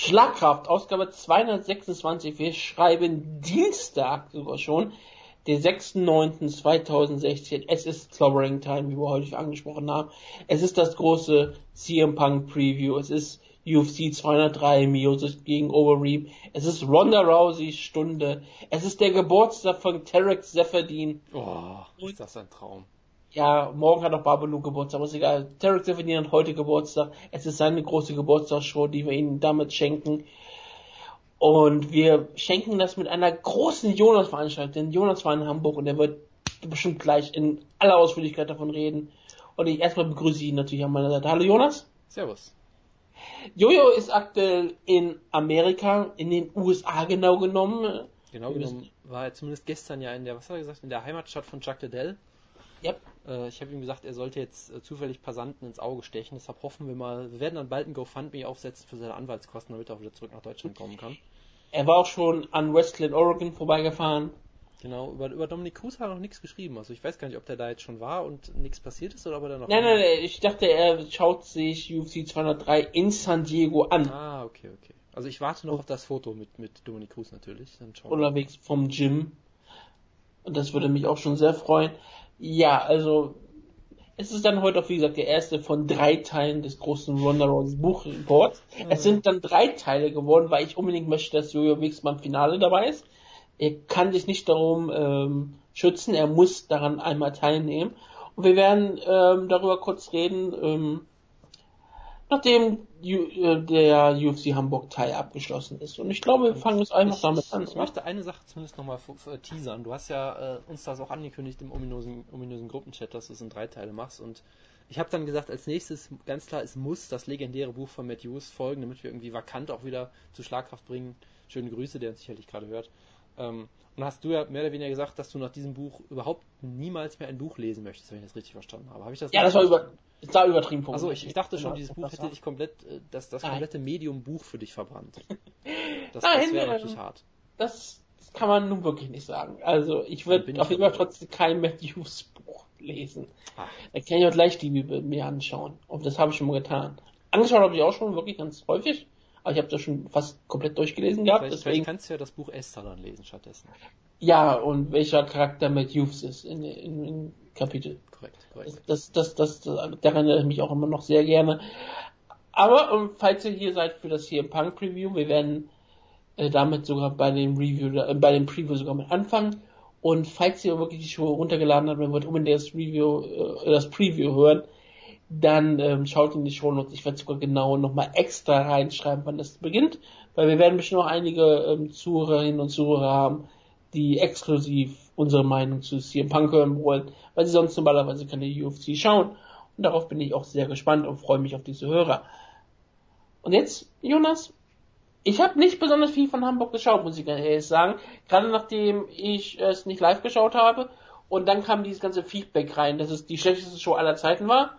Schlagkraft, Ausgabe 226. Wir schreiben Dienstag sogar schon, der 6.9.2016. Es ist Clobbering Time, wie wir häufig angesprochen haben. Es ist das große CM Punk Preview. Es ist UFC 203 Miosis gegen Overeem. Es ist Ronda Rousey Stunde. Es ist der Geburtstag von Tarek Seferdin. Oh, ist das ein Traum. Ja, morgen hat auch Babalu Geburtstag, aber ist egal. Tarek Seferdin hat heute Geburtstag. Es ist seine große Geburtstagsshow, die wir ihm damit schenken. Und wir schenken das mit einer großen Jonas-Veranstaltung. Denn Jonas war in Hamburg und er wird bestimmt gleich in aller Ausführlichkeit davon reden. Und ich erstmal begrüße ihn natürlich an meiner Seite. Hallo Jonas. Servus. Jojo ist aktuell in Amerika, in den USA genau genommen. Genau genommen war er zumindest gestern ja in der, was hat er gesagt, in der Heimatstadt von Chuck Liddell. Yep. Äh, ich habe ihm gesagt, er sollte jetzt äh, zufällig Passanten ins Auge stechen. Deshalb hoffen wir mal, wir werden dann bald ein GoFundMe aufsetzen für seine Anwaltskosten, damit er auch wieder zurück nach Deutschland kommen kann. Er war auch schon an Westland, Oregon vorbeigefahren. Genau, über, über Dominik Cruz hat er noch nichts geschrieben. Also ich weiß gar nicht, ob der da jetzt schon war und nichts passiert ist oder ob er da noch. Nein, nein, nein, ich dachte, er schaut sich UFC 203 in San Diego an. Ah, okay, okay. Also ich warte noch auf das Foto mit, mit Dominik Cruz natürlich. Dann schauen Unterwegs vom Gym. Und das würde mich auch schon sehr freuen. Ja, also es ist dann heute auch, wie gesagt, der erste von drei Teilen des großen Ronda Rousey Buchreports. Mhm. Es sind dann drei Teile geworden, weil ich unbedingt möchte, dass Jojo Wix beim Finale dabei ist. Er kann sich nicht darum ähm, schützen, er muss daran einmal teilnehmen. Und wir werden ähm, darüber kurz reden, ähm, nachdem äh, der UFC Hamburg Teil abgeschlossen ist. Und ich glaube, wir fangen es einfach ich, damit an. Ich möchte eine Sache zumindest nochmal teasern. Du hast ja äh, uns das auch angekündigt im ominösen, ominösen Gruppenchat, dass du es in drei Teile machst. Und ich habe dann gesagt, als nächstes, ganz klar, es muss das legendäre Buch von Matt Hughes folgen, damit wir irgendwie vakant auch wieder zu Schlagkraft bringen. Schöne Grüße, der uns sicherlich gerade hört. Ähm, und hast du ja mehr oder weniger gesagt, dass du nach diesem Buch überhaupt niemals mehr ein Buch lesen möchtest, wenn ich das richtig verstanden habe. Habe ich das? Ja, das war über, das war übertrieben. Also ich, ich dachte schon, dieses Buch hätte dich komplett, äh, das, das komplette Medium Buch für dich verbrannt. Das, Nein, das wäre wirklich hart. Das, das kann man nun wirklich nicht sagen. Also ich würde auf jeden Fall trotzdem kein Matthews Buch lesen. Ach. Da kann ich auch gleich die Bibel mir anschauen. Und das habe ich schon mal getan. Angeschaut habe ich auch schon wirklich ganz häufig. Aber ich habe das schon fast komplett durchgelesen gehabt. Vielleicht, deswegen kannst du ja das Buch Esther dann lesen stattdessen. Ja, und welcher Charakter Matt Hughes ist in, in, in Kapitel. Korrekt, korrekt. Das, das, das, das, daran erinnere ich mich auch immer noch sehr gerne. Aber um, falls ihr hier seid für das hier im Punk Preview, wir werden äh, damit sogar bei dem Review, äh, bei dem Preview sogar mit anfangen. Und falls ihr wirklich die Show runtergeladen habt, wenn wir unbedingt das Review, äh, das Preview hören, dann ähm, schaut in die Show Notes. Ich werde sogar genau nochmal extra reinschreiben, wann das beginnt, weil wir werden bestimmt noch einige ähm, Zuhörerinnen und Zuhörer haben, die exklusiv unsere Meinung zu CM Punk hören wollen, weil sie sonst normalerweise keine UFC schauen. Und darauf bin ich auch sehr gespannt und freue mich auf diese Hörer. Und jetzt, Jonas, ich habe nicht besonders viel von Hamburg geschaut, muss ich ganz ehrlich sagen. Gerade nachdem ich es nicht live geschaut habe. Und dann kam dieses ganze Feedback rein, dass es die schlechteste Show aller Zeiten war.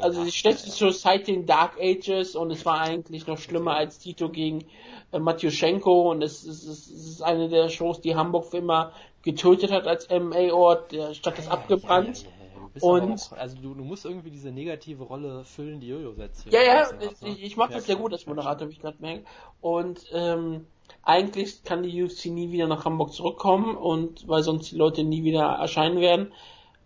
Also die schlechteste Show seit den Dark Ages und es war eigentlich noch schlimmer als Tito gegen äh, Matjuschenko und es, es, es, ist eine der Shows, die Hamburg für immer getötet hat als MMA-Ort. Der Stadt ist abgebrannt. und auch, also du, du, musst irgendwie diese negative Rolle füllen, die Jojo setzt. Ja, ja, ich, ne? ich mache das sehr gut als Moderator, wie ich gerade merke. Und ähm, eigentlich kann die UFC nie wieder nach Hamburg zurückkommen und weil sonst die Leute nie wieder erscheinen werden.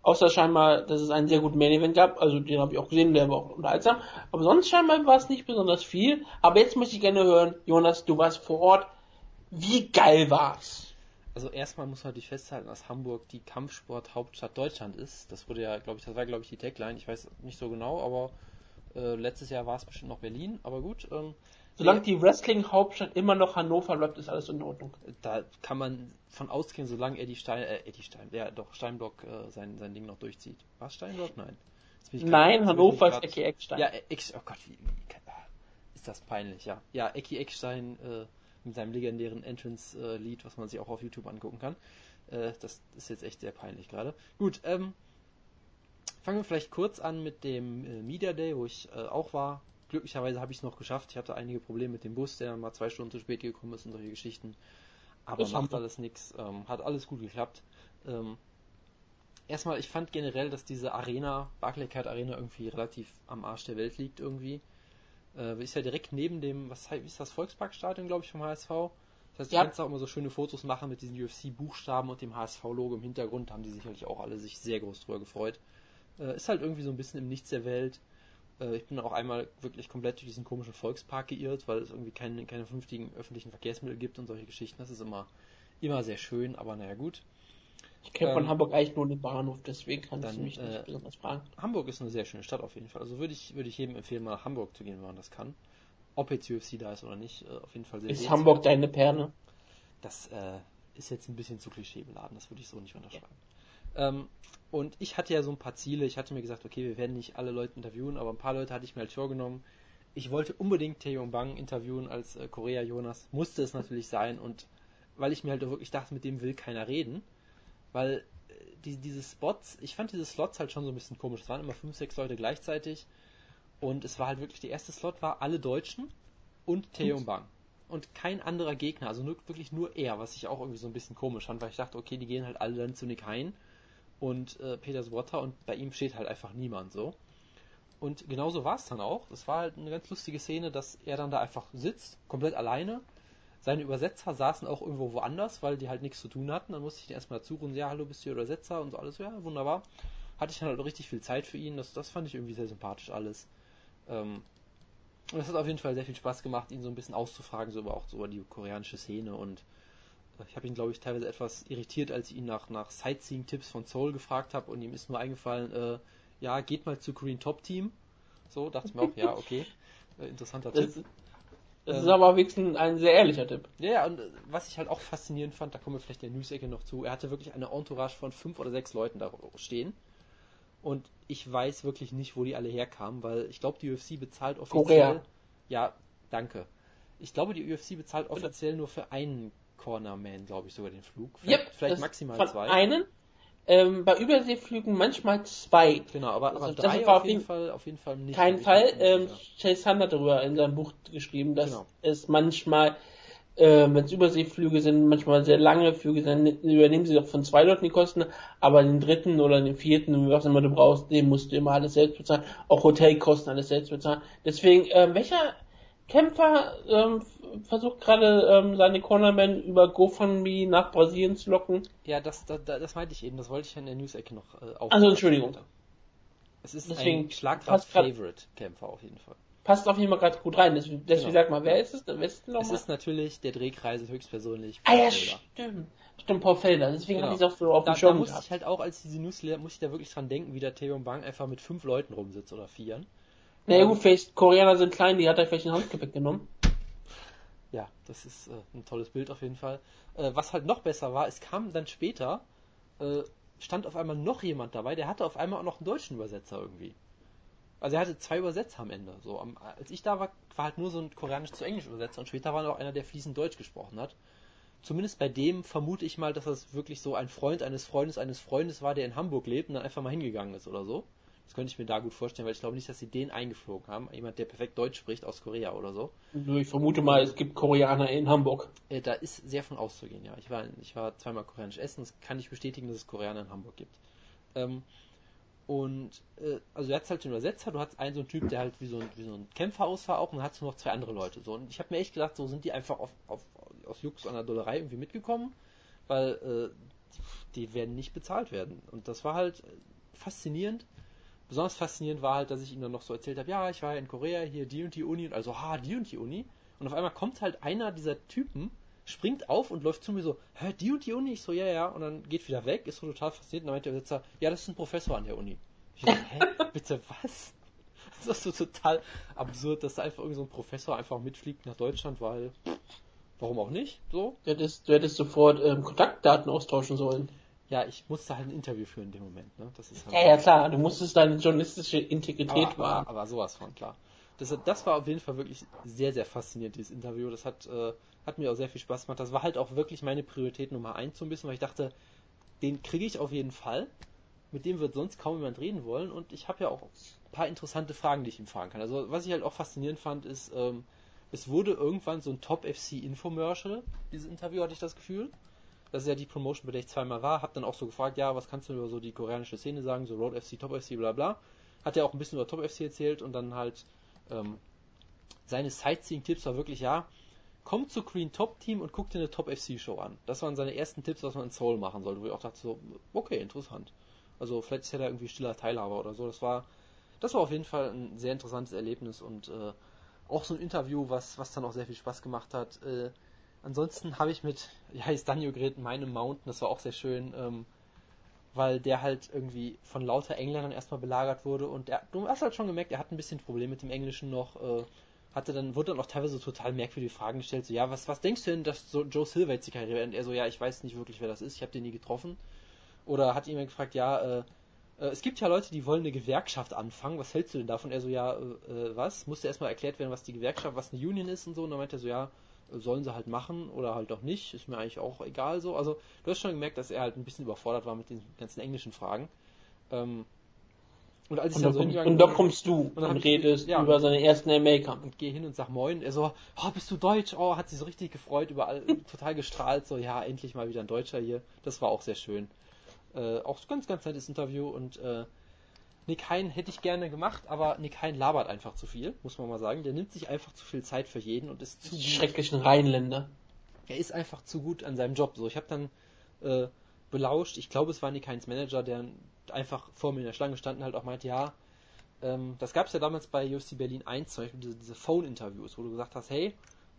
Außer scheinbar, dass es einen sehr guten Main Event gab. Also den habe ich auch gesehen, der war auch unterhaltsam. Aber sonst scheinbar war es nicht besonders viel. Aber jetzt möchte ich gerne hören, Jonas, du warst vor Ort. Wie geil war's? Also erstmal muss man natürlich festhalten, dass Hamburg die Kampfsport-Hauptstadt Deutschland ist. Das wurde ja, glaube ich, das war glaube ich die Tagline. Ich weiß nicht so genau, aber äh, letztes Jahr war es bestimmt noch Berlin. Aber gut. Ähm, Solange die Wrestling-Hauptstadt immer noch Hannover bleibt, ist alles in Ordnung. Da kann man von ausgehen, solange Eddie Stein, äh, Eddie Stein, ja doch, Steinblock äh, sein, sein Ding noch durchzieht. War es Steinblock? Nein. Nein, Hannover ist Ecki Eckstein. Ja, Eck, oh Gott, wie, wie, ist das peinlich, ja. Ja, Ecki Eckstein äh, mit seinem legendären Entrance-Lied, was man sich auch auf YouTube angucken kann. Äh, das ist jetzt echt sehr peinlich gerade. Gut, ähm, fangen wir vielleicht kurz an mit dem äh, Media Day, wo ich äh, auch war. Glücklicherweise habe ich es noch geschafft. Ich hatte einige Probleme mit dem Bus, der mal zwei Stunden zu spät gekommen ist und solche Geschichten. Aber das macht alles nichts. Ähm, hat alles gut geklappt. Ähm, erstmal, ich fand generell, dass diese Arena, Barclaycard Arena, irgendwie relativ am Arsch der Welt liegt irgendwie. Äh, ist ja direkt neben dem, was ist das, Volksparkstadion, glaube ich, vom HSV. Das heißt, du Ja. kannst auch immer so schöne Fotos machen mit diesen UFC-Buchstaben und dem HSV-Logo im Hintergrund. Haben die sicherlich auch alle sich sehr groß drüber gefreut. Äh, ist halt irgendwie so ein bisschen im Nichts der Welt. Äh, ich bin auch einmal wirklich komplett durch diesen komischen Volkspark geirrt, weil es irgendwie keine, keine vernünftigen öffentlichen Verkehrsmittel gibt und solche Geschichten. Das ist immer, immer sehr schön, aber naja, gut. Ich kenne von Ähm, Hamburg eigentlich nur den Bahnhof, deswegen kannst dann, du mich nicht äh, besonders fragen. Hamburg ist eine sehr schöne Stadt auf jeden Fall. Also würde ich, würde ich jedem empfehlen, mal nach Hamburg zu gehen, wenn man das kann. Ob jetzt UFC da ist oder nicht, äh, auf jeden Fall sehr Ist. Hamburg deine Perle? Das äh, ist jetzt ein bisschen zu klischeebeladen, das würde ich so nicht unterschreiben. Ähm, und ich hatte ja so ein paar Ziele. Ich hatte mir gesagt, okay, wir werden nicht alle Leute interviewen, aber ein paar Leute hatte ich mir halt vorgenommen. Ich wollte unbedingt Taeyong Bang interviewen als äh, Korea-Jonas. Musste es natürlich sein und weil ich mir halt auch wirklich dachte, mit dem will keiner reden. Weil äh, die, diese Spots, ich fand diese Slots halt schon so ein bisschen komisch. Es waren immer fünf, sechs Leute gleichzeitig. Und es war halt wirklich, der erste Slot war alle Deutschen und Taeyong Bang. Und kein anderer Gegner, also nur, wirklich nur er, was ich auch irgendwie so ein bisschen komisch fand, weil ich dachte, okay, die gehen halt alle dann zu Nick Hein und äh, Peter Swatter und bei ihm steht halt einfach niemand so. Und genauso war es dann auch. Es war halt eine ganz lustige Szene, dass er dann da einfach sitzt, komplett alleine. Seine Übersetzer saßen auch irgendwo woanders, weil die halt nichts zu tun hatten. Dann musste ich den erstmal dazu rufen, ja, hallo, bist du Übersetzer und so alles. Ja, wunderbar. Hatte ich dann halt richtig viel Zeit für ihn. Das, das fand ich irgendwie sehr sympathisch alles. Ähm, und es hat auf jeden Fall sehr viel Spaß gemacht, ihn so ein bisschen auszufragen, so über auch so über die koreanische Szene. Und ich habe ihn, glaube ich, teilweise etwas irritiert, als ich ihn nach, nach Sightseeing-Tipps von Seoul gefragt habe und ihm ist nur eingefallen, äh, ja, geht mal zu Korean Top Team. So, dachte ich mir auch, ja, okay. Äh, interessanter Das, Tipp. das ist Ähm, aber wenigstens ein sehr ehrlicher Tipp. Ja, ja, und äh, was ich halt auch faszinierend fand, da kommen wir vielleicht der News-Ecke noch zu, er hatte wirklich eine Entourage von fünf oder sechs Leuten da stehen. Und ich weiß wirklich nicht, wo die alle herkamen, weil ich glaube, die UFC bezahlt offiziell. Korea. Ja, danke. Ich glaube, die UFC bezahlt offiziell nur für einen Cornerman, glaube ich, sogar den Flug. Vielleicht, Yep, vielleicht maximal zwei. einen. Ähm, bei Überseeflügen manchmal zwei. Genau, aber, aber Also das drei war auf jeden Fall, auf jeden Fall nicht. Kein Fall. Ähm. Chase Hand hat darüber in seinem Buch geschrieben, dass Genau. es manchmal, äh, wenn es Überseeflüge sind, manchmal sehr lange Flüge sind, übernehmen sie doch von zwei Leuten die Kosten, aber den dritten oder den vierten, was immer du brauchst, den musst du immer alles selbst bezahlen. Auch Hotelkosten alles selbst bezahlen. Deswegen, ähm, welcher Kämpfer ähm, versucht gerade ähm, seine Cornerman über GoFundMe nach Brasilien zu locken? Ja, das, das, das meinte ich eben, das wollte ich ja in der News-Ecke noch äh, aufgreifen. Also, Entschuldigung. Es ist Deswegen ein Schlagkraft-Favorite-Kämpfer auf jeden Fall. Passt auf jeden Fall gerade gut rein. Deswegen, deswegen Genau. sag mal, wer ist es denn? Wer ist es denn Es ist natürlich der Drehkreise höchstpersönlich. Ah ja, Paul Felder. stimmt. Stimmt, Paul Felder. Deswegen Genau. hatte ich es auch so auf Da, dem da Schirm musste gehabt. ich halt auch, als diese News leer, musste ich da wirklich dran denken, wie der Theon Bang einfach mit fünf Leuten rumsitzt oder vieren. Naja gut, vielleicht Koreaner sind klein, die hat er vielleicht in Handgepäck genommen. Ja, das ist äh, ein tolles Bild auf jeden Fall. Äh, was halt noch besser war, es kam dann später, äh, stand auf einmal noch jemand dabei, der hatte auf einmal auch noch einen deutschen Übersetzer irgendwie. Also er hatte zwei Übersetzer am Ende. So, am, als ich da war, war halt nur so ein koreanisch zu englisch Übersetzer und später war noch einer, der fließend Deutsch gesprochen hat. Zumindest bei dem vermute ich mal, dass das wirklich so ein Freund eines Freundes eines Freundes war, der in Hamburg lebt und dann einfach mal hingegangen ist oder so. Das könnte ich mir da gut vorstellen, weil ich glaube nicht, dass sie den eingeflogen haben. Jemand, der perfekt Deutsch spricht aus Korea oder so. Ich vermute mal, es gibt Koreaner in Hamburg. Äh, da ist sehr von auszugehen, ja. Ich war, ich war zweimal koreanisch essen, das kann ich bestätigen, dass es Koreaner in Hamburg gibt. Ähm, und äh, also du hast halt den Übersetzer, du hast einen so einen Typ, der halt wie so ein, wie so ein Kämpfer aussah auch, und dann hast du noch zwei andere Leute. So. Und ich habe mir echt gedacht, so sind die einfach auf, auf, aus Jux an der Dollerei irgendwie mitgekommen, weil äh, die werden nicht bezahlt werden. Und das war halt äh, faszinierend. Besonders faszinierend war halt, dass ich ihm dann noch so erzählt habe, ja, ich war ja in Korea, hier die und die Uni, und also, ha, die und die Uni. Und auf einmal kommt halt einer dieser Typen, springt auf und läuft zu mir so, hä, die und die Uni? Ich so, ja, ja, und dann geht wieder weg, ist so total fasziniert, und dann meint der Übersetzer, ja, das ist ein Professor an der Uni. Ich so, hä, bitte was? Das ist so total absurd, dass da einfach irgend so ein Professor einfach mitfliegt nach Deutschland, weil, warum auch nicht, so. Du hättest, du hättest sofort ähm, Kontaktdaten austauschen sollen. Ja, ich musste halt ein Interview führen in dem Moment, ne, das ist halt Ja, ja, klar. Du musstest deine journalistische Integrität aber, wahren. aber, aber sowas von, klar. Das, das war auf jeden Fall wirklich sehr, sehr faszinierend, dieses Interview. Das hat, äh, hat mir auch sehr viel Spaß gemacht. Das war halt auch wirklich meine Priorität Nummer eins so ein bisschen, weil ich dachte, den kriege ich auf jeden Fall. Mit dem wird sonst kaum jemand reden wollen. Und ich habe ja auch ein paar interessante Fragen, die ich ihm fragen kann. Also was ich halt auch faszinierend fand, ist, ähm, es wurde irgendwann so ein Top-FC-Infomercial, dieses Interview hatte ich das Gefühl. Das ist ja die Promotion, bei der ich zweimal war. Hab dann auch so gefragt, ja, was kannst du über so die koreanische Szene sagen, so Road FC, Top FC, bla bla. Hat er auch ein bisschen über Top FC erzählt und dann halt ähm, seine Sightseeing-Tipps war wirklich, ja, komm zu Green Top Team und guck dir eine Top FC Show an. Das waren seine ersten Tipps, was man in Seoul machen sollte, wo ich auch dachte so, okay, interessant. Also vielleicht ist er da irgendwie stiller Teilhaber oder so. Das war, das war auf jeden Fall ein sehr interessantes Erlebnis und äh, auch so ein Interview, was, was dann auch sehr viel Spaß gemacht hat. Äh, ansonsten habe ich mit, ja, ist Daniel geredet, meinem Mountain, das war auch sehr schön, ähm, weil der halt irgendwie von lauter Engländern erstmal belagert wurde und er, du hast halt schon gemerkt, er hat ein bisschen Probleme mit dem Englischen noch, äh, hatte dann, wurde dann auch teilweise total merkwürdige Fragen gestellt, so, ja, was, was denkst du denn, dass so Joe Silver jetzt die Karriere beendet? Er so, ja, ich weiß nicht wirklich, wer das ist, ich habe den nie getroffen. Oder hat jemand gefragt, ja, äh, äh, es gibt ja Leute, die wollen eine Gewerkschaft anfangen, was hältst du denn davon? Er so, ja, äh, äh was? Musste erstmal erklärt werden, was die Gewerkschaft, was eine Union ist und so, und dann meinte er so, ja, sollen sie halt machen oder halt auch nicht, ist mir eigentlich auch egal so. Also du hast schon gemerkt, dass er halt ein bisschen überfordert war mit den ganzen englischen Fragen. Ähm, und, als ich und, dann so und da kommst du und, und redest ja, über seine ersten MA-Kampf. Und gehe hin und sag Moin. Er so, oh, bist du Deutsch? Oh, hat sich so richtig gefreut, überall total gestrahlt. So, ja, endlich mal wieder ein Deutscher hier. Das war auch sehr schön. Äh, auch ganz, ganz nettes Interview und äh, Nick Hein hätte ich gerne gemacht, aber Nick Hein labert einfach zu viel, muss man mal sagen. Der nimmt sich einfach zu viel Zeit für jeden und ist zu Schrecklichen Rheinländer. Er ist einfach zu gut an seinem Job. So, ich habe dann äh, belauscht, ich glaube, es war Nick Heins Manager, der einfach vor mir in der Schlange stand und halt auch meinte, ja, ähm, das gab es ja damals bei UFC Berlin 1 zum Beispiel, diese, diese Phone-Interviews, wo du gesagt hast, hey,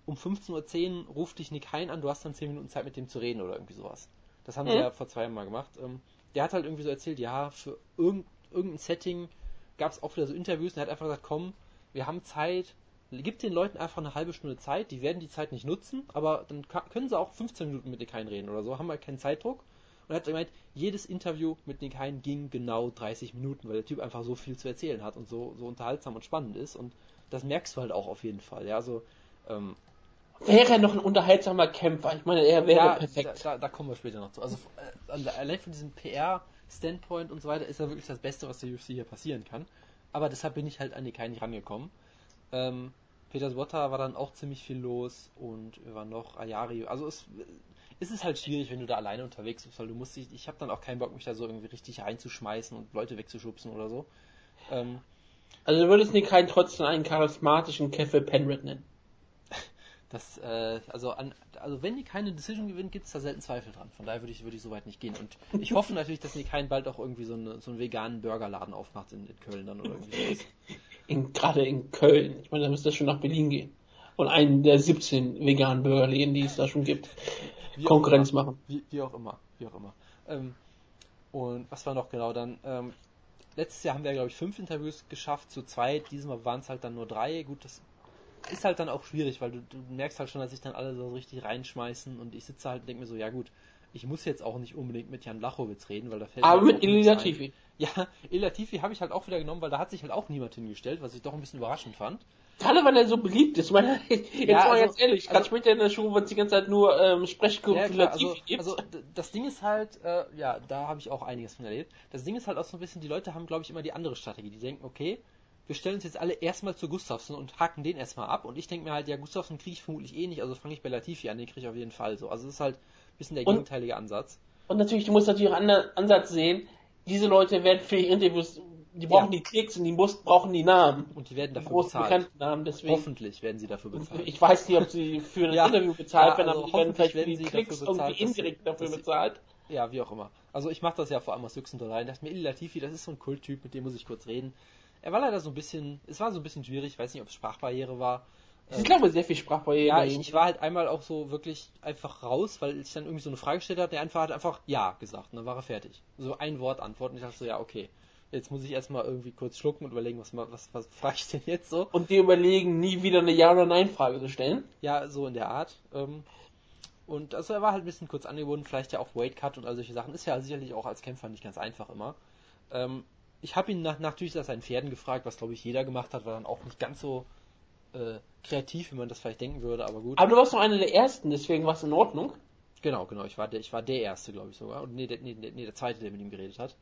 um 15.10 Uhr ruft dich Nick Hein an, du hast dann 10 Minuten Zeit mit dem zu reden oder irgendwie sowas. Das haben mhm. wir ja vor zwei Jahren mal gemacht. Ähm, der hat halt irgendwie so erzählt, ja, für irgendein irgendein Setting gab es auch wieder so Interviews und er hat einfach gesagt, komm, wir haben Zeit, gib den Leuten einfach eine halbe Stunde Zeit, die werden die Zeit nicht nutzen, aber dann können sie auch 15 Minuten mit Nick Hein reden oder so, haben wir keinen Zeitdruck. Und er hat gemeint, jedes Interview mit Nick Hein ging genau 30 Minuten, weil der Typ einfach so viel zu erzählen hat und so, so unterhaltsam und spannend ist und das merkst du halt auch auf jeden Fall. Ja, also, ähm, Wäre er noch ein unterhaltsamer Kämpfer? Ich meine, er wäre ja, perfekt. Da, da, da, kommen wir später noch zu. Also äh, allein von diesem PR Standpoint und so weiter ist er wirklich das Beste, was der UFC hier passieren kann. Aber deshalb bin ich halt an die nicht rangekommen. Ähm, Peter Swotta war dann auch ziemlich viel los und waren noch Ayari. Also es, es ist halt schwierig, wenn du da alleine unterwegs bist, weil du musst dich, ich habe dann auch keinen Bock, mich da so irgendwie richtig reinzuschmeißen und Leute wegzuschubsen oder so. Ähm, also du würdest Nick Hein trotzdem einen charismatischen Keffel Penrith nennen. Das, äh, also, an, also wenn die keine Decision gewinnt, gibt es da selten Zweifel dran. Von daher würde ich, würde ich so weit nicht gehen. Und ich hoffe natürlich, dass Nick bald auch irgendwie so, eine, so einen veganen Burgerladen aufmacht in, in Köln dann oder irgendwie in, Gerade in Köln. Ich meine, da müsste das schon nach Berlin gehen. Und einen der 17 veganen Burgerläden, die es da schon gibt, wie Konkurrenz machen. Wie, wie, auch immer, wie auch immer. Ähm, und was war noch genau dann? Ähm, letztes Jahr haben wir, glaube ich, fünf Interviews geschafft, zu zweit. Diesmal waren es halt dann nur drei. Gut, das ist halt dann auch schwierig, weil du, du merkst halt schon, dass sich dann alle so richtig reinschmeißen und ich sitze halt und denke mir so, ja gut, ich muss jetzt auch nicht unbedingt mit Jan Lachowitz reden, weil da fällt Aber mit Eli Latifi. Ja, Eli Latifi habe ich halt auch wieder genommen, weil da hat sich halt auch niemand hingestellt, was ich doch ein bisschen überraschend fand. Gerade weil er so beliebt ist. Ich meine, jetzt ja, mal also, ganz ehrlich, also, später in der Show wird die ganze Zeit nur ähm, Sprechkurve ja, also, gibt. Also das Ding ist halt, äh, ja, da habe ich auch einiges von erlebt. Das Ding ist halt auch so ein bisschen, die Leute haben, glaube ich, immer die andere Strategie. Die denken, okay, wir stellen uns jetzt alle erstmal zu Gustafsson und haken den erstmal ab. Und ich denke mir halt, ja, Gustafsson kriege ich vermutlich eh nicht, also fange ich bei Latifi an, den kriege ich auf jeden Fall so. Also es ist halt ein bisschen der und, gegenteilige Ansatz. Und natürlich, du musst natürlich auch einen Ansatz sehen, diese Leute werden für die Interviews, die brauchen ja. die Klicks und die muss, brauchen die Namen. Und die werden dafür Groß bezahlt. Namen, deswegen. Hoffentlich werden sie dafür bezahlt. Ich weiß nicht, ob sie für ein ja, Interview bezahlt ja, werden, aber also die werden vielleicht werden die Klicks dafür bezahlt, irgendwie indirekt dafür bezahlt. Ja, wie auch immer. Also ich mache das ja vor allem aus höchsten Dollar. Ich dachte mir, Latifi, das ist so ein Kulttyp, mit dem muss ich kurz reden. Er war leider so ein bisschen, es war so ein bisschen schwierig, ich weiß nicht, ob es Sprachbarriere war. Ich ähm, glaube, sehr viel Sprachbarriere. Ja, ich, ich, war halt einmal auch so wirklich einfach raus, weil ich dann irgendwie so eine Frage gestellt habe. Der einfach hat einfach Ja gesagt und dann war er fertig. So ein Wort Antwort und ich dachte so, ja, okay. Jetzt muss ich erstmal irgendwie kurz schlucken und überlegen, was, was, was frage ich denn jetzt so? Und dir überlegen, nie wieder eine Ja- oder Nein-Frage zu stellen? Ja, so in der Art. Ähm, und also er war halt ein bisschen kurz angebunden, vielleicht ja auch Weight Cut und all solche Sachen. Ist ja sicherlich auch als Kämpfer nicht ganz einfach immer. Ähm, ich habe ihn nach, natürlich nach seinen Pferden gefragt, was glaube ich jeder gemacht hat, war dann auch nicht ganz so äh, kreativ, wie man das vielleicht denken würde, aber gut. Aber du warst noch einer der ersten, deswegen war es in Ordnung. Genau, genau, ich war der, ich war der erste, glaube ich sogar. Und nee, der, nee, nee, der zweite, der mit ihm geredet hat.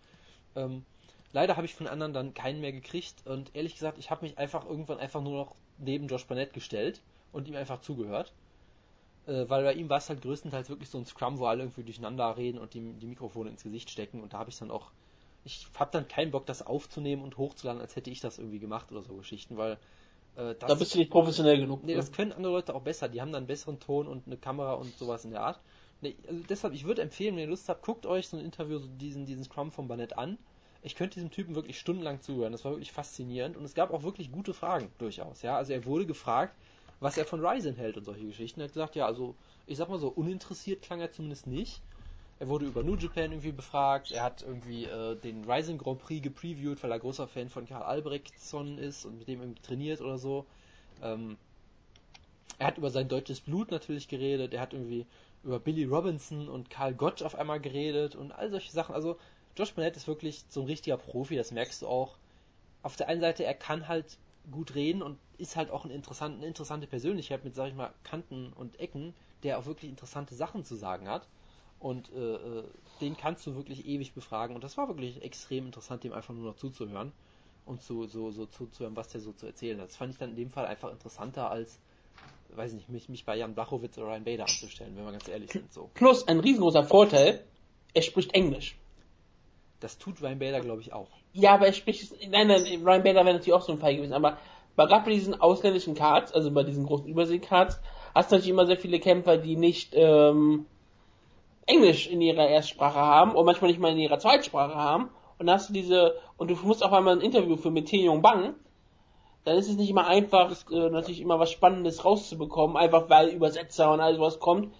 Ähm, leider habe ich von anderen dann keinen mehr gekriegt und ehrlich gesagt, ich habe mich einfach irgendwann einfach nur noch neben Josh Barnett gestellt und ihm einfach zugehört. Äh, weil bei ihm war es halt größtenteils wirklich so ein Scrum, wo alle irgendwie durcheinander reden und die, die Mikrofone ins Gesicht stecken und da habe ich dann auch ich habe dann keinen Bock, das aufzunehmen und hochzuladen, als hätte ich das irgendwie gemacht oder so Geschichten, weil Äh, da bist du nicht professionell genug. Nee, das können andere Leute auch besser. Die haben dann einen besseren Ton und eine Kamera und sowas in der Art. Nee, also deshalb, ich würde empfehlen, wenn ihr Lust habt, guckt euch so ein Interview, so diesen, diesen Scrum von Barnett an. Ich könnte diesem Typen wirklich stundenlang zuhören. Das war wirklich faszinierend und es gab auch wirklich gute Fragen durchaus. Ja, also er wurde gefragt, was er von Ryzen hält und solche Geschichten. Er hat gesagt, ja, also ich sag mal so, uninteressiert klang er zumindest nicht. Er wurde über New Japan irgendwie befragt. Er hat irgendwie äh, den Ryzen Grand Prix gepreviewt, weil er großer Fan von Karl Albrechtsson ist und mit dem irgendwie trainiert oder so. Ähm, er hat über sein deutsches Blut natürlich geredet. Er hat irgendwie über Billy Robinson und Karl Gotch auf einmal geredet und all solche Sachen. Also Josh Barnett ist wirklich so ein richtiger Profi, das merkst du auch. Auf der einen Seite, er kann halt gut reden und ist halt auch ein interessant, eine interessante Persönlichkeit mit, sag ich mal, Kanten und Ecken, der auch wirklich interessante Sachen zu sagen hat. Und äh, äh, den kannst du wirklich ewig befragen. Und das war wirklich extrem interessant, dem einfach nur noch zuzuhören und zu, so, so zuzuhören, was der so zu erzählen hat. Das fand ich dann in dem Fall einfach interessanter als, weiß ich nicht, mich, mich bei Jan Blachowitz oder Ryan Bader anzustellen, wenn wir ganz ehrlich sind. So. Plus ein riesengroßer Vorteil, er spricht Englisch. Das tut Ryan Bader, glaube ich, auch. Ja, aber er spricht, nein, nein, Ryan Bader wäre natürlich auch so ein Fall gewesen, aber bei gerade bei diesen ausländischen Cards, also bei diesen großen Übersee-Cards, hast du natürlich immer sehr viele Kämpfer, die nicht ähm, Englisch in ihrer Erstsprache haben und manchmal nicht mal in ihrer Zweitsprache haben. Und dann hast du diese, und du musst auf einmal ein Interview für mit Yong Bang, dann ist es nicht immer einfach, äh, natürlich immer was Spannendes rauszubekommen, einfach weil Übersetzer und all sowas kommt.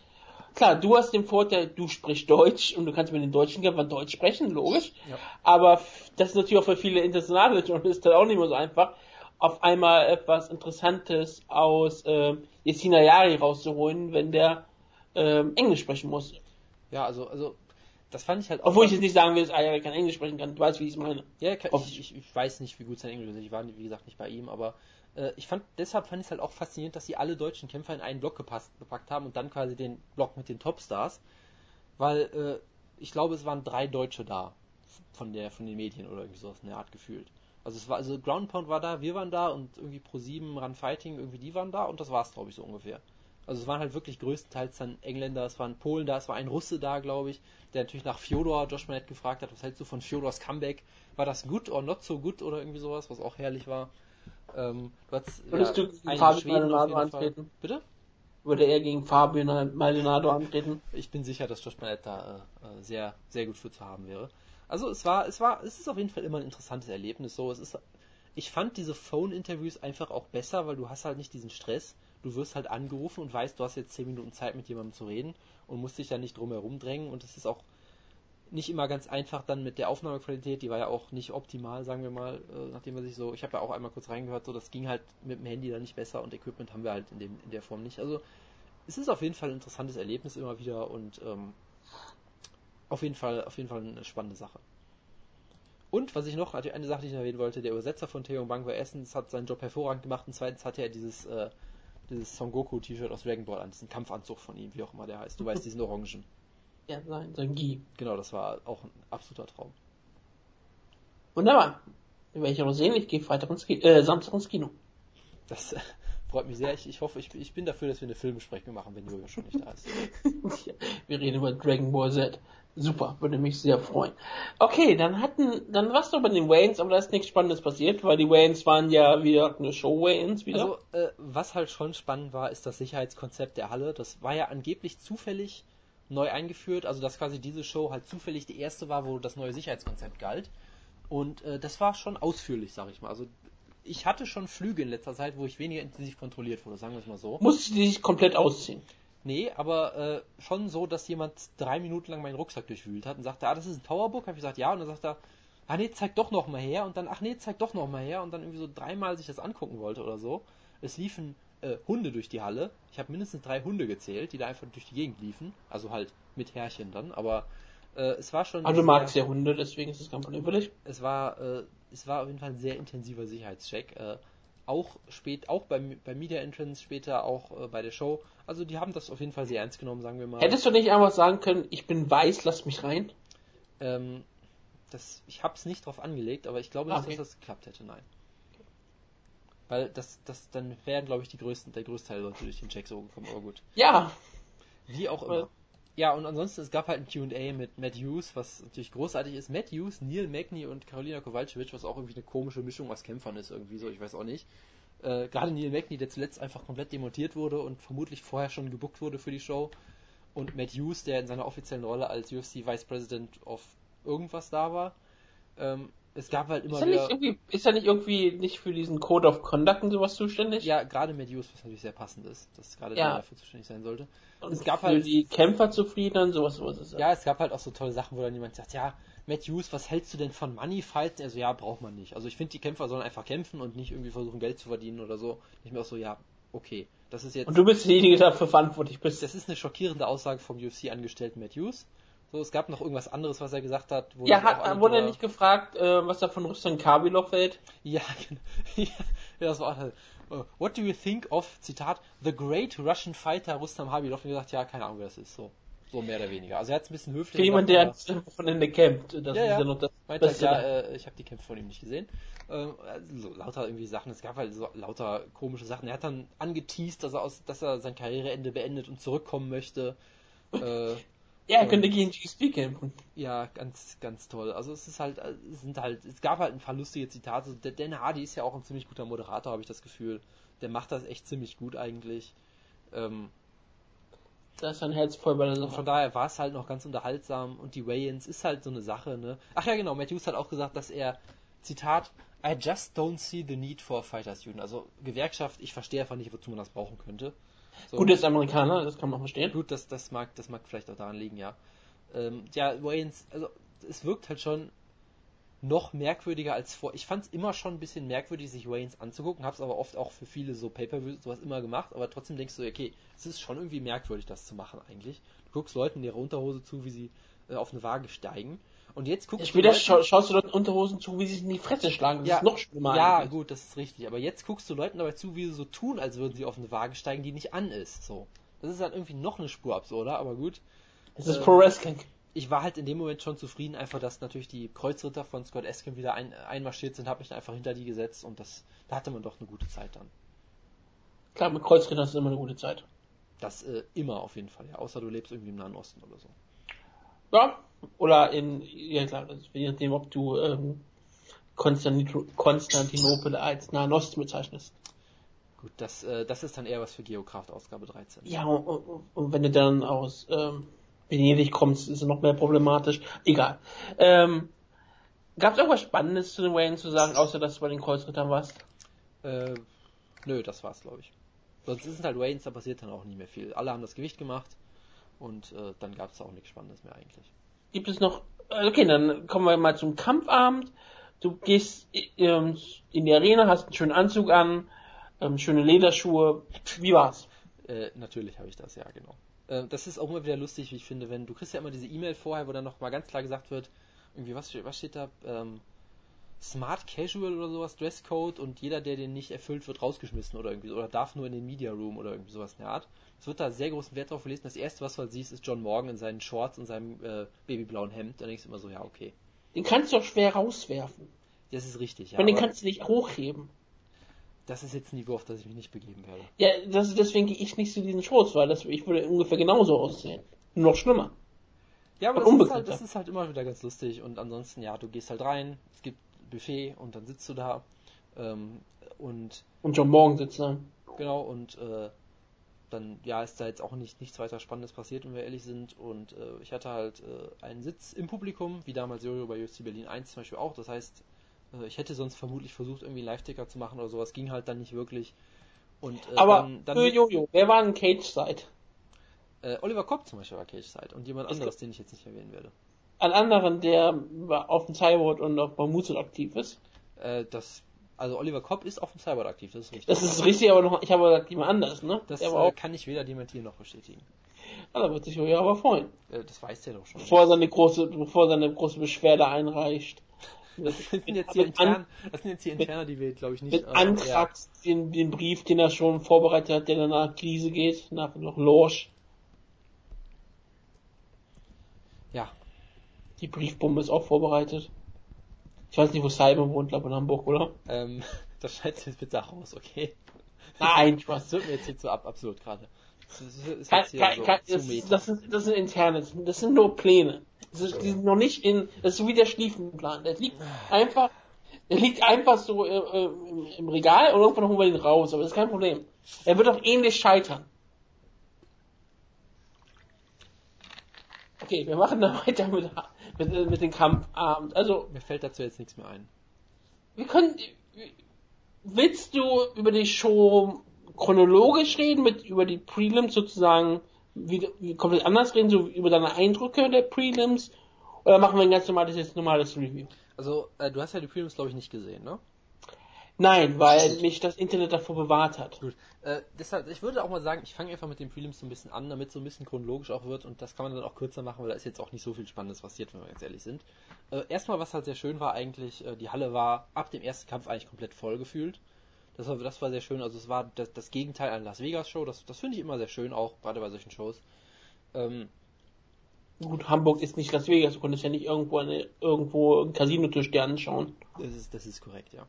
Klar, du hast den Vorteil, du sprichst Deutsch und du kannst mit den deutschen Kämpfern Deutsch sprechen, logisch. Ja. Aber das ist natürlich auch für viele internationale Journalisten auch nicht mehr so einfach, auf einmal etwas Interessantes aus äh, Yesina Yari rauszuholen, wenn der ähm, Englisch sprechen muss. Ja, also, also das fand ich halt auch. Obwohl ich jetzt nicht sagen will, dass Ayari kein Englisch sprechen kann. Du weißt, wie ich es meine. Ja, ich, ich, ich, weiß nicht, wie gut sein Englisch ist. Ich war, wie gesagt, nicht bei ihm, aber äh, ich fand, deshalb fand ich es halt auch faszinierend, dass sie alle deutschen Kämpfer in einen Block gepasst, gepackt haben und dann quasi den Block mit den Topstars. Weil, äh, ich glaube, es waren drei Deutsche da. Von der, von den Medien oder irgendwie sowas in der Art gefühlt. Also es war, also Ground Pound war da, wir waren da und irgendwie Pro7, Run Fighting, irgendwie die waren da und das war's, glaube ich, so ungefähr. Also es waren halt wirklich größtenteils dann Engländer, es waren Polen da, es war ein Russe da, glaube ich, der natürlich nach Fjodor, Josh Manett gefragt hat, was hältst du von Fjodors Comeback? War das gut oder not so gut oder irgendwie sowas, was auch herrlich war. Ähm, du hast, Würdest ja, du gegen Fabio Maldonado antreten? Bitte? Würde er gegen Fabio Maldonado antreten? Ich bin sicher, dass Josh Manett da äh, äh, sehr, sehr gut für zu haben wäre. Also es war, es war, es ist auf jeden Fall immer ein interessantes Erlebnis. So, es ist, ich fand diese Phone-Interviews einfach auch besser, weil du hast halt nicht diesen Stress du wirst halt angerufen und weißt, du hast jetzt 10 Minuten Zeit mit jemandem zu reden und musst dich dann nicht drum herum drängen und es ist auch nicht immer ganz einfach dann mit der Aufnahmequalität, die war ja auch nicht optimal, sagen wir mal, äh, nachdem man sich so, ich habe ja auch einmal kurz reingehört, so das ging halt mit dem Handy dann nicht besser und Equipment haben wir halt in, dem, in der Form nicht. Also es ist auf jeden Fall ein interessantes Erlebnis immer wieder und ähm, auf jeden Fall, auf jeden Fall eine spannende Sache. Und was ich noch, eine Sache, die ich erwähnen wollte, der Übersetzer von Theo Bang war erstens hat seinen Job hervorragend gemacht und zweitens hatte er dieses äh, dieses Son Goku T-Shirt aus Dragon Ball an, diesen Kampfanzug von ihm, wie auch immer der heißt. Du weißt, diesen orangen. Ja, sein, sein Gi. Genau, das war auch ein absoluter Traum. Wunderbar. Werde ich auch sehen, ich gehe Freitag ins Kino, äh, Samstag ins Kino. Das äh, freut mich sehr. Ich, ich hoffe, ich, ich bin dafür, dass wir eine Filmbesprechung machen, wenn Jojo schon nicht da ist. wir reden über Dragon Ball Z. Super, würde mich sehr freuen. Okay, dann hatten, dann war's doch bei den Waynes, aber da ist nichts Spannendes passiert, weil die Waynes waren ja wieder eine Show Waynes wieder. Also, äh, was halt schon spannend war, ist das Sicherheitskonzept der Halle. Das war ja angeblich zufällig neu eingeführt, also dass quasi diese Show halt zufällig die erste war, wo das neue Sicherheitskonzept galt. Und äh, das war schon ausführlich, sag ich mal. Also ich hatte schon Flüge in letzter Zeit, wo ich weniger intensiv kontrolliert wurde, sagen wir es mal so. Musste die sich komplett ausziehen? Nee, aber äh, schon so, dass jemand drei Minuten lang meinen Rucksack durchwühlt hat und sagte, ah, das ist ein Powerbook. Habe ich gesagt, ja. Und dann sagt er, ah nee, zeig doch noch mal her. Und dann, ach nee, zeig doch noch mal her. Und dann irgendwie so dreimal sich das angucken wollte oder so. Es liefen äh, Hunde durch die Halle. Ich habe mindestens drei Hunde gezählt, die da einfach durch die Gegend liefen. Also halt mit Herrchen dann. Aber äh, es war schon. Also du magst ja Hunde, deswegen ist es für dich. Es war, äh, es war auf jeden Fall ein sehr intensiver Sicherheitscheck. Auch spät, auch beim, beim Media Entrance später, auch äh, bei der Show. Also die haben das auf jeden Fall sehr ernst genommen, sagen wir mal. Hättest du nicht einfach sagen können, ich bin weiß, lass mich rein? Ähm, das, ich habe es nicht drauf angelegt, aber ich glaube nicht, okay. dass das geklappt hätte, nein. Weil das, das, dann wären, glaube ich, die größten, der größte Teil der Leute durch den Check so gekommen, aber gut. Ja! Wie auch immer. Ja, und ansonsten, es gab halt ein Q&A mit Matt Hughes, was natürlich großartig ist. Matt Hughes, Neil Magny und Karolina Kowalczyk, was auch irgendwie eine komische Mischung aus Kämpfern ist, irgendwie so, ich weiß auch nicht. Äh, Gerade Neil Magny, der zuletzt einfach komplett demontiert wurde und vermutlich vorher schon gebuckt wurde für die Show. Und Matt Hughes, der in seiner offiziellen Rolle als UFC Vice President of irgendwas da war. Ähm, es gab halt immer Ist er wieder. nicht irgendwie, ist er nicht irgendwie nicht für diesen Code of Conduct und sowas zuständig? Ja, gerade Matt Hughes, was natürlich sehr passend ist, dass gerade Ja. der dafür zuständig sein sollte. Und es gab für halt- die Kämpfer zufrieden, sowas, sowas ist. Ja, es gab halt auch so tolle Sachen, wo dann jemand sagt, ja, Matt Hughes, was hältst du denn von Money Fights? Also ja, braucht man nicht. Also ich finde, die Kämpfer sollen einfach kämpfen und nicht irgendwie versuchen, Geld zu verdienen oder so. Ich mir auch so, ja, okay. Das ist jetzt, Und du bist derjenige, der dafür verantwortlich bist. das ist eine schockierende Aussage vom UFC-Angestellten Matt Hughes. So, es gab noch irgendwas anderes, was er gesagt hat. Wo Ja, hat, wurde er nicht gefragt, äh, was er von Ruslan Kabilov hält? Ja, genau. ja, das war halt. uh, What do you think of, Zitat, the great Russian fighter Rustam Habilov? Und gesagt, ja, keine Ahnung, wer das ist. So, so mehr oder weniger. Also er hat es ein bisschen höflich Für gesagt, der am Wochenende kämpft. Das Ja, ja. noch das Meinte halt, ja, äh, ich habe die Kämpfe von ihm nicht gesehen. Ähm, also, lauter irgendwie Sachen. Es gab halt so lauter komische Sachen. Er hat dann angeteased, dass er, aus, dass er sein Karriereende beendet und zurückkommen möchte. Äh, ja, er könnte gegen GSP kämpfen. ja, ganz, ganz toll. Also es ist halt, es sind halt, es gab halt ein paar lustige Zitate. Der Dan Hardy ist ja auch ein ziemlich guter Moderator, habe ich das Gefühl. Der macht das echt ziemlich gut eigentlich. Ähm, Da ist sein Herz voll bei der und von Sache. daher war es halt noch ganz unterhaltsam und die Weigh-ins ist halt so eine Sache, ne? Ach ja, genau, Matthews hat auch gesagt, dass er, Zitat, I just don't see the need for a fighters union. Also Gewerkschaft, ich verstehe einfach nicht, wozu man das brauchen könnte. So, Gut, ist Amerikaner, das kann man verstehen. gut, das, das mag, das mag vielleicht auch daran liegen, ja. Ähm, ja, Wayans, also es wirkt halt schon noch merkwürdiger als vor. Ich fand es immer schon ein bisschen merkwürdig, sich Wayans anzugucken, hab's aber oft auch für viele so Pay-Per-Views sowas immer gemacht, aber trotzdem denkst du, okay, es ist schon irgendwie merkwürdig, das zu machen eigentlich. Du guckst Leuten in ihrer Unterhose zu, wie sie äh, auf eine Waage steigen. Und jetzt guckst Später Leuten- scha schaust du dort Unterhosen zu, wie sie sich in die Fresse schlagen. Das Ja, ist noch schlimmer. Ja, eigentlich. gut, das ist richtig. Aber jetzt guckst du Leuten dabei zu, wie sie so tun, als würden sie auf eine Waage steigen, die nicht an ist. So. Das ist halt irgendwie noch eine Spur absurder, aber gut. Es ist äh, Pro Wrestling. ich war halt in dem Moment schon zufrieden, einfach, dass natürlich die Kreuzritter von Scott Eskin wieder ein, einmarschiert sind, habe mich dann einfach hinter die gesetzt und das, da hatte man doch eine gute Zeit dann. Klar, mit Kreuzritter ist immer eine gute Zeit. Das äh, immer auf jeden Fall, ja. Außer du lebst irgendwie im Nahen Osten oder so. Ja, oder in, ja klar, je nachdem, ob du ähm, Konstantin Konstantinopel als Nahen Osten bezeichnest. Gut, das, äh, das ist dann eher was für Geokraft Ausgabe 13. Ja, und, und, wenn du dann aus ähm, Venedig kommst, ist es noch mehr problematisch. Egal. Ähm, Gab es irgendwas Spannendes zu den Wayne zu sagen, außer dass du bei den Kreuzrittern warst? Äh, nö, das war's, glaube ich. Sonst ist es halt Waynes, da passiert dann auch nie mehr viel. Alle haben das Gewicht gemacht und äh, dann gab es auch nichts Spannendes mehr eigentlich. Gibt es noch, äh, okay, dann kommen wir mal zum Kampfabend. Du gehst ähm, in die Arena, hast einen schönen Anzug an, ähm, schöne Lederschuhe. Wie war's? Äh, natürlich habe ich das, ja, genau. Äh, das ist auch immer wieder lustig, wie ich finde, wenn du kriegst ja immer diese E-Mail vorher, wo dann noch mal ganz klar gesagt wird, irgendwie, was, steht- was steht da? Ähm, Smart Casual oder sowas, Dresscode und jeder, der den nicht erfüllt, wird rausgeschmissen oder irgendwie so, oder darf nur in den Media Room oder irgendwie sowas in der Art. Es wird da sehr großen Wert drauf gelesen. Das erste, was du halt siehst, ist John Morgan in seinen Shorts und seinem äh, babyblauen Hemd. Da denkst du immer so, ja, okay. Den kannst du doch schwer rauswerfen. Das ist richtig, ja. Ja, den kannst du nicht hochheben. das ist jetzt ein Niveau, auf das ich mich nicht begeben werde. Ja, das, deswegen gehe ich nicht zu diesen Shows, weil das, ich würde ungefähr genauso aussehen. Nur noch schlimmer. Ja, aber Und das ist, halt, das ist halt immer wieder ganz lustig und ansonsten, ja, du gehst halt rein, es gibt Buffet und dann sitzt du da ähm, und Und John Morgan sitzt da. genau und äh, dann, ja, ist da jetzt auch nicht nichts weiter Spannendes passiert, wenn wir ehrlich sind und äh, ich hatte halt äh, einen Sitz im Publikum, wie damals Jojo bei UFC Berlin 1 zum Beispiel auch, das heißt, äh, ich hätte sonst vermutlich versucht, irgendwie einen Live-Ticker zu machen oder sowas, ging halt dann nicht wirklich und äh, Aber dann, dann für Jojo, wer war in Cage-Side? äh, Oliver Kopp zum Beispiel war Cage-Side und jemand Es anderes, den ich jetzt nicht erwähnen werde. Ein anderen, der auf dem Cyborg und auf Bermuda aktiv ist. Äh, das, also Oliver Kopp ist auf dem Cyborg aktiv, das ist richtig. Das ist richtig, aber noch, ich habe gesagt, jemand anders, ne? Das äh, kann ich weder dementieren noch bestätigen. ja, da wird sich Jojo aber freuen. Äh, das weiß der doch schon. Bevor er seine große, bevor seine große Beschwerde einreicht. das sind jetzt hier intern, das sind jetzt hier Interner, die wir, glaube ich, nicht. mit äh, Antrag den, den Brief, den er schon vorbereitet hat, der dann nach Krise geht, nach noch Lorsch. Ja, Die Briefbombe ist auch vorbereitet. Ich weiß nicht, wo Simon wohnt, glaube in Hamburg, oder? ähm, das schneidest du jetzt bitte raus, okay? Nein, Das Spaß. wird mir jetzt hier zu ab absurd gerade. Das das, das, sind, das interne, das sind- das nur Pläne. Das ist, die sind noch nicht in, das ist so wie der Schlieffenplan. Der liegt einfach Der liegt einfach so äh, äh, im Regal und irgendwann holen wir ihn raus, aber das ist kein Problem. Er wird auch ähnlich scheitern. Okay, wir machen dann weiter mit, mit, mit dem Kampfabend. Also, Mir fällt dazu jetzt nichts mehr ein. wir können. Willst du über die Show chronologisch reden, mit über die Prelims sozusagen wie, wie komplett anders reden, so über deine Eindrücke der Prelims? Oder machen wir ein ganz normales, jetzt normales Review? Also, äh, du hast ja die Prelims, glaube ich, nicht gesehen, ne? Nein, weil mich das Internet davor bewahrt hat. Gut. Äh, deshalb, ich würde auch mal sagen, ich fange einfach mit den Prelims so ein bisschen an, damit so ein bisschen chronologisch auch wird und das kann man dann auch kürzer machen, weil da ist jetzt auch nicht so viel Spannendes passiert, wenn wir jetzt ehrlich sind. Äh, erstmal, was halt sehr schön war eigentlich, äh, die Halle war ab dem ersten Kampf eigentlich komplett voll gefühlt. Das war, das war sehr schön, also es war das, das Gegenteil einer Las Vegas Show, das, das finde ich immer sehr schön, auch gerade bei solchen Shows. Ähm, Gut, Hamburg ist nicht Las Vegas, du konntest ja nicht irgendwo, eine, irgendwo einen Casinotisch dir anschauen. Das ist, das ist korrekt, ja.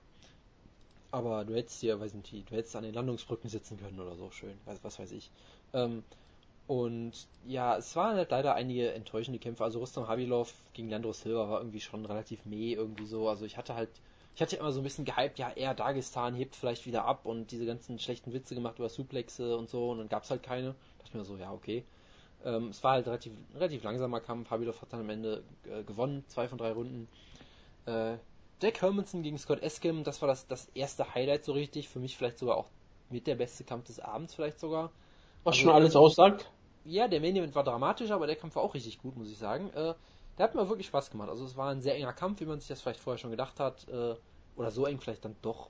Aber du hättest dir, weiß nicht, du hättest an den Landungsbrücken sitzen können oder so, schön, was, was weiß ich. Ähm, und ja, es waren halt leider einige enttäuschende Kämpfe. Also Rustam Habilov gegen Landro Silva war irgendwie schon relativ meh, irgendwie so. Also ich hatte halt, ich hatte immer so ein bisschen gehypt, ja, er Dagestan hebt vielleicht wieder ab und diese ganzen schlechten Witze gemacht über Suplexe und so und dann gab's halt keine. Da dachte ich mir so, ja, okay. Ähm, es war halt relativ, relativ langsamer Kampf. Habilov hat dann am Ende äh, gewonnen, zwei von drei Runden. Äh, Jack Hermanson gegen Scott Eskim, das war das, das erste Highlight so richtig. Für mich vielleicht sogar auch mit der beste Kampf des Abends vielleicht sogar. Was Also- schon alles aussagt. Ja, der Main Event war dramatisch, aber der Kampf war auch richtig gut, muss ich sagen. Äh, der hat mir wirklich Spaß gemacht. Also es war ein sehr enger Kampf, wie man sich das vielleicht vorher schon gedacht hat. Äh, oder so eng vielleicht dann doch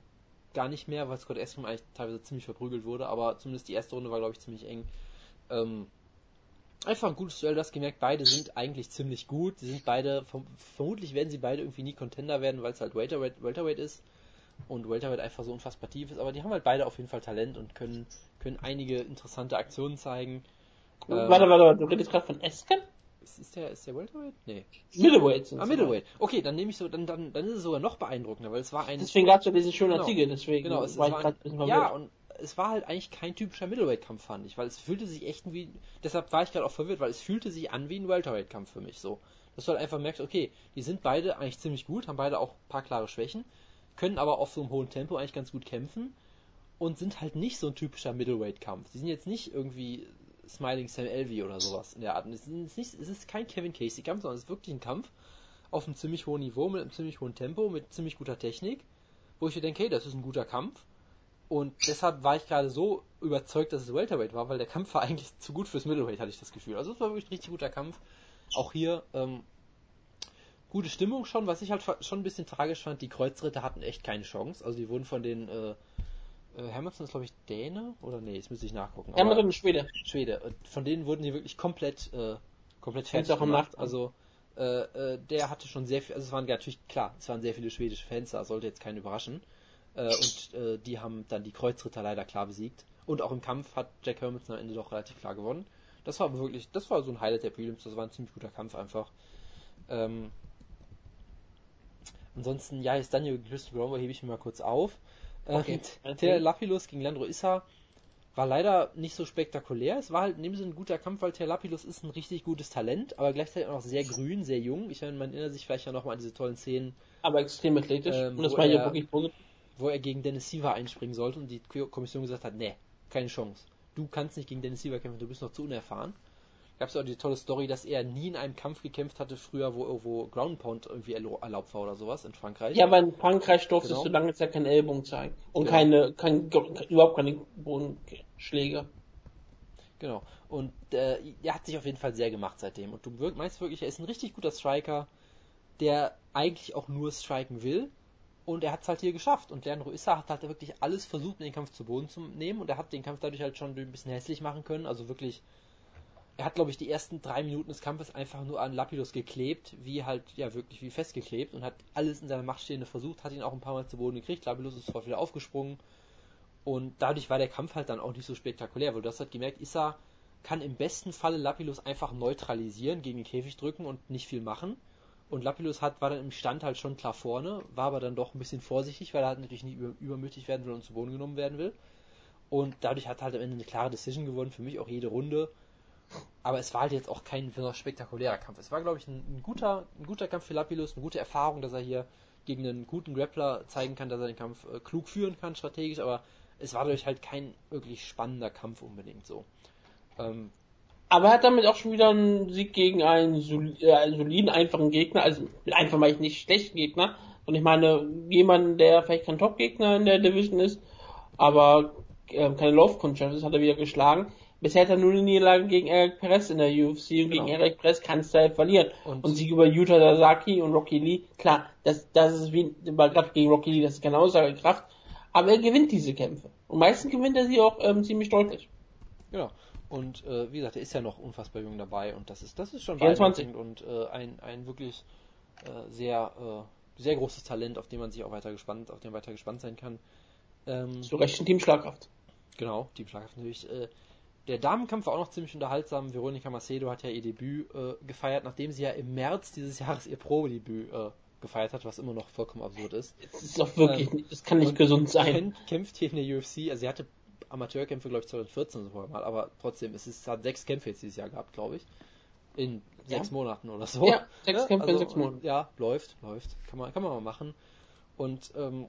gar nicht mehr, weil Scott Eskim eigentlich teilweise ziemlich verprügelt wurde. Aber zumindest die erste Runde war, glaube ich, ziemlich eng. Ähm, einfach ein gutes Duell. Du hast gemerkt, beide sind eigentlich ziemlich gut. Sie sind beide, verm vermutlich werden sie beide irgendwie nie Contender werden, weil es halt Welterweight, Welterweight ist. Und Welterweight einfach so unfassbar tief ist. Aber die haben halt beide auf jeden Fall Talent und können, können einige interessante Aktionen zeigen. Ähm, warte, warte, warte, du redest gerade von Esken? Ist, ist der, ist der Welterweight? Nee. Middleweight sind Ah. Middleweight. Okay, dann nehme ich so, dann, dann, dann ist es sogar noch beeindruckender, weil es war ein. Deswegen gab es ja diesen schönen Genau. Artikel, deswegen Genau, es, war es war ein ja, und es war halt eigentlich kein typischer Middleweight-Kampf, fand ich, weil es fühlte sich echt wie, deshalb war ich gerade auch verwirrt, weil es fühlte sich an wie ein Welterweight-Kampf für mich, so. Dass du halt einfach merkst, okay, die sind beide eigentlich ziemlich gut, haben beide auch ein paar klare Schwächen, können aber auf so einem hohen Tempo eigentlich ganz gut kämpfen und sind halt nicht so ein typischer Middleweight-Kampf. Die sind jetzt nicht irgendwie Smiling Sam Elvey oder sowas in der Art. Es ist, nicht, es ist kein Kevin Casey-Kampf, sondern es ist wirklich ein Kampf auf einem ziemlich hohen Niveau, mit einem ziemlich hohen Tempo, mit ziemlich guter Technik, wo ich mir denke, hey, das ist ein guter Kampf. Und deshalb war ich gerade so überzeugt, dass es Welterweight war, weil der Kampf war eigentlich zu gut fürs Middleweight, hatte ich das Gefühl. Also es war wirklich ein richtig guter Kampf. Auch hier ähm, gute Stimmung schon, was ich halt schon ein bisschen tragisch fand, die Kreuzritter hatten echt keine Chance. Also die wurden von den äh, äh, Hermanson ist glaube ich Däne oder nee, das müsste ich nachgucken. Mit dem Schwede. Schwede. Und Von denen wurden die wirklich komplett, äh, komplett Fans fertig auch gemacht. Also äh, äh, der hatte schon sehr viel, also es waren natürlich klar, es waren sehr viele schwedische Fans, da sollte jetzt keinen überraschen. Äh, und äh, die haben dann die Kreuzritter leider klar besiegt. Und auch im Kampf hat Jack Hermanson am Ende doch relativ klar gewonnen. Das war wirklich, das war so ein Highlight der Prelims, das war ein ziemlich guter Kampf einfach. Ähm, ansonsten, ja, jetzt Daniel gegen Christian Gromber hebe ich mir mal kurz auf. Okay. Ähm, der Lapilus gegen Landro Issa war leider nicht so spektakulär. Es war halt in dem Sinne ein guter Kampf, weil Terlapilus ist ein richtig gutes Talent, aber gleichzeitig auch noch sehr grün, sehr jung. Ich meine, man erinnert sich vielleicht ja noch mal an diese tollen Szenen, Aber extrem athletisch. Ähm, und das war hier er- wirklich positiv. Wo er gegen Dennis Siva einspringen sollte und die Kommission gesagt hat, nee, keine Chance. Du kannst nicht gegen Dennis Siva kämpfen, du bist noch zu unerfahren. Gab es auch die tolle Story, dass er nie in einem Kampf gekämpft hatte früher, wo, wo Ground Pound irgendwie erlaubt war oder sowas in Frankreich. Ja, aber in Frankreich durftest Genau. du lange Zeit keinen Ellbogen zeigen. Und Genau. keine, kein, überhaupt keine Bodenschläge. Genau. Und äh, er hat sich auf jeden Fall sehr gemacht seitdem. Und du meinst wirklich, er ist ein richtig guter Striker, der eigentlich auch nur striken will. Und er hat es halt hier geschafft. Und Leandro Issa hat halt wirklich alles versucht, den Kampf zu Boden zu nehmen. Und er hat den Kampf dadurch halt schon ein bisschen hässlich machen können. Also wirklich, er hat, glaube ich, die ersten drei Minuten des Kampfes einfach nur an Lapidus geklebt, wie halt, ja, wirklich wie festgeklebt. Und hat alles in seiner Macht Stehende versucht, hat ihn auch ein paar Mal zu Boden gekriegt. Lapidus ist sofort wieder aufgesprungen. Und dadurch war der Kampf halt dann auch nicht so spektakulär, weil du hast halt gemerkt, Issa kann im besten Falle Lapilus einfach neutralisieren, gegen den Käfig drücken und nicht viel machen. Und Lapilus hat, war dann im Stand halt schon klar vorne, war aber dann doch ein bisschen vorsichtig, weil er halt natürlich nicht über, übermütig werden will und zu Boden genommen werden will. Und dadurch hat er halt am Ende eine klare Decision gewonnen, für mich auch jede Runde. Aber es war halt jetzt auch kein spektakulärer Kampf. Es war, glaube ich, ein, ein, guter, ein guter Kampf für Lapilus, eine gute Erfahrung, dass er hier gegen einen guten Grappler zeigen kann, dass er den Kampf äh, klug führen kann, strategisch, aber es war dadurch halt kein wirklich spannender Kampf unbedingt so. Ähm, aber er hat damit auch schon wieder einen Sieg gegen einen, äh, einen soliden, einfachen Gegner, also einfach mal nicht schlechten Gegner. Und ich meine, jemand, der vielleicht kein Top-Gegner in der Division ist, aber äh, keine Laufkundschaft ist, hat er wieder geschlagen. Bisher hat er nur eine Niederlage gegen Eric Perez in der UFC und genau. gegen Eric Perez kannst du halt verlieren. Und, und Sieg über Yuta Sasaki und Rocky Lee, klar, das, das ist wie, gerade gegen Rocky Lee, das ist keine Aussagekraft, aber er gewinnt diese Kämpfe. Und meistens gewinnt er sie auch ähm, ziemlich deutlich. Genau. Und äh, wie gesagt, er ist ja noch unfassbar jung dabei und das ist, das ist schon 24. und äh, ein, ein wirklich äh, sehr, äh, sehr großes Talent, auf dem man sich auch weiter gespannt, auf dem weiter gespannt sein kann. Ähm, Zu Recht ein Team Schlagkraft. Genau, Team Schlagkraft natürlich. Äh, der Damenkampf war auch noch ziemlich unterhaltsam. Veronika Macedo hat ja ihr Debüt äh, gefeiert, nachdem sie ja im März dieses Jahres ihr Pro-Debüt äh, gefeiert hat, was immer noch vollkommen absurd ist. Das ist doch wirklich, ähm, das kann nicht gesund sein. Kämpft hier in der UFC, also sie hatte Amateurkämpfe, glaube ich, 2014 so mal, aber trotzdem, es ist, hat sechs Kämpfe jetzt dieses Jahr gehabt, glaube ich. In sechs ja. Monaten oder so. Ja, sechs ja, Kämpfe also, in sechs Monaten. Ja, läuft, läuft. Kann man, kann man mal machen. Und ähm,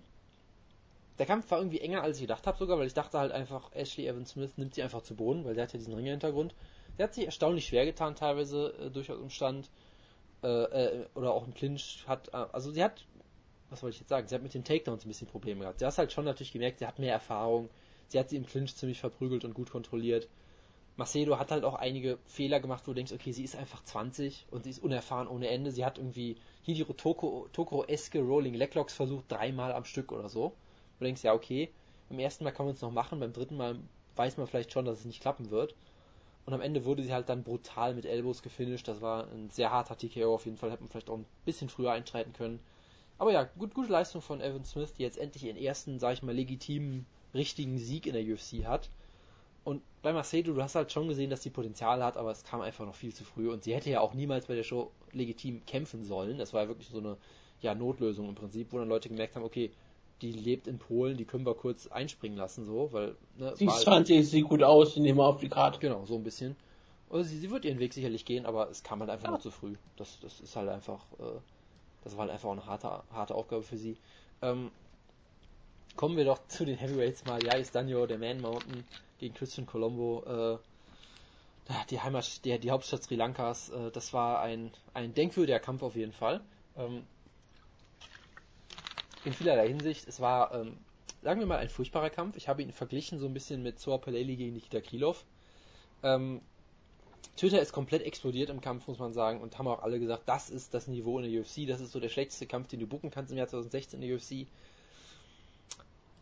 der Kampf war irgendwie enger, als ich gedacht habe sogar, weil ich dachte halt einfach, Ashley Evans Smith nimmt sie einfach zu Boden, weil der hat ja diesen Ringer-Hintergrund. Der hat sich erstaunlich schwer getan, teilweise äh, durchaus im Stand. Äh, äh, oder auch im Clinch hat, äh, also sie hat, was wollte ich jetzt sagen, sie hat mit den Takedowns ein bisschen Probleme gehabt. Sie hat halt schon natürlich gemerkt, sie hat mehr Erfahrung. Sie hat sie im Clinch ziemlich verprügelt und gut kontrolliert. Macedo hat halt auch einige Fehler gemacht, wo du denkst, okay, sie ist einfach 20 und sie ist unerfahren ohne Ende. Sie hat irgendwie Hidiro Toko, Toko-eske Rolling Leglocks versucht, dreimal am Stück oder so. Du denkst, ja, okay, beim ersten Mal kann man es noch machen, beim dritten Mal weiß man vielleicht schon, dass es nicht klappen wird. Und am Ende wurde sie halt dann brutal mit Elbows gefinisht. Das war ein sehr harter TKO auf jeden Fall. Hätte man vielleicht auch ein bisschen früher einschreiten können. Aber ja, gut, gute Leistung von Evan Smith, die jetzt endlich ihren ersten, sag ich mal, legitimen, richtigen Sieg in der UFC hat. Und bei Macedo, du hast halt schon gesehen, dass sie Potenzial hat, aber es kam einfach noch viel zu früh. Und sie hätte ja auch niemals bei der Show legitim kämpfen sollen. Das war ja wirklich so eine ja, Notlösung im Prinzip, wo dann Leute gemerkt haben, okay, die lebt in Polen, die können wir kurz einspringen lassen, so, weil, ne, Sie ist 20, sieht gut aus, nehmen wir auf die Karte. Genau, so ein bisschen. Also sie, sie wird ihren Weg sicherlich gehen, aber es kam halt einfach ja. nur zu früh. Das, das ist halt einfach, äh, das war halt einfach eine harte, harte Aufgabe für sie. Ähm, kommen wir doch zu den Heavyweights mal. Ja, ist Danjo, der Man Mountain gegen Christian Colombo, äh, die Heimat, die, die Hauptstadt Sri Lankas, äh, das war ein, ein denkwürdiger Kampf auf jeden Fall. Ähm, in vielerlei Hinsicht. Es war, ähm, sagen wir mal, ein furchtbarer Kampf. Ich habe ihn verglichen so ein bisschen mit Zoa Peleli gegen Nikita Krylov. Ähm, Twitter ist komplett explodiert im Kampf, muss man sagen, und haben auch alle gesagt, das ist das Niveau in der UFC, das ist so der schlechteste Kampf, den du bucken kannst im Jahr 2016 in der UFC.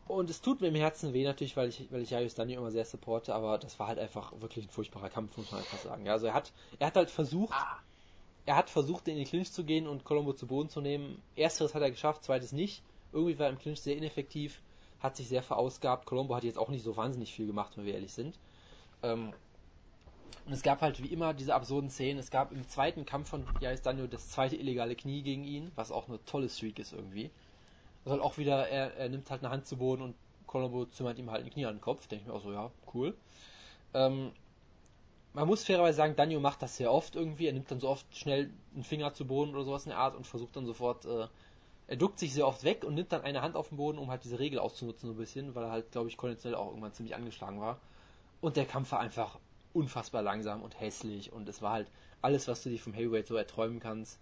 Und es tut mir im Herzen weh natürlich, weil ich, weil ich Jarius Daniel immer sehr supporte, aber das war halt einfach wirklich ein furchtbarer Kampf, muss man einfach sagen. Ja, also er hat, er hat halt versucht, ah. er hat versucht, in den Clinch zu gehen und Colombo zu Boden zu nehmen. Ersteres hat er geschafft, zweites nicht. Irgendwie war er im Clinch sehr ineffektiv, hat sich sehr verausgabt. Colombo hat jetzt auch nicht so wahnsinnig viel gemacht, wenn wir ehrlich sind. Ähm, und es gab halt wie immer diese absurden Szenen. Es gab im zweiten Kampf von Jais Daniel das zweite illegale Knie gegen ihn, was auch eine tolle Streak ist irgendwie. Das halt auch wieder, er, er nimmt halt eine Hand zu Boden und Colombo zimmert ihm halt ein Knie an den Kopf. Denke ich mir auch so, ja, cool. Ähm, man muss fairerweise sagen, Daniel macht das sehr oft irgendwie. Er nimmt dann so oft schnell einen Finger zu Boden oder sowas in der Art und versucht dann sofort äh, er duckt sich sehr oft weg und nimmt dann eine Hand auf den Boden, um halt diese Regel auszunutzen so ein bisschen, weil er halt, glaube ich, konditionell auch irgendwann ziemlich angeschlagen war. Und der Kampf war einfach unfassbar langsam und hässlich und es war halt alles, was du dir vom Heavyweight so erträumen kannst.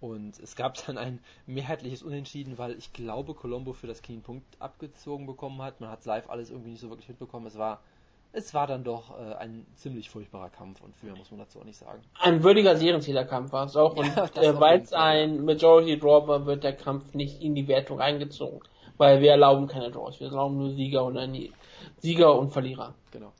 Und es gab dann ein mehrheitliches Unentschieden, weil ich glaube, Colombo für das Clean Punkt abgezogen bekommen hat. Man hat live alles irgendwie nicht so wirklich mitbekommen. Es war es war dann doch äh, ein ziemlich furchtbarer Kampf und viel muss man dazu auch nicht sagen. Ein würdiger Serienzählerkampf war es auch und ja, äh, weil es ein Majority Draw war, wird der Kampf nicht in die Wertung eingezogen, weil wir erlauben keine Draws, wir erlauben nur Sieger und ein Sieger und Verlierer. Genau.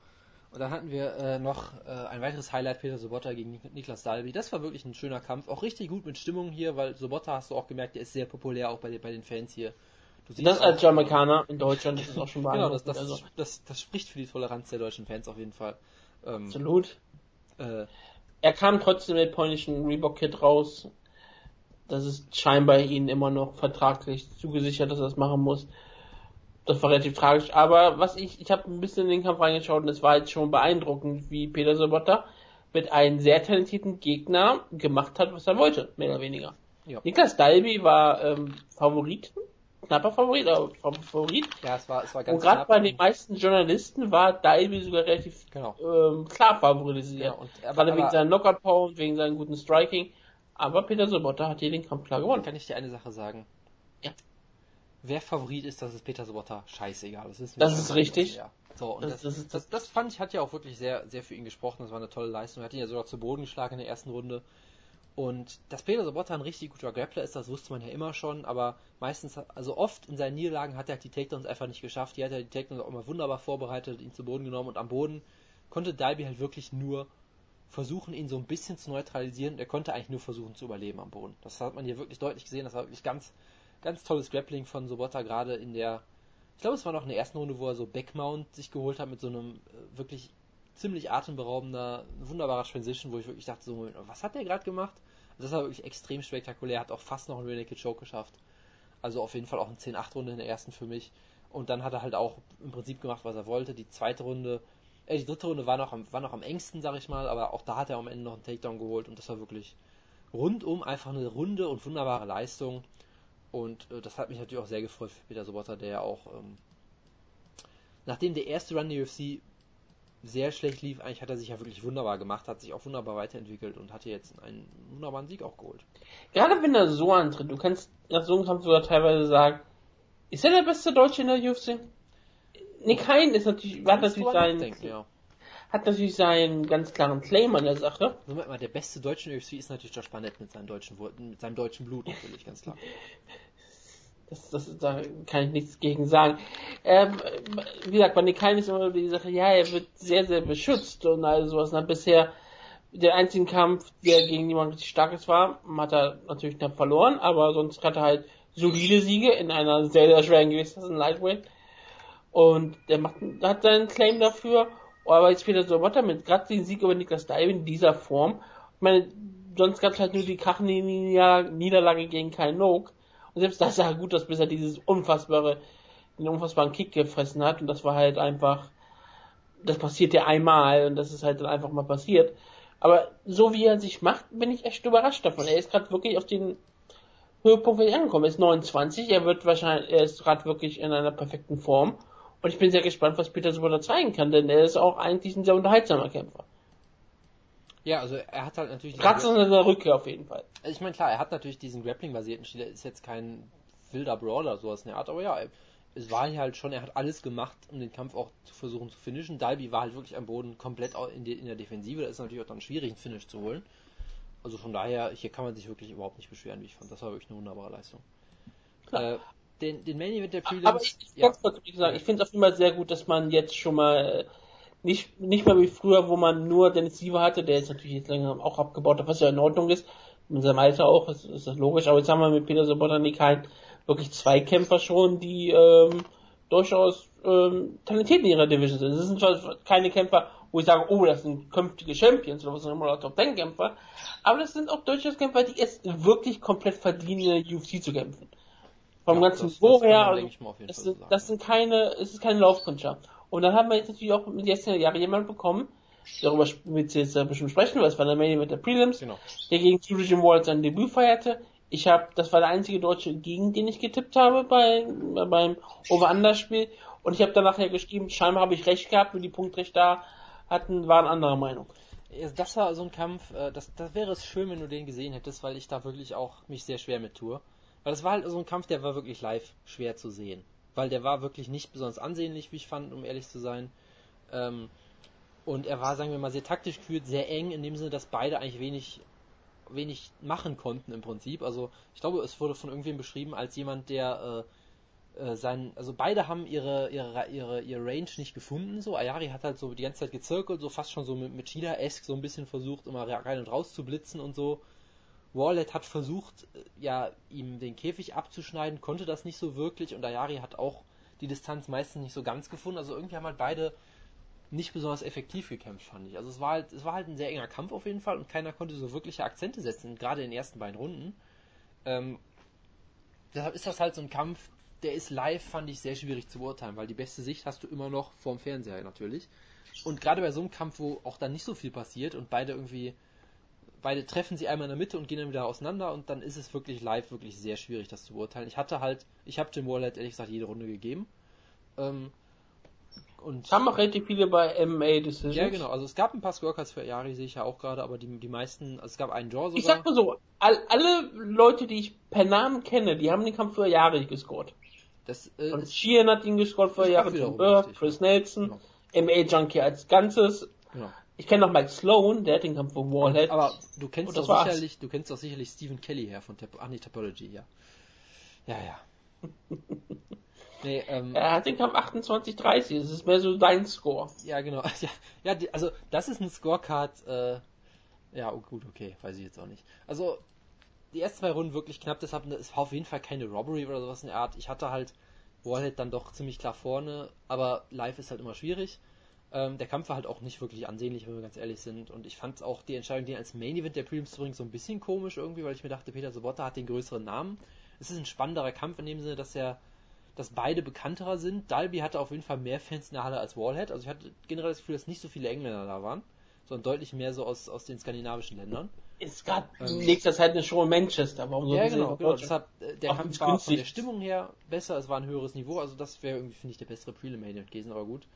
Und dann hatten wir äh, noch äh, ein weiteres Highlight, Peter Sobotta gegen Niklas Dalby. Das war wirklich ein schöner Kampf, auch richtig gut mit Stimmung hier, weil Sobotta hast du auch gemerkt, der ist sehr populär auch bei, bei den Fans hier das als Jamaikaner in Deutschland das ist auch schon Genau, das, das, also. das, das, spricht für die Toleranz der deutschen Fans auf jeden Fall. Ähm, Absolut. Äh, er kam trotzdem mit polnischen Reebok-Kit raus. Das ist scheinbar ihnen immer noch vertraglich zugesichert, dass er das machen muss. Das war relativ tragisch. Aber was ich, ich habe ein bisschen in den Kampf reingeschaut und es war jetzt schon beeindruckend, wie Peter Sobotta mit einem sehr talentierten Gegner gemacht hat, was er wollte, mehr oder weniger. Ja. Niklas Dalby war ähm, Favorit, knapper Favorit, aber Favorit. Ja, es war, es war ganz Und gerade bei den meisten Journalisten war Dalby sogar relativ genau. ähm, klar favorisiert. Genau. Und, aber, gerade wegen seinem Knockout-Power und wegen seinem guten Striking. Aber Peter Sobotta hat hier den Kampf klar gewonnen. Kann ich dir eine Sache sagen? Wer Favorit ist, das ist Peter Sobotta. Scheißegal. Das ist, das ist richtig. Ja. So, und das, das, das, das, fand ich, hat ja auch wirklich sehr, sehr für ihn gesprochen. Das war eine tolle Leistung. Er hat ihn ja sogar zu Boden geschlagen in der ersten Runde. Und dass Peter Sobotta ein richtig guter Grappler ist, das wusste man ja immer schon, aber meistens, also oft in seinen Niederlagen hat er halt die Takedowns einfach nicht geschafft. Die hat er die Takedowns auch immer wunderbar vorbereitet, ihn zu Boden genommen und am Boden konnte Dalby halt wirklich nur versuchen, ihn so ein bisschen zu neutralisieren er konnte eigentlich nur versuchen zu überleben am Boden. Das hat man hier wirklich deutlich gesehen. Das war wirklich ganz, ganz tolles Grappling von Sobotta, gerade in der ich glaube, es war noch in der ersten Runde, wo er so Backmount sich geholt hat mit so einem äh, wirklich ziemlich atemberaubender, wunderbarer Transition, wo ich wirklich dachte, so, was hat der gerade gemacht? Also das war wirklich extrem spektakulär, hat auch fast noch einen Rear Naked Choke geschafft. Also auf jeden Fall auch eine 10-8-Runde in der ersten für mich. Und dann hat er halt auch im Prinzip gemacht, was er wollte. Die zweite Runde, äh, die dritte Runde war noch am, war noch am engsten, sag ich mal, aber auch da hat er am Ende noch einen Takedown geholt und das war wirklich rundum einfach eine runde und wunderbare Leistung. Und äh, das hat mich natürlich auch sehr gefreut für Peter Sobotta, der ja auch, ähm, nachdem der erste Run der UFC sehr schlecht lief, eigentlich hat er sich ja wirklich wunderbar gemacht, hat sich auch wunderbar weiterentwickelt und hatte jetzt einen wunderbaren Sieg auch geholt. Gerade wenn er so antritt, du kannst nach so einem Kampf sogar teilweise sagen, ist er der beste Deutsche in der UFC? Nick Hein ist natürlich, hat natürlich sein, ja. Hat natürlich seinen ganz klaren Claim an der Sache. Moment mal, der beste Deutsche UFC ist natürlich Josh Barnett mit seinem deutschen, mit seinem deutschen Blut natürlich, ganz klar. Das, das, da kann ich nichts gegen sagen. Ähm, wie gesagt, bei Nick ist immer die Sache, ja, er wird sehr, sehr beschützt und all sowas. Und bisher der einzige Kampf, der gegen jemanden richtig starkes war, hat er natürlich knapp verloren, aber sonst hat er halt solide Siege in einer sehr, sehr schweren Gewichtsklasse, Lightweight. Und der macht, hat seinen Claim dafür. Aber jetzt wieder so weiter mit gerade den Sieg über Niklas Dive in dieser Form. Ich meine, sonst gab es halt nur die Krachenniederlage gegen Kai Noak. Und selbst das sah gut aus, bis er dieses unfassbare, den unfassbaren Kick gefressen hat. Und das war halt einfach, das passiert ja einmal und das ist halt dann einfach mal passiert. Aber so wie er sich macht, bin ich echt überrascht davon. Er ist gerade wirklich auf den Höhepunkt, wenn ich angekommen Er ist 29, er wird wahrscheinlich, er ist gerade wirklich in einer perfekten Form. Und ich bin sehr gespannt, was Peter Sobotta zeigen kann, denn er ist auch eigentlich ein sehr unterhaltsamer Kämpfer. Ja, also er hat halt natürlich. Kratzt an der Rückkehr auf jeden Fall. Ich meine, klar, er hat natürlich diesen Grappling-basierten Stil. Er ist jetzt kein wilder Brawler, sowas in der Art, aber ja, es war halt schon, er hat alles gemacht, um den Kampf auch zu versuchen zu finishen. Dalby war halt wirklich am Boden komplett in, die, in der Defensive. Da ist natürlich auch dann schwierig, einen Finish zu holen. Also von daher, hier kann man sich wirklich überhaupt nicht beschweren, wie ich fand. Das war wirklich eine wunderbare Leistung. Äh, den, den Main Event der Prelims. Aber ich, ich, ja. sagen, ich finde es auf jeden Fall sehr gut, dass man jetzt schon mal nicht, nicht mehr wie früher, wo man nur Dennis Siever hatte, der ist natürlich jetzt länger auch abgebaut hat, was ja in Ordnung ist. In seinem Alter auch, ist, ist das logisch. Aber jetzt haben wir mit Peter Sobotanik halt wirklich zwei Kämpfer schon, die ähm, durchaus ähm, talentiert in ihrer Division sind. Das sind zwar keine Kämpfer, wo ich sage, oh, das sind künftige Champions oder was auch immer, Top Ten Kämpfer, aber das sind auch durchaus Kämpfer, die es wirklich komplett verdienen, UFC zu kämpfen. Vom ja, ganzen Niveau her, also, das, sind, das sind keine, es ist keine Laufkundschaft. Und dann haben wir jetzt natürlich auch mit letzten Jahren jemanden bekommen, darüber wird jetzt ja bestimmt sprechen, weil es war der Main mit der Prelims, genau. der gegen Fusion Wall sein Debüt feierte. Ich habe, das war der einzige Deutsche, gegen den ich getippt habe bei, beim Over-Under-Spiel. Und ich habe dann nachher geschrieben, scheinbar habe ich recht gehabt, wie die Punktrichter hatten, waren anderer Meinung. Das war so ein Kampf, äh, das, das wäre es schön, wenn du den gesehen hättest, weil ich da wirklich auch mich sehr schwer mit tue. Weil das war halt so ein Kampf, der war wirklich live schwer zu sehen. Weil der war wirklich nicht besonders ansehnlich, wie ich fand, um ehrlich zu sein. Ähm, und er war, sagen wir mal, sehr taktisch geführt, sehr eng, in dem Sinne, dass beide eigentlich wenig, wenig machen konnten im Prinzip. Also ich glaube, es wurde von irgendwem beschrieben als jemand, der äh, äh, sein, also beide haben ihre, ihre, ihre, ihre Range nicht gefunden. So, Ayari hat halt so die ganze Zeit gezirkelt, so fast schon so mit, mit Shida-esque so ein bisschen versucht, immer rein und raus zu blitzen und so. Wallet hat versucht, äh, ja, ihm den Käfig abzuschneiden, konnte das nicht so wirklich und Ayari hat auch die Distanz meistens nicht so ganz gefunden. Also irgendwie haben halt beide nicht besonders effektiv gekämpft, fand ich. Also es war halt, es war halt ein sehr enger Kampf auf jeden Fall und keiner konnte so wirkliche Akzente setzen, gerade in den ersten beiden Runden. Ähm, deshalb ist das halt so ein Kampf, der ist live, fand ich, sehr schwierig zu beurteilen, weil die beste Sicht hast du immer noch vorm Fernseher natürlich. Und gerade bei so einem Kampf, wo auch dann nicht so viel passiert und beide irgendwie beide treffen sie einmal in der Mitte und gehen dann wieder auseinander und dann ist es wirklich live wirklich sehr schwierig, das zu beurteilen. Ich hatte halt, ich habe Jim Wallhead ehrlich gesagt jede Runde gegeben. Ähm, und haben auch relativ viele bei MMA Decisions. Ja, genau. Also es gab ein paar Scorecards für Yari, sehe ich ja auch gerade, aber die, die meisten, also es gab einen Draw sogar. Ich sag mal so, all, alle Leute, die ich per Namen kenne, die haben den Kampf für Yari gescored. Das, äh, und Sheehan hat ihn gescored für Yari, Burke, Chris Nelson, genau. MA Junkie als Ganzes. Genau. Ich kenne noch Mike Sloan, der hat den Kampf für Wallhead. Aber du kennst doch sicherlich, du kennst doch sicherlich Stephen Kelly her von Tap ah, nee, Topology, ja. Ja, ja. Nee, ähm, er hat den Kampf 28-30, das ist mehr so dein Score. Ja, genau. Ja, ja die, also das ist ein Scorecard, äh, ja, oh, gut, okay, weiß ich jetzt auch nicht. Also, die ersten zwei Runden wirklich knapp, deshalb es war auf jeden Fall keine Robbery oder sowas in der Art. Ich hatte halt Warhead dann doch ziemlich klar vorne, aber live ist halt immer schwierig. Ähm, der Kampf war halt auch nicht wirklich ansehnlich, wenn wir ganz ehrlich sind. Und ich fand auch die Entscheidung, den als Main Event der Prelims zu bringen, so ein bisschen komisch irgendwie, weil ich mir dachte, Peter Sobotta hat den größeren Namen. Es ist ein spannenderer Kampf in dem Sinne, dass er dass beide bekannterer sind. Dalby hatte auf jeden Fall mehr Fans in der Halle als Wallhead. Also ich hatte generell das Gefühl, dass nicht so viele Engländer da waren, sondern deutlich mehr so aus, aus den skandinavischen Ländern. Es gab ähm, nächster Zeit eine Show in Manchester. Warum so ja, genau, genau. Deshalb, äh, der Kampf war von der Stimmung her besser, es war ein höheres Niveau. Also das wäre irgendwie, finde ich, der bessere Prelim Main gewesen, aber gut.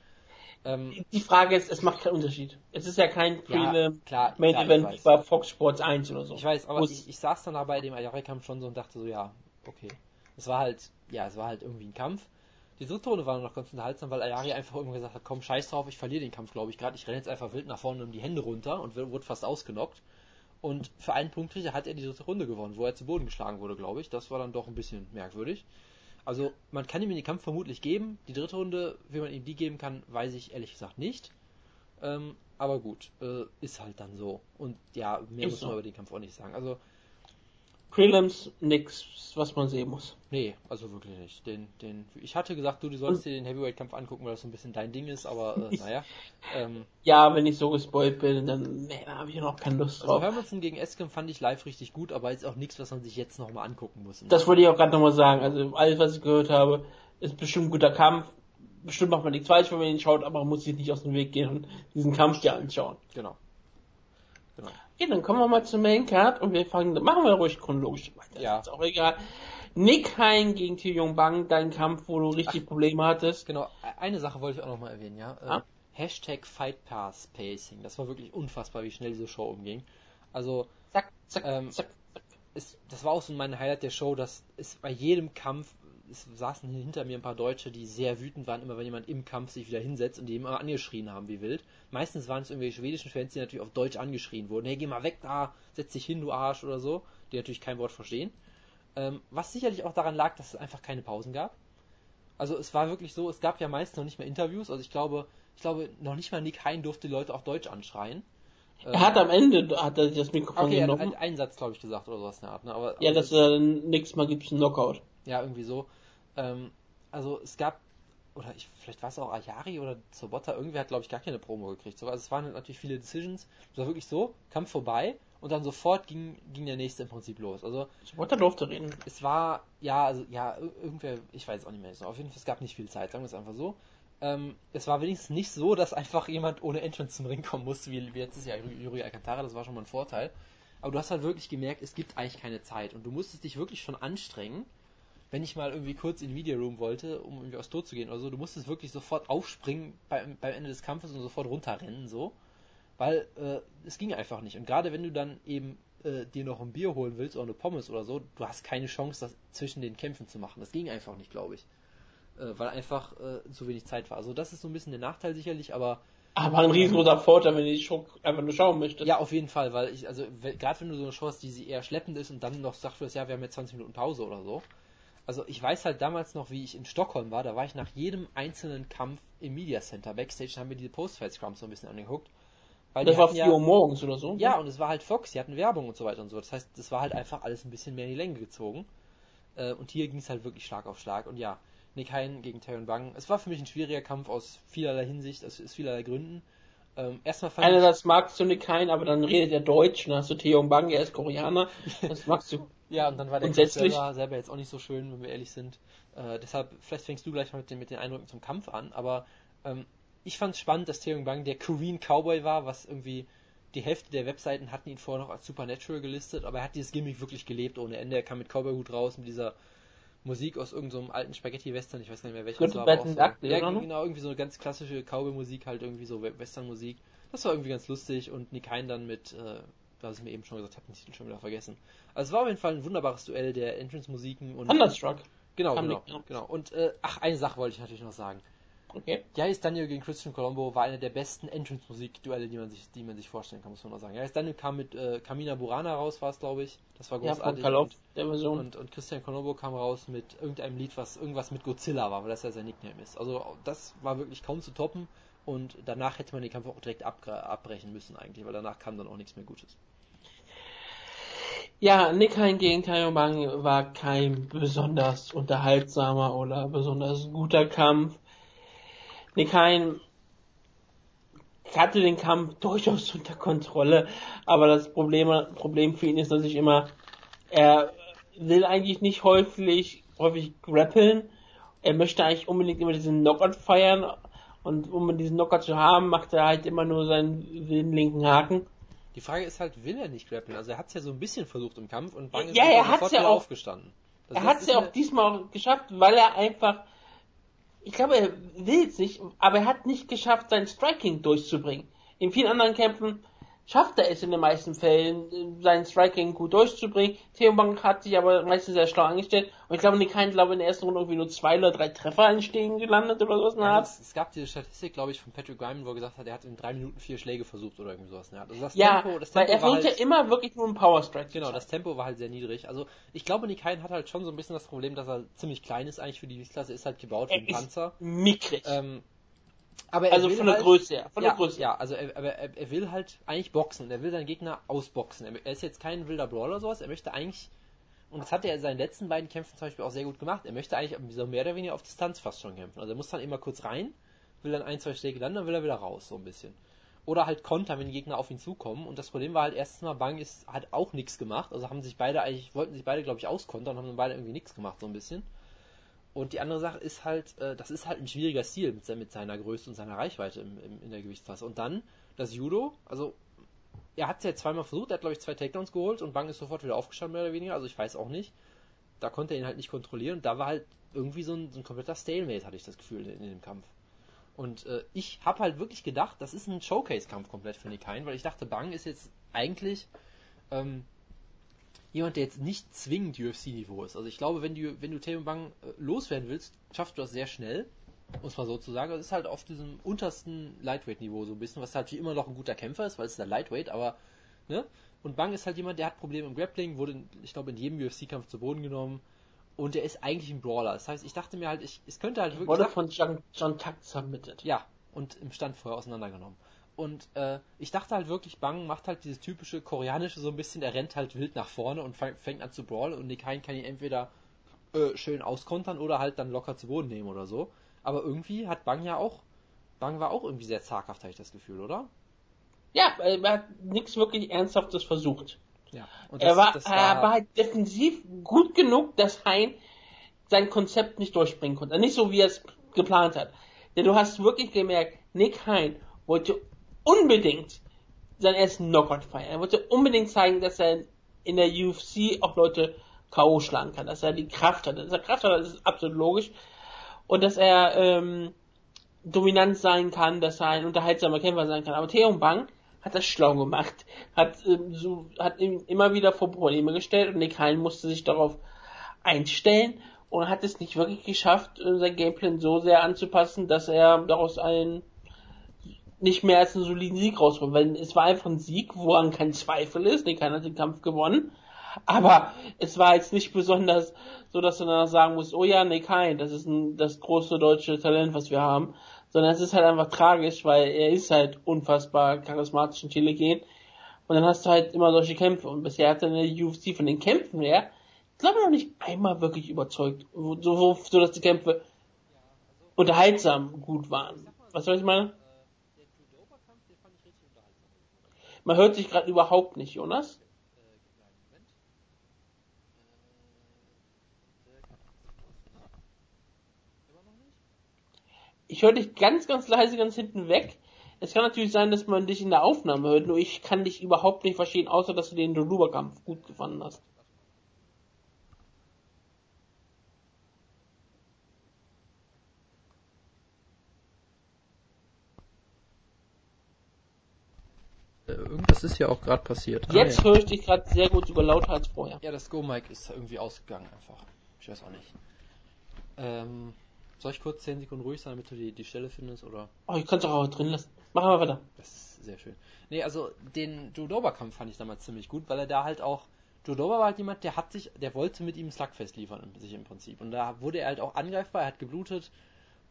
Ähm, die Frage ist, es macht keinen Unterschied. Es ist ja kein Prelim ja, Main Event bei Fox Sports 1 oder so. Ich weiß, aber ich, ich saß dann da bei dem Ayari-Kampf schon so und dachte so, ja, okay. Es war halt, ja, es war halt irgendwie ein Kampf. Die dritte Runde war noch ganz unterhaltsam, weil Ayari einfach irgendwann gesagt hat, komm, scheiß drauf, ich verliere den Kampf, glaube ich, gerade. Ich renne jetzt einfach wild nach vorne und die Hände runter und wurde fast ausgenockt. Und für einen Punkt hat er die dritte Runde gewonnen, wo er zu Boden geschlagen wurde, glaube ich. Das war dann doch ein bisschen merkwürdig. Also, man kann ihm den Kampf vermutlich geben. Die dritte Runde, wie man ihm die geben kann, weiß ich ehrlich gesagt nicht. Ähm, aber gut, äh, ist halt dann so. Und ja, mehr ist muss man so. über den Kampf auch nicht sagen. Also, Prelims nix, was man sehen muss. Nee, also wirklich nicht. Den, den, ich hatte gesagt, du, du sollst dir den Heavyweight-Kampf angucken, weil das so ein bisschen dein Ding ist, aber äh, naja. Ähm, ja, wenn ich so gespoilt bin, dann nee, da habe ich noch keine Lust drauf. Also Hermanson gegen Eskem fand ich live richtig gut, aber ist auch nichts, was man sich jetzt nochmal angucken muss. Das wollte ich auch gerade nochmal sagen. Also alles, was ich gehört habe, ist bestimmt ein guter Kampf. Bestimmt macht man nichts falsch, wenn man ihn schaut, aber man muss sich nicht aus dem Weg gehen und diesen Kampf dir anschauen. Genau. Genau. Okay, dann kommen wir mal zum Main Card und wir fangen, machen wir ruhig chronologisch weiter. Ja. Ist auch egal. Nick Hein gegen T. Bang, dein Kampf, wo du richtig Ach, Probleme hattest. Genau, eine Sache wollte ich auch nochmal erwähnen, ja. Äh, ah? Hashtag Fight Pass Pacing. Das war wirklich unfassbar, wie schnell diese Show umging. Also, zack, zack, ähm, zack, zack. Ist, das war auch so mein Highlight der Show, dass es bei jedem Kampf es saßen hinter mir ein paar Deutsche, die sehr wütend waren, immer wenn jemand im Kampf sich wieder hinsetzt und die immer angeschrien haben wie wild. Meistens waren es irgendwelche schwedischen Fans, die natürlich auf Deutsch angeschrien wurden. Hey, geh mal weg da, setz dich hin, du Arsch oder so. Die natürlich kein Wort verstehen. Ähm, was sicherlich auch daran lag, dass es einfach keine Pausen gab. Also es war wirklich so, es gab ja meist noch nicht mehr Interviews. Also ich glaube, ich glaube, noch nicht mal Nick Hein durfte die Leute auf Deutsch anschreien. Er hat am Ende hat er das Mikrofon okay, genommen. Er hat einen Satz, glaube ich, gesagt oder sowas in der Art. Ne? Aber, ja, dass er nix mal gibt, ein Knockout. Ja, irgendwie so. Ähm, also es gab, oder ich, vielleicht war es auch Ayari oder Sobotta, irgendwer hat glaube ich gar keine Promo gekriegt. So, also es waren natürlich viele Decisions. Es war wirklich so, Kampf vorbei und dann sofort ging, ging der nächste im Prinzip los. Also Sobotta durfte reden. Es war, ja, also ja, irgendwer, ich weiß auch nicht mehr so. Auf jeden Fall, es gab nicht viel Zeit, sagen wir es einfach so. Ähm, es war wenigstens nicht so, dass einfach jemand ohne Entrance zum Ring kommen musste, wie, wie letztes Jahr Yuri Alcantara, das war schon mal ein Vorteil. Aber du hast halt wirklich gemerkt, es gibt eigentlich keine Zeit und du musstest dich wirklich schon anstrengen, wenn ich mal irgendwie kurz in den Video Room wollte, um irgendwie aufs Tor zu gehen oder so, du musstest wirklich sofort aufspringen beim, beim Ende des Kampfes und sofort runterrennen, so. Weil äh, es ging einfach nicht. Und gerade wenn du dann eben äh, dir noch ein Bier holen willst oder eine Pommes oder so, du hast keine Chance, das zwischen den Kämpfen zu machen. Das ging einfach nicht, glaube ich. Äh, weil einfach äh, zu wenig Zeit war. Also das ist so ein bisschen der Nachteil sicherlich, aber aber ein riesengroßer Vorteil, wenn ich einfach nur schauen möchte. Ja, auf jeden Fall, weil ich, also gerade wenn du so eine Show hast, die sie eher schleppend ist und dann noch sagst du, ja, wir haben jetzt 20 Minuten Pause oder so, also ich weiß halt damals noch, wie ich in Stockholm war, da war ich nach jedem einzelnen Kampf im Media Center Backstage, haben wir diese Post-Fight-Scrums so ein bisschen angeguckt. Weil das war 4 ja, Uhr morgens oder so? Ja, und es war halt Fox, die hatten Werbung und so weiter und so. Das heißt, das war halt einfach alles ein bisschen mehr in die Länge gezogen. Äh, und hier ging es halt wirklich Schlag auf Schlag. Und ja, Nick Hein gegen Taron Bang. Es war für mich ein schwieriger Kampf aus vielerlei Hinsicht, aus, aus vielerlei Gründen. Ähm, erstmal fand Einerseits magst du Nick Hein, aber dann redet er Deutsch, dann hast du Theo Bang, er ist Koreaner. Das magst du. Ja, und dann war der Grundsätzlich... selber, selber jetzt auch nicht so schön, wenn wir ehrlich sind. Äh, deshalb, vielleicht fängst du gleich mal mit den, mit den Eindrücken zum Kampf an, aber ähm, ich fand es spannend, dass Taeyong Bang der Korean Cowboy war, was irgendwie die Hälfte der Webseiten hatten ihn vorher noch als Supernatural gelistet, aber er hat dieses Gimmick wirklich gelebt ohne Ende. Er kam mit Cowboy-Hut raus, mit dieser Musik aus irgendeinem so alten Spaghetti-Western, ich weiß gar nicht mehr welches war. Aber auch so, ja, genau, irgendwie so eine ganz klassische Cowboy-Musik, halt irgendwie so Western-Musik. Das war irgendwie ganz lustig und Nick Hein dann mit, äh, was ich mir eben schon gesagt habe, den Titel schon wieder vergessen. Also es war auf jeden Fall ein wunderbares Duell der Entrance-Musiken und. Thunderstruck. Genau, genau, genau. Und äh, ach, eine Sache wollte ich natürlich noch sagen. Okay. Jais Daniel gegen Christian Colombo war eine der besten Entrance-Musik-Duelle, die man sich, die man sich vorstellen kann, muss man noch sagen. Jais Daniel kam mit äh, Kamina Burana raus, war es glaube ich. Das war großartig. Ja, und, der Version. Und, und Christian Colombo kam raus mit irgendeinem Lied, was irgendwas mit Godzilla war, weil das ja sein Nickname ist. Also das war wirklich kaum zu toppen. Und danach hätte man den Kampf auch direkt abbrechen müssen eigentlich, weil danach kam dann auch nichts mehr Gutes. Ja, Nick Hein gegen Bang war kein besonders unterhaltsamer oder besonders guter Kampf. Nick Hein hatte den Kampf durchaus unter Kontrolle, aber das Problem, Problem für ihn ist natürlich immer, er will eigentlich nicht häufig, häufig grappeln. Er möchte eigentlich unbedingt immer diesen Knockout feiern und um diesen Knockout zu haben, macht er halt immer nur seinen linken Haken. Die Frage ist halt, will er nicht grappeln? Also er hat es ja so ein bisschen versucht im Kampf und Bang ist ja, er hat's ja auch, aufgestanden. Das er hat es ja auch diesmal geschafft, weil er einfach, ich glaube, er will es nicht, aber er hat nicht geschafft, sein Striking durchzubringen. In vielen anderen Kämpfen schafft er es in den meisten Fällen, sein Striking gut durchzubringen. Theo Bank hat sich aber meistens sehr schlau angestellt. Und ich glaube, nicht kein, glaube in der ersten Runde irgendwie nur zwei oder drei Treffer entstehen gelandet oder sowas. Ja, es, es, gab diese Statistik, glaube ich, von Patrick Ryman, wo er gesagt hat, er hat in drei Minuten vier Schläge versucht oder irgendwie sowas. Also das ja, Tempo, das Tempo weil er versucht halt, ja immer wirklich nur einen Power Strike. Genau, das Tempo war halt sehr niedrig. Also ich glaube, Nick Hein hat halt schon so ein bisschen das Problem, dass er ziemlich klein ist eigentlich für die Gewichtsklasse, ist halt gebaut wie ein Panzer. Mickrig. Ähm, aber also von der halt, Größe her. Von ja, der Größe. Ja, also er, aber er, er, will halt eigentlich boxen. Er will seinen Gegner ausboxen. Er, ist jetzt kein wilder Brawler oder sowas. Er möchte eigentlich, und das hat er in seinen letzten beiden Kämpfen zum Beispiel auch sehr gut gemacht, er möchte eigentlich so mehr oder weniger auf Distanz fast schon kämpfen. Also er muss dann immer kurz rein, will dann ein, zwei Schläge dann, dann will er wieder raus, so ein bisschen. Oder halt kontern, wenn die Gegner auf ihn zukommen. Und das Problem war halt erstens mal, Bang ist, hat auch nichts gemacht. Also haben sich beide eigentlich, wollten sich beide, glaube ich, auskontern und haben dann beide irgendwie nichts gemacht, so ein bisschen. Und die andere Sache ist halt, äh, das ist halt ein schwieriger Stil mit, mit seiner Größe und seiner Reichweite im, im, in der Gewichtsklasse. Und dann das Judo, also er hat es ja zweimal versucht, er hat glaube ich zwei Takedowns geholt und Bang ist sofort wieder aufgestanden, mehr oder weniger, also ich weiß auch nicht. Da konnte er ihn halt nicht kontrollieren und da war halt irgendwie so ein, so ein kompletter Stalemate, hatte ich das Gefühl, in, in dem Kampf. Und äh, ich habe halt wirklich gedacht, das ist ein Showcase-Kampf komplett für Nick Hein, weil ich dachte, Bang ist jetzt eigentlich ähm, jemand, der jetzt nicht zwingend UFC-Niveau ist. Also ich glaube, wenn du, wenn du Taemin Bang äh, loswerden willst, schaffst du das sehr schnell, muss man so zu sagen. Das ist halt auf diesem untersten Lightweight-Niveau so ein bisschen, was halt wie immer noch ein guter Kämpfer ist, weil es ist der Lightweight, aber, ne? Und Bang ist halt jemand, der hat Probleme im Grappling, wurde, ich glaube, in jedem UFC-Kampf zu Boden genommen. Und der ist eigentlich ein Brawler. Das heißt, ich dachte mir halt, ich, es könnte halt wirklich. Wurde von John, John Tuck submitted. Ja, und im Stand vorher auseinandergenommen. Und äh, ich dachte halt wirklich, Bang macht halt dieses typische koreanische so ein bisschen, er rennt halt wild nach vorne und fängt an zu brawlen und Nick Hein kann ihn entweder äh, schön auskontern oder halt dann locker zu Boden nehmen oder so. Aber irgendwie hat Bang ja auch, Bang war auch irgendwie sehr zaghaft, habe ich das Gefühl, oder? Ja, er hat nichts wirklich Ernsthaftes versucht. Ja, und das, er, war, das war, er war halt defensiv gut genug, dass Hein sein Konzept nicht durchbringen konnte. Nicht so, wie er es geplant hat. Denn du hast wirklich gemerkt, Nick Hein wollte unbedingt seinen ersten Knockout feiern. Er wollte unbedingt zeigen, dass er in der UFC auch Leute K.O. schlagen kann, dass er die Kraft hat. Dass er Kraft hat, das ist absolut logisch. Und dass er ähm, dominant sein kann, dass er ein unterhaltsamer Kämpfer sein kann. Aber Theo Bang hat das schlau gemacht, hat, ähm, so, hat ihm immer wieder vor Probleme gestellt und Nick Hein musste sich darauf einstellen und hat es nicht wirklich geschafft, äh, sein Gameplan so sehr anzupassen, dass er daraus einen nicht mehr als einen soliden Sieg rausholen, weil es war einfach ein Sieg, woran kein Zweifel ist, keiner hat den Kampf gewonnen, aber es war jetzt nicht besonders so, dass du danach sagen musst, oh ja, nee, kein, das ist ein, das große deutsche Talent, was wir haben, sondern es ist halt einfach tragisch, weil er ist halt unfassbar charismatisch und telegen und dann hast du halt immer solche Kämpfe und bisher hat er in der UFC von den Kämpfen her, ich glaube noch nicht einmal wirklich überzeugt, so, so, so dass die Kämpfe unterhaltsam gut waren. Was soll ich meinen? Man hört sich gerade überhaupt nicht, Jonas. Ich höre dich ganz, ganz leise ganz hinten weg. Es kann natürlich sein, dass man dich in der Aufnahme hört, nur ich kann dich überhaupt nicht verstehen, außer dass du den Doluba-Kampf gut gefunden hast. Ist ja auch gerade passiert. Ah, Jetzt ja. höre ich dich gerade sehr gut, sogar lauter als vorher. Ja, das Go-Mic ist irgendwie ausgegangen einfach. Ich weiß auch nicht. Ähm, soll ich kurz 10 Sekunden ruhig sein, damit du die, die Stelle findest, oder? Oh, ich kann es auch drin lassen. Machen wir weiter. Das ist sehr schön. Nee, also den Jodoba-Kampf fand ich damals ziemlich gut, weil er da halt auch Jodoba war halt jemand, der hat sich, der wollte mit ihm Slugfest liefern, sich im Prinzip. Und da wurde er halt auch angreifbar, er hat geblutet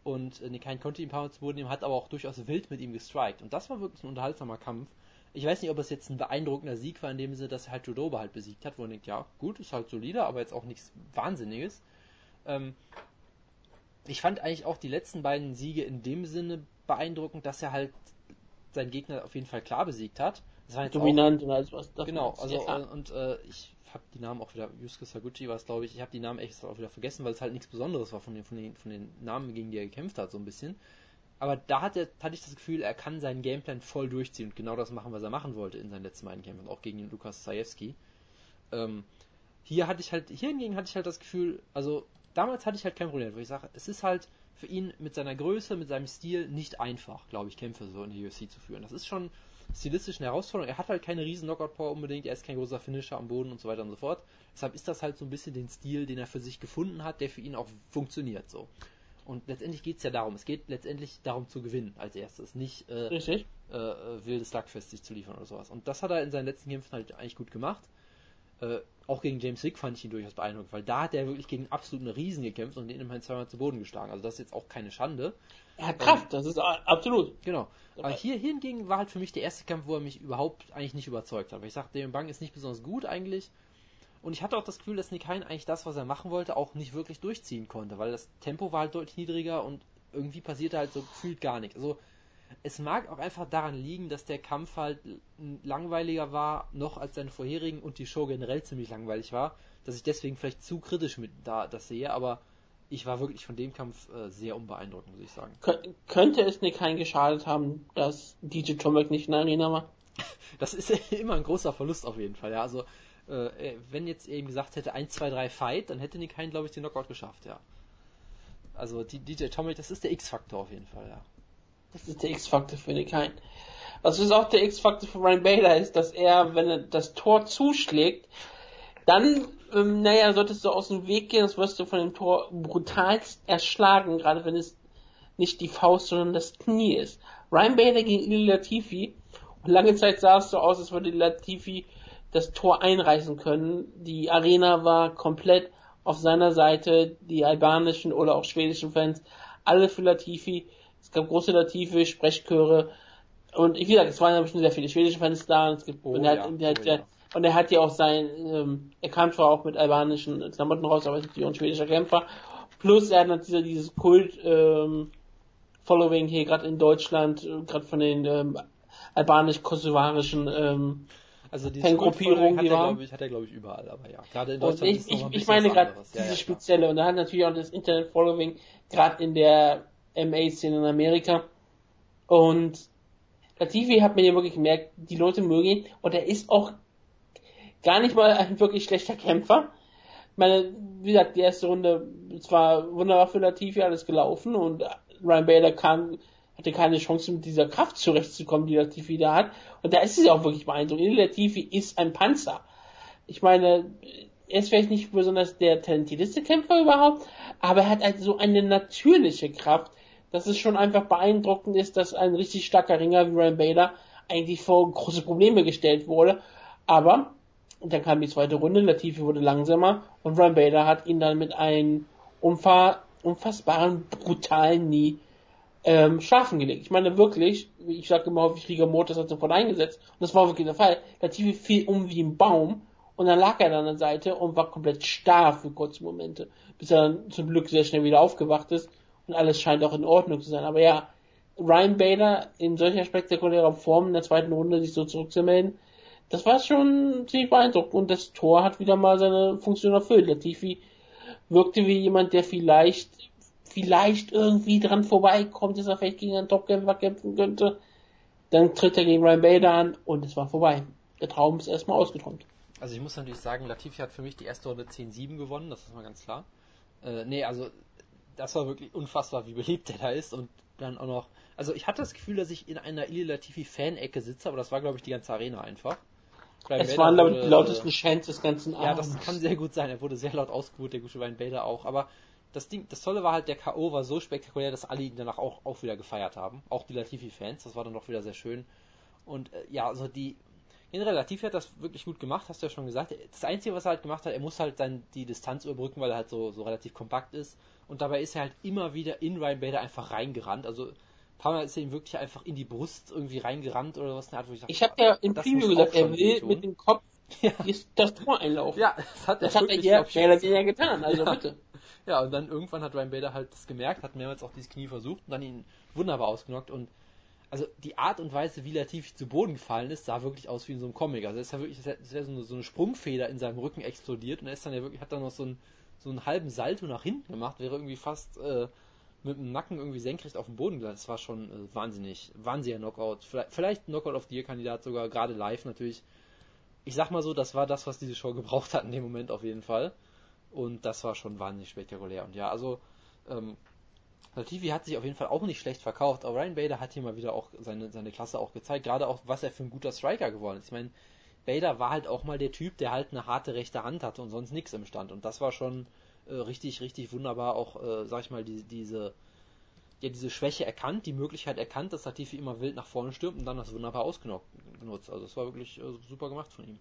und äh, kein konnte ihm ein paar Mal zu Boden nehmen, hat aber auch durchaus wild mit ihm gestrikt. Und das war wirklich ein unterhaltsamer Kampf. Ich weiß nicht, ob es jetzt ein beeindruckender Sieg war, in dem Sinne, dass er halt Jodoba halt besiegt hat, wo er denkt, ja, gut, ist halt solider, aber jetzt auch nichts Wahnsinniges. Ähm, ich fand eigentlich auch die letzten beiden Siege in dem Sinne beeindruckend, dass er halt seinen Gegner auf jeden Fall klar besiegt hat. Dominant auch, und alles was. Genau, also ja. und äh, ich habe die Namen auch wieder, Yusuke Saguchi war es glaube ich, ich habe die Namen echt auch wieder vergessen, weil es halt nichts Besonderes war von den, von den, von den Namen, gegen die er gekämpft hat, so ein bisschen. Aber da hat er, hatte ich das Gefühl, er kann seinen Gameplan voll durchziehen und genau das machen, was er machen wollte in seinen letzten beiden Kämpfen, auch gegen den Lukas Zajewski. Ähm, hier hatte ich halt, hier hingegen hatte ich halt das Gefühl, also damals hatte ich halt kein Problem, weil ich sage, es ist halt für ihn mit seiner Größe, mit seinem Stil nicht einfach, glaube ich, Kämpfe so in die UFC zu führen. Das ist schon stilistisch eine Herausforderung. Er hat halt keine riesen Knockout-Power unbedingt, er ist kein großer Finisher am Boden und so weiter und so fort. Deshalb ist das halt so ein bisschen den Stil, den er für sich gefunden hat, der für ihn auch funktioniert so. Und letztendlich geht es ja darum, es geht letztendlich darum zu gewinnen als erstes, nicht äh, Richtig. Äh, äh, wildes Slugfest sich zu liefern oder sowas. Und das hat er in seinen letzten Kämpfen halt eigentlich gut gemacht. Äh, auch gegen James Wick fand ich ihn durchaus beeindruckend, weil da hat er wirklich gegen absoluten Riesen gekämpft und den immerhin zweimal zu Boden geschlagen. Also das ist jetzt auch keine Schande. Er hat Kraft, ähm, das ist absolut. Genau. Aber hier hingegen war halt für mich der erste Kampf, wo er mich überhaupt eigentlich nicht überzeugt hat. Weil ich sagte, Damon Bang ist nicht besonders gut eigentlich. Und ich hatte auch das Gefühl, dass Nick Hein eigentlich das, was er machen wollte, auch nicht wirklich durchziehen konnte, weil das Tempo war halt deutlich niedriger und irgendwie passierte halt so gefühlt gar nichts. Also es mag auch einfach daran liegen, dass der Kampf halt langweiliger war, noch als seine vorherigen und die Show generell ziemlich langweilig war, dass ich deswegen vielleicht zu kritisch mit da das sehe, aber ich war wirklich von dem Kampf äh, sehr unbeeindruckend, muss ich sagen. Kön könnte es Nick Hein geschadet haben, dass DJ Tomek nicht in der Arena war? das ist immer ein großer Verlust auf jeden Fall, ja. Also äh, wenn jetzt eben gesagt hätte 1, 2, 3 Fight, dann hätte Nick Hein, glaube ich, den Knockout geschafft, ja. Also die DJ Tomek, das ist der X-Faktor auf jeden Fall, ja. Das ist der X-Faktor für Nick Hein. Was ist auch der X-Faktor für Ryan Bader ist, dass er, wenn er das Tor zuschlägt, dann, ähm, naja, solltest du aus dem Weg gehen, das wirst du von dem Tor brutalst erschlagen, gerade wenn es nicht die Faust, sondern das Knie ist. Ryan Bader gegen Latifi, und lange Zeit sah es so aus, als würde Latifi das Tor einreißen können. Die Arena war komplett auf seiner Seite, die albanischen oder auch schwedischen Fans, alle für Latifi. Es gab große Latifi, Sprechchöre. Und wie gesagt, es waren schon sehr viele schwedische Fans da. Und, es gibt, oh, und, er, ja. hat, der, oh, ja. und er hat ja auch sein, ähm, er kam zwar auch mit albanischen Klamotten raus, aber ist natürlich auch ein schwedischer Kämpfer. Plus er hat natürlich dieses Kult, ähm, Following hier gerade in Deutschland, äh, gerade von den ähm, albanisch-kosovarischen ähm, also die Fangruppierung, die war. Ich, hat er, glaube ich, überall, aber ja. Gerade in Deutschland ich, ist ich, ich meine gerade diese ja, spezielle, und da hat natürlich auch das Internet-Following, gerade in der MA-Szene in Amerika. Und Latifi hat mir ja wirklich gemerkt, die Leute mögen ihn, und er ist auch gar nicht mal ein wirklich schlechter Kämpfer. Ich meine, wie gesagt, die erste Runde, zwar wunderbar für Latifi alles gelaufen, und Ryan Bader kam hatte keine Chance, mit dieser Kraft zurechtzukommen, die Latifi da hat. Und da ist es ja auch wirklich beeindruckend. Latifi ist ein Panzer. Ich meine, er ist vielleicht nicht besonders der talentierteste Kämpfer überhaupt, aber er hat halt so eine natürliche Kraft, dass es schon einfach beeindruckend ist, dass ein richtig starker Ringer wie Ryan Bader eigentlich vor große Probleme gestellt wurde. Aber und dann kam die zweite Runde, Latifi wurde langsamer und Ryan Bader hat ihn dann mit einem unfassbaren, brutalen Nie ähm, schlafen gelegt. Ich meine wirklich, ich sage immer häufig, Rigamoto hat sofort eingesetzt und das war wirklich der Fall. Latifi fiel um wie ein Baum und dann lag er an der Seite und war komplett starr für kurze Momente, bis er dann zum Glück sehr schnell wieder aufgewacht ist und alles scheint auch in Ordnung zu sein. Aber ja, Ryan Bader in solcher spektakulärer Form in der zweiten Runde sich so zurückzumelden, das war schon ziemlich beeindruckend und das Tor hat wieder mal seine Funktion erfüllt. Latifi wirkte wie jemand, der vielleicht vielleicht irgendwie dran vorbeikommt, dass er vielleicht gegen einen Topkämpfer kämpfen könnte. Dann tritt er gegen Ryan Bader an und es war vorbei. Der Traum ist erstmal ausgeträumt. Also ich muss natürlich sagen, Latifi hat für mich die erste Runde 10-7 gewonnen, das ist mal ganz klar. Äh, nee, also das war wirklich unfassbar, wie beliebt der da ist und dann auch noch. Also ich hatte das Gefühl, dass ich in einer Ili Latifi Fan-Ecke sitze, aber das war glaube ich die ganze Arena einfach. Ryan es waren glaube ich die lautesten Chants des ganzen Abends. Ja, das kann sehr gut sein. Er wurde sehr laut ausgebucht, der gute Ryan Bader auch. Aber das Ding, das Tolle war halt, der K.O. war so spektakulär, dass alle ihn danach auch, auch wieder gefeiert haben. Auch die Latifi-Fans, das war dann doch wieder sehr schön. Und äh, ja, also die, generell Latifi hat das wirklich gut gemacht, hast du ja schon gesagt. Das Einzige, was er halt gemacht hat, er muss halt dann die Distanz überbrücken, weil er halt so, so relativ kompakt ist. Und dabei ist er halt immer wieder in Ryan Bader einfach reingerannt. Also ein paar Mal ist er ihm wirklich einfach in die Brust irgendwie reingerannt oder was. Art, wo ich dachte, ich habe ja im Preview gesagt, er will mit dem Kopf ja. das Tor einlaufen. Ja, das hat er, das hat er mehr oder weniger getan, also ja. bitte. Ja, und dann irgendwann hat Ryan Bader halt das gemerkt, hat mehrmals auch dieses Knie versucht und dann ihn wunderbar ausgenockt und also die Art und Weise, wie Latifi zu Boden gefallen ist, sah wirklich aus wie in so einem Comic. Also es ist ja wirklich, es wäre so, eine, so eine Sprungfeder in seinem Rücken explodiert und er ist dann ja wirklich, hat dann noch so, ein, so einen halben Salto nach hinten gemacht, wäre irgendwie fast äh, mit dem Nacken irgendwie senkrecht auf dem Boden gelandet. Das war schon äh, wahnsinnig, wahnsinniger Knockout. Vielleicht, vielleicht Knockout of the Year Kandidat sogar, gerade live natürlich. Ich sag mal so, das war das, was diese Show gebraucht hat in dem Moment auf jeden Fall. Und das war schon wahnsinnig spektakulär. Und ja, also ähm, Latifi hat sich auf jeden Fall auch nicht schlecht verkauft, aber Ryan Bader hat hier mal wieder auch seine, seine Klasse auch gezeigt, gerade auch, was er für ein guter Striker geworden ist. Ich meine, Bader war halt auch mal der Typ, der halt eine harte rechte Hand hatte und sonst nichts im Stand. Und das war schon äh, richtig, richtig wunderbar, auch, äh, sag ich mal, die, diese, ja, diese Schwäche erkannt, die Möglichkeit erkannt, dass Latifi immer wild nach vorne stürmt und dann das wunderbar ausgenutzt. Also es war wirklich äh, super gemacht von ihm.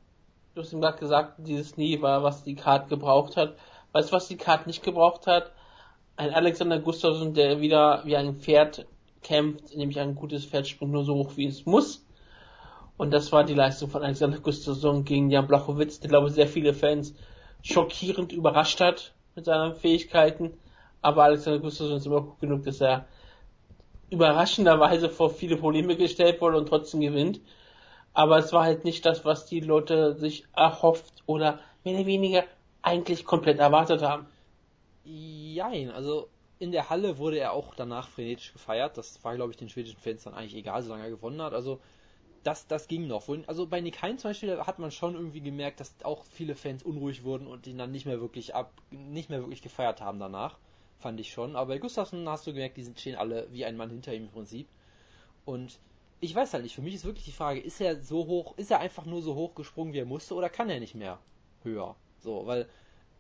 Du hast ihm gerade gesagt, dieses Nie war, was die Card gebraucht hat. Weißt du, was die Card nicht gebraucht hat? ein Alexander Gustafsson, der wieder wie ein Pferd kämpft, nämlich ein gutes Pferd springt nur so hoch, wie es muss. Und das war die Leistung von Alexander Gustafsson gegen Jan Blachowitz, der glaube ich sehr viele Fans schockierend überrascht hat mit seinen Fähigkeiten. Aber Alexander Gustafsson ist immer gut genug, dass er überraschenderweise vor viele Probleme gestellt wurde und trotzdem gewinnt. Aber es war halt nicht das, was die Leute sich erhofft oder mehr oder weniger eigentlich komplett erwartet haben. Jein, also in der Halle wurde er auch danach frenetisch gefeiert. Das war, glaube ich, den schwedischen Fans dann eigentlich egal, solange er gewonnen hat. Also das, das ging noch. Also bei Nick Hein zum Beispiel hat man schon irgendwie gemerkt, dass auch viele Fans unruhig wurden und ihn dann nicht mehr wirklich ab, nicht mehr wirklich gefeiert haben danach. Fand ich schon. Aber bei Gustafsson hast du gemerkt, die stehen alle wie ein Mann hinter ihm im Prinzip. Und ich weiß halt nicht, für mich ist wirklich die Frage, ist er so hoch, ist er einfach nur so hoch gesprungen, wie er musste, oder kann er nicht mehr höher? So, weil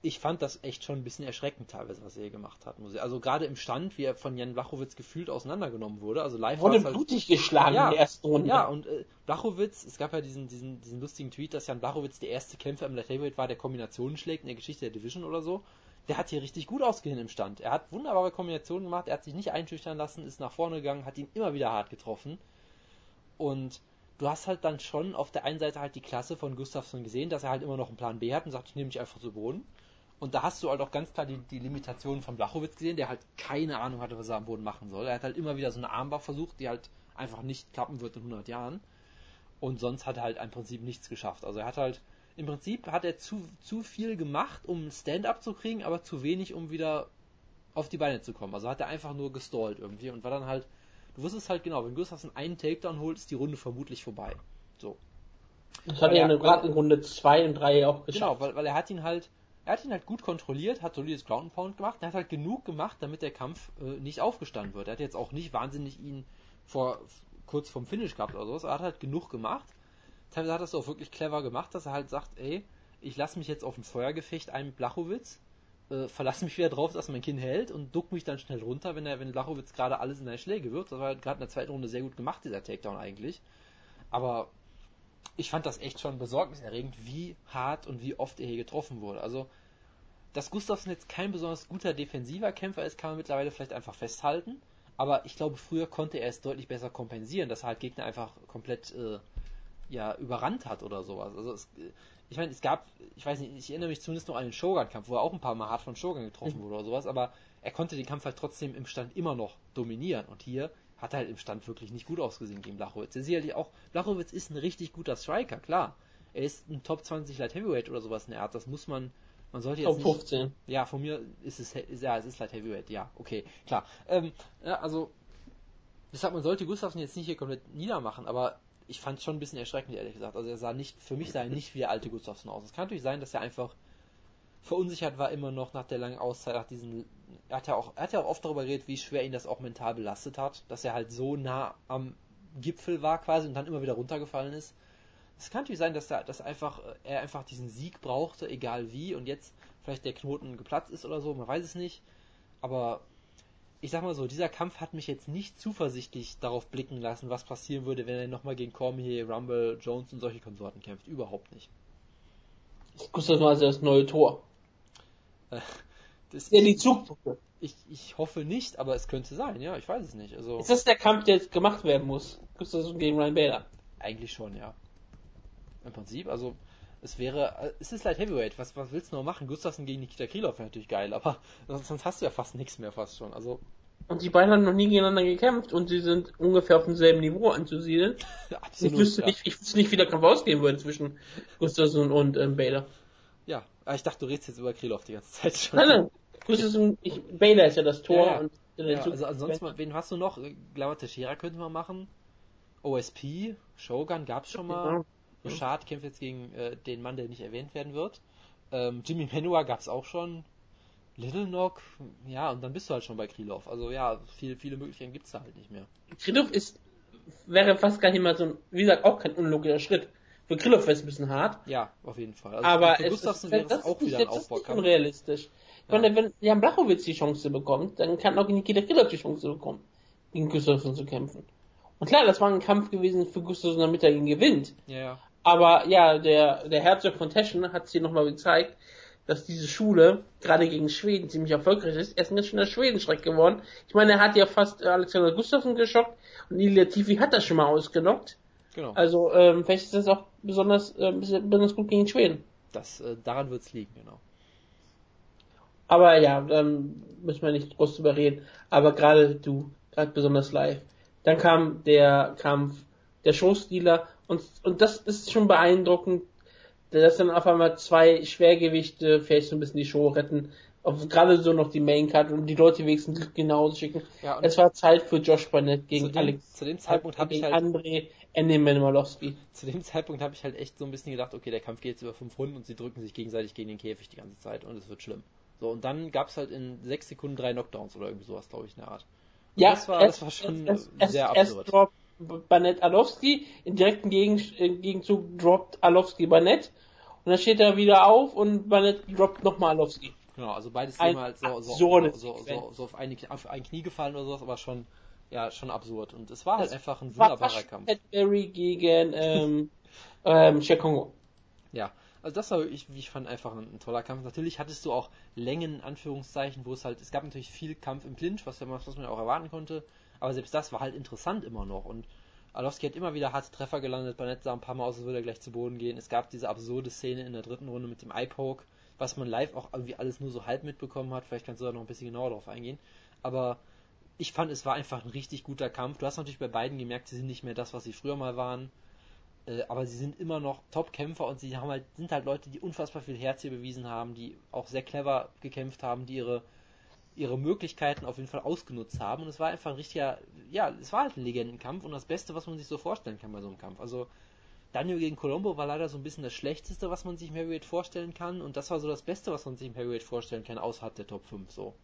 ich fand das echt schon ein bisschen erschreckend teilweise, was er hier gemacht hat. Also gerade im Stand, wie er von Jan Blachowitz gefühlt auseinandergenommen wurde. Also live wurde halt, blutig geschlagen ja, in der ersten Runde. Ja, und äh, Blachowitz, es gab ja diesen, diesen, diesen lustigen Tweet, dass Jan Blachowitz der erste Kämpfer im Light Heavyweight war, der Kombinationen schlägt in der Geschichte der Division oder so. Der hat hier richtig gut ausgesehen im Stand. Er hat wunderbare Kombinationen gemacht, er hat sich nicht einschüchtern lassen, ist nach vorne gegangen, hat ihn immer wieder hart getroffen. Und du hast halt dann schon auf der einen Seite halt die Klasse von Gustafsson gesehen, dass er halt immer noch einen Plan B hat und sagt, ich nehme dich einfach zu Boden. Und da hast du halt auch ganz klar die, die Limitationen von Blachowitz gesehen, der halt keine Ahnung hatte, was er am Boden machen soll. Er hat halt immer wieder so eine Armbar versucht, die halt einfach nicht klappen wird in 100 Jahren. Und sonst hat er halt im Prinzip nichts geschafft. Also er hat halt, im Prinzip hat er zu, zu viel gemacht, um Stand-up zu kriegen, aber zu wenig, um wieder auf die Beine zu kommen. Also hat er einfach nur gestallt irgendwie und war dann halt, du wusstest halt genau, wenn Gustafsson einen Takedown holt, ist die Runde vermutlich vorbei. So. Das hat er ja gerade in Runde 2 und 3 auch geschafft. Genau, weil, weil er hat ihn halt, er hat ihn halt gut kontrolliert, hat solides Ground Pound gemacht. Er hat halt genug gemacht, damit der Kampf äh, nicht aufgestanden wird. Er hat jetzt auch nicht wahnsinnig ihn vor kurz vorm Finish gehabt oder sowas. Er hat halt genug gemacht. Teilweise hat er es auch wirklich clever gemacht, dass er halt sagt, ey, ich lasse mich jetzt auf ein Feuergefecht ein mit Blachowitz, äh, verlasse mich wieder drauf, dass mein Kinn hält und duck mich dann schnell runter, wenn er, wenn Blachowitz gerade alles in seine Schläge wirft. Das war halt gerade in der zweiten Runde sehr gut gemacht, dieser Takedown eigentlich. Aber ich fand das echt schon besorgniserregend, wie hart und wie oft er hier getroffen wurde. Also, dass Gustafsson jetzt kein besonders guter defensiver Kämpfer ist, kann man mittlerweile vielleicht einfach festhalten. Aber ich glaube, früher konnte er es deutlich besser kompensieren, dass er halt Gegner einfach komplett äh, ja, überrannt hat oder sowas. Also es, ich meine, es gab, ich weiß nicht, ich erinnere mich zumindest noch an den Shogun-Kampf, wo er auch ein paar Mal hart von Shogun getroffen mhm. wurde oder sowas, aber er konnte den Kampf halt trotzdem im Stand immer noch dominieren. Und hier hat halt im Stand wirklich nicht gut ausgesehen gegen Blachowitz. Der sicherlich auch, Blachowitz ist ein richtig guter Striker, klar. Er ist ein Top 20 Light Heavyweight oder sowas in der Art, das muss man, man sollte jetzt Top 15. Nicht, ja, von mir ist es, ja, es ist Light Heavyweight, ja, okay, klar. Ähm, ja, also, Deshalb, man sollte Gustafsson jetzt nicht hier komplett niedermachen, aber ich fand es schon ein bisschen erschreckend, ehrlich gesagt. Also er sah nicht, für mich sah er nicht wie der alte Gustafsson aus. Es kann natürlich sein, dass er einfach verunsichert war immer noch nach der langen Auszeit, nach diesen, er hat ja auch, er hat ja auch oft darüber geredet, wie schwer ihn das auch mental belastet hat, dass er halt so nah am Gipfel war quasi und dann immer wieder runtergefallen ist. Es kann natürlich sein, dass er, dass einfach, er einfach diesen Sieg brauchte, egal wie, und jetzt vielleicht der Knoten geplatzt ist oder so, man weiß es nicht. Aber ich sag mal so, dieser Kampf hat mich jetzt nicht zuversichtlich darauf blicken lassen, was passieren würde, wenn er nochmal gegen Cormier, Rumble, Jones und solche Konsorten kämpft. Überhaupt nicht. Gustav war also das neue Tor. Äh, Das, Ja, die Zugbrücke. ich, ich hoffe nicht, aber es könnte sein, ja, ich weiß es nicht. Also Ist das der Kampf, der jetzt gemacht werden muss? Gustavsson gegen Ryan Bader. eigentlich schon, ja. Im Prinzip, also es wäre, äh, es ist Light Heavyweight, was, was willst du noch machen? Gustafsson gegen Nikita Krylov wäre natürlich geil, aber sonst hast du ja fast nichts mehr fast schon. Also Und die beiden haben noch nie gegeneinander gekämpft und sie sind ungefähr auf demselben Niveau anzusiedeln. Ich absolut. wüsste ja. nicht, ich wüsste nicht, wie der Kampf ausgehen würde zwischen Gustafsson und ähm, Bader. ja, aber ich dachte, du redest jetzt über Krylov die ganze Zeit schon. Nein, nein. Gustafsson, ich, Bader ist ja das Tor Ja, ja. und der Ja, also ansonsten, wen hast du noch? Äh, Glauber Teixeira könnte man machen. OSP, Shogun gab's schon mal. Ja. Richard kämpft jetzt gegen äh, den Mann, der nicht erwähnt werden wird. Ähm, Jimmy Manua gab's auch schon. Little Knock, ja, und dann bist du halt schon bei Krylov. Also ja, viel, viele Möglichkeiten gibt's da halt nicht mehr. Krylov ist, wäre fast gar nicht mal so ein, wie gesagt, auch kein unlogischer Schritt. Für Krylov wäre es ein bisschen hart, Ja, auf jeden Fall. Also aber für es Gustafsson ist, wäre das es auch nicht, wieder ein das ist Aufbaukampf. unrealistisch. Ja. meine, wenn Jan Blachowitz die Chance bekommt, dann kann auch Nikita Krylov die Chance bekommen, gegen Gustafsson zu kämpfen. Und klar, das war ein Kampf gewesen für Gustafsson, damit er ihn gewinnt. Ja, ja. Aber ja, der, der Herzog von Teschen hat es hier nochmal gezeigt, dass diese Schule gerade gegen Schweden ziemlich erfolgreich ist. Er ist ein ganz schöner Schwedenschreck geworden. Ich meine, er hat ja fast äh, Alexander Gustafsson geschockt und Ilya Tifi hat das schon mal ausgenockt. Genau. Also ähm, vielleicht ist das auch besonders, äh, besonders gut gegen Schweden. Das, äh, daran wird's liegen, genau. Aber ja, ähm, müssen wir nicht groß drüber reden. Aber gerade du, gerade besonders live. Dann kam der Kampf der Showstealer und, und das ist schon beeindruckend, dass dann auf einmal zwei Schwergewichte vielleicht so ein bisschen die Show retten. Auf, gerade so noch die Maincard und die Leute wenigstens genauso schicken. Ja, es war Zeit für Josh Barnett gegen zu dem, Alex. zu dem Zeitpunkt habe ich halt André Enneman Malowski. zu dem Zeitpunkt habe ich halt echt so ein bisschen gedacht, okay, der Kampf geht jetzt über fünf Runden und sie drücken sich gegenseitig gegen den Käfig die ganze Zeit und es wird schlimm. So, und dann gab's halt in sechs Sekunden drei Knockdowns oder irgendwie sowas, glaube ich, in der Art. Und Ja, das war, erst- das war schon erst, äh, sehr absurd. Barnett Alowski, im direkten äh, Gegenzug droppt Alowski Barnett und dann steht er wieder auf und Barnett droppt nochmal Alowski. Genau, also beides Ein Thema halt so, so, so, so, so, auf, eine, auf ein Knie gefallen oder sowas, aber schon, ja, schon absurd. Und es war halt Das einfach ein wunderbarer Kampf. Pat Berry gegen ähm, ähm, Chekongo. Ja, also das war wirklich, wie ich fand, einfach ein, ein toller Kampf. Natürlich hattest du auch Längen, in Anführungszeichen, wo es halt, es gab natürlich viel Kampf im Clinch, was, was man ja auch erwarten konnte, aber selbst das war halt interessant immer noch und Alowski hat immer wieder harte Treffer gelandet, Barnett sah ein paar Mal aus, als würde er gleich zu Boden gehen. Es gab diese absurde Szene in der dritten Runde mit dem Eye-Poke, was man live auch irgendwie alles nur so halb mitbekommen hat. Vielleicht kannst du da noch ein bisschen genauer drauf eingehen. Aber ich fand, es war einfach ein richtig guter Kampf. Du hast natürlich bei beiden gemerkt, sie sind nicht mehr das, was sie früher mal waren. Äh, aber sie sind immer noch Top-Kämpfer und sie haben halt, sind halt Leute, die unfassbar viel Herz hier bewiesen haben, die auch sehr clever gekämpft haben, die ihre, ihre Möglichkeiten auf jeden Fall ausgenutzt haben. Und es war einfach ein richtiger, ja, es war halt ein Legendenkampf und das Beste, was man sich so vorstellen kann bei so einem Kampf. Also Daniel gegen Colombo war leider so ein bisschen das Schlechteste, was man sich im Heavyweight vorstellen kann. Und das war so das Beste, was man sich im Heavyweight vorstellen kann, außerhalb der Top 5 so.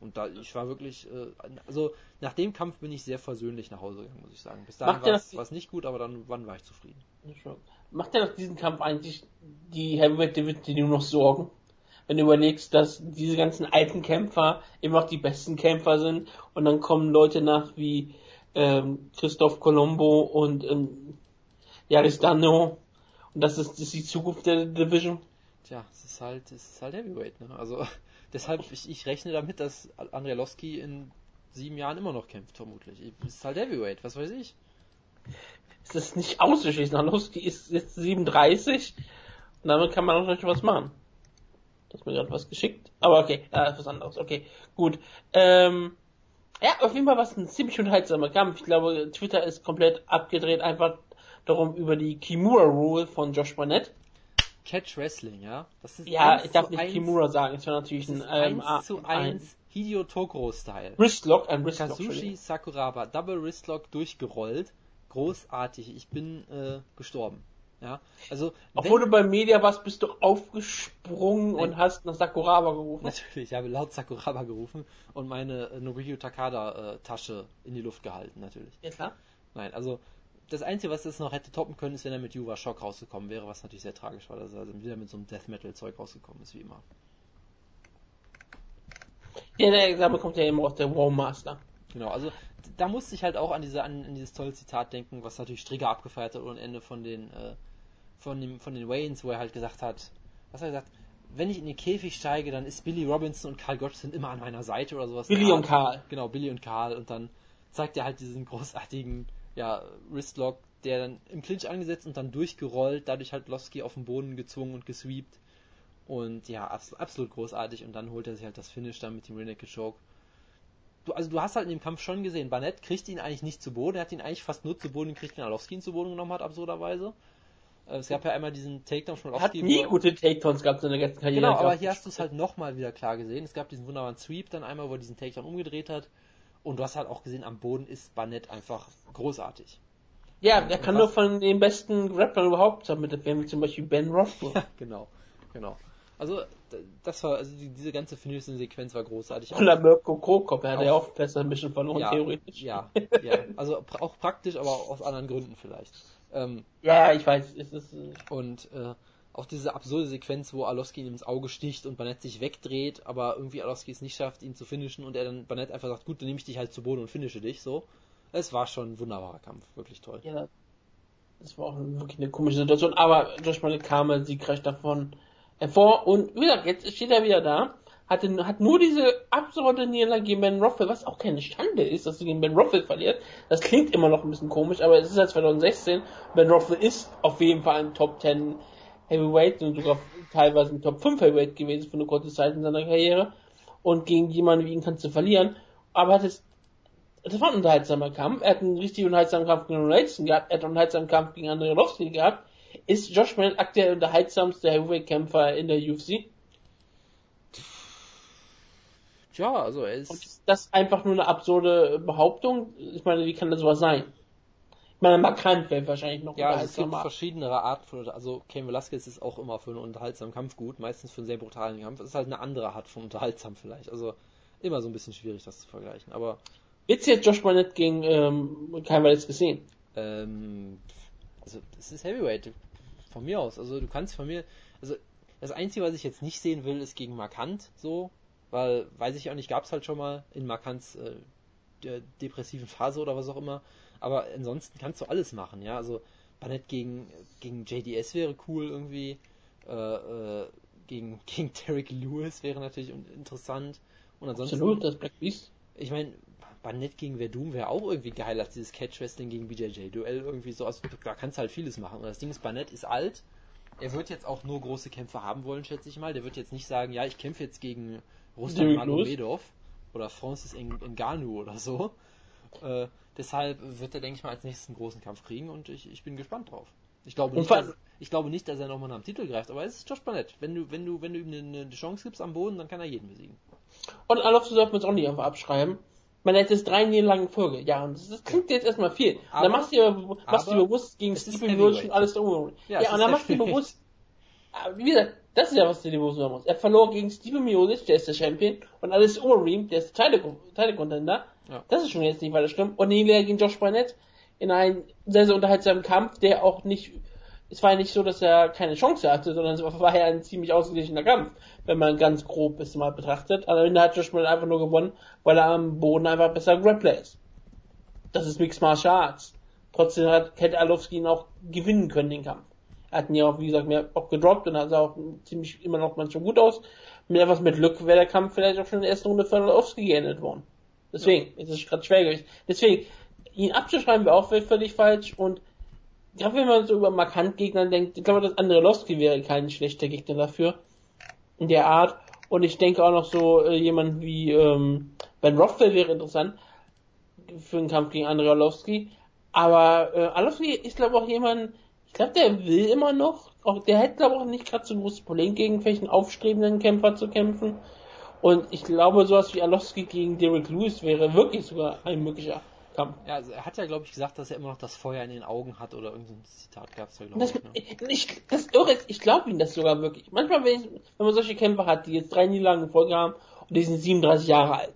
Und da, ich war wirklich, äh, also nach dem Kampf bin ich sehr versöhnlich nach Hause gegangen, muss ich sagen. Bis dahin er war es nicht gut, aber dann wann war ich zufrieden. Macht ja nach diesem Kampf eigentlich die Heavyweight Division nur noch Sorgen? Wenn du überlegst, dass diese ganzen alten Kämpfer immer noch die besten Kämpfer sind und dann kommen Leute nach wie ähm, Christoph Colombo und ähm, Yaris Dano und das ist, das ist die Zukunft der Division. Tja, es ist halt, es ist halt Heavyweight, ne? Also deshalb, ich, ich rechne damit, dass Andrei Loski in sieben Jahren immer noch kämpft, vermutlich. Es ist halt Heavyweight, was weiß ich. Es ist nicht auszuschließen. Arlovski ist jetzt 37 und damit kann man auch noch was machen. Das ist mir gerade was geschickt. Aber okay, äh, was anderes. Okay, gut. Ähm, ja, auf jeden Fall war es ein ziemlich unterhaltsamer Kampf. Ich glaube, Twitter ist komplett abgedreht, einfach darum über die Kimura Rule von Josh Barnett. Catch Wrestling, ja? Das ist Ja, ich darf zu nicht eins- Kimura sagen, es war natürlich ein ähm, eins zu ein- eins Hideo Tokoro-Style. Wristlock, ein Wristlock. Kazushi Sakuraba, Double Wristlock durchgerollt. Großartig. Ich bin äh, gestorben. Ja, also. Obwohl wenn, du beim Media warst, bist du aufgesprungen nein, und hast nach Sakuraba gerufen. Natürlich, ich habe laut Sakuraba gerufen und meine äh, Nobuhiro Takada äh, Tasche in die Luft gehalten, natürlich. Ja, klar. Nein, also das Einzige, was das noch hätte toppen können, ist, wenn er mit Yuva Shock rausgekommen wäre, was natürlich sehr tragisch war, dass er also wieder mit so einem Death Metal Zeug rausgekommen ist, wie immer. Ja, der Examen kommt ja immer aus der War Master. Genau, also da musste ich halt auch an, diese, an, an dieses tolle Zitat denken, was natürlich Strigger abgefeiert hat ohne Ende von den, äh, von, dem, von den Waynes, wo er halt gesagt hat, was hat er gesagt, wenn ich in den Käfig steige, dann ist Billy Robinson und Karl Gottschalk immer an meiner Seite oder sowas. Billy und Karl. Genau, Billy und Karl und dann zeigt er halt diesen großartigen ja, Wristlock, der dann im Clinch angesetzt und dann durchgerollt, dadurch halt Lowski auf den Boden gezwungen und gesweept. Und ja, absolut, absolut großartig. Und dann holt er sich halt das Finish dann mit dem Renekid Choke. Du, also du hast halt in dem Kampf schon gesehen, Barnett kriegt ihn eigentlich nicht zu Boden, er hat ihn eigentlich fast nur zu Boden gekriegt, wenn Alowski ihn zu Boden genommen hat, absurderweise. Äh, es gab ja einmal diesen Takedown von Alowski. Hat nie gute Takedowns gehabt in der ganzen Karriere. Genau, aber hier hast du es halt nochmal wieder klar gesehen. Es gab diesen wunderbaren Sweep dann einmal, wo er diesen Takedown umgedreht hat. Und du hast halt auch gesehen, am Boden ist Barnett einfach großartig. Ja, er kann nur von den besten Grapplern überhaupt damit wie zum Beispiel Ben Rothwell. Ja, genau, genau. Also, das war, also die, diese ganze Finishing-Sequenz war großartig. Und der Mirko Krokop, er hat ja auch besser ein bisschen verloren, ja, theoretisch. Ja, ja, also auch praktisch, aber aus anderen Gründen vielleicht. Ähm, ja, ich weiß, es ist, äh, und, äh, auch diese absurde Sequenz, wo Alowski ihm ins Auge sticht und Banett sich wegdreht, aber irgendwie Alowski es nicht schafft, ihn zu finishen und er dann Banett einfach sagt, gut, dann nehme ich dich halt zu Boden und finische dich, so. Es war schon ein wunderbarer Kampf, wirklich toll. Ja, das war auch wirklich eine komische Situation, aber Josh Barnett kam siegreich davon hervor und wie gesagt, jetzt steht er wieder da, hat, hat nur diese absurde Niederlage gegen Ben Roffel, was auch keine Schande ist, dass sie gegen Ben Roffel verliert. Das klingt immer noch ein bisschen komisch, aber es ist ja 2016. Ben Roffel ist auf jeden Fall ein Top 10 Heavyweight und sogar teilweise ein Top 5 Heavyweight gewesen für eine kurze Zeit in seiner Karriere. Und gegen jemanden wie ihn kannst du verlieren. Aber es, das war ein unterhaltsamer Kampf. Er hat einen richtig unterhaltsamen Kampf gegen Rayson gehabt. Er hat einen unterhaltsamen Kampf gegen Andrei Lovsky gehabt. Ist Josh Bennett aktuell der unterhaltsamste Heavyweight-Kämpfer in der UFC? Tja, also er ist. Und ist das einfach nur eine absurde Behauptung? Ich meine, wie kann das sowas sein? Ich meine, markant wäre wahrscheinlich noch Ja, also es gibt verschiedene Arten von, also Ken Velasquez ist auch immer für einen unterhaltsamen Kampf gut, meistens für einen sehr brutalen Kampf. Es ist halt eine andere Art von unterhaltsam vielleicht. Also immer so ein bisschen schwierig, das zu vergleichen. Aber. Jetzt jetzt Josh Barnett gegen ähm, Kein jetzt gesehen? Ähm, also es ist Heavyweight. Von mir aus. Also du kannst von mir. Also das Einzige, was ich jetzt nicht sehen will, ist gegen Markant so. Weil, weiß ich auch nicht, gab es halt schon mal in Markants äh, der depressiven Phase oder was auch immer. Aber ansonsten kannst du alles machen, ja. Also Barnett gegen, gegen JDS wäre cool irgendwie. Äh, äh, gegen, gegen Derek Lewis wäre natürlich interessant. Und ansonsten. Absolut, das Black Beast. Ich meine, Barnett gegen Verdum wäre auch irgendwie geil als dieses Catch-Wrestling gegen BJJ-Duell irgendwie so. Also, da kannst du halt vieles machen. Und das Ding ist, Barnett ist alt. Er wird jetzt auch nur große Kämpfe haben wollen, schätze ich mal. Der wird jetzt nicht sagen, ja, ich kämpfe jetzt gegen Rustam Magomedov oder Francis Ngannou oder so. Äh, deshalb wird er, denke ich mal, als nächstes einen großen Kampf kriegen und ich, ich bin gespannt drauf. Ich glaube, nicht, dass, ich glaube nicht, dass er nochmal nach dem Titel greift, aber es ist Josh Barnett. Wenn du, wenn du, wenn du ihm eine, eine Chance gibst am Boden, dann kann er jeden besiegen. Und Alonso darf man es auch nicht einfach abschreiben. Man hätte es drei Niederlagen Folge. Ja, und das, klingt jetzt erstmal viel. Aber, dann machst du dir, machst du bewusst gegen Miocic und alles drum. Ja, ja und dann machst du dir bewusst, wie gesagt, das ist ja, was bewusst machen musst. Er verlor gegen Steve Miocic, der ist der Champion, und Alice Overeem, der ist der Teile-Contender. Ja. Das ist schon jetzt nicht weiter schlimm. Und Niederlage gegen Josh Barnett in einem sehr, sehr unterhaltsamen Kampf, der auch nicht, es war ja nicht so, dass er keine Chance hatte, sondern es war ja ein ziemlich ausgeglichener Kampf, wenn man ganz grob es mal betrachtet. Am Ende hat Josh Barnett einfach nur gewonnen, weil er am Boden einfach besser Grappler ist. Das ist Mixed Martial Arts. Trotzdem hat, hätte Alowski ihn auch gewinnen können, den Kampf. Er hat ihn ja auch, wie gesagt, mehr auch gedroppt und sah auch ziemlich immer noch manchmal gut aus. Mit etwas mit Glück wäre der Kampf vielleicht auch schon in der ersten Runde für Alowski geendet worden. Deswegen, ja. ist es gerade schwer gewesen. Deswegen, ihn abzuschreiben wäre auch völlig falsch und gerade wenn man so über markant Gegner denkt, ich glaube, das andere Lostki wäre kein schlechter Gegner dafür. In der Art. Und ich denke auch noch so, äh, jemand wie ähm, Ben Rothwell wäre interessant für einen Kampf gegen Andrei Arlovski. Aber äh, Arlovski ist, glaube ich, auch jemand, ich glaube, der will immer noch, auch, der hätte, glaube ich, auch nicht gerade so ein großes Problem gegen welchen aufstrebenden Kämpfer zu kämpfen. Und ich glaube, sowas wie Alowski gegen Derek Lewis wäre wirklich sogar ein möglicher Kampf. Ja, also er hat ja, glaube ich, gesagt, dass er immer noch das Feuer in den Augen hat oder irgendein Zitat gab es da, glaube Das, ich. Ne? ich, das Irre ist, ich glaube ihm das sogar wirklich. Manchmal, wenn, ich, wenn man solche Kämpfer hat, die jetzt drei Niederlagen in Folge haben und die sind 37 Jahre alt,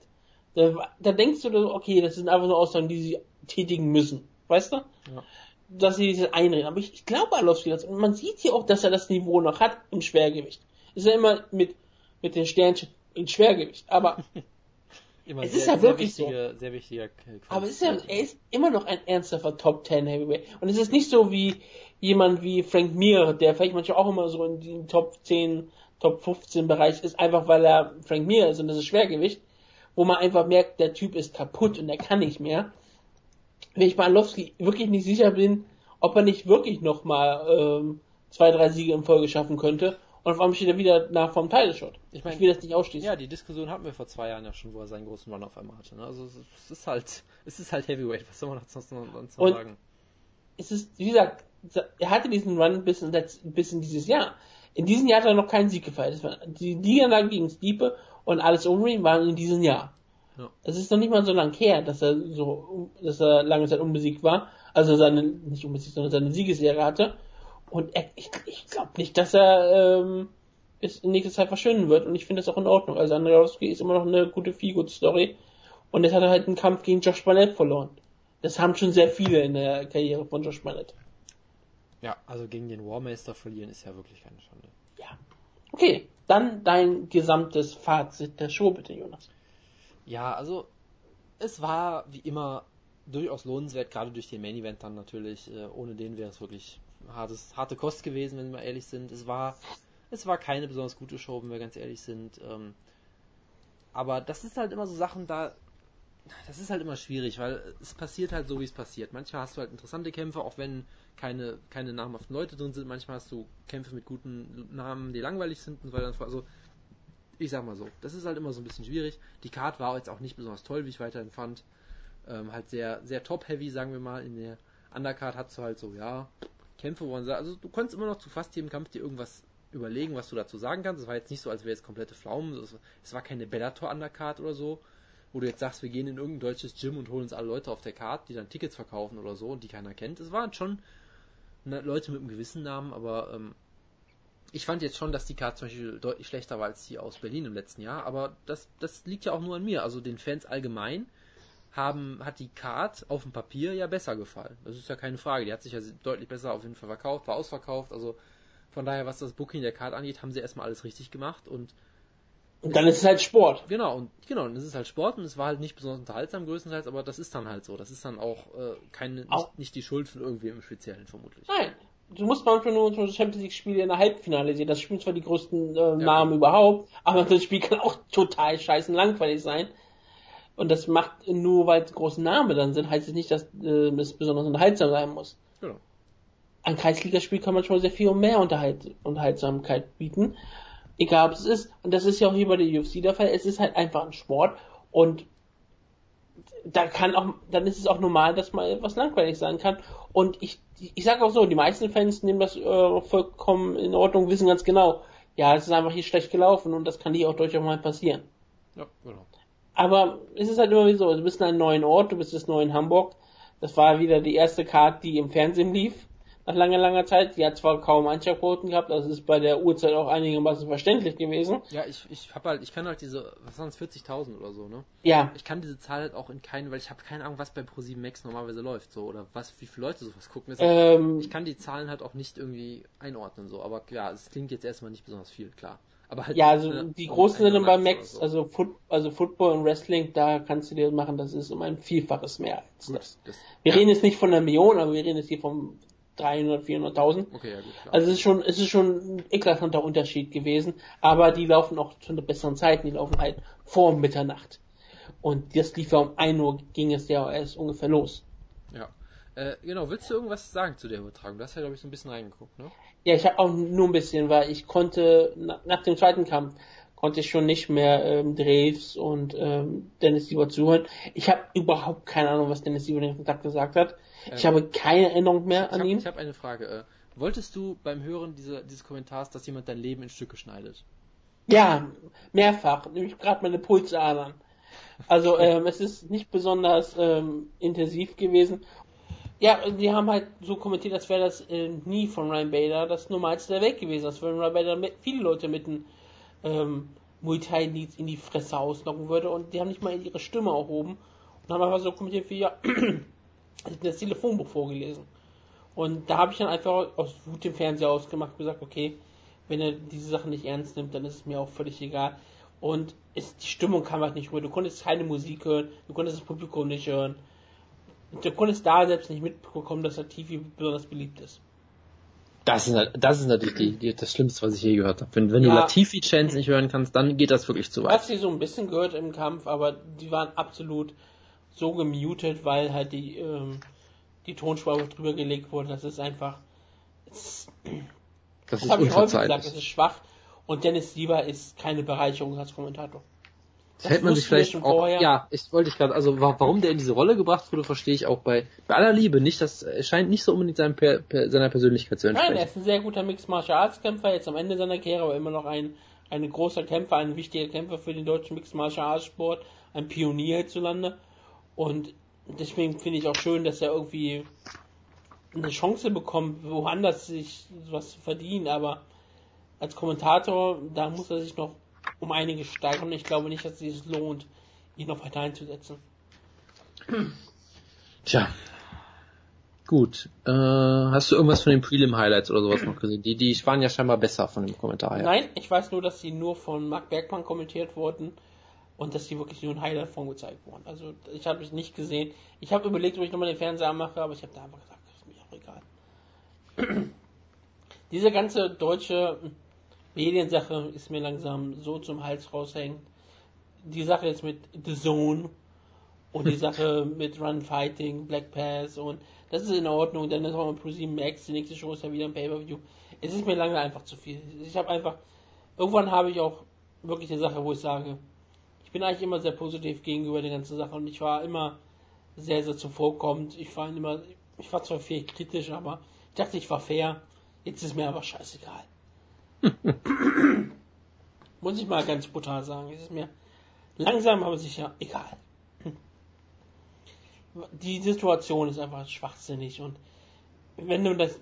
da, da denkst du, okay, das sind einfach nur Aussagen, die sie tätigen müssen. Weißt du? Ja. Dass sie diese einreden. Aber ich, ich glaube Arlovski das. Und man sieht hier auch, dass er das Niveau noch hat im Schwergewicht. Ist ja immer mit, mit den Sternchen in Schwergewicht. Aber Immer Es sehr, ist ja wirklich wichtiger, Sehr wichtiger Aber es ist ja, er ist immer noch ein ernsthafter Top 10 Heavyweight. Und es ist nicht so wie jemand wie Frank Mir, der vielleicht manchmal auch immer so in den Top 10, Top 15 Bereich ist, einfach weil er Frank Mir ist und das ist Schwergewicht, wo man einfach merkt, der Typ ist kaputt und er kann nicht mehr. Wenn ich bei Arlovski wirklich nicht sicher bin, ob er nicht wirklich nochmal ähm, zwei, drei Siege in Folge schaffen könnte. Und auf einmal steht er wieder nach vom Title Shot. Ich mein- ich will das nicht ausschließen. Ja, die Diskussion hatten wir vor zwei Jahren ja schon, wo er seinen großen Run auf einmal hatte. Ne? Also es ist halt, es ist halt Heavyweight. Was soll man sonst noch, sonst noch Und- sagen? es ist, wie gesagt, er hatte diesen Run bis in, bis in dieses Jahr. In diesem Jahr hat er noch keinen Sieg gefeiert. Die Niederlage gegen Stiepe und alles Overeem waren in diesem Jahr. Ja. Es ist noch nicht mal so lang her, dass er so, dass er lange Zeit unbesiegt war. Also seine, nicht unbesiegt, sondern seine Siegesserie hatte. Und er, ich, ich glaube nicht, dass er ähm, es in nächster Zeit verschwinden wird. Und ich finde das auch in Ordnung. Also Andrejowski ist immer noch eine gute Feel-Good-Story. Und jetzt hat er halt einen Kampf gegen Josh Barnett verloren. Das haben schon sehr viele in der Karriere von Josh Barnett. Ja, also gegen den Warmeister verlieren ist ja wirklich keine Schande. Ja. Okay, dann dein gesamtes Fazit der Show, bitte, Jonas. Ja, also es war wie immer durchaus lohnenswert, gerade durch den Main Event dann natürlich. Äh, ohne den wäre es wirklich hartes, harte Kost gewesen, wenn wir ehrlich sind. Es war, es war keine besonders gute Show, wenn wir ganz ehrlich sind. Ähm, aber das ist halt immer so Sachen, da das ist halt immer schwierig, weil es passiert halt so, wie es passiert. Manchmal hast du halt interessante Kämpfe, auch wenn keine, keine namhaften Leute drin sind. Manchmal hast du Kämpfe mit guten Namen, die langweilig sind und so weiter. Also, ich sag mal so, das ist halt immer so ein bisschen schwierig. Die Card war jetzt auch nicht besonders toll, wie ich weiterhin fand. Ähm, halt sehr, sehr top-heavy, sagen wir mal. In der Undercard hast du halt so, ja, Kämpfe, wo man sagt, also du konntest immer noch zu fast jedem Kampf dir irgendwas überlegen, was du dazu sagen kannst. Es war jetzt nicht so, als wäre es komplette Pflaumen. Es- Es war keine Bellator-Undercard oder so, wo du jetzt sagst, wir gehen in irgendein deutsches Gym und holen uns alle Leute auf der Card, die dann Tickets verkaufen oder so und die keiner kennt. Es waren schon ne, Leute mit einem gewissen Namen, aber ähm, ich fand jetzt schon, dass die Card zum Beispiel deutlich schlechter war als die aus Berlin im letzten Jahr, aber das, das liegt ja auch nur an mir. Also den Fans allgemein haben, hat die Card auf dem Papier ja besser gefallen. Das ist ja keine Frage. Die hat sich ja deutlich besser auf jeden Fall verkauft, war ausverkauft. Also von daher, was das Booking der Card angeht, haben sie erstmal alles richtig gemacht und Und dann ist es halt Sport. Genau, und genau, und es ist halt Sport und es war halt nicht besonders unterhaltsam größtenteils, aber das ist dann halt so. Das ist dann auch äh, keine, Auch- nicht, nicht die Schuld von irgendwem im Speziellen vermutlich. Nein. Du musst manchmal nur so Champions League Spiele in der Halbfinale sehen. Das spielen zwar die größten äh, Namen überhaupt, aber das Spiel kann auch total scheiße langweilig sein. Und das macht nur, weil es große Namen dann sind, heißt es nicht, dass äh, es besonders unterhaltsam sein muss. Genau. Ein Kreisligaspiel kann manchmal sehr viel mehr Unterhalt, Unterhaltsamkeit bieten. Egal, ob es ist. Und das ist ja auch hier bei der UFC der Fall. Es ist halt einfach ein Sport. Und da kann auch, dann ist es auch normal, dass mal etwas langweilig sein kann. Und ich, ich sage auch so, die meisten Fans nehmen das äh, vollkommen in Ordnung, wissen ganz genau, ja, es ist einfach hier schlecht gelaufen und das kann hier auch durchaus mal passieren. Ja, genau. Aber es ist halt immer wieder so, du bist in einem neuen Ort, du bist jetzt neu in Hamburg. Das war wieder die erste Card, die im Fernsehen lief. Nach langer, langer Zeit. Die hat zwar kaum Einschaltquoten gehabt, das ist bei der Uhrzeit auch einigermaßen verständlich gewesen. Ja, ich, ich hab halt, ich kann halt diese, was waren es, 40.000 oder so, ne? Ja, Ich kann diese Zahl halt auch in keinen, weil ich habe keine Ahnung, was bei Pro7 Max normalerweise läuft, so, oder was, wie viele Leute sowas gucken. Ähm, ich kann die Zahlen halt auch nicht irgendwie einordnen, so, aber klar, es klingt jetzt erstmal nicht besonders viel, klar. Aber halt, ja, also ne, die großen sind bei 100 Max, so. also, Foot, also Football und Wrestling, da kannst du dir machen, das ist um ein Vielfaches mehr als Gut, das. das, Wir ja, reden jetzt nicht von einer Million, aber wir reden jetzt hier von 300, 400.000. Okay, ja, gut, klar. Also es ist schon, es ist schon ein eklatanter Unterschied gewesen, aber die laufen auch zu einer besseren Zeit, die laufen halt vor Mitternacht. Und das lief ja um 1 Uhr, ging es ja erst ungefähr los. Ja. Äh, genau, willst du irgendwas sagen zu der Übertragung? Du hast ja, glaube ich, so ein bisschen reingeguckt, ne? Ja, ich habe auch nur ein bisschen, weil ich konnte, na, nach dem zweiten Kampf, konnte ich schon nicht mehr ähm, Draves und ähm, Dennis Sieber zuhören. Ich habe überhaupt keine Ahnung, was Dennis Sieber den Kontakt gesagt hat. Ich Ähm, habe keine Erinnerung mehr Ich an habe ihn. hab eine Frage. Äh, wolltest du beim Hören dieser, dieses Kommentars, dass jemand dein Leben in Stücke schneidet? Ja, mehrfach, nämlich gerade meine Pulsadern. Also ähm, es ist nicht besonders ähm, intensiv gewesen. Ja, die haben halt so kommentiert, als wäre das äh, nie von Ryan Bader das Normalste der Welt gewesen. Als wenn Ryan Bader viele Leute mit einem ähm, Muay Thai in die Fresse auslocken würde und die haben nicht mal ihre Stimme erhoben und haben einfach so kommentiert wie, ja, das Telefonbuch vorgelesen. Und da habe ich dann einfach aus Wut den Fernseher ausgemacht und gesagt, okay, wenn er diese Sachen nicht ernst nimmt, dann ist es mir auch völlig egal. Und es, die Stimmung kam halt nicht rüber. Du konntest keine Musik hören, du konntest das Publikum nicht hören. Und du konntest da selbst nicht mitbekommen, dass der TV besonders beliebt ist. Das ist, das ist natürlich die, die, das Schlimmste, was ich je gehört habe. Wenn, wenn ja. du Latifi-Chants nicht hören kannst, dann geht das wirklich zu weit. Hast sie so ein bisschen gehört im Kampf, aber die waren absolut so gemutet, weil halt die, ähm, die Tonspur drüber gelegt wurde. Das ist einfach. Das, das, das habe ich häufig gesagt, es ist schwach. Und Dennis Sieber ist keine Bereicherung als Kommentator. Das hätte man sich vielleicht auch, vorher. ja, ich wollte ich gerade, also warum der in diese Rolle gebracht wurde, verstehe ich auch bei, bei aller Liebe nicht, das scheint nicht so unbedingt seinem, per, per, seiner Persönlichkeit zu entsprechen. Nein, er ist ein sehr guter Mixed Martial Arts Kämpfer, jetzt am Ende seiner Karriere, aber immer noch ein, ein großer Kämpfer, ein wichtiger Kämpfer für den deutschen Mixed Martial Arts Sport, ein Pionier hierzulande. Und deswegen finde ich auch schön, dass er irgendwie eine Chance bekommt, woanders sich was zu verdienen, aber als Kommentator, da muss er sich noch um einiges steigern. Ich glaube nicht, dass es lohnt, ihn noch weiter einzusetzen. Tja. Gut. Äh, hast du irgendwas von den Prelim-Highlights oder sowas noch gesehen? Die, die waren ja scheinbar besser von dem Kommentar her. Nein, ich weiß nur, dass sie nur von Marc Bergmann kommentiert wurden und dass die wirklich nur ein Highlight von gezeigt wurden. Also ich habe es nicht gesehen. Ich habe überlegt, ob ich nochmal den Fernseher mache, aber ich habe da einfach gesagt, das ist mir auch egal. Diese ganze deutsche Mediensache ist mir langsam so zum Hals raushängen. Die Sache jetzt mit The Zone und die Sache mit Run Fighting, Black Pass und das ist in Ordnung. Dann ist auch mal ProSieben Max, die nächste Show ist ja wieder ein Pay-Per-View. Es ist mir lange einfach zu viel. Ich habe einfach, irgendwann habe ich auch wirklich eine Sache, wo ich sage, ich bin eigentlich immer sehr positiv gegenüber der ganzen Sache und ich war immer sehr, sehr zuvorkommend. Ich war immer, ich war zwar viel kritisch, aber ich dachte, ich war fair. Jetzt ist mir aber scheißegal. Muss ich mal ganz brutal sagen. Es ist mir langsam aber sicher egal. Die Situation ist einfach schwachsinnig und wenn du das,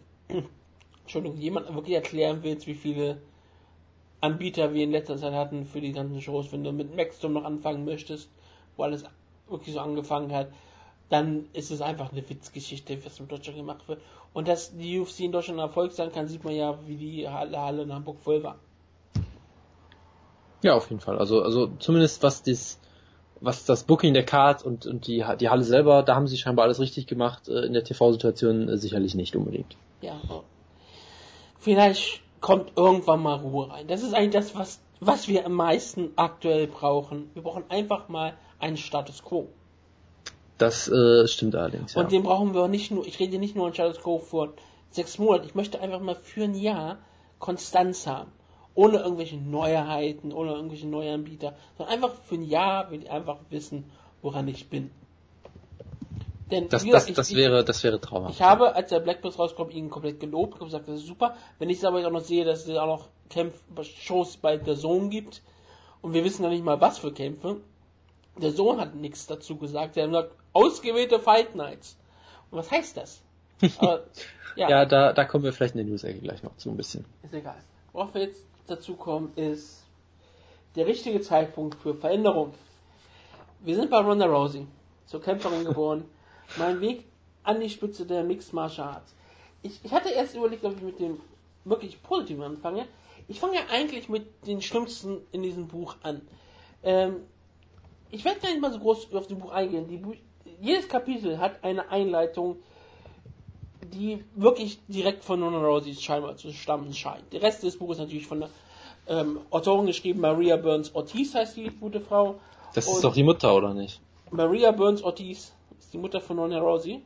Entschuldigung, jemand wirklich erklären willst, wie viele Anbieter wir in letzter Zeit hatten für die ganzen Shows, wenn du mit Maxstorm noch anfangen möchtest, wo alles wirklich so angefangen hat, dann ist es einfach eine Witzgeschichte, was in Deutschland gemacht wird. Und dass die UFC in Deutschland ein Erfolg sein kann, sieht man ja, wie die Halle, Halle in Hamburg voll war. Ja, auf jeden Fall. Also, also zumindest was das, was das Booking der Card und, und die, die Halle selber, da haben sie scheinbar alles richtig gemacht. Äh, in der TV-Situation äh, sicherlich nicht unbedingt. Ja. Vielleicht kommt irgendwann mal Ruhe rein. Das ist eigentlich das, was, was wir am meisten aktuell brauchen. Wir brauchen einfach mal einen Status Quo. Das äh, stimmt allerdings. Und den brauchen wir nicht nur, ich rede nicht nur an Status Quo vor sechs Monaten, ich möchte einfach mal für ein Jahr Konstanz haben. Ohne irgendwelche Neuheiten, ohne irgendwelche Neuanbieter, sondern einfach für ein Jahr will ich einfach wissen, woran ich bin. Denn, das, das, ich, das, wäre, das wäre traumhaft. Ich habe, als der Blackbus rauskommt, ihn komplett gelobt und gesagt, das ist super. Wenn ich es aber auch noch sehe, dass es auch noch Kämpfe, Shows bei der Sohn gibt und wir wissen noch nicht mal, was für Kämpfe, der Sohn hat nichts dazu gesagt. Er hat gesagt, ausgewählte Fight Nights. Und was heißt das? Aber, ja, ja da, da kommen wir vielleicht in der News-Ecke gleich noch zu ein bisschen. Ist egal. Worauf wir jetzt dazu kommen, ist der richtige Zeitpunkt für Veränderung. Wir sind bei Ronda Rousey, zur Kämpferin geboren. mein Weg an die Spitze der Mixed Martial Arts. Ich, ich hatte erst überlegt, ob ich mit dem wirklich positiven anfange. Ich fange ja eigentlich mit den Schlimmsten in diesem Buch an. Ähm, ich werde gar nicht mal so groß auf das Buch eingehen. Die, jedes Kapitel hat eine Einleitung, die wirklich direkt von Nona Rosys scheinbar zu stammen scheint. Der Rest des Buches ist natürlich von der ähm, Autorin geschrieben, Maria Burns Ortiz heißt die gute Frau. Das ist doch die Mutter, oder nicht? Maria Burns Ortiz ist die Mutter von Nona Rosie.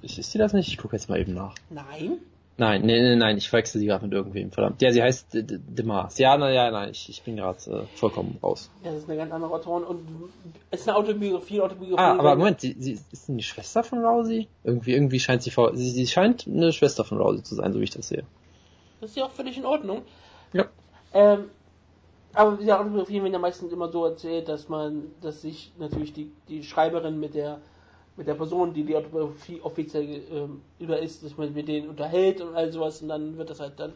Ist, ist sie das nicht? Ich gucke jetzt mal eben nach. Nein. Nein, nee, nee, nein, ich verwechsel sie gerade mit irgendwem, verdammt. Ja, sie heißt Demars. Ja, na ja, nein, ich, ich bin gerade äh, vollkommen raus. Das ist eine ganz andere Autorin und es ist eine Autobiografie, Autobiografie. Ah, aber Moment, sie, sie ist sie die Schwester von Rousey? Irgendwie, irgendwie scheint sie, sie, sie scheint eine Schwester von Rousey zu sein, so wie ich das sehe. Das ist ja auch völlig in Ordnung. Ja. Ähm, aber ja, Autobiografien werden ja meistens immer so erzählt, dass man, dass sich natürlich die, die Schreiberin mit der mit der Person, die die Autobiografie offiziell ähm, über ist, dass man mit denen unterhält und all sowas und dann wird das halt dann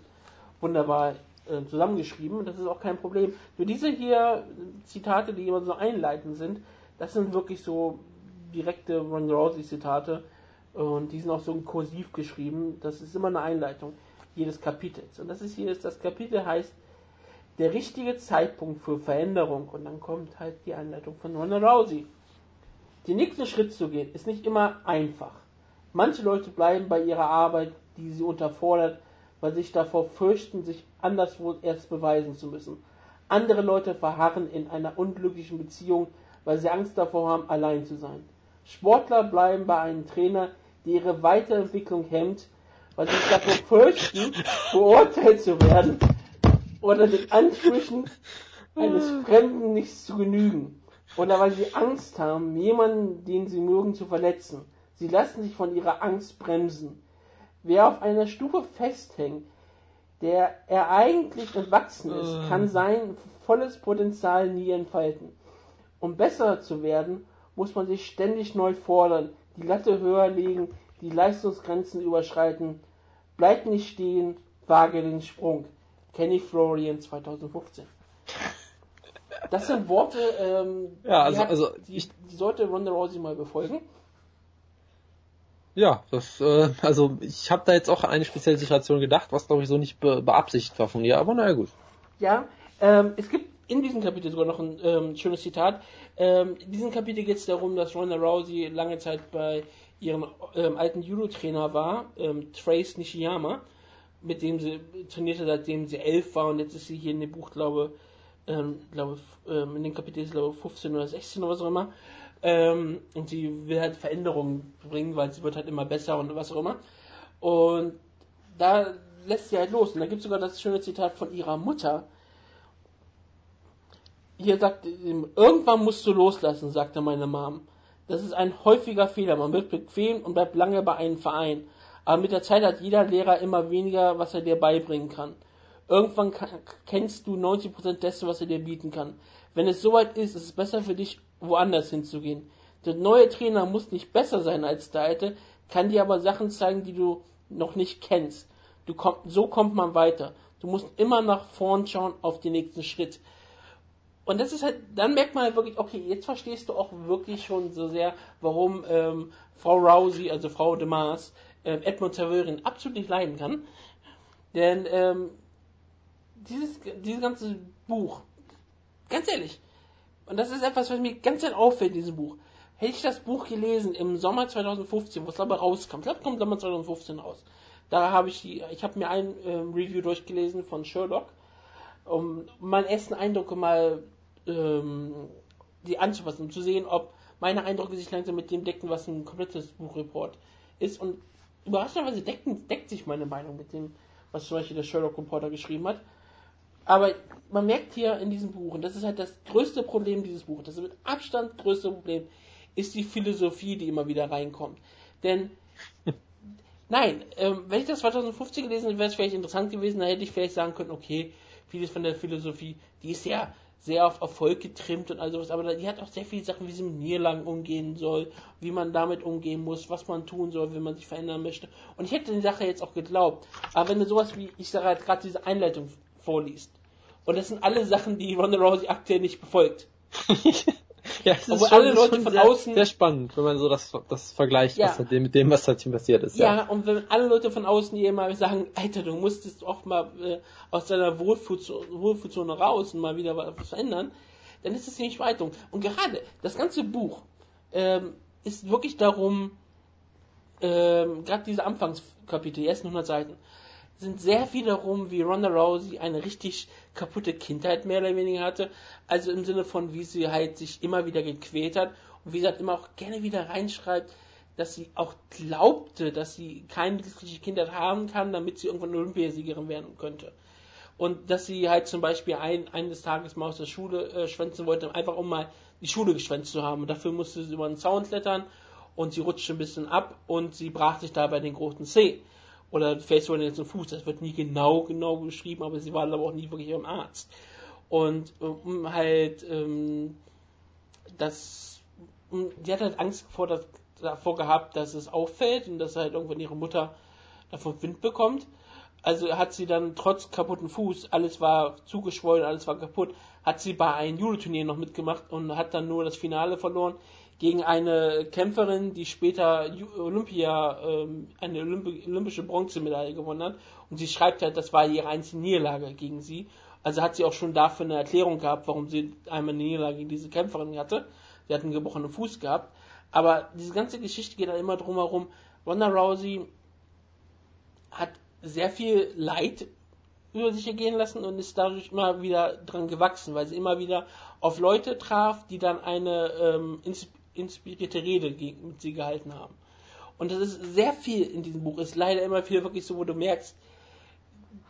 wunderbar äh, zusammengeschrieben. Das ist auch kein Problem. Nur diese hier Zitate, die immer so einleitend sind, das sind wirklich so direkte Ron Rousey Zitate und die sind auch so kursiv geschrieben. Das ist immer eine Einleitung jedes Kapitels. Und das ist hier das Kapitel heißt der richtige Zeitpunkt für Veränderung und dann kommt halt die Einleitung von Ronda Rousey. Den nächsten Schritt zu gehen ist nicht immer einfach. Manche Leute bleiben bei ihrer Arbeit, die sie unterfordert, weil sie sich davor fürchten, sich anderswo erst beweisen zu müssen. Andere Leute verharren in einer unglücklichen Beziehung, weil sie Angst davor haben, allein zu sein. Sportler bleiben bei einem Trainer, der ihre Weiterentwicklung hemmt, weil sie sich davor fürchten, beurteilt zu werden oder den Ansprüchen eines Fremden nicht zu genügen. Oder weil sie Angst haben, jemanden, den sie mögen, zu verletzen. Sie lassen sich von ihrer Angst bremsen. Wer auf einer Stufe festhängt, der er eigentlich entwachsen ist, kann sein volles Potenzial nie entfalten. Um besser zu werden, muss man sich ständig neu fordern, die Latte höher legen, die Leistungsgrenzen überschreiten. Bleib nicht stehen, wage den Sprung. Kenny Florian 2015. Das sind Worte, ähm, Ja, also- die, hat, also die, ich- die sollte Ronda Rousey mal befolgen. Ja, das, äh, also ich habe da jetzt auch an eine spezielle Situation gedacht, was glaube ich so nicht be beabsichtigt war von ihr, aber naja gut. Ja, ähm, es gibt in diesem Kapitel sogar noch ein ähm, schönes Zitat. Ähm, in diesem Kapitel geht es darum, dass Ronda Rousey lange Zeit bei ihrem ähm, alten Judo-Trainer war, ähm, Trace Nishiyama, mit dem sie trainierte, seitdem sie elf war und jetzt ist sie hier in dem Buch, glaube ähm, glaube ähm, in dem Kapitel ist glaube 15 oder 16 oder was auch immer. Ähm, und sie will halt Veränderungen bringen, weil sie wird halt immer besser und was auch immer. Und da lässt sie halt los. Und da gibt es sogar das schöne Zitat von ihrer Mutter. Hier sagt, ähm, irgendwann musst du loslassen, sagte meine Mom. Das ist ein häufiger Fehler. Man wird bequem und bleibt lange bei einem Verein. Aber mit der Zeit hat jeder Lehrer immer weniger, was er dir beibringen kann. Irgendwann kennst du 90% dessen, was er dir bieten kann. Wenn es soweit ist, ist es besser für dich, woanders hinzugehen. Der neue Trainer muss nicht besser sein als der alte, kann dir aber Sachen zeigen, die du noch nicht kennst. Du komm, so kommt man weiter. Du musst immer nach vorn schauen auf den nächsten Schritt. Und das ist halt, dann merkt man halt wirklich, okay, jetzt verstehst du auch wirklich schon so sehr, warum ähm, Frau Rousey, also Frau de Maas, ähm, Edmund Taverin absolut nicht leiden kann. Denn ähm, dieses, dieses ganze Buch, ganz ehrlich, und das ist etwas, was mir ganz sehr auffällt in diesem Buch. Hätte ich das Buch gelesen im Sommer 2015, wo es aber rauskam, ich glaube, kommt Sommer 2015 raus. Da habe ich die, ich habe mir ein ähm, Review durchgelesen von Sherlock, um meinen ersten Eindrücke mal ähm, die anzupassen, um zu sehen, ob meine Eindrücke sich langsam mit dem decken, was ein komplettes Buchreport ist. Und überraschenderweise decken, deckt sich meine Meinung mit dem, was zum Beispiel der Sherlock Reporter geschrieben hat. Aber man merkt hier in diesem Buch, und das ist halt das größte Problem dieses Buches, das mit Abstand größte Problem, ist die Philosophie, die immer wieder reinkommt. Denn, nein, ähm, wenn ich das 2015 gelesen hätte, wäre es vielleicht interessant gewesen, da hätte ich vielleicht sagen können, okay, vieles von der Philosophie, die ist ja sehr auf Erfolg getrimmt und all sowas, aber die hat auch sehr viele Sachen, wie sie mit Niederlagen umgehen soll, wie man damit umgehen muss, was man tun soll, wenn man sich verändern möchte. Und ich hätte die Sache jetzt auch geglaubt. Aber wenn du sowas wie, ich sage halt gerade diese Einleitung vorliest, und das sind alle Sachen, die Ronda Rousey aktuell nicht befolgt. ja, es ist schon, alle Leute von sehr, außen- sehr spannend, wenn man so das, das vergleicht Ja. was mit, dem, was seitdem passiert ist. Ja, und wenn alle Leute von außen hier mal sagen, Alter, du musstest oft mal äh, aus deiner Wohlfühlzone, Wohlfühlzone raus und mal wieder was verändern, dann ist es nicht Weitung. Und gerade das ganze Buch ähm, ist wirklich darum, ähm, gerade diese Anfangskapitel, die ersten 100 Seiten, sind sehr viel darum, wie Ronda Rousey eine richtig kaputte Kindheit mehr oder weniger hatte. Also im Sinne von, wie sie halt sich immer wieder gequält hat und wie sie halt immer auch gerne wieder reinschreibt, dass sie auch glaubte, dass sie keine glückliche Kindheit haben kann, damit sie irgendwann Olympiasiegerin werden könnte. Und dass sie halt zum Beispiel ein, eines Tages mal aus der Schule äh, schwänzen wollte, einfach um mal die Schule geschwänzt zu haben. Und dafür musste sie über einen Zaun klettern und sie rutschte ein bisschen ab und sie brach sich dabei den großen Zeh. Oder vielleicht sogar den letzten Fuß. Das wird nie genau, genau beschrieben, aber sie war aber auch nie wirklich beim Arzt. Und um halt ähm, das, um, die hat halt Angst vor, dass, davor gehabt, dass es auffällt und dass halt irgendwann ihre Mutter davon Wind bekommt. Also hat sie dann trotz kaputten Fuß, alles war zugeschwollen, alles war kaputt, hat sie bei einem Judo-Turnier noch mitgemacht und hat dann nur das Finale verloren gegen eine Kämpferin, die später Olympia, ähm, eine Olymp olympische Bronzemedaille gewonnen hat. Und sie schreibt halt, das war ihre einzige Niederlage gegen sie. Also hat sie auch schon dafür eine Erklärung gehabt, warum sie einmal eine Niederlage gegen diese Kämpferin hatte. Sie hat einen gebrochenen Fuß gehabt. Aber diese ganze Geschichte geht halt immer drum herum. Ronda Rousey hat sehr viel Leid über sich ergehen lassen und ist dadurch immer wieder dran gewachsen, weil sie immer wieder auf Leute traf, die dann eine ähm, inspirierte Rede mit sie gehalten haben. Und das ist sehr viel in diesem Buch, ist leider immer viel wirklich so, wo du merkst,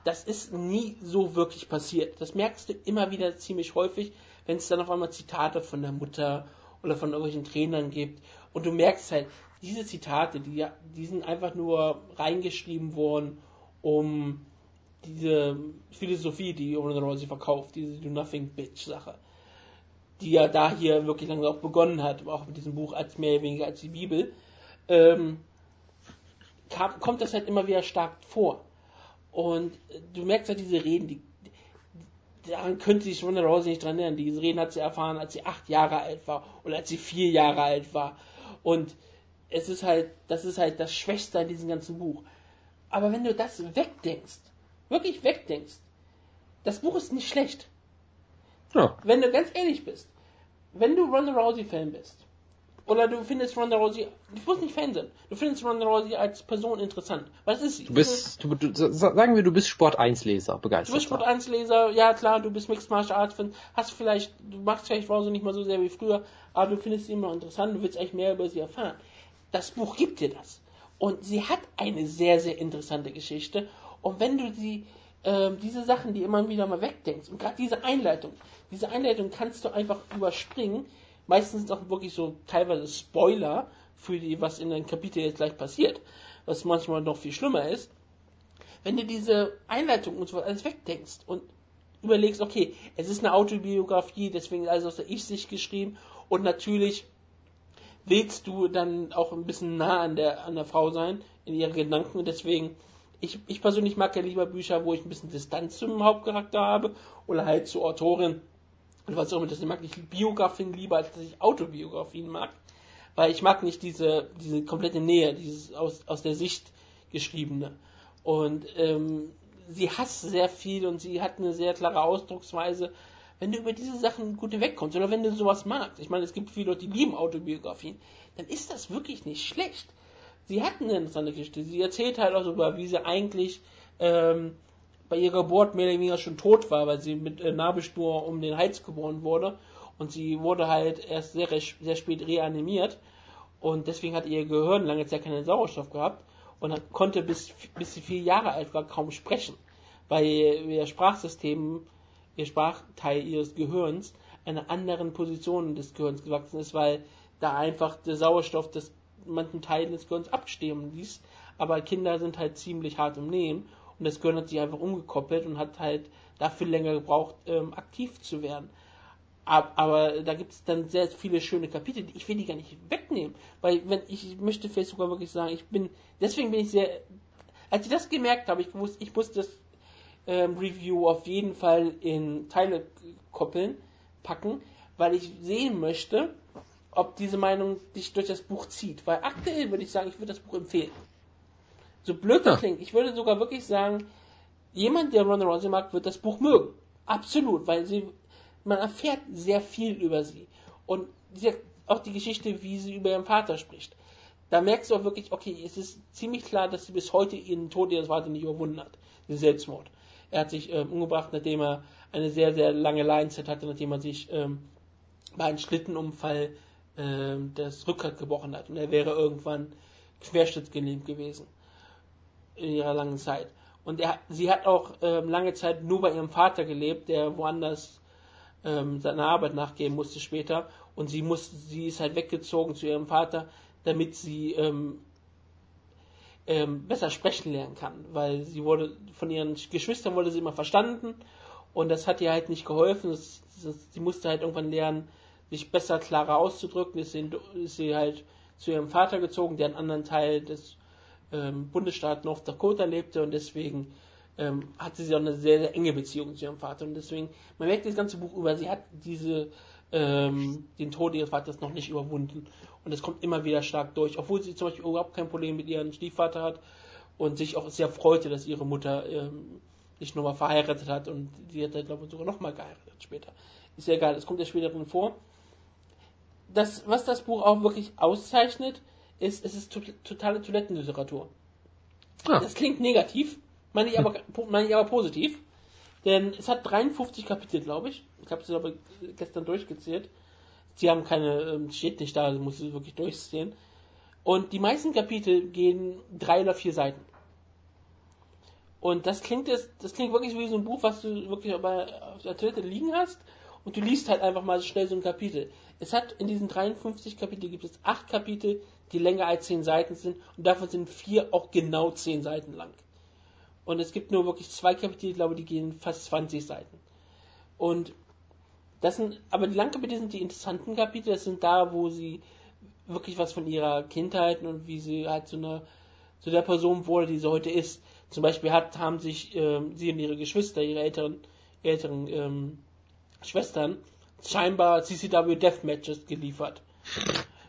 das ist nie so wirklich passiert. Das merkst du immer wieder ziemlich häufig, wenn es dann auf einmal Zitate von der Mutter oder von irgendwelchen Trainern gibt. Und du merkst halt, diese Zitate, die, die sind einfach nur reingeschrieben worden, um diese Philosophie, die Ronald Rousey verkauft, diese Do Nothing Bitch Sache, die ja da hier wirklich langsam auch begonnen hat, auch mit diesem Buch als mehr oder weniger als die Bibel, ähm, kam, kommt das halt immer wieder stark vor. Und du merkst halt diese Reden, die, daran könnte sich Ronda Rousey nicht dran erinnern. Diese Reden hat sie erfahren, als sie acht Jahre alt war oder als sie vier Jahre alt war. Und es ist halt, das ist halt das Schwächste an diesem ganzen Buch. Aber wenn du das wegdenkst, wirklich wegdenkst, das Buch ist nicht schlecht. Ja. Wenn du ganz ehrlich bist, wenn du Ronda Rousey Fan bist, oder du findest Ronda Rousey, du musst nicht Fan sein, du findest Ronda Rousey als Person interessant. Was ist sie? Du bist, du, du, sagen wir, du bist Sport 1 Leser, begeistert. Du bist Sport 1 Leser, ja klar, du bist Mixed Martial Arts Fan, hast vielleicht, du machst vielleicht Rousey nicht mal so sehr wie früher, aber du findest sie immer interessant, du willst eigentlich mehr über sie erfahren. Das Buch gibt dir das. Und sie hat eine sehr, sehr interessante Geschichte. Und wenn du sie, äh, diese Sachen, die immer wieder mal wegdenkst, und gerade diese Einleitung, diese Einleitung kannst du einfach überspringen. Meistens sind auch wirklich so teilweise Spoiler für die, was in den Kapitel jetzt gleich passiert, was manchmal noch viel schlimmer ist. Wenn du diese Einleitung und so alles wegdenkst und überlegst, okay, es ist eine Autobiografie, deswegen alles aus der Ich-Sicht geschrieben und natürlich willst du dann auch ein bisschen nah an der, an der Frau sein, in ihren Gedanken. Deswegen, ich, ich persönlich mag ja lieber Bücher, wo ich ein bisschen Distanz zum Hauptcharakter habe oder halt zur Autorin. Und was auch immer das mag, ich Biografien lieber, als dass ich Autobiografien mag. Weil ich mag nicht diese, diese komplette Nähe, dieses aus, aus der Sicht geschriebene. Und ähm, sie hasst sehr viel und sie hat eine sehr klare Ausdrucksweise wenn du über diese Sachen gut wegkommst oder wenn du sowas magst, ich meine, es gibt viele Leute, die lieben Autobiografien, dann ist das wirklich nicht schlecht. Sie hat eine interessante Geschichte. Sie erzählt halt auch darüber, wie sie eigentlich ähm, bei ihrer Geburt mehr oder weniger schon tot war, weil sie mit äh, Nabelschnur um den Hals geboren wurde. Und sie wurde halt erst sehr, sehr spät reanimiert. Und deswegen hat ihr Gehirn lange Zeit keinen Sauerstoff gehabt und konnte bis, bis sie vier Jahre alt war kaum sprechen, weil ihr Sprachsystem ihr Sprachteil ihres Gehirns einer anderen Position des Gehirns gewachsen ist, weil da einfach der Sauerstoff des manchen Teilen des Gehirns abstehen ließ. Aber Kinder sind halt ziemlich hart im Nehmen und das Gehirn hat sich einfach umgekoppelt und hat halt dafür länger gebraucht, ähm, aktiv zu werden. Aber, aber da gibt es dann sehr viele schöne Kapitel, die ich will die gar nicht wegnehmen, weil wenn ich möchte vielleicht sogar wirklich sagen, ich bin deswegen bin ich sehr, als ich das gemerkt habe, ich wusste, ich muss das ähm, Review auf jeden Fall in Teile koppeln, packen, weil ich sehen möchte, ob diese Meinung dich durch das Buch zieht. Weil aktuell würde ich sagen, ich würde das Buch empfehlen. So blöd das ja. klingt, ich würde sogar wirklich sagen, jemand, der Ronda Rousey mag, wird das Buch mögen. Absolut, weil sie, man erfährt sehr viel über sie. Und sie auch die Geschichte, wie sie über ihren Vater spricht. Da merkst du auch wirklich, okay, es ist ziemlich klar, dass sie bis heute ihren Tod ihres Vaters nicht überwunden hat. Den Selbstmord. Er hat sich ähm, umgebracht, nachdem er eine sehr, sehr lange Leinzeit hatte, nachdem er sich ähm, bei einem Schlittenunfall ähm, das Rückgrat gebrochen hat. Und er wäre irgendwann querschnittsgelähmt gewesen in ihrer langen Zeit. Und er, sie hat auch ähm, lange Zeit nur bei ihrem Vater gelebt, der woanders ähm, seiner Arbeit nachgehen musste später. Und sie musste, sie ist halt weggezogen zu ihrem Vater, damit sie ähm, ähm, besser sprechen lernen kann, weil sie wurde von ihren Geschwistern wurde sie immer verstanden Und das hat ihr halt nicht geholfen. Das, das, sie musste halt irgendwann lernen, sich besser, klarer auszudrücken. Sie, ist sie halt zu ihrem Vater gezogen, der einen anderen Teil des ähm, Bundesstaat North Dakota lebte und deswegen ähm, hatte sie auch eine sehr, sehr enge Beziehung zu ihrem Vater. Und deswegen, man merkt das ganze Buch über, sie hat diese, ähm, den Tod ihres Vaters noch nicht überwunden. Und es kommt immer wieder stark durch, obwohl sie zum Beispiel überhaupt kein Problem mit ihrem Stiefvater hat und sich auch sehr freute, dass ihre Mutter ähm, sich nochmal verheiratet hat und sie hat dann, glaube ich, sogar nochmal geheiratet später. Ist ja egal, es kommt ja später drin vor. Das, was das Buch auch wirklich auszeichnet, ist, es ist to totale Toilettenliteratur. Ah. Das klingt negativ, meine ich aber, meine ich aber positiv. Denn es hat 53 Kapitel, glaube ich. Ich habe es aber gestern durchgezählt. Sie haben keine, ähm, steht nicht da, also muss es wirklich durchsehen. Und die meisten Kapitel gehen drei oder vier Seiten. Und das klingt jetzt, das klingt wirklich wie so ein Buch, was du wirklich auf der Toilette liegen hast und du liest halt einfach mal schnell so ein Kapitel. Es hat in diesen 53 Kapiteln gibt es acht Kapitel, die länger als zehn Seiten sind und davon sind vier auch genau zehn Seiten lang. Und es gibt nur wirklich zwei Kapitel, ich glaube, die gehen fast 20 Seiten. Und das sind, aber die langen Kapitel sind die interessanten Kapitel, das sind da, wo sie wirklich was von ihrer Kindheit und wie sie halt zu einer, zu der Person wurde, die sie heute ist. Zum Beispiel hat, haben sich ähm, sie und ihre Geschwister, ihre älteren, älteren ähm, Schwestern, scheinbar CCW Deathmatches geliefert.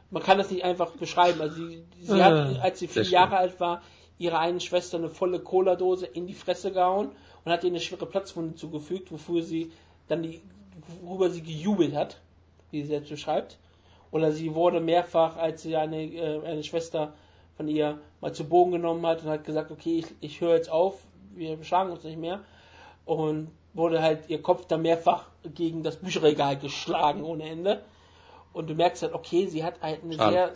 Man kann das nicht einfach beschreiben. Also sie, sie hat, ah, als sie vier Jahre alt war, ihrer einen Schwester eine volle Cola-Dose in die Fresse gehauen und hat ihr eine schwere Platzwunde zugefügt, wofür sie dann die, worüber sie gejubelt hat, wie sie jetzt beschreibt. Oder sie wurde mehrfach, als sie eine, äh, eine Schwester von ihr mal zu Bogen genommen hat und hat gesagt, okay, ich, ich höre jetzt auf, wir schlagen uns nicht mehr. Und wurde halt ihr Kopf dann mehrfach gegen das Bücherregal geschlagen ohne Ende. Und du merkst halt, okay, sie hat halt eine Schade. sehr.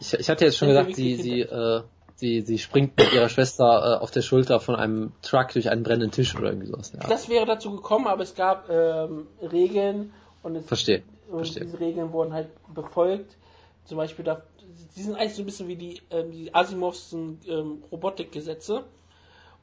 Ich, ich hatte jetzt schon gesagt, sie, sie, äh, sie, sie springt mit ihrer Schwester äh, auf der Schulter von einem Truck durch einen brennenden Tisch oder irgendwie sowas. Ja. Das wäre dazu gekommen, aber es gab ähm, Regeln und, es, Verstehe. und Verstehe. diese Regeln wurden halt befolgt. Zum Beispiel, da, die sind eigentlich so ein bisschen wie die, ähm, die Asimovschen ähm, Robotikgesetze.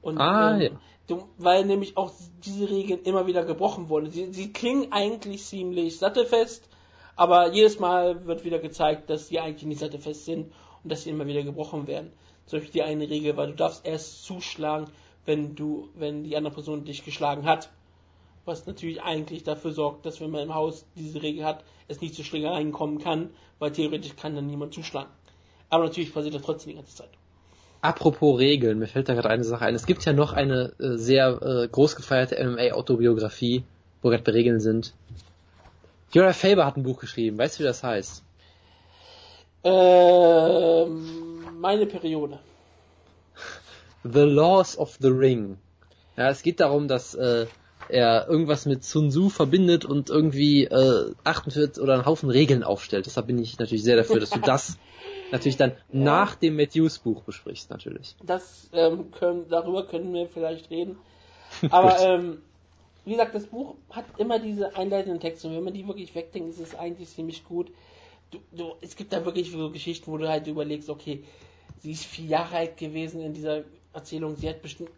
Und, ah, ähm, ja. du, weil nämlich auch diese Regeln immer wieder gebrochen wurden. Sie, sie klingen eigentlich ziemlich sattelfest, aber jedes Mal wird wieder gezeigt, dass sie eigentlich nicht sattelfest sind und dass sie immer wieder gebrochen werden. Zum Beispiel die eine Regel war, du darfst erst zuschlagen, wenn du, wenn die andere Person dich geschlagen hat. Was natürlich eigentlich dafür sorgt, dass wenn man im Haus diese Regel hat, es nicht zu Schlägereien kommen kann, weil theoretisch kann dann niemand zuschlagen. Aber natürlich passiert das trotzdem die ganze Zeit. Apropos Regeln, mir fällt da gerade eine Sache ein. Es gibt ja noch eine äh, sehr äh, groß gefeierte MMA-Autobiografie, wo gerade bei Regeln sind. Jura Faber hat ein Buch geschrieben. Weißt du, wie das heißt? Ähm, meine Periode. The Laws of the Ring. Ja, es geht darum, dass äh, er irgendwas mit Sun Tzu verbindet und irgendwie äh, 48 oder einen Haufen Regeln aufstellt. Deshalb bin ich natürlich sehr dafür, dass du das natürlich dann ja. nach dem Matthews Buch besprichst, natürlich. Das ähm, können, darüber können wir vielleicht reden. Aber ähm, wie gesagt, das Buch hat immer diese einleitenden Texte und wenn man die wirklich wegdenkt, ist es eigentlich ziemlich gut. Du, du, es gibt da wirklich so Geschichten, wo du halt überlegst, okay, sie ist vier Jahre alt gewesen in dieser Erzählung, sie hat bestimmt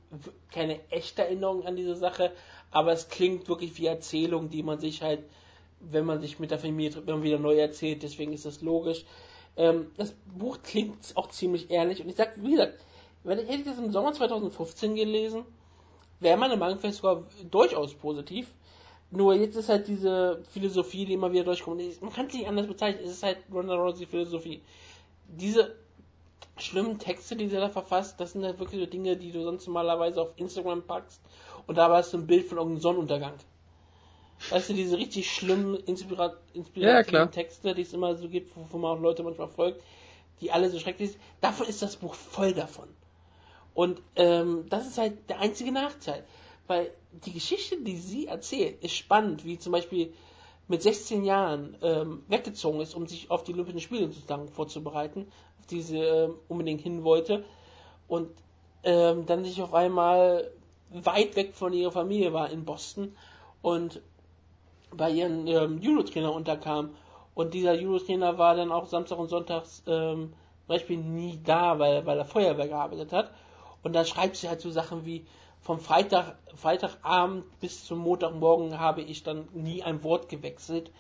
keine echte Erinnerung an diese Sache, aber es klingt wirklich wie Erzählung, die man sich halt, wenn man sich mit der Familie immer wieder neu erzählt, deswegen ist das logisch. Ähm, das Buch klingt auch ziemlich ehrlich und ich sag, wie gesagt, wenn ich hätte das im Sommer 2015 gelesen, wäre meine Meinung sogar durchaus positiv. Nur jetzt ist halt diese Philosophie, die immer wieder durchkommt. Man kann es nicht anders bezeichnen. Es ist halt Ronda Rousey Philosophie. Diese schlimmen Texte, die sie da verfasst, das sind halt wirklich so Dinge, die du sonst normalerweise auf Instagram packst und da hast du ein Bild von irgendeinem Sonnenuntergang. Weißt du, diese richtig schlimmen, inspira inspirativen ja, Texte, die es immer so gibt, wo, man auch Leute manchmal folgt, die alle so schrecklich sind. Davon ist das Buch voll davon. Und ähm, das ist halt der einzige Nachteil. Weil die Geschichte, die sie erzählt, ist spannend, wie zum Beispiel mit 16 Jahren ähm, weggezogen ist, um sich auf die Olympischen Spiele sozusagen vorzubereiten, auf die sie ähm, unbedingt hin wollte. Und ähm, dann sich auf einmal weit weg von ihrer Familie war in Boston und bei ihren ähm, Judo-Trainer unterkam. Und dieser Judo-Trainer war dann auch Samstag und Sonntags ähm, zum Beispiel nie da, weil, weil er Feuerwehr gearbeitet hat. Und dann schreibt sie halt so Sachen wie, vom Freitag, Freitagabend bis zum Montagmorgen habe ich dann nie ein Wort gewechselt,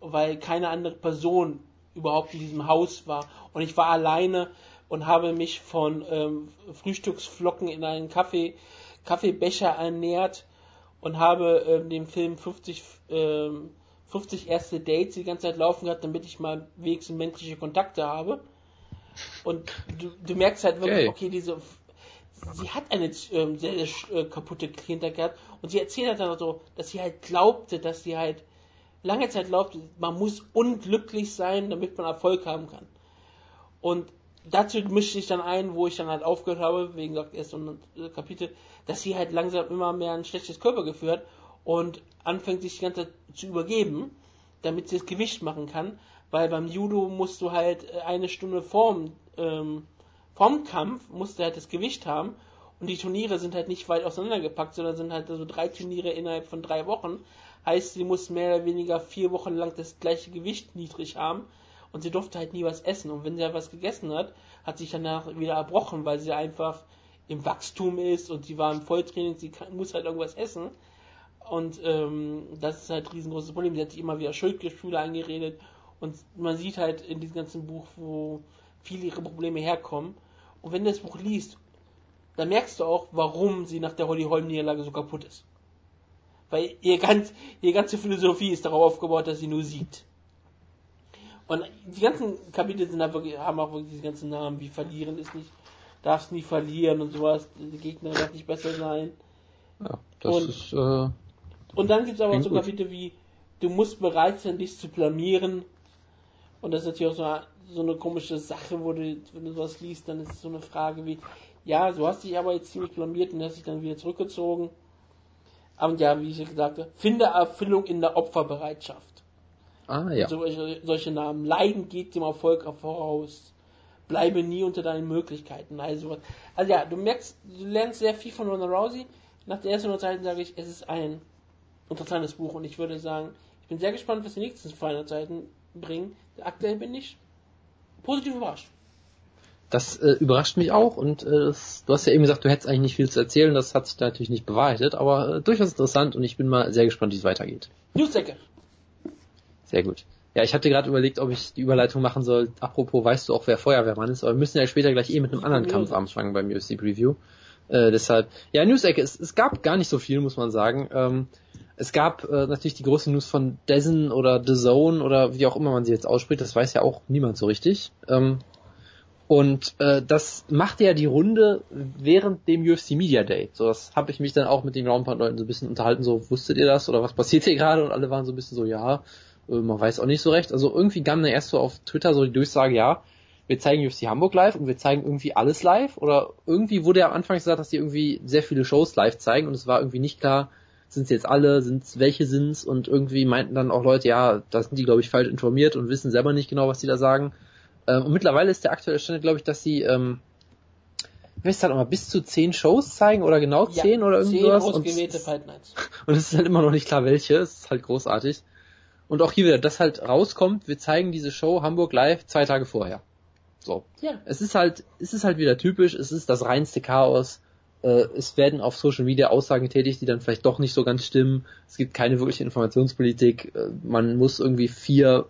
weil keine andere Person überhaupt in diesem Haus war. Und ich war alleine und habe mich von ähm, Frühstücksflocken in einen Kaffee, Kaffeebecher ernährt und habe ähm, den Film 50, ähm, 50 erste Dates die ganze Zeit laufen gehabt, damit ich mal wenigstens menschliche Kontakte habe. Und du, du merkst halt wirklich, okay, okay diese sie hat eine ähm, sehr, sehr äh, kaputte Kindheit gehabt und sie erzählt halt dann so, dass sie halt glaubte, dass sie halt lange Zeit glaubte, man muss unglücklich sein, damit man Erfolg haben kann. Und dazu mischte ich dann ein, wo ich dann halt aufgehört habe, wegen der ersten Kapitel, dass sie halt langsam immer mehr ein schlechtes Körpergefühl hat und anfängt sich die ganze Zeit zu übergeben, damit sie das Gewicht machen kann, weil beim Judo musst du halt äh, eine Stunde vorm, ähm, vorm Kampf musst du halt das Gewicht haben und die Turniere sind halt nicht weit auseinandergepackt, sondern sind halt so drei Turniere innerhalb von drei Wochen. Heißt, sie muss mehr oder weniger vier Wochen lang das gleiche Gewicht niedrig haben und sie durfte halt nie was essen. Und wenn sie halt was gegessen hat, hat sich danach wieder erbrochen, weil sie einfach im Wachstum ist und sie war im Volltraining, sie kann, muss halt irgendwas essen. Und ähm, das ist halt ein riesengroßes Problem. Sie hat sich immer wieder Schuldgefühle angeredet und man sieht halt in diesem ganzen Buch, wo viele ihre Probleme herkommen. Und wenn du das Buch liest, dann merkst du auch, warum sie nach der Holly Holm Niederlage so kaputt ist. Weil ihr ganz, ihre ganze Philosophie ist darauf aufgebaut, dass sie nur sieht. Und die ganzen Kapitel sind da wirklich, haben auch wirklich diese ganzen Namen, wie verlieren ist nicht, darfst nie verlieren und sowas, der Gegner darf nicht besser sein. Ja, das und, ist, äh, Und dann gibt es aber auch so Kapitel wie, du musst bereit sein, dich zu blamieren. Und das ist natürlich auch so, so eine komische Sache, wo du, wenn du sowas liest, dann ist es so eine Frage wie, ja, du hast dich aber jetzt ziemlich blamiert und hast dich dann wieder zurückgezogen. Und ja, wie ich gesagt habe, finde Erfüllung in der Opferbereitschaft. Ah, ja. Solche, solche Namen. Leiden geht dem Erfolg voraus. Bleibe nie unter deinen Möglichkeiten. Also, also ja, du merkst, du lernst sehr viel von Ronda Rousey. Nach der ersten Seiten sage ich, es ist ein interessantes Buch und ich würde sagen, ich bin sehr gespannt, was die nächsten 200 Seiten bringen. Aktuell bin ich positiv überrascht. Das äh, überrascht mich auch und äh, du hast ja eben gesagt, du hättest eigentlich nicht viel zu erzählen, das hat sich natürlich nicht bewahrheitet, aber äh, durchaus interessant und ich bin mal sehr gespannt, wie es weitergeht. Newsdecke. Sehr gut. Ja, ich hatte gerade überlegt, ob ich die Überleitung machen soll. Apropos, weißt du auch, wer Feuerwehrmann ist? Aber wir müssen ja später gleich eh mit einem anderen Kampf anfangen beim UFC Preview. Äh, deshalb, ja, News-Ecke, es, es gab gar nicht so viel, muss man sagen. Ähm, es gab äh, natürlich die große News von Dezen oder The Zone oder wie auch immer man sie jetzt ausspricht, das weiß ja auch niemand so richtig. Ähm, und äh, das machte ja die Runde während dem UFC Media Day. So, das habe ich mich dann auch mit den Roundpound-Leuten so ein bisschen unterhalten, so, wusstet ihr das oder was passiert hier gerade? Und alle waren so ein bisschen so, ja, man weiß auch nicht so recht. Also irgendwie kam dann erst so auf Twitter so die Durchsage, ja, wir zeigen UFC Hamburg live und wir zeigen irgendwie alles live. Oder irgendwie wurde ja am Anfang gesagt, dass die irgendwie sehr viele Shows live zeigen und es war irgendwie nicht klar, sind es jetzt alle, sind's, welche sind's und irgendwie meinten dann auch Leute, ja, da sind die glaube ich falsch informiert und wissen selber nicht genau, was die da sagen. Ähm, und mittlerweile ist der aktuelle Stand, glaube ich, dass sie ähm, ich weiß halt mal, bis zu zehn Shows zeigen oder genau zehn ja, oder irgendwas. Und, und es ist halt immer noch nicht klar welche, es ist halt großartig. Und auch hier wieder, das halt rauskommt, wir zeigen diese Show Hamburg live zwei Tage vorher. So. Ja. Es ist halt, es ist halt wieder typisch, es ist das reinste Chaos. Äh, es werden auf Social Media Aussagen tätig, die dann vielleicht doch nicht so ganz stimmen. Es gibt keine wirkliche Informationspolitik. Äh, man muss irgendwie vier,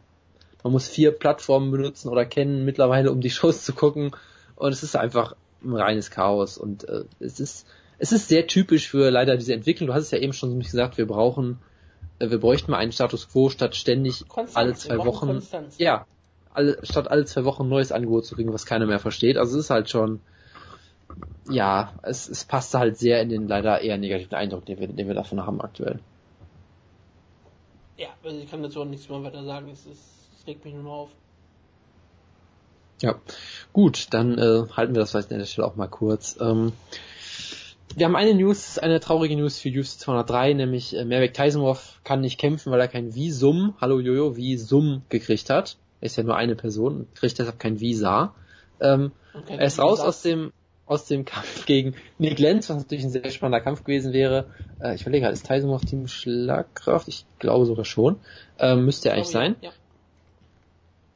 man muss vier Plattformen benutzen oder kennen mittlerweile, um die Shows zu gucken. Und es ist einfach ein reines Chaos. Und äh, es ist, es ist sehr typisch für leider diese Entwicklung. Du hast es ja eben schon gesagt, wir brauchen wir bräuchten mal einen Status Quo, statt ständig Konstanz, alle zwei Wochen, Konstanz. ja, alle, statt alle zwei Wochen ein neues Angebot zu kriegen, was keiner mehr versteht. Also es ist halt schon, ja, es, es passt halt sehr in den leider eher negativen Eindruck, den wir, den wir davon haben aktuell. Ja, also ich kann dazu auch nichts mehr weiter sagen, es, ist, es regt mich nur noch auf. Ja, gut, dann äh, halten wir das vielleicht an der Stelle auch mal kurz. Ähm, wir haben eine News, eine traurige News für UFC 203, nämlich äh, Mervek Taisenhoff kann nicht kämpfen, weil er kein Visum, hallo Jojo, Visum gekriegt hat. Er ist ja nur eine Person, kriegt deshalb kein Visa. Ähm, okay, er ist raus Visa. aus dem aus dem Kampf gegen Nick Lenz, was natürlich ein sehr spannender Kampf gewesen wäre. Äh, ich überlege, ist Tyson auf Team Schlagkraft? Ich glaube sogar schon. Ähm, müsste er eigentlich sein. Ja.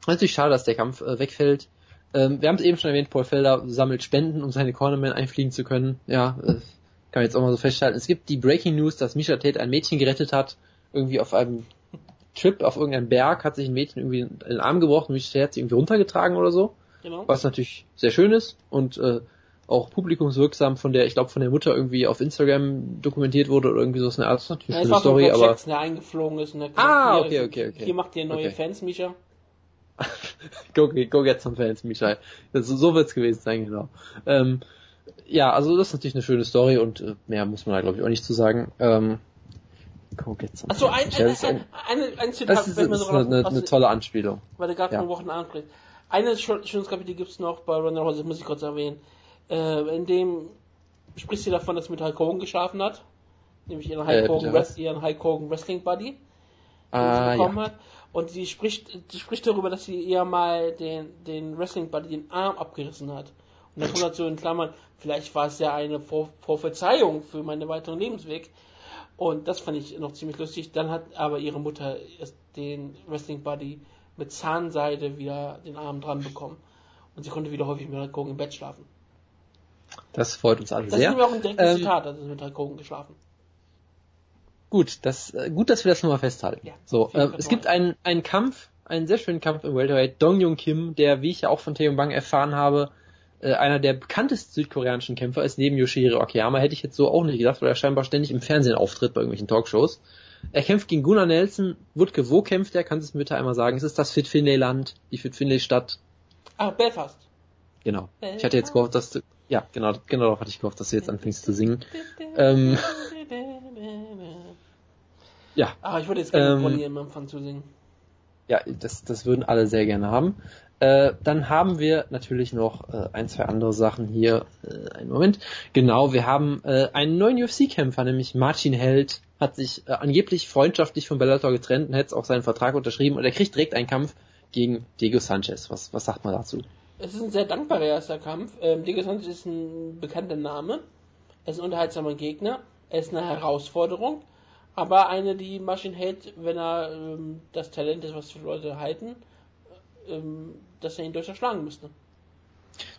Natürlich schade, dass der Kampf äh, wegfällt. Ähm, wir haben es eben schon erwähnt, Paul Felder sammelt Spenden, um seine Cornerman einfliegen zu können. Ja, äh, Kann man jetzt auch mal so festhalten. Es gibt die Breaking News, dass Misha Tate ein Mädchen gerettet hat, irgendwie auf einem Trip auf irgendeinem Berg, hat sich ein Mädchen irgendwie in den Arm gebrochen, Misha Tate hat sie irgendwie runtergetragen oder so. Genau. Was natürlich sehr schön ist und äh, auch publikumswirksam von der, ich glaube von der Mutter irgendwie auf Instagram dokumentiert wurde oder irgendwie so ist eine Art natürlich ja, eine Story, aber Jackson, der eingeflogen ist und der Ah, okay, okay, okay. Hier macht ihr neue okay. Fans, Misha. Go, go get some fans, Misha. Das, so wird's gewesen sein, genau. Ähm, ja, also das ist natürlich eine schöne Story und äh, mehr muss man da glaube ich auch nicht zu sagen. Ähm, go get some Achso, ein, ein, ein, ein, ein Zitat, das ist, das ist eine, eine, tolle Anspielung. Weil der gerade ja. Wochen anspricht. Eine schönes Kapitel gibt's noch bei Ronald Rose, das muss ich kurz erwähnen äh, in dem spricht sie davon, dass sie mit Hulk Hogan geschlafen hat. Nämlich ihren Hulk, äh, Hogan, Wrest, ihren Hulk Hogan Wrestling Buddy. Ah, ja. hat. Und sie spricht, sie spricht darüber, dass sie ihr mal den, den Wrestling Buddy den Arm abgerissen hat. Und dann kommt dazu in Klammern, vielleicht war es ja eine Vor Prophezeiung für meinen weiteren Lebensweg. Und das fand ich noch ziemlich lustig. Dann hat aber ihre Mutter den Wrestling Buddy mit Zahnseide wieder den Arm dran bekommen. Und sie konnte wieder häufig mit Hulk im Bett schlafen. Das freut uns alle das sehr. Das ist mir auch ein direktes ähm, Zitat, also mit Hulk geschlafen. Gut, das, äh, gut, dass wir das nochmal festhalten. Ja, so, äh, es gibt einen, einen Kampf, einen sehr schönen Kampf im Welterweight. Dong Jung Kim, der, wie ich ja auch von Taeyong Bang erfahren habe, äh, einer der bekanntesten südkoreanischen Kämpfer ist, neben Yoshihiro Akiyama, hätte ich jetzt so auch nicht gedacht, weil er scheinbar ständig im Fernsehen auftritt bei irgendwelchen Talkshows. Er kämpft gegen Gunnar Nelson. Wutke, wo kämpft er? Kannst du es mir bitte einmal sagen? Ist es das Fit Finlay Land, die Fit Finlay Stadt? Ah, Belfast. Genau. Ich hatte jetzt gehofft, dass du, ja, genau, genau darauf hatte ich gehofft, dass du jetzt anfängst zu singen. Ähm, ja. Ah, ich würde jetzt gerne ähm, Bonnie im Anfang zu singen. Ja, das, das würden alle sehr gerne haben. Äh, dann haben wir natürlich noch äh, ein, zwei andere Sachen hier. Äh, einen Moment. Genau, wir haben äh, einen neuen UFC-Kämpfer, nämlich Martin Held, hat sich äh, angeblich freundschaftlich von Bellator getrennt und hat auch seinen Vertrag unterschrieben und er kriegt direkt einen Kampf gegen Diego Sanchez. Was, was sagt man dazu? Es ist ein sehr dankbarer erster Kampf. Ähm, Diego Sanchez ist ein bekannter Name. Er ist ein unterhaltsamer Gegner. Er ist eine Herausforderung. Aber eine, die Maschinen hält, wenn er ähm, das Talent ist, was die Leute halten, ähm, dass er ihn durchaus schlagen müsste.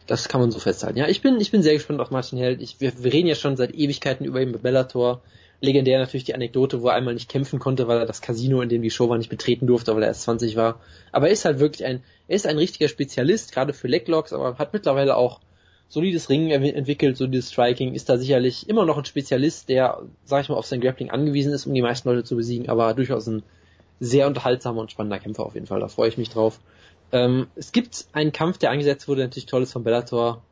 Das kann man so festhalten. Ja, ich bin, ich bin sehr gespannt auf Martin Held. Ich, wir, wir reden ja schon seit Ewigkeiten über ihn bei Bellator. Legendär natürlich die Anekdote, wo er einmal nicht kämpfen konnte, weil er das Casino, in dem die Show war, nicht betreten durfte, weil er erst 20 war. Aber er ist halt wirklich ein, er ist ein richtiger Spezialist, gerade für Leglocks, aber hat mittlerweile auch solides Ringen entwickelt, solides Striking, ist da sicherlich immer noch ein Spezialist, der, sag ich mal, auf sein Grappling angewiesen ist, um die meisten Leute zu besiegen, aber durchaus ein sehr unterhaltsamer und spannender Kämpfer auf jeden Fall, da freue ich mich drauf. Ähm, es gibt einen Kampf, der angesetzt wurde, natürlich tolles von Bellator,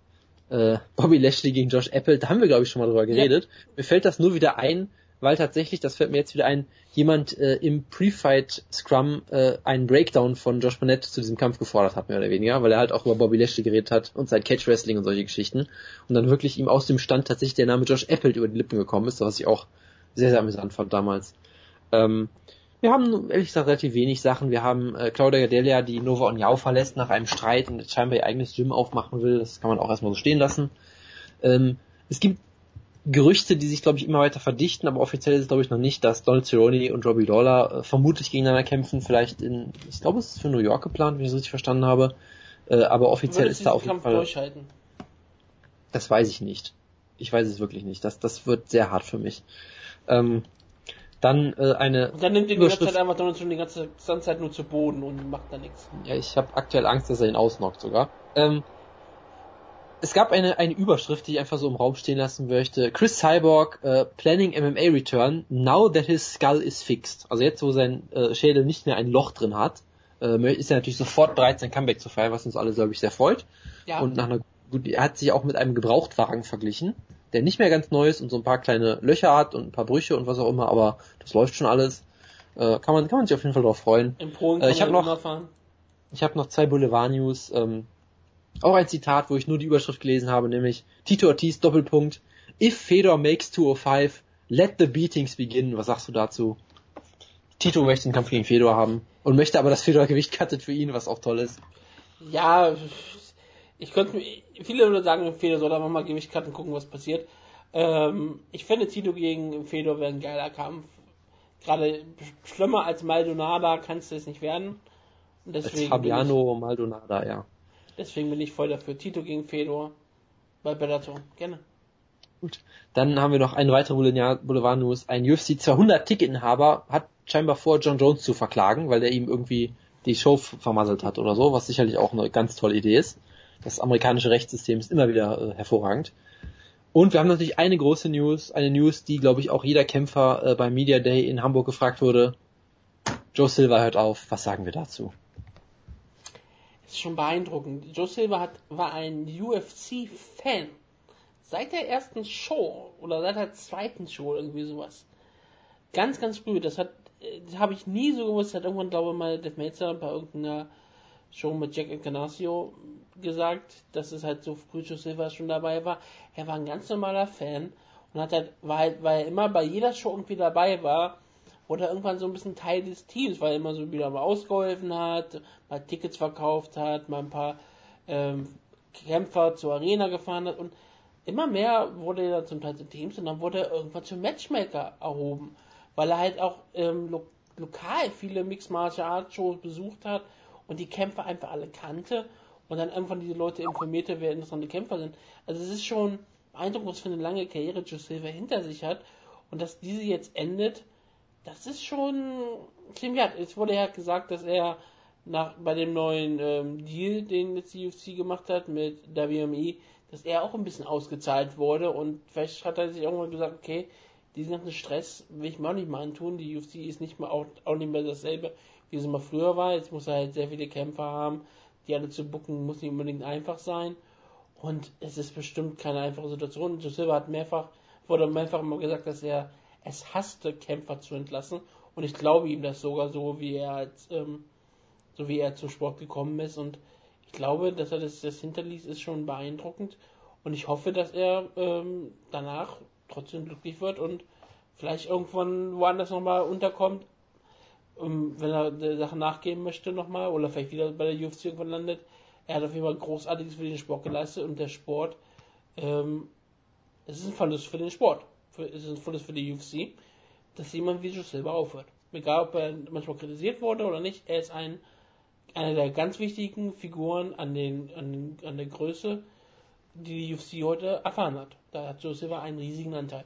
äh, Bobby Lashley gegen Josh Apple, da haben wir glaube ich schon mal drüber geredet. Ja. Mir fällt das nur wieder ein, weil tatsächlich, das fällt mir jetzt wieder ein, jemand äh, im Pre-Fight Scrum äh, einen Breakdown von Josh Barnett zu diesem Kampf gefordert hat, mehr oder weniger, weil er halt auch über Bobby Lashley geredet hat und sein Catch Wrestling und solche Geschichten und dann wirklich ihm aus dem Stand tatsächlich der Name Josh Apple über die Lippen gekommen ist, was ich auch sehr, sehr amüsant fand damals. Ähm, wir haben ehrlich gesagt relativ wenig Sachen. Wir haben äh, Claudia Gadelia, die Nova Onyao verlässt nach einem Streit und scheinbar ihr eigenes Gym aufmachen will. Das kann man auch erstmal so stehen lassen. Ähm, es gibt Gerüchte, die sich, glaube ich, immer weiter verdichten, aber offiziell ist es, glaube ich, noch nicht, dass Donald Cerrone und Robbie Lawler äh, vermutlich gegeneinander kämpfen, vielleicht in, ich glaube, es ist für New York geplant, wenn ich es richtig verstanden habe, äh, aber offiziell ist da auf jeden Fall... Durchhalten? Das weiß ich nicht. Ich weiß es wirklich nicht. Das, das wird sehr hart für mich. Ähm, dann äh, eine. Und dann nimmt die ganze Zeit einfach Donald Trump die ganze Zeit nur zu Boden und macht da nichts. Ja, ich habe aktuell Angst, dass er ihn ausnockt sogar. Ähm, es gab eine, eine Überschrift, die ich einfach so im Raum stehen lassen möchte. Chris Cyborg uh, planning MMA return now that his skull is fixed. Also jetzt, wo sein äh, Schädel nicht mehr ein Loch drin hat, äh, ist er natürlich sofort bereit, sein Comeback zu feiern, was uns alle, glaube ich, sehr freut. Ja. Und nach einer gut, er hat sich auch mit einem Gebrauchtwagen verglichen, der nicht mehr ganz neu ist und so ein paar kleine Löcher hat und ein paar Brüche und was auch immer, aber das läuft schon alles. Kann man kann man sich auf jeden Fall drauf freuen. In Polen äh, ich habe noch ich habe noch zwei Boulevard News. Ähm, auch ein Zitat, wo ich nur die Überschrift gelesen habe, nämlich Tito Ortiz Doppelpunkt. If Fedor makes 205, let the beatings begin. Was sagst du dazu? Tito möchte den Kampf gegen Fedor haben und möchte aber, dass Fedor Gewicht cuttet für ihn, was auch toll ist. Ja, ich könnte, viele würde sagen, Fedor soll einfach mal Gewicht cutten, gucken, was passiert. Ähm, ich finde Tito gegen Fedor wäre ein geiler Kampf. Gerade schlimmer als Maldonada kannst du es nicht werden. Und deswegen als Fabiano Maldonada, ja. Deswegen bin ich voll dafür. Tito gegen Fedor bei Bellator. Gerne. Gut. Dann haben wir noch eine weitere Boulevard-News. Ein UFC 200 Ticketinhaber hat scheinbar vor, John Jones zu verklagen, weil er ihm irgendwie die Show vermasselt hat oder so, was sicherlich auch eine ganz tolle Idee ist. Das amerikanische Rechtssystem ist immer wieder äh, hervorragend. Und wir haben natürlich eine große News, eine News, die, glaube ich, auch jeder Kämpfer äh, beim Media Day in Hamburg gefragt wurde. Joe Silva hört auf. Was sagen wir dazu? Ist schon beeindruckend. Joe Silva hat, war ein UFC-Fan. Seit der ersten Show oder seit der zweiten Show irgendwie sowas. Ganz, ganz früh. Das hat, das habe ich nie so gewusst. Hat irgendwann, glaube ich, mal Dave Meltzer bei irgendeiner Show mit Jack Encarnacio gesagt, dass es halt so früh Joe Silva schon dabei war. Er war ein ganz normaler Fan und hat halt, war halt, weil er immer bei jeder Show irgendwie dabei war, wurde irgendwann so ein bisschen Teil des Teams, weil er immer so wieder mal ausgeholfen hat, mal Tickets verkauft hat, mal ein paar ähm, Kämpfer zur Arena gefahren hat und immer mehr wurde er zum Teil zu Teams und dann wurde er irgendwann zum Matchmaker erhoben, weil er halt auch ähm, lo lokal viele Mixed Martial Arts Shows besucht hat und die Kämpfer einfach alle kannte und dann irgendwann diese Leute informierte, wer interessante Kämpfer sind. Also es ist schon beeindruckend, was für eine lange Karriere Joe Silva hinter sich hat und dass diese jetzt endet, das ist schon ziemlich hart. Es wurde ja gesagt, dass er nach, bei dem neuen ähm, Deal, den jetzt die UFC gemacht hat mit WME, dass er auch ein bisschen ausgezahlt wurde und vielleicht hat er sich irgendwann gesagt, okay, diesen ganzen Stress will ich mir auch nicht mal antun. Die UFC ist nicht mal auch, auch nicht mehr dasselbe, wie es immer früher war. Jetzt muss er halt sehr viele Kämpfer haben, die alle zu bucken, muss nicht unbedingt einfach sein. Und es ist bestimmt keine einfache Situation. Joe Silva hat mehrfach, wurde mehrfach immer gesagt, dass er es hasste, Kämpfer zu entlassen. Und ich glaube ihm das sogar so, wie er als, ähm, so wie er zum Sport gekommen ist. Und ich glaube, dass er das, das hinterließ, ist schon beeindruckend. Und ich hoffe, dass er ähm, danach trotzdem glücklich wird und vielleicht irgendwann woanders nochmal unterkommt, ähm, wenn er der Sache nachgehen möchte nochmal oder vielleicht wieder bei der UFC irgendwann landet. Er hat auf jeden Fall Großartiges für den Sport geleistet und der Sport, ähm, es ist ein Verlust für den Sport für, ist ein Verlust für die UFC, dass jemand wie Joe Silva aufhört. Egal, ob er manchmal kritisiert wurde oder nicht, er ist ein, einer der ganz wichtigen Figuren an, den, an, den, an der Größe, die die UFC heute erfahren hat. Da hat Joe Silva einen riesigen Anteil.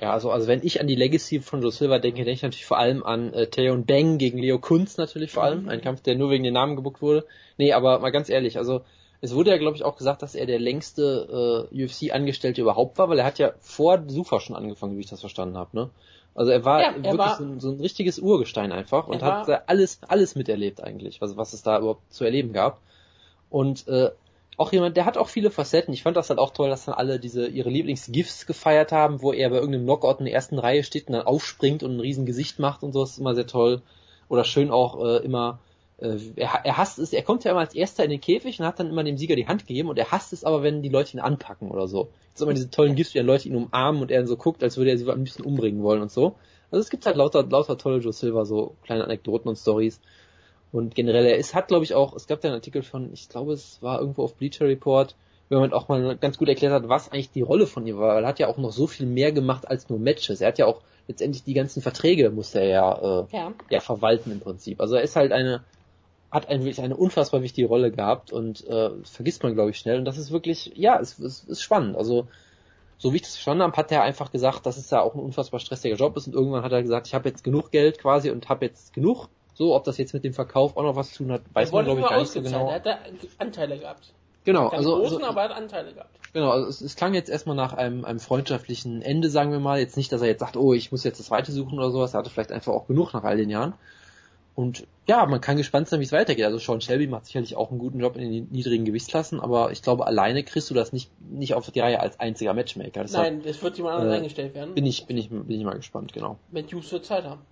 Ja, also, also wenn ich an die Legacy von Joe Silva denke, denke ich natürlich vor allem an äh, Theon Bang gegen Leo Kunz natürlich vor allem. Mhm. Ein Kampf, der nur wegen den Namen gebuckt wurde. Nee, aber mal ganz ehrlich, also es wurde ja, glaube ich, auch gesagt, dass er der längste äh, UFC-Angestellte überhaupt war, weil er hat ja vor Sufa schon angefangen, wie ich das verstanden habe. Ne? Also er war ja, er wirklich war, so, ein, so, ein, richtiges Urgestein einfach und hat alles, alles miterlebt eigentlich, was, was es da überhaupt zu erleben gab. Und äh, auch jemand, der hat auch viele Facetten. Ich fand das halt auch toll, dass dann alle diese ihre Lieblingsgifts gefeiert haben, wo er bei irgendeinem Knockout in der ersten Reihe steht und dann aufspringt und ein riesen Gesicht macht und so. Das ist immer sehr toll. Oder schön auch äh, immer äh, er, er hasst es, er kommt ja immer als erster in den Käfig und hat dann immer dem Sieger die Hand gegeben und er hasst es aber, wenn die Leute ihn anpacken oder so. Es ist immer diese tollen Gifts, wie dann Leute ihn umarmen und er dann so guckt, als würde er sie ein bisschen umbringen wollen und so. Also es gibt halt lauter, lauter tolle Joe Silver, so kleine Anekdoten und Stories. Und generell, er ist, hat glaube ich auch, es gab ja einen Artikel von, ich glaube es war irgendwo auf Bleacher Report, wo man auch mal ganz gut erklärt hat, was eigentlich die Rolle von ihm war, weil er hat ja auch noch so viel mehr gemacht als nur Matches. Er hat ja auch letztendlich die ganzen Verträge musste er ja, äh, ja. ja verwalten im Prinzip. Also er ist halt eine hat ein, wirklich eine unfassbar wichtige Rolle gehabt und äh, vergisst man, glaube ich, schnell. Und das ist wirklich, ja, es, es ist spannend. Also, so wie ich das verstanden habe, hat er einfach gesagt, dass es ja auch ein unfassbar stressiger Job ist und irgendwann hat er gesagt, ich habe jetzt genug Geld quasi und habe jetzt genug. So, ob das jetzt mit dem Verkauf auch noch was zu tun hat, weiß man, glaube ich, gar nicht so genau. Er hat da Anteile gehabt. Genau, also, großen, also, aber er hat Anteile gehabt. Genau, also es, es klang jetzt erstmal nach einem, einem freundschaftlichen Ende, sagen wir mal. Jetzt nicht, dass er jetzt sagt, oh, ich muss jetzt das zweite suchen oder sowas. Er hatte vielleicht einfach auch genug nach all den Jahren. Und ja, man kann gespannt sein, wie es weitergeht. Also Sean Shelby macht sicherlich auch einen guten Job in den niedrigen Gewichtsklassen, aber ich glaube, alleine kriegst du das nicht, nicht auf die Reihe als einziger Matchmaker. Deshalb, Nein, es wird jemand anders äh, eingestellt werden. Bin ich, bin ich, bin ich mal gespannt, genau. Matt Hughes wird Zeit haben.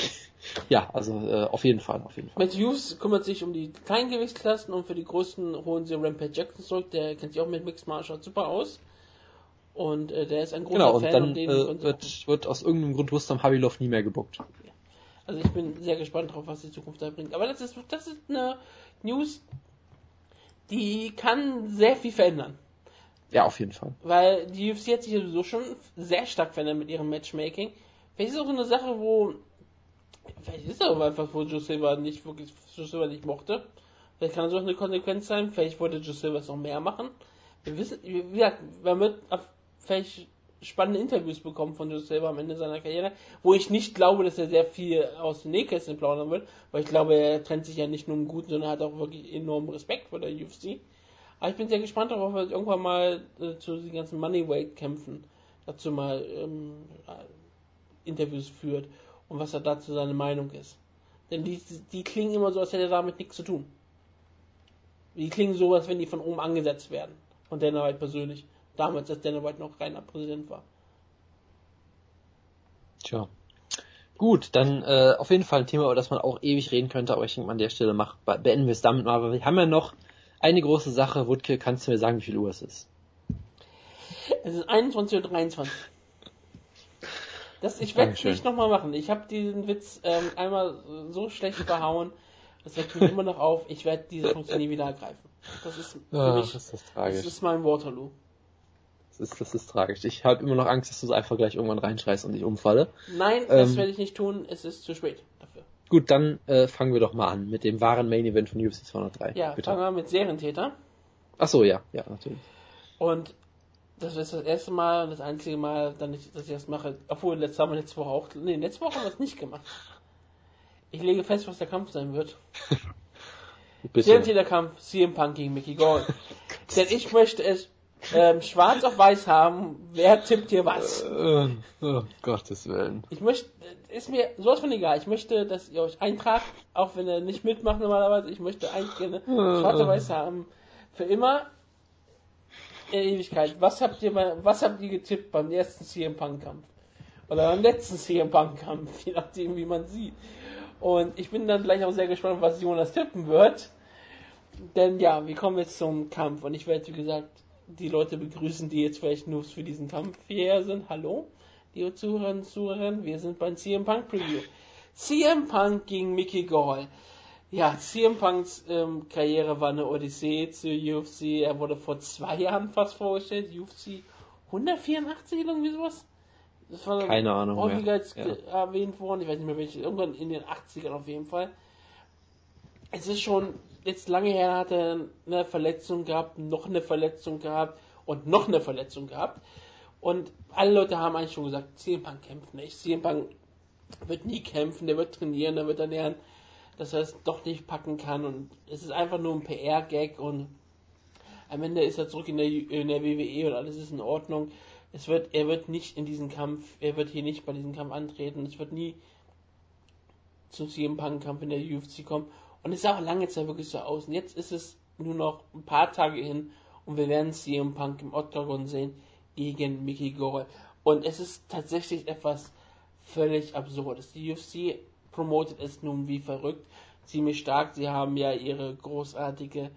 ja, also äh, auf jeden Fall, auf jeden Fall. Matt Hughes kümmert sich um die kleinen Gewichtsklassen und für die größten holen sie Rampage Jackson zurück. Der kennt sich auch mit Mixed Martial super aus. Und äh, der ist ein großer genau, Fan. Genau, und dann äh, wird, wird aus irgendeinem Grund Rustam Habilov nie mehr gebuckt. Also ich bin sehr gespannt drauf, was die Zukunft da bringt. Aber das ist, das ist eine News, die kann sehr viel verändern. Ja, auf jeden Fall. Weil die UFC hat sich sowieso schon sehr stark verändert mit ihrem Matchmaking. Vielleicht ist es auch so eine Sache, wo vielleicht ist es aber einfach, wo Joe Silva nicht wirklich Joe Silva nicht mochte. Vielleicht kann das auch eine Konsequenz sein. Vielleicht wollte Joe Silva es noch mehr machen. Wir wissen, wie gesagt, man wird vielleicht spannende Interviews bekommen von Joe selber am Ende seiner Karriere, wo ich nicht glaube, dass er sehr viel aus den Nähkästchen plaudern wird, weil ich glaube, er trennt sich ja nicht nur im Guten, sondern hat auch wirklich enormen Respekt vor der UFC. Aber ich bin sehr gespannt darauf, ob er irgendwann mal äh, zu den ganzen Moneyweight-Kämpfen dazu mal ähm, äh, Interviews führt und was er dazu seine Meinung ist. Denn die, die klingen immer so, als hätte er damit nichts zu tun. Die klingen so, als wenn die von oben angesetzt werden. Von Dana White persönlich. Damals, als Dana White noch reiner Präsident war. Tja. Gut, dann äh, auf jeden Fall ein Thema, über das man auch ewig reden könnte, aber ich denke an der Stelle mach, beenden wir es damit mal, weil wir haben ja noch eine große Sache. Wutke, kannst du mir sagen, wie viel Uhr es ist? Es ist 21.23 Uhr. Das, ich werde es nicht nochmal machen. Ich habe diesen Witz ähm, einmal so schlecht verhauen. Das regt mich immer noch auf. Ich werde diese Funktion nie wieder ergreifen. Das ist für Ach, mich, ist das das ist mein Waterloo. Das ist, das ist tragisch. Ich habe immer noch Angst, dass du es einfach gleich irgendwann reinschreist und ich umfalle. Nein, das Ähm. werde ich nicht tun. Es ist zu spät dafür. Gut, dann äh, fangen wir doch mal an mit dem wahren Main Event von UFC 203. Ja, bitte. fangen wir mit Serientäter. Ach so, ja, ja, natürlich. Und das ist das erste Mal und das einzige Mal, dass ich das mache. Obwohl, letztes haben wir letzte Woche auch. Nee, letzte Woche haben wir es nicht gemacht. Ich lege fest, was der Kampf sein wird. Serientäterkampf CM Punk gegen Mickey Gall. Denn ich möchte es ähm, schwarz auf weiß haben. Wer tippt hier was? Äh, oh, Gottes Willen. Ich möchte, ist mir sowas von egal. Ich möchte, dass ihr euch eintragt, auch wenn ihr nicht mitmacht normalerweise. Ich möchte eigentlich gerne schwarz auf weiß haben. Für immer in Ewigkeit. Was habt ihr mal, was habt ihr getippt beim ersten CM Punk Kampf? Oder beim letzten CM Punk Kampf? Je nachdem, wie man sieht. Und ich bin dann gleich auch sehr gespannt, was Jonas tippen wird. Denn ja, wir kommen jetzt zum Kampf. Und ich werde, wie gesagt, die Leute begrüßen, die jetzt vielleicht nur für diesen Kampf hierher sind. Hallo, liebe Zuhörerinnen und Zuhörer, wir sind beim CM Punk Preview. CM Punk gegen Mickey Gall. Ja, CM Punks ähm, Karriere war eine Odyssee zur UFC. Er wurde vor zwei Jahren fast vorgestellt. UFC 184 oder irgendwie sowas. Das war Keine Ahnung mehr. häufiger als Ja. erwähnt worden. Ich weiß nicht mehr welche. Irgendwann in den 80ern auf jeden Fall. Es ist schon jetzt lange her, er hatte eine Verletzung gehabt, noch eine Verletzung gehabt und noch eine Verletzung gehabt. Und alle Leute haben eigentlich schon gesagt, CM Punk kämpft nicht. CM Punk wird nie kämpfen, der wird trainieren, der wird lernen, dass er es doch nicht packen kann. Und es ist einfach nur ein PR-Gag und am Ende ist er zurück in der, in der WWE und alles ist in Ordnung. Es wird, er wird nicht in diesen Kampf, er wird hier nicht bei diesem Kampf antreten. Es wird nie zum CM Punk Kampf in der UFC kommen. Und es sah auch lange Zeit wirklich so aus. Und jetzt ist es nur noch ein paar Tage hin und wir werden CM Punk im Octagon sehen gegen Mickey Gall. Und es ist tatsächlich etwas völlig Absurdes. Die UFC promotet es nun wie verrückt, ziemlich stark. Sie haben ja ihre großartige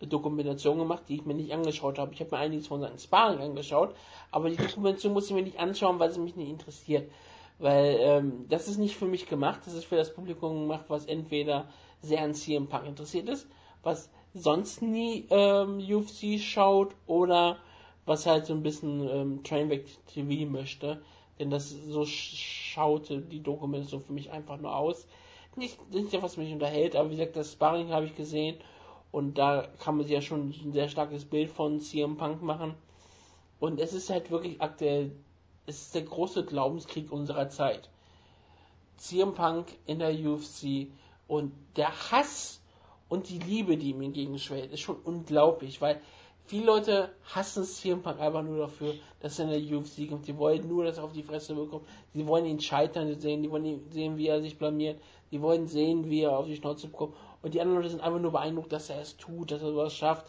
Dokumentation gemacht, die ich mir nicht angeschaut habe. Ich habe mir einiges von seinen Sparring angeschaut, aber die Dokumentation muss ich mir nicht anschauen, weil sie mich nicht interessiert. Weil ähm, das ist nicht für mich gemacht, das ist für das Publikum gemacht, was entweder sehr an CM Punk interessiert ist, was sonst nie ähm, UFC schaut oder was halt so ein bisschen ähm, Trainwreck TV möchte. Denn das so sch- schaute die Dokumentation für mich einfach nur aus. Nicht, nicht was mich unterhält, aber wie gesagt, das Sparring habe ich gesehen und da kann man sich ja schon ein sehr starkes Bild von CM Punk machen. Und es ist halt wirklich aktuell, es ist der große Glaubenskrieg unserer Zeit. CM Punk in der UFC und der Hass und die Liebe, die ihm entgegenschwellt, ist schon unglaublich, weil viele Leute hassen CM Punk einfach nur dafür, dass er in der UFC kommt. Die wollen nur, dass er auf die Fresse bekommt. Sie wollen ihn scheitern sehen, die wollen sehen, wie er sich blamiert. Die wollen sehen, wie er auf die Schnauze bekommt. Und die anderen Leute sind einfach nur beeindruckt, dass er es tut, dass er sowas schafft.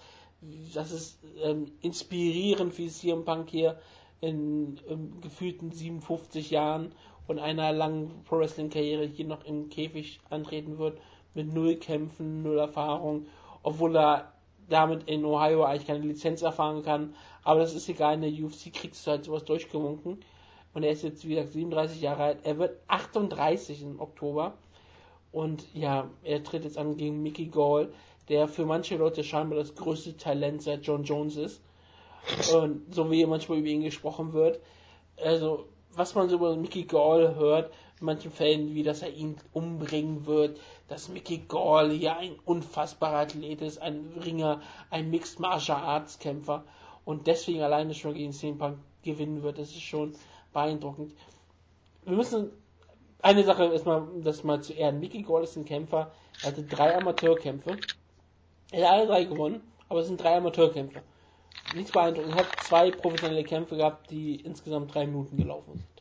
Das ist ähm, inspirierend, wie CM Punk hier in, in gefühlten 57 Jahren und einer langen Pro Wrestling Karriere hier noch im Käfig antreten wird mit null Kämpfen, null Erfahrung, obwohl er damit in Ohio eigentlich keine Lizenz erfahren kann. Aber das ist egal, in der UFC kriegst du halt sowas durchgewunken. Und er ist jetzt, wie gesagt, 37 Jahre alt. Er wird 38 im Oktober. Und ja, er tritt jetzt an gegen Mickey Gall, der für manche Leute scheinbar das größte Talent seit John Jones ist. Und so wie manchmal über ihn gesprochen wird. Also, was man so über Mickey Gall hört, in manchen Fällen, wie dass er ihn umbringen wird, dass Mickey Gall ja ein unfassbarer Athlet ist, ein Ringer, ein Mixed Martial Arts Kämpfer und deswegen alleine schon gegen CM Punk gewinnen wird. Das ist schon beeindruckend. Wir müssen eine Sache erstmal, das mal zu ehren. Mickey Gall ist ein Kämpfer, er hatte drei Amateurkämpfe. Er hat alle drei gewonnen, aber es sind drei Amateurkämpfe. Nichts beeindruckend. Er hat zwei professionelle Kämpfe gehabt, die insgesamt drei Minuten gelaufen sind.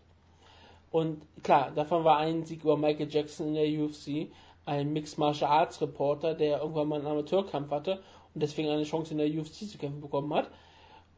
Und klar, davon war ein Sieg über Michael Jackson in der UFC, ein Mixed Martial Arts Reporter, der irgendwann mal einen Amateurkampf hatte und deswegen eine Chance in der UFC zu kämpfen bekommen hat.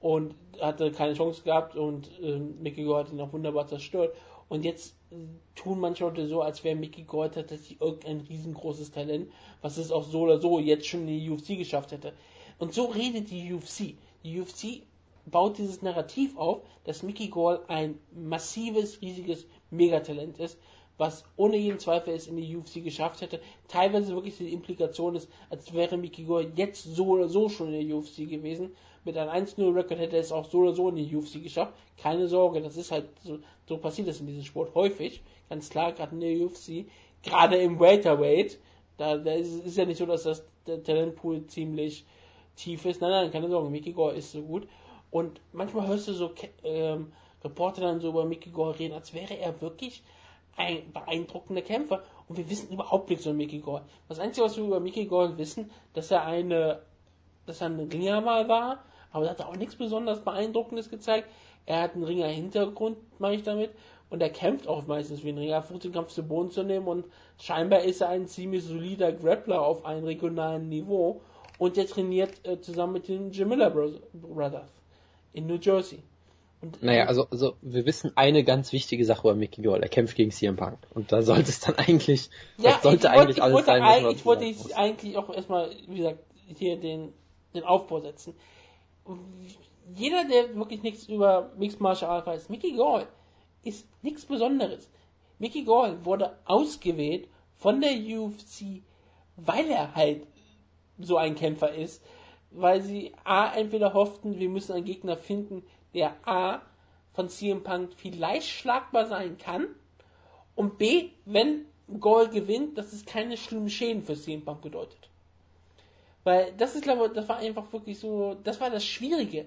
Und hatte keine Chance gehabt und äh, Mickey Gore hat ihn auch wunderbar zerstört. Und jetzt äh, tun manche Leute so, als wäre Mickey Gore tatsächlich irgendein riesengroßes Talent, was es auch so oder so jetzt schon in die UFC geschafft hätte. Und so redet die UFC. UFC baut dieses Narrativ auf, dass Mickey Gore ein massives, riesiges Megatalent ist, was ohne jeden Zweifel es in die UFC geschafft hätte. Teilweise wirklich die Implikation ist, als wäre Mickey Gore jetzt so oder so schon in der UFC gewesen. Mit einem 1-0-Record hätte er es auch so oder so in die UFC geschafft. Keine Sorge, das ist halt so, so passiert das in diesem Sport häufig. Ganz klar, gerade in der UFC. Gerade im Welterweight. Da, da ist, ist ja nicht so, dass das Talentpool ziemlich tief ist. Nein, nein, keine Sorge, Mickey Gore ist so gut. Und manchmal hörst du so ähm, Reporter dann so über Mickey Gore reden, als wäre er wirklich ein beeindruckender Kämpfer. Und wir wissen überhaupt nichts über Mickey Gore. Das Einzige, was wir über Mickey Gore wissen, dass er eine, dass er ein Ringer mal war, aber er hat auch nichts besonders Beeindruckendes gezeigt. Er hat einen Ringer-Hintergrund, meine ich damit, und er kämpft auch meistens wie ein Ringer, versucht den Kampf zu Boden zu nehmen und scheinbar ist er ein ziemlich solider Grappler auf einem regionalen Niveau und der trainiert äh, zusammen mit den Jamila Brothers in New Jersey. Und, naja, also, also wir wissen eine ganz wichtige Sache über Mickey Gall. Er kämpft gegen CM Punk. Und da sollte es dann eigentlich, ja, das sollte wollte, eigentlich alles sein. Was ich wollte eigentlich auch erstmal, wie gesagt, hier den, den Aufbau setzen. Jeder, der wirklich nichts über Mixed Martial Arts weiß, Mickey Gall ist nichts Besonderes. Mickey Gall wurde ausgewählt von der UFC, weil er halt so ein Kämpfer ist, weil sie A entweder hofften, wir müssen einen Gegner finden, der A von CM Punk vielleicht schlagbar sein kann und B, wenn Goal gewinnt, dass es keine schlimmen Schäden für CM Punk bedeutet. Weil das ist, glaube ich, das war einfach wirklich so, das war das Schwierige,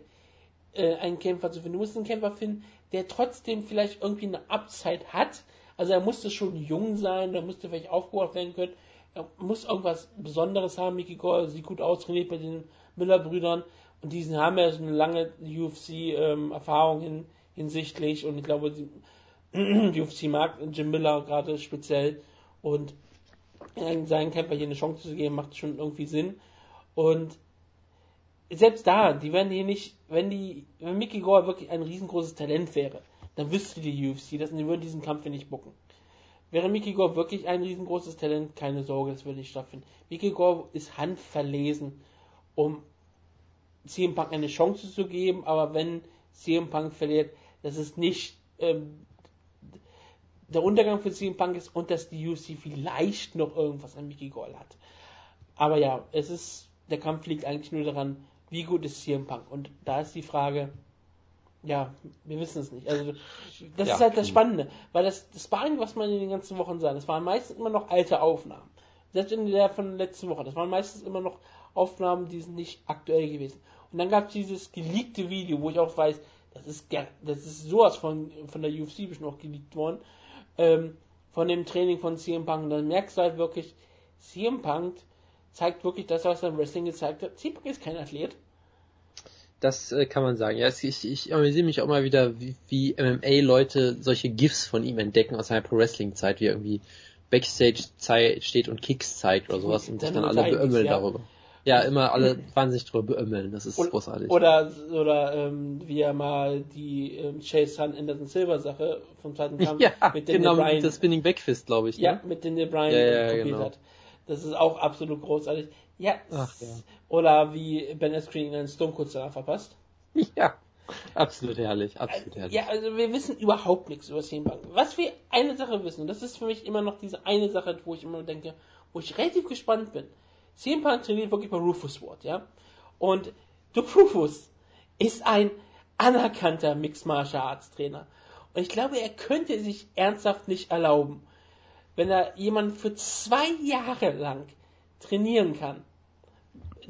äh, einen Kämpfer zu finden. Du musst einen Kämpfer finden, der trotzdem vielleicht irgendwie eine Upside hat. Also er musste schon jung sein, der musste vielleicht aufgebaut werden können. Er muss irgendwas Besonderes haben. Mickey Gore sieht gut aus, trainiert bei den Miller-Brüdern. Und die haben ja so eine lange UFC-Erfahrung ähm, hin, hinsichtlich und ich glaube, die, die UFC mag Jim Miller gerade speziell und seinen Kämpfer hier eine Chance zu geben, macht schon irgendwie Sinn. Und selbst da, die werden hier nicht, wenn die, wenn Mickey Gore wirklich ein riesengroßes Talent wäre, dann wüsste die UFC das und die würden diesen Kampf hier nicht bucken. Wäre Mickey Gore wirklich ein riesengroßes Talent, keine Sorge, das würde nicht stattfinden. Mickey Gore ist handverlesen, um CM Punk eine Chance zu geben, aber wenn CM Punk verliert, dass es nicht ähm, der Untergang für CM Punk ist und dass die UFC vielleicht noch irgendwas an Mickey Gall hat. Aber ja, es ist, der Kampf liegt eigentlich nur daran, wie gut ist CM Punk. Und da ist die Frage, ja, wir wissen es nicht. Also, das ja. ist halt das Spannende, weil das, das Sparring, was man in den ganzen Wochen sah, das waren meistens immer noch alte Aufnahmen. Selbst in der von letzten Woche, das waren meistens immer noch Aufnahmen, die sind nicht aktuell gewesen. Und dann gab es dieses geleakte Video, wo ich auch weiß, das ist, das ist sowas von, von der UFC bestimmt auch geleakt worden, ähm, von dem Training von CM Punk. Und dann merkst du halt wirklich, CM Punk zeigt wirklich das, was er im Wrestling gezeigt hat. CM Punk ist kein Athlet. Das äh, kann man sagen. Ja, ich, ich amüsiere mich auch mal wieder, wie, wie MMA-Leute solche GIFs von ihm entdecken aus seiner Pro-Wrestling-Zeit, wie er irgendwie Backstage steht und Kicks zeigt oder sowas und sich dann alle beömmeln ja. darüber. Ja, immer alle wahnsinnig drüber beömmeln, das ist und, großartig. Oder, oder ähm, wie er mal die ähm, Chase Hunt Anderson Silver Sache vom zweiten Kampf ja, mit den genau, Bryan, das Spinning Backfist, glaube ich. Ne? Ja, mit den Bryan ja, ja, genau. hat. Das ist auch absolut großartig. Ja, Ach, ja. oder wie Ben Askren einen Stone Cold verpasst. Ja. Absolut herrlich, absolut herrlich. Ja, also wir wissen überhaupt nichts über CM Punk. Was wir eine Sache wissen, und das ist für mich immer noch diese eine Sache, wo ich immer denke, wo ich relativ gespannt bin. CM Punk trainiert wirklich bei Rufus Ward, ja. Und Duke Rufus ist ein anerkannter Mixed Martial Arts Trainer. Und ich glaube, er könnte sich ernsthaft nicht erlauben, wenn er jemanden für zwei Jahre lang trainieren kann.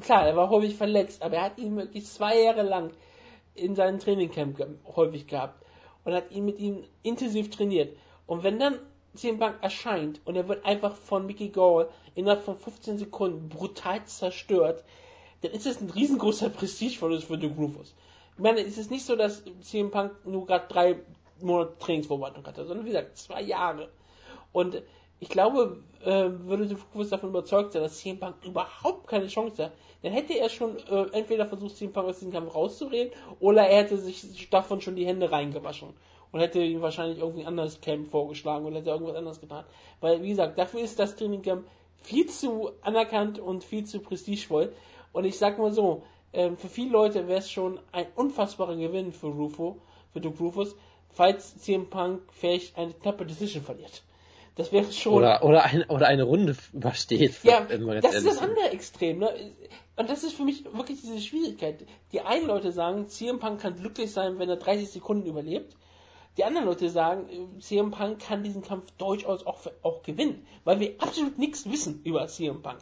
Klar, er war häufig verletzt, aber er hat ihn wirklich zwei Jahre lang in seinem Trainingcamp ge häufig gehabt und hat ihn mit ihm intensiv trainiert. Und wenn dann CM Punk erscheint und er wird einfach von Mickey Gall innerhalb von 15 Sekunden brutal zerstört, dann ist es ein riesengroßer Prestigeverlust für The Groovers. Ich meine, es ist nicht so, dass CM Punk nur gerade drei Monate Trainingsvorbereitung hatte, sondern wie gesagt, zwei Jahre. Und ich glaube, äh, würde The Groovers davon überzeugt sein, dass CM Punk überhaupt keine Chance hat, dann hätte er schon äh, entweder versucht, CM Punk aus diesem Kampf rauszureden, oder er hätte sich davon schon die Hände reingewaschen und hätte ihm wahrscheinlich irgendwie ein anderes Camp vorgeschlagen oder hätte irgendwas anderes getan. Weil, wie gesagt, dafür ist das Trainingcamp viel zu anerkannt und viel zu prestigevoll. Und ich sag mal so, ähm, für viele Leute wäre es schon ein unfassbarer Gewinn für Rufo, für Duke Rufus, falls CM Punk vielleicht eine knappe Decision verliert. Das wäre schon. Oder, oder, ein, oder eine Runde übersteht. Ja, das ist das andere Extrem. Ne? Und das ist für mich wirklich diese Schwierigkeit. Die einen Leute sagen, CM Punk kann glücklich sein, wenn er 30 Sekunden überlebt. Die anderen Leute sagen, CM Punk kann diesen Kampf durchaus auch, auch gewinnen, weil wir absolut nichts wissen über CM Punk.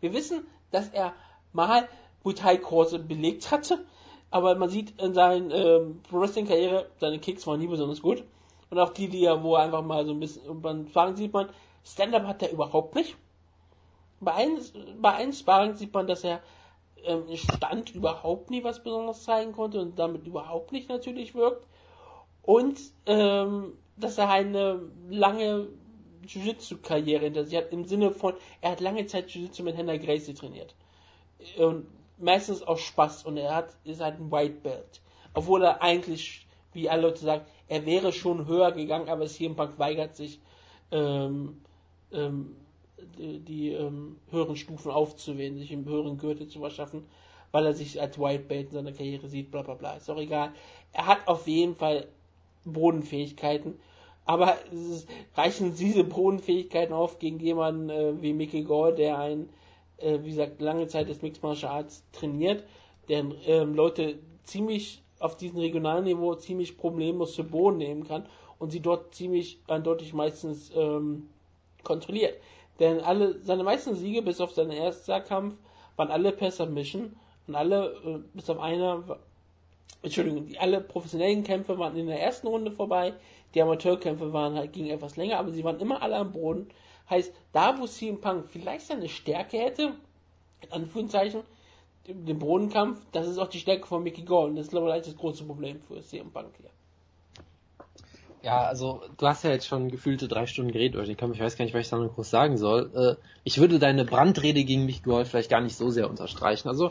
Wir wissen, dass er mal Muay-Kurse belegt hatte, aber man sieht in seinen ähm, Wrestling-Karriere, seine Kicks waren nie besonders gut. Und auch die, die er, wo einfach mal so ein bisschen, beim Sparring sieht man, Stand-Up hat er überhaupt nicht. Bei einem, bei einem Sparring sieht man, dass er ähm, Stand überhaupt nie was Besonderes zeigen konnte und damit überhaupt nicht natürlich wirkt und ähm, dass er eine lange Jiu-Jitsu-Karriere hinter sich hat, im Sinne von, er hat lange Zeit Jiu-Jitsu mit Henry Gracie trainiert. Und meistens aus Spaß und er hat, ist halt ein White Belt. Obwohl er eigentlich, wie alle Leute sagen, er wäre schon höher gegangen, aber CM Punk weigert sich, ähm, ähm, die, die ähm, höheren Stufen aufzuwählen, sich im höheren Gürtel zu verschaffen, weil er sich als White Belt in seiner Karriere sieht, bla bla bla. Ist auch egal. Er hat auf jeden Fall Bodenfähigkeiten. Aber ist, reichen diese Bodenfähigkeiten auf gegen jemanden äh, wie Mickey Gore, der ein, äh, wie gesagt, lange Zeit des Mixed Martial Arts trainiert, der ähm, Leute ziemlich auf diesem regionalen Niveau ziemlich problemlos zu Boden nehmen kann und sie dort ziemlich eindeutig meistens ähm, kontrolliert. Denn alle seine meisten Siege, bis auf seinen ersten Kampf, waren alle per Submission und alle, äh, bis auf einer, Entschuldigung, die, alle professionellen Kämpfe waren in der ersten Runde vorbei, die Amateurkämpfe waren halt, gingen etwas länger, aber sie waren immer alle am Boden. Heißt, da wo CM Punk vielleicht seine Stärke hätte, in Anführungszeichen, den Bodenkampf, das ist auch die Stärke von Mickey Gore und das ist glaube ich das große Problem für CM Punk hier. Ja, also du hast ja jetzt schon gefühlte drei Stunden geredet über den Kampf. Ich weiß gar nicht, was ich da noch groß sagen soll. Äh, ich würde deine Brandrede gegen Mickey Gore vielleicht gar nicht so sehr unterstreichen. Also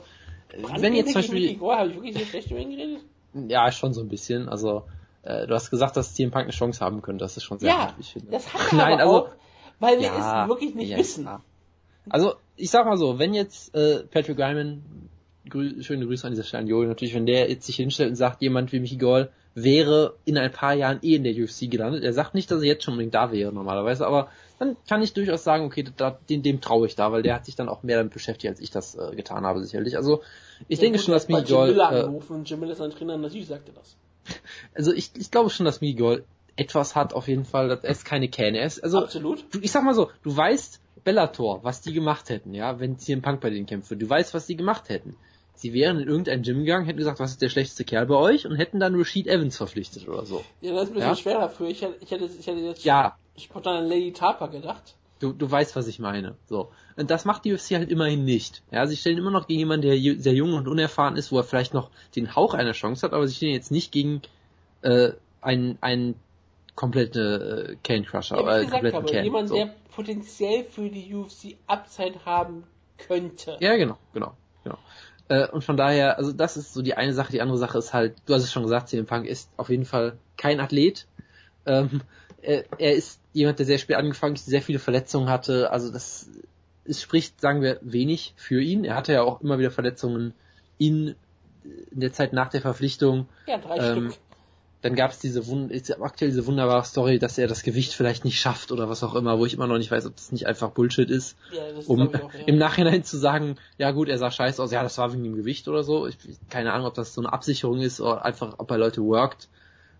wenn jetzt zum Beispiel. Habe ich wirklich so schlecht über ihn geredet? Ja, schon so ein bisschen. Also, äh, du hast gesagt, dass CM Punk eine Chance haben könnte. Das ist schon sehr ja, gut, ich finde. Das hat er Nein, aber also, auch, weil wir ja, es wirklich nicht ja, wissen. Also, ich sag mal so, wenn jetzt äh, Patrick Ryman, grü schöne Grüße an dieser Stelle an Joel, natürlich, wenn der jetzt sich hinstellt und sagt, jemand wie Michi Gall wäre in ein paar Jahren eh in der UFC gelandet. Er sagt nicht, dass er jetzt schon unbedingt da wäre normalerweise, aber dann kann ich durchaus sagen, okay, da, dem, dem traue ich da, weil der hat sich dann auch mehr damit beschäftigt, als ich das äh, getan habe, sicherlich. Also ich ja, denke gut, schon, dass Michi Gall... Äh, Jim ist ein Trainer, natürlich sagt er das. Also ich, ich glaube schon, dass Michi Gall etwas hat auf jeden Fall, er ist keine Kähne. Er ist, also, Absolut. Du, ich sag mal so, du weißt, Bellator, was die gemacht hätten, ja, wenn CM Punk bei denen kämpft, du weißt, was die gemacht hätten sie wären in irgendein Gym gegangen, hätten gesagt, was ist der schlechteste Kerl bei euch und hätten dann Rashid Evans verpflichtet oder so. Ja, das ist ein bisschen ja? schwerer für. Ich hätte, ich hätte, ich hätte jetzt ja. spontan an Lady Tarper gedacht. Du, du weißt, was ich meine. So. Und das macht die UFC halt immerhin nicht. Ja, sie stellen immer noch gegen jemanden, der sehr jung und unerfahren ist, wo er vielleicht noch den Hauch einer Chance hat, aber sie stehen jetzt nicht gegen äh, einen, einen komplette äh, Cane Crusher ja, oder kompletten habe, Can. Jemand, so. der potenziell für die UFC Upside haben könnte. Ja, genau, genau, genau. Äh, und von daher, also das ist so die eine Sache. Die andere Sache ist halt, du hast es schon gesagt, CM Punk ist auf jeden Fall kein Athlet. Ähm, er, er, ist jemand, der sehr spät angefangen ist, sehr viele Verletzungen hatte. Also das es spricht, sagen wir, wenig für ihn. Er hatte ja auch immer wieder Verletzungen in, in der Zeit nach der Verpflichtung. Ja, drei ähm, Stück dann gab es diese aktuell diese wunderbare Story, dass er das Gewicht vielleicht nicht schafft oder was auch immer, wo ich immer noch nicht weiß, ob das nicht einfach Bullshit ist, ja, um auch, ja. im Nachhinein zu sagen, ja gut, er sah scheiße aus, ja, das war wegen dem Gewicht oder so. Ich keine Ahnung, ob das so eine Absicherung ist oder einfach, ob er Leute worked.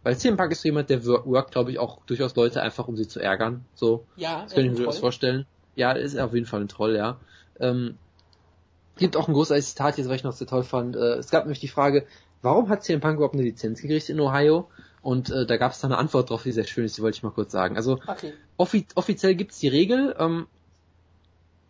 Weil CM Punk ist so jemand, der workt, glaube ich, auch durchaus Leute einfach, um sie zu ärgern. So, ja, das könnte ich mir das vorstellen. Ja, ist auf jeden Fall ein Troll, ja. Ähm, gibt auch ein großartiges Zitat jetzt, was ich noch sehr toll fand. Äh, es gab nämlich die Frage, warum hat CM Punk überhaupt eine Lizenz gekriegt in Ohio? Und äh, da gab es da eine Antwort drauf, die sehr schön ist, die wollte ich mal kurz sagen. Also Okay. offi offiziell gibt es die Regel, ähm,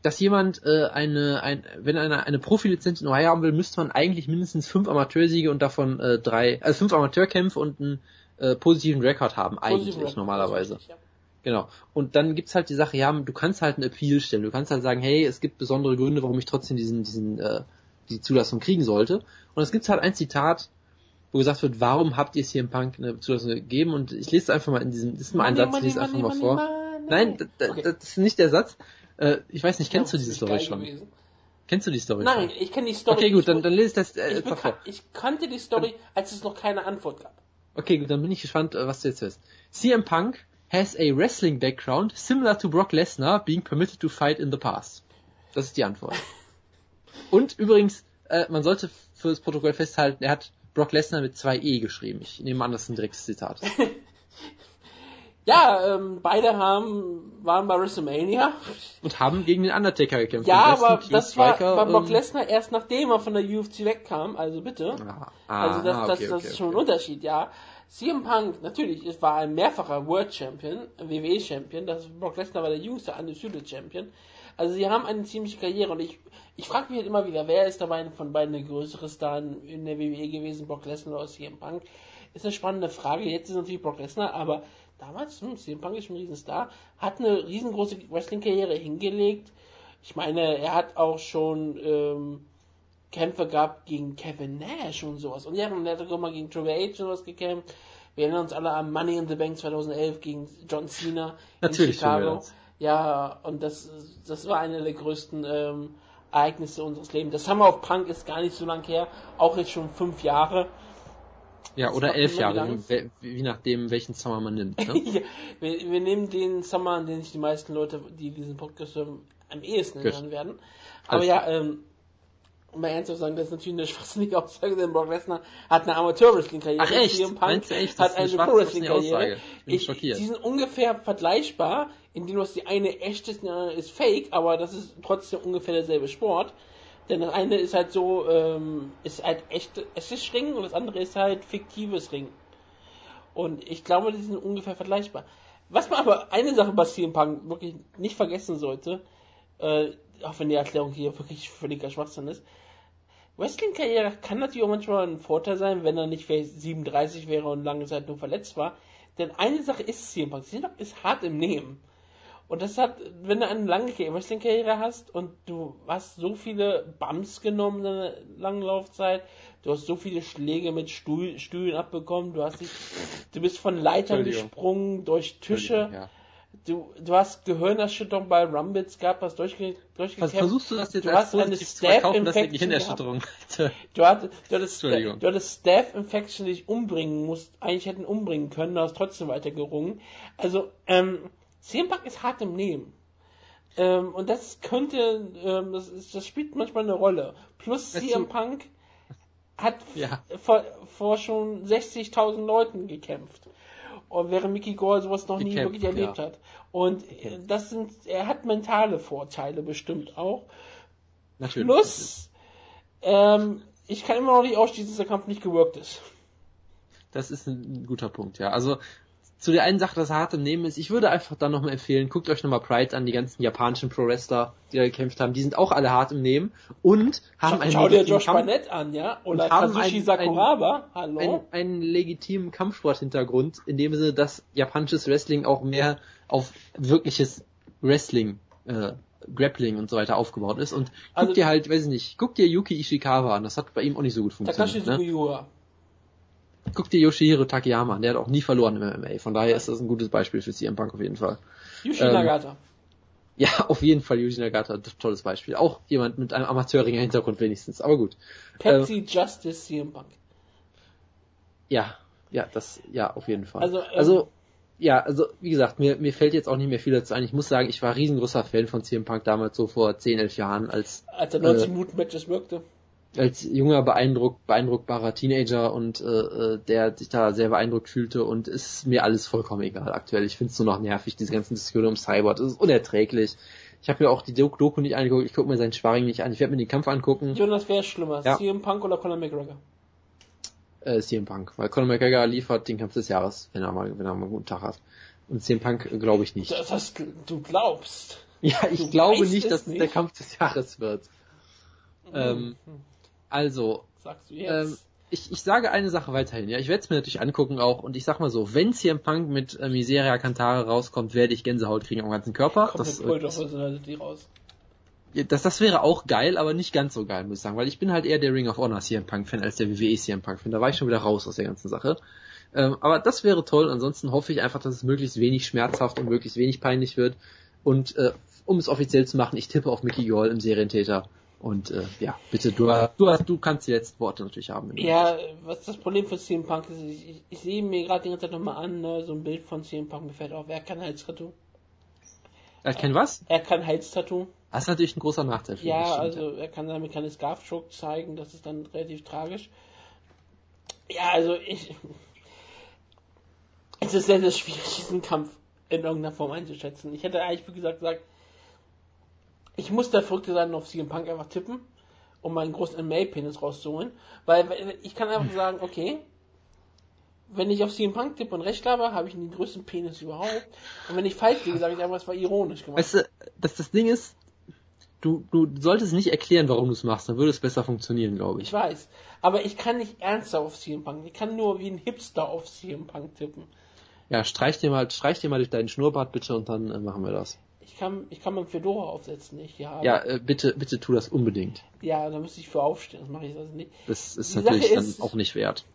dass jemand äh, eine, ein, wenn einer eine Profilizenz in Ohio haben will, müsste man eigentlich mindestens fünf Amateursiege und davon äh, drei, also fünf Amateurkämpfe und einen äh, positiven Rekord haben, eigentlich Positiven Record, normalerweise. ja. Genau. Und dann gibt's halt die Sache, ja, du kannst halt einen Appeal stellen. Du kannst halt sagen, hey, es gibt besondere Gründe, warum ich trotzdem diesen, diesen, äh, die Zulassung kriegen sollte. Und es gibt halt ein Zitat, wo gesagt wird, warum habt ihr es hier im Punk eine Zulassung gegeben? Und ich lese es einfach mal in diesem, das ist mal ein Satz, ich lese einfach mal vor. Nein, das ist nicht der Satz. Äh, ich weiß nicht, kennst du diese Story schon? Kennst du die Story Nein, schon? ich kenne die Story. Okay, gut, dann, dann lese ich das äh, ich, einfach vor. ich kannte die Story, als es noch keine Antwort gab. Okay, gut, dann bin ich gespannt, äh, was du jetzt hörst. CM Punk has a wrestling background similar to Brock Lesnar being permitted to fight in the past. Das ist die Antwort. Und übrigens, äh, man sollte für das Protokoll festhalten, er hat Brock Lesnar mit zwei E geschrieben. Ich nehme an, das ist ein direktes Zitat. Ja, ähm, beide haben, waren bei WrestleMania. Und haben gegen den Undertaker gekämpft. Ja, aber das war Striker, bei Brock Lesnar erst nachdem er von der UFC wegkam, also bitte. Ah, Also das, ah, das, okay, das okay, ist schon ein okay. Unterschied, ja. CM Punk, natürlich, es war ein mehrfacher World Champion, WWE Champion, das Brock Lesnar war der jüngste Undisputed Champion. Also sie haben eine ziemliche Karriere und ich, ich frage mich halt immer wieder, wer ist dabei von beiden der größere Star in der WWE gewesen, Brock Lesnar oder CM Punk? Ist eine spannende Frage. Jetzt ist natürlich Brock Lesnar, aber damals, hm, CM Punk ist schon ein Riesenstar, hat eine riesengroße Wrestling-Karriere hingelegt. Ich meine, er hat auch schon ähm, Kämpfe gehabt gegen Kevin Nash und sowas. Und ja, dann hat er auch mal gegen Triple H und sowas gekämpft. Wir erinnern uns alle an Money in the Bank 2011 gegen John Cena Natürlich in Chicago. Das. Ja, und das, das war eine der größten ähm, Ereignisse unseres Lebens. Das Summer of Punk ist gar nicht so lang her, auch jetzt schon fünf Jahre. Ja, oder macht elf Jahre, wie nachdem, welchen Summer man nimmt. Ne? Ja, wir, wir nehmen den Summer, an den sich die meisten Leute, die diesen Podcast hören, am ehesten erinnern werden. Aber Alles ja, ähm, um mal ernst zu sagen, das ist natürlich eine schwachsinnige Aussage, denn Brock Lesnar hat eine Amateur-Wrestling-Karriere. Ach, echt? CM Punk du echt? Das hat ist eine eine Pro-Wrestling-Karriere. Ich bin Ich- schockiert. Die sind ungefähr vergleichbar, indem du hast die eine echt ist, die andere ist fake, aber das ist trotzdem ungefähr derselbe Sport. Denn das eine ist halt so, ähm, ist halt echt, es ist Ring und das andere ist halt fiktives Ring. Und ich glaube, die sind ungefähr vergleichbar. Was man aber eine Sache bei CM wirklich nicht vergessen sollte, äh, auch wenn die Erklärung hier wirklich völliger Schwachsinn ist, Wrestling-Karriere kann natürlich auch manchmal ein Vorteil sein, wenn er nicht vielleicht 37 wäre und lange Zeit nur verletzt war. Denn eine Sache ist. CM Punk ist hart im Nehmen. Und das hat, wenn du eine lange Wrestling-Karriere hast und du hast so viele Bumps genommen in deiner langen Laufzeit, du hast so viele Schläge mit Stuhl, Stühlen abbekommen, du hast dich, du bist von Leitern gesprungen, durch Tische, Ja. du, du hast Gehirnerschütterung bei Rumbles gehabt, hast durchge, durchgekämpft. Was versuchst du das jetzt Du hast eine Staph-Infection Gehirnerschütterung Du hattest, du hattest, Entschuldigung. du hattest Staph-Infection, die dich umbringen musst, eigentlich hätten umbringen können, du hast trotzdem weiter gerungen. Also, ähm, CM Punk ist hart im Nehmen. Ähm, und das könnte, ähm, das, ist, das spielt manchmal eine Rolle. Plus CM Punk hat Ja. vor, vor schon 60.000 Leuten gekämpft. Und während Mickey Gore sowas noch nie Gekämpft, wirklich erlebt ja. hat. Und äh, das sind, er hat mentale Vorteile bestimmt auch. Natürlich. Plus, ähm, ich kann immer noch nicht ausschließen, dass der Kampf nicht gewirkt ist. Das ist ein guter Punkt, ja. Also zu der einen Sache, das hart im Nehmen ist, ich würde einfach dann nochmal empfehlen, guckt euch nochmal Pride an, die ganzen japanischen Pro-Wrestler, die da gekämpft haben, die sind auch alle hart im Nehmen und haben Schau, einen schau dir legitimen Josh Kampf- Barnett an, ja? Oder Kazushi Sakuraba, hallo? einen, einen legitimen Kampfsporthintergrund, in dem Sinne, dass japanisches Wrestling auch mehr auf wirkliches Wrestling, äh, Grappling und so weiter aufgebaut ist. Und guck Also- dir halt, weiß ich nicht, guck dir Yuki Ishikawa an, das hat bei ihm auch nicht so gut Takashi funktioniert. Ne? Guck dir Yoshihiro Takayama an, der hat auch nie verloren im MMA, von daher ist das ein gutes Beispiel für CM Punk auf jeden Fall. Yushi Ähm, Nagata. Ja, auf jeden Fall Yuji Nagata, tolles Beispiel. Auch jemand mit einem Amateuringer Hintergrund wenigstens, aber gut. Pepsi Justice CM Punk. Ja, ja, das, ja, auf jeden Fall. Also, ähm, also ja, also wie gesagt, mir, mir fällt jetzt auch nicht mehr viel dazu ein. Ich muss sagen, ich war riesengroßer Fan von CM Punk damals so vor 10, 11 Jahren als Als er 90 Minuten Matches wirkte. Als junger beeindruckt, beeindruckbarer Teenager und äh, äh, der sich da sehr beeindruckt fühlte und ist mir alles vollkommen egal aktuell. Ich finde es nur noch nervig, diese ganzen Diskussionen um Cyborg. Das ist unerträglich. Ich habe mir auch die Doku nicht angeguckt, ich gucke mir seinen Sparring nicht an, ich werde mir den Kampf angucken. Jonas, wer ist schlimmer? Ja. CM Punk oder Conor McGregor? äh, CM Punk, weil Conor McGregor liefert den Kampf des Jahres, wenn er mal, wenn er mal einen guten Tag hat. Und CM Punk äh, glaube ich nicht. Das, das, du glaubst. Ja, ich Du glaube nicht, dass es nicht. der Kampf des Jahres wird. Ähm, Hm, also, Sagst du jetzt? ähm, ich, ich sage eine Sache weiterhin, ja, ich werde es mir natürlich angucken auch und ich sag mal so, wenn CM Punk mit äh, Miseria Cantare rauskommt, werde ich Gänsehaut kriegen am ganzen Körper. Kommt Das, mit Cult äh, raus. Das, das wäre auch geil, aber nicht ganz so geil, muss ich sagen, weil ich bin halt eher der Ring of Honor CM Punk Fan als der WWE CM Punk Fan. Da war ich schon wieder raus aus der ganzen Sache. Ähm, aber das wäre toll. Ansonsten hoffe ich einfach, dass es möglichst wenig schmerzhaft und möglichst wenig peinlich wird. Und äh, um es offiziell zu machen, ich tippe auf Mickey Gall im Serientäter. Und äh, ja, bitte, du, du, hast, du kannst die letzten Worte natürlich haben. Ja, was das Problem für CM Punk ist, ich, ich, ich sehe mir gerade die ganze Zeit nochmal an, ne, so ein Bild von CM Punk, mir fällt auf, er kann Halstattoo. Er kennt was? Er kann Halstattoo. Das ist natürlich ein großer Nachteil für Ja, mich. stimmt, also er kann damit keine Scarf-Choke zeigen, das ist dann relativ tragisch. Ja, also ich. Es ist sehr, sehr schwierig, diesen Kampf in irgendeiner Form einzuschätzen. Ich hätte eigentlich, wie gesagt, gesagt, ich muss der Verrückte sein und auf CM Punk einfach tippen, um meinen großen MMA-Penis rauszuholen. Weil ich kann einfach sagen, okay, wenn ich auf CM Punk tippe und recht habe, habe ich den größten Penis überhaupt. Und wenn ich falsch liege, sage ich einfach, es war ironisch gemacht. Weißt du, dass das Ding ist, du, du solltest nicht erklären, warum du es machst, dann würde es besser funktionieren, glaube ich. Ich weiß. Aber ich kann nicht ernsthaft auf CM Punk. Ich kann nur wie ein Hipster auf CM Punk tippen. Ja, streich dir mal, streich dir mal durch deinen Schnurrbart bitte und dann äh, machen wir das. Ich kann, ich kann meinen Fedora aufsetzen, nicht? Ja, Ja, äh, bitte, bitte tu das unbedingt. ja, da müsste ich für aufstehen. Das mache ich also nicht. Das ist Die natürlich Sache dann ist- auch nicht wert.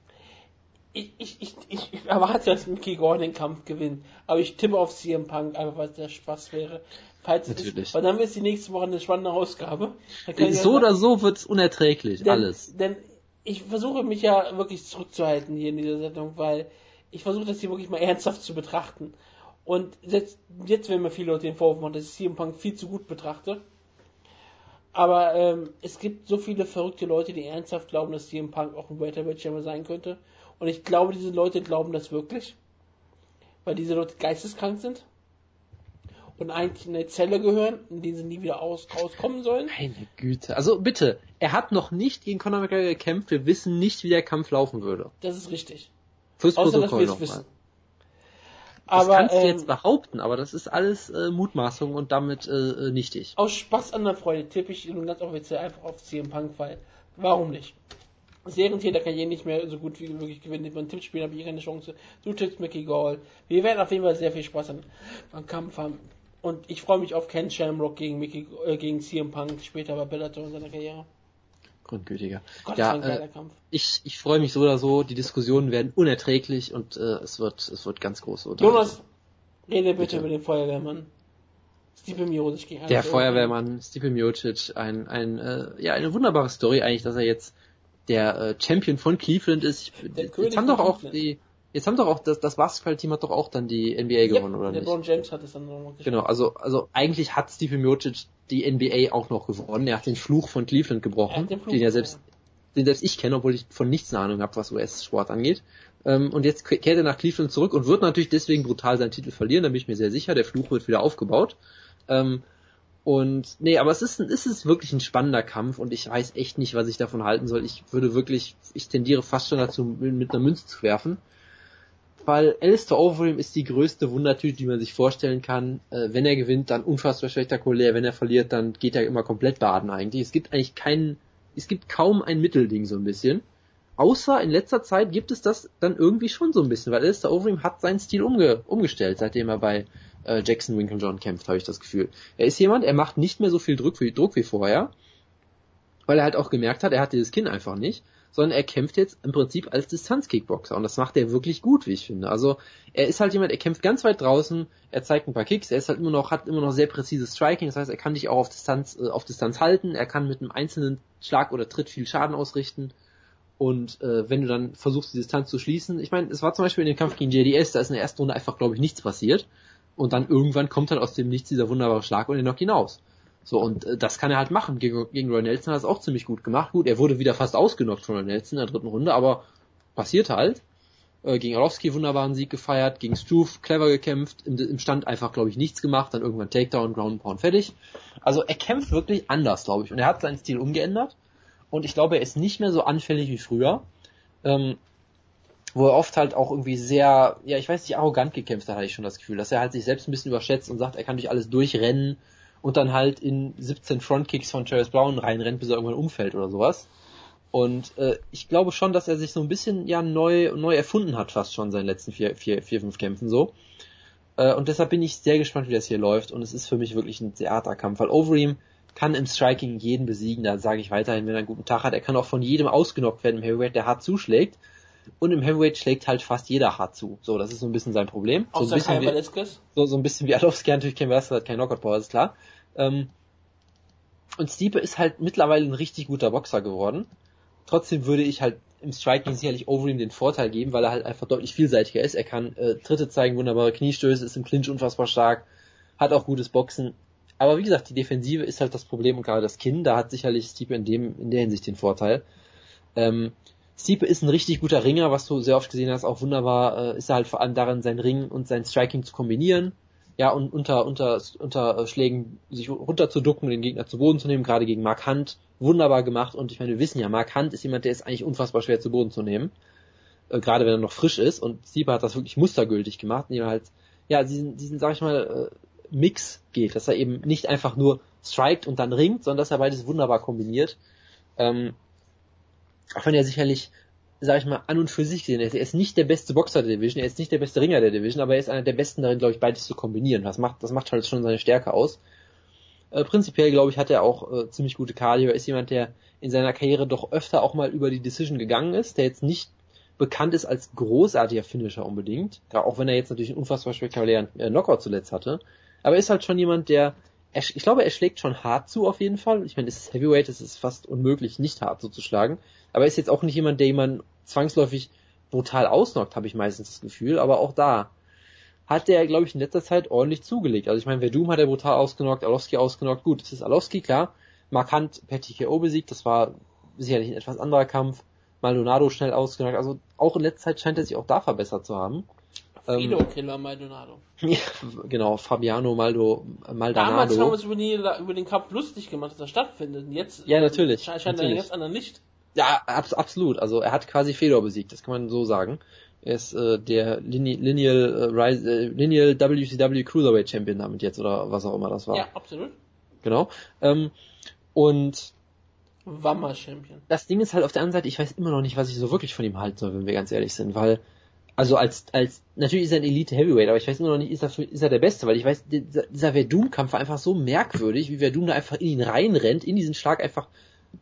Ich, ich, ich, ich erwarte, dass Mickey Gordon den Kampf gewinnt. Aber ich tippe auf CM Punk, einfach weil es der Spaß wäre. Falls es Natürlich. ist, weil dann ist die nächste Woche eine spannende Ausgabe. Ich So ja oder so wird's unerträglich, Denn, alles. Denn ich versuche mich ja wirklich zurückzuhalten hier in dieser Sendung, weil ich versuche das hier wirklich mal ernsthaft zu betrachten. Und jetzt, jetzt werden mir viele Leute den Vorwurf machen, dass ich CM Punk viel zu gut betrachte. Aber ähm, es gibt so viele verrückte Leute, die ernsthaft glauben, dass CM Punk auch ein Welterweight Champion sein könnte. Und ich glaube, diese Leute glauben das wirklich. Weil diese Leute geisteskrank sind. Und eigentlich in eine Zelle gehören, in die sie nie wieder aus, rauskommen sollen. Meine Güte. Also bitte, er hat noch nicht gegen Conor McGregor gekämpft, wir wissen nicht, wie der Kampf laufen würde. Das ist richtig. Fürs Außer, dass Protokoll wir es wissen. Das Aber kannst du ähm, jetzt behaupten, aber das ist alles äh, Mutmaßung und damit äh, äh, nichtig. aus Spaß an der Freude tippe ich nun ganz offiziell einfach auf CM Punk, weil warum nicht? Serientäter kann eh nicht mehr so gut wie möglich gewinnen. Beim Tippspiel habe ich keine Chance. Du tippst Mickey Gall. Wir werden auf jeden Fall sehr viel Spaß an, am Kampf haben. Und ich freue mich auf Ken Shamrock gegen Mickey, äh, gegen CM Punk später bei Bellator in seiner Karriere. Grundgütiger. Gott, Ja, äh, ich, ich freue mich so oder so, die Diskussionen werden unerträglich und äh, es wird es wird ganz groß. Jonas, rede bitte, Bitte. über den Feuerwehrmann. Stipe Miocic gegen Der Feuerwehrmann Stipe Miocic, ein, ein äh, ja eine wunderbare Story eigentlich, dass er jetzt der äh, Champion von Cleveland ist. Ich, Der jetzt König haben doch auch Cleveland. die jetzt haben doch auch das, das Basketballteam hat doch auch dann die NBA gewonnen oder nicht? LeBron James hat es dann nochmal geschafft. Genau, also also eigentlich hat Stipe Miocic die NBA auch noch gewonnen. Er hat den Fluch von Cleveland Er gebrochen, den Fluch den ja selbst den selbst ich kenne, obwohl ich von nichts eine Ahnung habe, was US-Sport angeht. Ähm, und jetzt ke- kehrt er nach Cleveland zurück und wird natürlich deswegen brutal seinen Titel verlieren, da bin ich mir sehr sicher. Der Fluch wird wieder aufgebaut. Ähm, und nee, aber es ist, ein, es ist wirklich ein spannender Kampf und ich weiß echt nicht, was ich davon halten soll. Ich würde wirklich, ich tendiere fast schon dazu, mit einer Münze zu werfen. Weil Alistair Overeem ist die größte Wundertüte, die man sich vorstellen kann. Äh, wenn er gewinnt, dann unfassbar spektakulär. Wenn er verliert, dann geht er immer komplett baden eigentlich. Es gibt eigentlich keinen, es gibt kaum ein Mittelding so ein bisschen. Außer in letzter Zeit gibt es das dann irgendwie schon so ein bisschen, weil Alistair Overeem hat seinen Stil umge umgestellt, seitdem er bei äh, Jackson Winklejohn kämpft, habe ich das Gefühl. Er ist jemand, er macht nicht mehr so viel Druck wie, Druck wie vorher, weil er halt auch gemerkt hat, er hat dieses Kinn einfach nicht, sondern er kämpft jetzt im Prinzip als Distanzkickboxer und das macht er wirklich gut, wie ich finde. Also er ist halt jemand, er kämpft ganz weit draußen, er zeigt ein paar Kicks, er ist halt immer noch, hat immer noch sehr präzises Striking, das heißt, er kann dich auch auf Distanz, äh, auf Distanz halten, er kann mit einem einzelnen Schlag oder Tritt viel Schaden ausrichten. Und äh, wenn du dann versuchst, die Distanz zu schließen, ich meine, es war zum Beispiel in dem Kampf gegen JDS, da ist in der ersten Runde einfach, glaube ich, nichts passiert. Und dann irgendwann kommt halt aus dem Nichts dieser wunderbare Schlag und er knockt hinaus. So, und äh, das kann er halt machen. Gegen, gegen Roy Nelson hat er es auch ziemlich gut gemacht. Gut, er wurde wieder fast ausgenockt von Roy Nelson in der dritten Runde, aber passiert halt. Äh, gegen Orlovsky wunderbaren Sieg gefeiert, gegen Struve clever gekämpft, im, im Stand einfach, glaube ich, nichts gemacht, dann irgendwann Takedown, Ground and Pound, fertig. Also er kämpft wirklich anders, glaube ich. Und er hat seinen Stil umgeändert. Und ich glaube, er ist nicht mehr so anfällig wie früher. Ähm, wo er oft halt auch irgendwie sehr, ja, ich weiß nicht, arrogant gekämpft hat, hatte ich schon das Gefühl, dass er halt sich selbst ein bisschen überschätzt und sagt, er kann durch alles durchrennen und dann halt in 17 Frontkicks von Travis Brown reinrennt, bis er irgendwann umfällt oder sowas. Und äh, ich glaube schon, dass er sich so ein bisschen ja neu neu erfunden hat, fast schon seinen letzten vier, vier, vier fünf Kämpfen so. Äh, und deshalb bin ich sehr gespannt, wie das hier läuft. Und es ist für mich wirklich ein Theaterkampf, weil Overeem kann im Striking jeden besiegen. Da sage ich weiterhin, wenn er einen guten Tag hat. Er kann auch von jedem ausgenockt werden im Heavyweight, der hart zuschlägt. Und im Heavyweight schlägt halt fast jeder hart zu. So, das ist so ein bisschen sein Problem. So ein bisschen, wie, so, so ein bisschen wie Adolfski, natürlich kein Velasquez hat kein Knockout-Power, ist klar. Ähm, und Stipe ist halt mittlerweile ein richtig guter Boxer geworden. Trotzdem würde ich halt im Striking sicherlich Overeem den Vorteil geben, weil er halt einfach deutlich vielseitiger ist. Er kann äh, Tritte zeigen, wunderbare Kniestöße, ist im Clinch unfassbar stark, hat auch gutes Boxen. Aber wie gesagt, die Defensive ist halt das Problem und gerade das Kinn, da hat sicherlich Stipe in dem, in der Hinsicht den Vorteil. Ähm, Stipe ist ein richtig guter Ringer, was du sehr oft gesehen hast, auch wunderbar, äh, ist er halt vor allem darin, sein Ring und sein Striking zu kombinieren. Ja, und unter, unter, unter Schlägen sich runterzuducken, den Gegner zu Boden zu nehmen, gerade gegen Mark Hunt, wunderbar gemacht. Und ich meine, wir wissen ja, Mark Hunt ist jemand, der ist eigentlich unfassbar schwer zu Boden zu nehmen. Äh, gerade wenn er noch frisch ist. Und Stipe hat das wirklich mustergültig gemacht, indem er halt, ja, diesen, diesen, sag ich mal, äh, Mix geht, dass er eben nicht einfach nur strikt und dann ringt, sondern dass er beides wunderbar kombiniert. Ähm, auch wenn er sicherlich, sag ich mal, an und für sich gesehen. Er ist nicht der beste Boxer der Division, er ist nicht der beste Ringer der Division, aber er ist einer der besten darin, glaube ich, beides zu kombinieren. Das macht, das macht halt schon seine Stärke aus. Äh, prinzipiell, glaube ich, hat er auch äh, ziemlich gute Cardio. Er ist jemand, der in seiner Karriere doch öfter auch mal über die Decision gegangen ist, der jetzt nicht bekannt ist als großartiger Finisher unbedingt, auch wenn er jetzt natürlich einen unfassbar spektakulären äh, Knockout zuletzt hatte. Aber er ist halt schon jemand, der, er, ich glaube, er schlägt schon hart zu auf jeden Fall. Ich meine, es ist Heavyweight, es ist fast unmöglich, nicht hart so zu schlagen. Aber er ist jetzt auch nicht jemand, der jemanden zwangsläufig brutal ausnockt, habe ich meistens das Gefühl. Aber auch da hat der, glaube ich, in letzter Zeit ordentlich zugelegt. Also ich meine, Verdum hat er brutal ausgenockt, Alowski ausgenockt. Gut, es ist Alowski, klar. Markant per TKO besiegt, das war sicherlich ein etwas anderer Kampf. Maldonado schnell ausgenockt. Also auch in letzter Zeit scheint er sich auch da verbessert zu haben. Fido ähm, Killer Maldonado. Ja, genau, Fabiano Maldo, Maldonado. Damals haben wir uns über, die, über den Kampf lustig gemacht, dass er stattfindet. Und jetzt ja, natürlich, scheint natürlich. er jetzt an der Licht. Ja, abs absolut. Also er hat quasi Fedor besiegt, das kann man so sagen. Er ist äh, der Lineal, äh, äh Lineal WCW Cruiserweight Champion damit jetzt oder was auch immer das war. Ja, absolut. Genau. Ähm, und Wammer Champion. Das Ding ist halt auf der anderen Seite, ich weiß immer noch nicht, was ich so wirklich von ihm halten soll, wenn wir ganz ehrlich sind, weil also als, als, natürlich ist er ein Elite Heavyweight, aber ich weiß immer noch nicht, ist er, ist er der Beste, weil ich weiß, dieser, dieser Verdum-Kampf war einfach so merkwürdig, wie Verdum da einfach in ihn reinrennt, in diesen Schlag einfach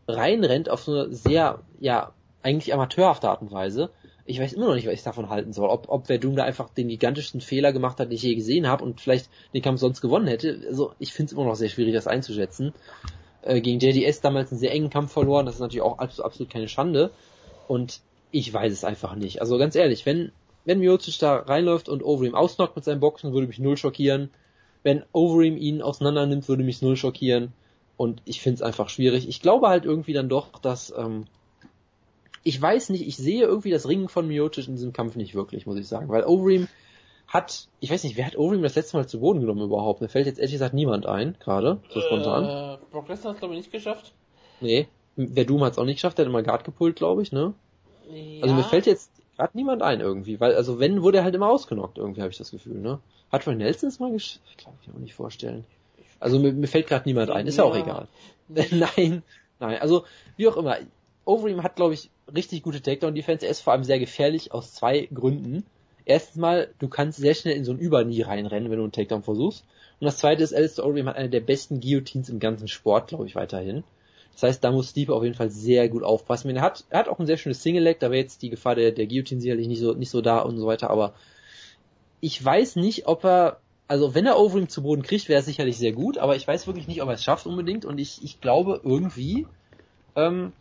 reinrennt auf so eine sehr, ja, eigentlich amateurhafte Art und Weise. Ich weiß immer noch nicht, was ich davon halten soll. Ob, ob Verdum da einfach den gigantischsten Fehler gemacht hat, den ich je gesehen habe und vielleicht den Kampf sonst gewonnen hätte. Also ich finde es immer noch sehr schwierig, das einzuschätzen. Äh, gegen JDS damals einen sehr engen Kampf verloren, das ist natürlich auch absolut, absolut keine Schande. Und ich weiß es einfach nicht. Also ganz ehrlich, wenn wenn Miocic da reinläuft und Overeem ausnockt mit seinem Boxen, würde mich null schockieren. Wenn Overeem ihn auseinander nimmt, würde mich null schockieren. Und ich finde es einfach schwierig. Ich glaube halt irgendwie dann doch, dass ähm, ich weiß nicht, ich sehe irgendwie das Ringen von Miocic in diesem Kampf nicht wirklich, muss ich sagen, weil Overeem hat, ich weiß nicht, wer hat Overeem das letzte Mal zu Boden genommen überhaupt? Mir fällt jetzt ehrlich gesagt niemand ein, gerade, so spontan. Äh, Brock Lesnar hat glaube ich nicht geschafft. Nee, der Doom hat es auch nicht geschafft, der hat immer Guard gepult, glaube ich, ne? Ja. Also mir fällt jetzt hat niemand ein irgendwie, weil, also wenn, wurde er halt immer ausgenockt, irgendwie habe ich das Gefühl, ne? Hat Roy Nelson es mal gesch... Ich kann mir auch nicht vorstellen. Also mir, mir fällt gerade niemand ein, ist ja auch egal. nein, nein, also wie auch immer. Overeem hat, glaube ich, richtig gute Takedown-Defense. Er ist vor allem sehr gefährlich aus zwei Gründen. Erstens mal, du kannst sehr schnell in so ein Überknie reinrennen, wenn du einen Takedown versuchst. Und das zweite ist, Alistair Overeem hat eine der besten Guillotines im ganzen Sport, glaube ich, weiterhin. Das heißt, da muss Steve auf jeden Fall sehr gut aufpassen. Er hat, er hat auch ein sehr schönes Single-Leg, da wäre jetzt die Gefahr der, der Guillotine sicherlich nicht so, nicht so da und so weiter, aber ich weiß nicht, ob er, also wenn er Overeem zu Boden kriegt, wäre es sicherlich sehr gut, aber ich weiß wirklich nicht, ob er es schafft unbedingt und ich, ich glaube irgendwie, ähm,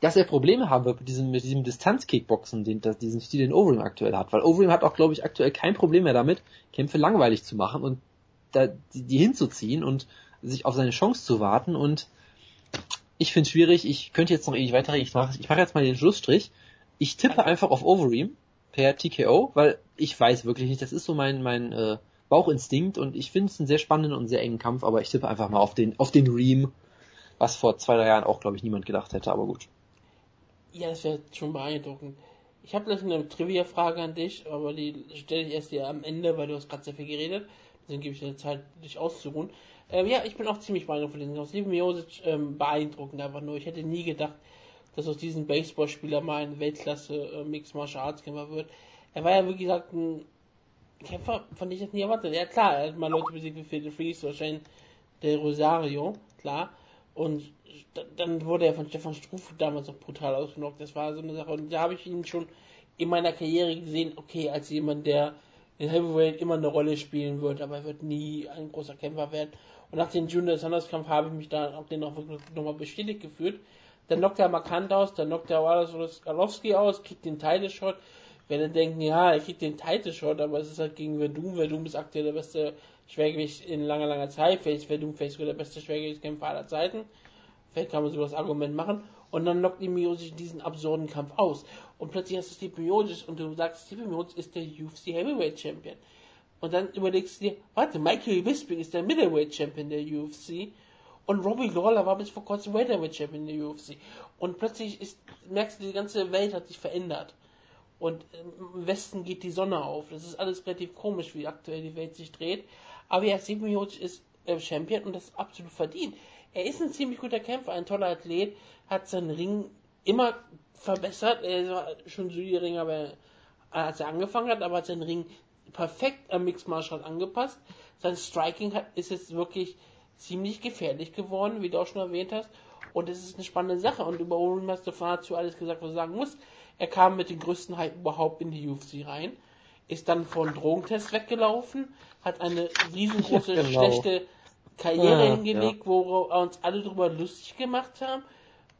dass er Probleme haben wird mit diesem, mit diesem Distanz-Kickboxen, den, das, diesen Stil, den Overeem aktuell hat, weil Overeem hat auch, glaube ich, aktuell kein Problem mehr damit, Kämpfe langweilig zu machen und da, die, die hinzuziehen und sich auf seine Chance zu warten und ich finde es schwierig, ich könnte jetzt noch ewig weiterreden, ich mache ich mach jetzt mal den Schlussstrich. Ich tippe einfach auf Overeem per TKO, weil ich weiß wirklich nicht, das ist so mein, mein äh, Bauchinstinkt und ich finde es einen sehr spannenden und sehr engen Kampf, aber ich tippe einfach mal auf den, auf den Ream, was vor zwei, drei Jahren auch, glaube ich, niemand gedacht hätte, aber gut. Ja, das wäre schon beeindruckend. Ich habe gleich eine Trivia-Frage an dich, aber die stelle ich erst dir am Ende, weil du hast gerade sehr viel geredet. Deswegen gebe ich dir Zeit, dich auszuruhen. Ähm, ja, ich bin auch ziemlich beeindruckt von diesem Steven Miosic ähm, beeindruckend einfach nur. Ich hätte nie gedacht, dass aus diesem Baseballspieler mal ein Weltklasse äh, Mixed Martial Arts Kämpfer wird. Er war ja, wie gesagt, ein Kämpfer, von dem ich das nie erwartet. Ja klar, er hat mal Leute besiegt wie Phil Freeze, wahrscheinlich der Rosario, klar. Und dann wurde er von Stefan Struff damals auch brutal ausgenockt. Das war so eine Sache. Und da habe ich ihn schon in meiner Karriere gesehen, okay, als jemand, der in Heavyweight immer eine Rolle spielen wird, aber er wird nie ein großer Kämpfer werden. Und nach dem Junior Sanders Kampf habe ich mich da auch den noch wirklich nochmal bestätigt gefühlt. Dann knockt er markant aus, dann knockt er Wallace Galowski aus, kriegt den Title Shot. Wenn er denken, ja, er kriegt den Title Shot, aber es ist halt gegen Verdun. Verdun ist aktuell der beste Schwergewicht in langer, langer Zeit. Vielleicht Verdun vielleicht sogar der beste Schwergewichtskämpfer aller Zeiten. Vielleicht kann man sogar das Argument machen. Und dann lockt die Miocic diesen absurden Kampf aus. Und plötzlich hast du Steve Miocic und du sagst, Steve Miocic ist der UFC Heavyweight Champion. Und dann überlegst du dir, warte, Michael Bisping ist der Middleweight Champion der UFC. Und Robbie Lawler war bis vor kurzem Welterweight Champion der UFC. Und plötzlich ist, merkst du, die ganze Welt hat sich verändert. Und im Westen geht die Sonne auf. Das ist alles relativ komisch, wie aktuell die Welt sich dreht. Aber ja, Steve Miocic ist äh, Champion und das ist absolut verdient er ist ein ziemlich guter Kämpfer, ein toller Athlet, hat seinen Ring immer verbessert. Er war schon Jury-Ringer, als er angefangen hat, aber hat seinen Ring perfekt am Mixed Martial angepasst. Sein Striking hat, ist jetzt wirklich ziemlich gefährlich geworden, wie du auch schon erwähnt hast. Und es ist eine spannende Sache. Und über Mustafa hat zu alles gesagt, was er sagen muss. Er kam mit den größten Hype überhaupt in die UFC rein, ist dann von Drogentests weggelaufen, hat eine riesengroße, ja, genau. schlechte Karriere ah, hingelegt, ja. wo wir uns alle drüber lustig gemacht haben.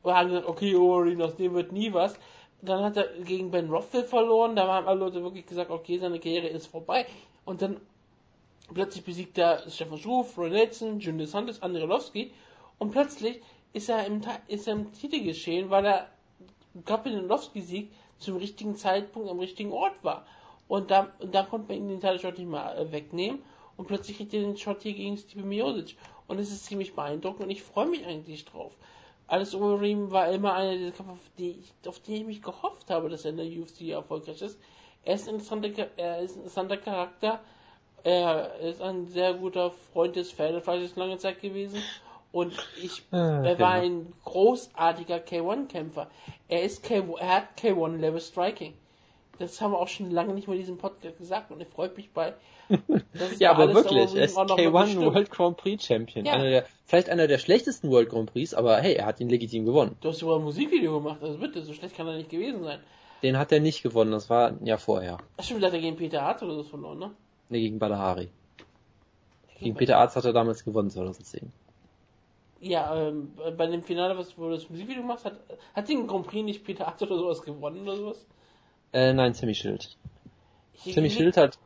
Wir haben gesagt, okay, Orin, aus dem wird nie was. Dann hat er gegen Ben Rothwell verloren, da haben alle Leute wirklich gesagt, okay, seine Karriere ist vorbei. Und dann plötzlich besiegt er Stefan Schuf, Roy Nelson, Jim DeSantis, Andrelowski und plötzlich ist er im, ist er im Titel geschehen, weil er Kapinowski-Sieg zum richtigen Zeitpunkt am richtigen Ort war. Und da, und da konnte man ihn den Titelshot nicht mal äh, wegnehmen und plötzlich kriegt er den Shot hier gegen Steve Miosic. Und es ist ziemlich beeindruckend und ich freue mich eigentlich drauf. Alles Overeem war immer einer der Kämpfer, die auf die ich mich gehofft habe, dass er in der UFC erfolgreich ist. Er ist ein interessanter, er ist ein interessanter Charakter. Er ist ein sehr guter Freund des Pferdefleisches lange Zeit gewesen. Und ich, ah, er war genau. ein großartiger K1-Kämpfer. Er ist K1, er hat K1-Level Striking. Das haben wir auch schon lange nicht mehr in diesem Podcast gesagt und ich freue mich bei ja, aber wirklich, er ist K1 World Grand Prix Champion. Ja. Einer der, vielleicht einer der schlechtesten World Grand Prix, aber hey, er hat ihn legitim gewonnen. Du hast sogar ein Musikvideo gemacht, also bitte, so schlecht kann er nicht gewesen sein. Den hat er nicht gewonnen, das war ein Jahr vorher. Ach stimmt, hat er gegen Peter Arzt oder so verloren, ne? Ne, gegen Badahari. Gegen Peter Arzt hat er damals gewonnen, 2010. Ja, ähm, bei dem Finale, was wo du das Musikvideo machst, hat, hat den Grand Prix nicht Peter Arzt oder sowas gewonnen oder sowas? Äh, nein, Sammy Schild. Sammy Schild hat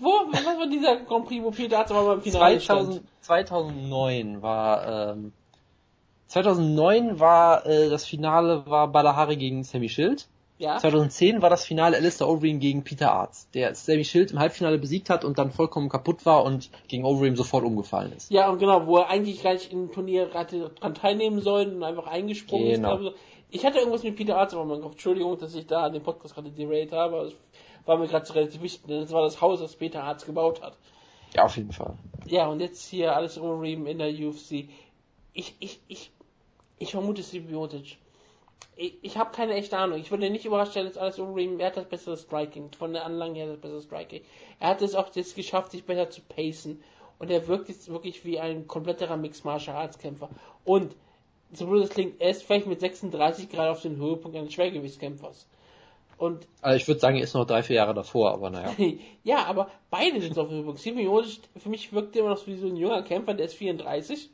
wo, was war dieser Grand Prix, wo Peter Arzt aber beim Finale 2000, 2009 war, ähm, 2009 war, äh, das Finale war Badahari gegen Sammy Schild. Ja. 2010 war das Finale Alistair Overeem gegen Peter Arzt, der Sammy Schild im Halbfinale besiegt hat und dann vollkommen kaputt war und gegen Overeem sofort umgefallen ist. Ja, und genau, wo er eigentlich gleich im Turnier dran teilnehmen sollen und einfach eingesprungen genau. ist. Also, ich hatte irgendwas mit Peter Arzt aber meinem Kopf. Entschuldigung, dass ich da an dem Podcast gerade derailed habe war mir gerade so relativ wichtig, denn das war das Haus, das Peter Harz gebaut hat. Ja, auf jeden Fall. Ja, und jetzt hier alles Overeem in der UFC. Ich, ich, ich, ich vermute Symbiotic. Ich, ich habe keine echte Ahnung. Ich würde nicht überrascht sein, dass alles Overeem, er hat das bessere Striking. Von der Anlage her das bessere Striking. Er hat es auch jetzt geschafft, sich besser zu pacen. Und er wirkt jetzt wirklich wie ein kompletterer Mixed Martial Arts Kämpfer. Und, so blöd es klingt, er ist vielleicht mit 36 gerade auf den Höhepunkt eines Schwergewichtskämpfers. Und also ich würde sagen, er ist noch drei, vier Jahre davor, aber naja. ja, aber beide sind auf dem Höhepunkt. Miocic, für mich wirkt er immer noch wie so ein junger Kämpfer, der ist 34.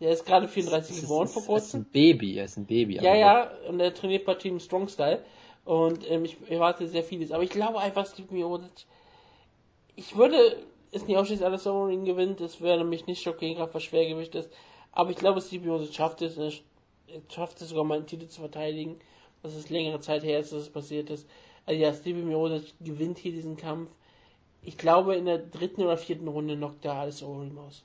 Der ist gerade 34 geworden vor kurzem. Er ist ein Baby, er ist ein Baby. Ja, ja, und er trainiert bei Team Strong Style. Und ähm, ich erwarte sehr vieles. Aber ich glaube einfach, Steven Miocic, ich würde es nicht ausschließen, alles Ring gewinnt. Das wäre nämlich nicht schockierend, was Schwergewicht ist. Aber ich glaube, Steve Miocic schafft es, er schafft es sogar mal einen Titel zu verteidigen dass es längere Zeit her ist, dass es passiert ist. Also ja, Stevie Miocic gewinnt hier diesen Kampf. Ich glaube, in der dritten oder vierten Runde knockt er alles Overeem aus.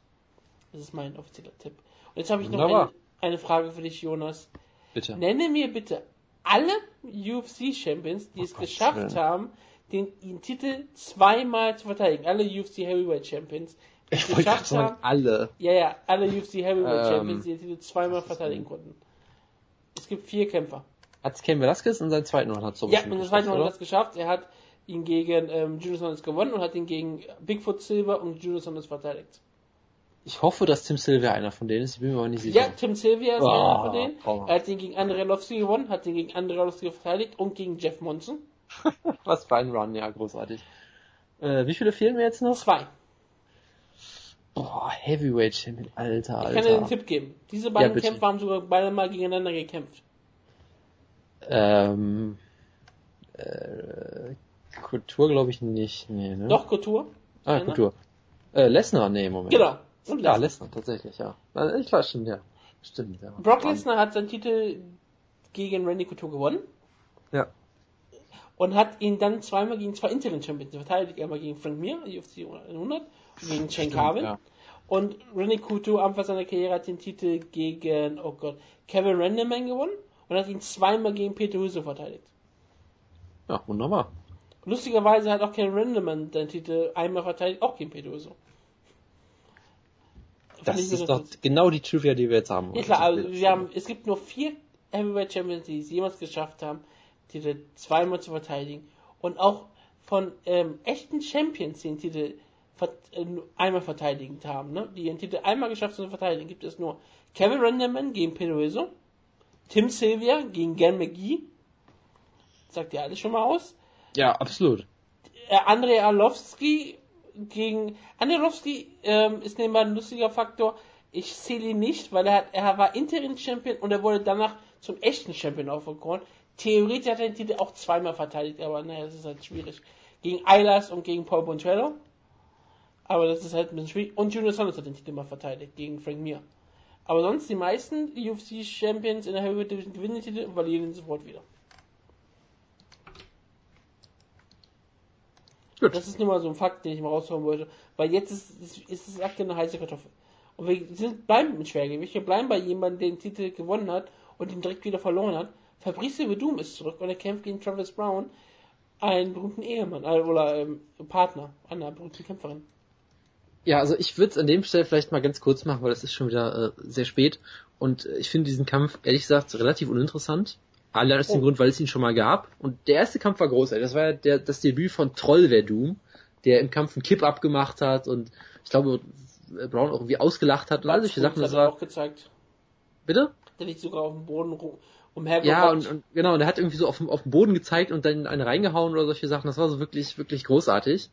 Das ist mein offizieller Tipp. Jetzt habe ich noch eine, eine, Frage für dich, Jonas. Bitte. Nenne mir bitte alle UFC-Champions, die Oh es Gott, geschafft Willen. haben, den, den Titel zweimal zu verteidigen. Alle UFC Heavyweight Champions. die Ich es wollte gerade sagen, alle. ja, ja, alle UFC Heavyweight Ähm, Champions, die den Titel zweimal verteidigen konnten. Es gibt vier Kämpfer. Hat Ken Velasquez in seinen zweiten Run hat so Ja, bestimmt und das zweite Mal hat er das geschafft. Er hat ihn gegen ähm, Junior Saunders gewonnen und hat ihn gegen Bigfoot Silver und Junior Saunders verteidigt. Ich hoffe, dass Tim Silver einer von denen ist. Ich bin mir aber nicht sicher. Ja, Tim Sylvia ist Oh, einer von denen. Trauma. Er hat ihn gegen Andrei Arlovski gewonnen, hat ihn gegen Andrei Arlovski verteidigt und gegen Jeff Monson. Was für ein Run, ja, großartig. Äh, wie viele fehlen mir jetzt noch? Zwei. Boah, Heavyweight Champion, alter, Ich alter. kann dir einen Tipp geben. Diese beiden bitte. Kämpfer haben sogar beide mal gegeneinander gekämpft. Ähm, äh, Kultur glaube ich nicht, nee, ne? Doch, Couture. Ah, einer. Kultur. Äh, Lesnar, nee, Moment. Genau. Und Ja, Lesnar. Tatsächlich, ja. Äh, Ich glaube, stimmt, ja. Stimmt, ja. Brock Lesnar hat seinen Titel gegen Randy Couture gewonnen Ja. und hat ihn dann zweimal gegen zwei Interim Champions verteidigt. Einmal gegen Frank Mir, UFC 100, und gegen Shane Carvin. ja. Und Randy Couture am Anfang seiner Karriere hat den Titel gegen, oh Gott, Kevin Randleman gewonnen und hat ihn zweimal gegen Peter Huso verteidigt. Ja, wunderbar. Lustigerweise hat auch Kevin Randleman den Titel einmal verteidigt, auch gegen Peter Huso. Das ist so doch genau die Trivia, die wir jetzt haben. Ja klar, also wir haben, es gibt nur vier Heavyweight Champions, die es jemals geschafft haben, Titel zweimal zu verteidigen. Und auch von ähm, echten Champions die den Titel äh, einmal verteidigt haben, ne? die den Titel einmal geschafft haben zu verteidigen, gibt es nur Kevin Randleman gegen Pedroso, Tim Sylvia gegen Gan McGee, sagt ja alles schon mal aus, Ja, absolut. äh, Andrei Arlovski gegen Andrei Arlovski ähm, ist nebenbei ein lustiger Faktor. Ich zähle ihn nicht, weil er hat, er war Interim Champion und er wurde danach zum echten Champion aufgekront. Theoretisch hat er den Titel auch zweimal verteidigt, aber naja, das ist halt schwierig. Gegen Eilers und gegen Paul Bontrello. Aber das ist halt ein bisschen schwierig. Und Junior Saunders hat den Titel mal verteidigt gegen Frank Mir. Aber sonst die meisten UFC Champions in der Heavyweight Division gewinnen den Titel und verlieren ihn sofort wieder. Gut. Das ist nur mal so ein Fakt, den ich mal raushauen wollte. Weil jetzt ist, ist, ist es aktuell eine heiße Kartoffel. Und wir sind, bleiben mit Schwergewicht. Wir bleiben bei jemandem, der den Titel gewonnen hat und ihn direkt wieder verloren hat. Fabrice Verdum ist zurück und er kämpft gegen Travis Brown, einen berühmten Ehemann, äh, oder ähm, Partner einer berühmten Kämpferin. Ja, also ich würde es an dem Stelle vielleicht mal ganz kurz machen, weil es ist schon wieder äh, sehr spät. Und äh, ich finde diesen Kampf, ehrlich gesagt, relativ uninteressant. Allein aus dem Oh. Grund, weil es ihn schon mal gab. Und der erste Kampf war großartig. Das war ja der, das Debüt von Troll Verdum, der im Kampf einen Kipp abgemacht hat und ich glaube, Brown auch irgendwie ausgelacht hat und all solche Sachen. hat Das er war, auch gezeigt. bitte? Der liegt sogar auf dem Boden rum, umhergerollt. Ja, und, und genau, und er hat irgendwie so auf, dem- auf den Boden gezeigt und dann eine reingehauen oder solche Sachen. Das war so wirklich, wirklich großartig.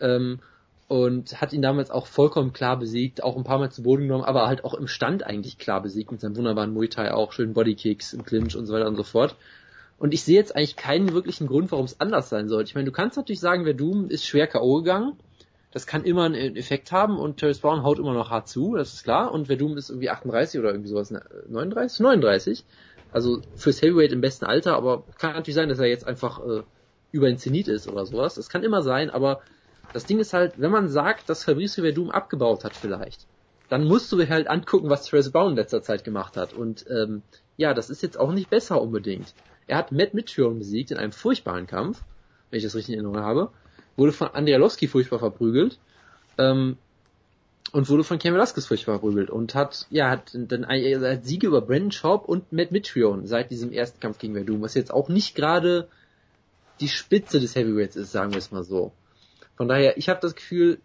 Ähm, und hat ihn damals auch vollkommen klar besiegt, auch ein paar Mal zu Boden genommen, aber halt auch im Stand eigentlich klar besiegt mit seinem wunderbaren Muay Thai auch, schönen Bodykicks im Clinch und so weiter und so fort. Und ich sehe jetzt eigentlich keinen wirklichen Grund, warum es anders sein sollte. Ich meine, du kannst natürlich sagen, wer Doom ist schwer K.O. gegangen. Das kann immer einen Effekt haben und Terrence Brown haut immer noch hart zu, das ist klar. Und Verdum ist irgendwie 38 oder irgendwie sowas, ne, 39? 39. Also fürs Heavyweight im besten Alter, aber kann natürlich sein, dass er jetzt einfach äh, über den Zenit ist oder sowas. Das kann immer sein, aber das Ding ist halt, wenn man sagt, dass Fabrice Verdum abgebaut hat vielleicht, dann musst du dir halt angucken, was Terrence Brown in letzter Zeit gemacht hat. Und ähm, ja, das ist jetzt auch nicht besser unbedingt. Er hat Matt Mitchell besiegt in einem furchtbaren Kampf, wenn ich das richtig in Erinnerung habe, wurde von Andrialowski furchtbar verprügelt ähm, und wurde von Ken Velasquez furchtbar verprügelt und hat ja hat dann hat Siege über Brandon Schaub und Matt Mitrione seit diesem ersten Kampf gegen Verdum, was jetzt auch nicht gerade die Spitze des Heavyweights ist, sagen wir es mal so. Von daher, ich habe das Gefühl,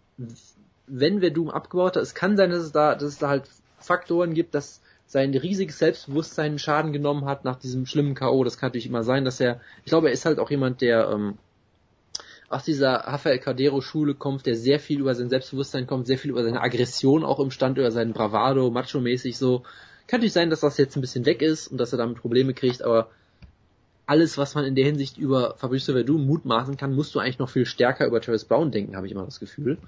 wenn Verdum abgebaut hat, es kann sein, dass es da, dass es da halt Faktoren gibt, dass sein riesiges Selbstbewusstsein Schaden genommen hat nach diesem schlimmen K.O. Das kann natürlich immer sein, dass er, ich glaube, er ist halt auch jemand, der ähm, aus dieser Rafael Cardero Schule kommt, der sehr viel über sein Selbstbewusstsein kommt, sehr viel über seine Aggression auch im Stand, über seinen Bravado, macho-mäßig so. Kann natürlich sein, dass das jetzt ein bisschen weg ist und dass er damit Probleme kriegt, aber alles, was man in der Hinsicht über Fabrice Verdum mutmaßen kann, musst du eigentlich noch viel stärker über Travis Brown denken, habe ich immer das Gefühl.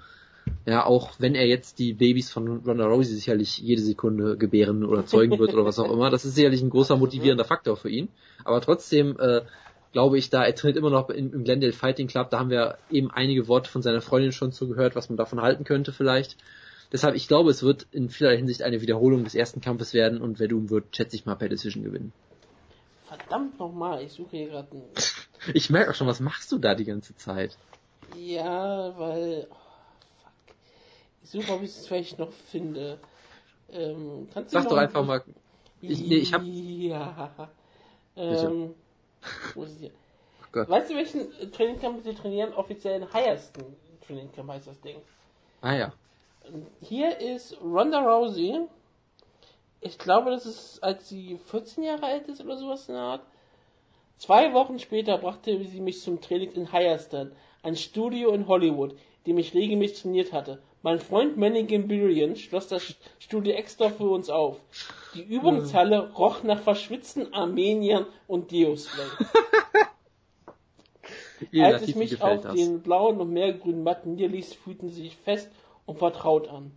Ja, auch wenn er jetzt die Babys von Ronda Rousey sicherlich jede Sekunde gebären oder zeugen wird oder was auch immer, das ist sicherlich ein großer motivierender Faktor für ihn. Aber trotzdem äh, glaube ich, da er trainiert immer noch im, im Glendale Fighting Club, da haben wir eben einige Worte von seiner Freundin schon zugehört, was man davon halten könnte vielleicht. Deshalb, ich glaube, es wird in vieler Hinsicht eine Wiederholung des ersten Kampfes werden und Verdum wird, schätze ich mal, per Decision gewinnen. Verdammt nochmal, ich suche hier gerade einen. Ich merke auch schon, was machst du da die ganze Zeit? Ja, weil. Oh, fuck. Ich suche, ob ich es vielleicht noch finde. Ähm, kannst Sag du doch einfach mal. Ich, nee, ich hab. Ja. Ähm, wo ist hier? Oh Gott. Weißt du, welchen äh, Trainingcamp sie trainieren? Offiziell den Higheston Trainingcamp heißt das Ding. Ah ja. Hier ist Ronda Rousey. Ich glaube, das ist, als sie 14 Jahre alt ist oder sowas in der Art. Zwei Wochen später brachte sie mich zum Training in Hyerston, ein Studio in Hollywood, dem ich regelmäßig trainiert hatte. Mein Freund Manny Gambirian schloss das Studio extra für uns auf. Die Übungshalle roch nach verschwitzten Armeniern und Deospray. Jeder Als ich mich auf das. den blauen und meergrünen Matten niederließ, fühlten sie sich fest und vertraut an.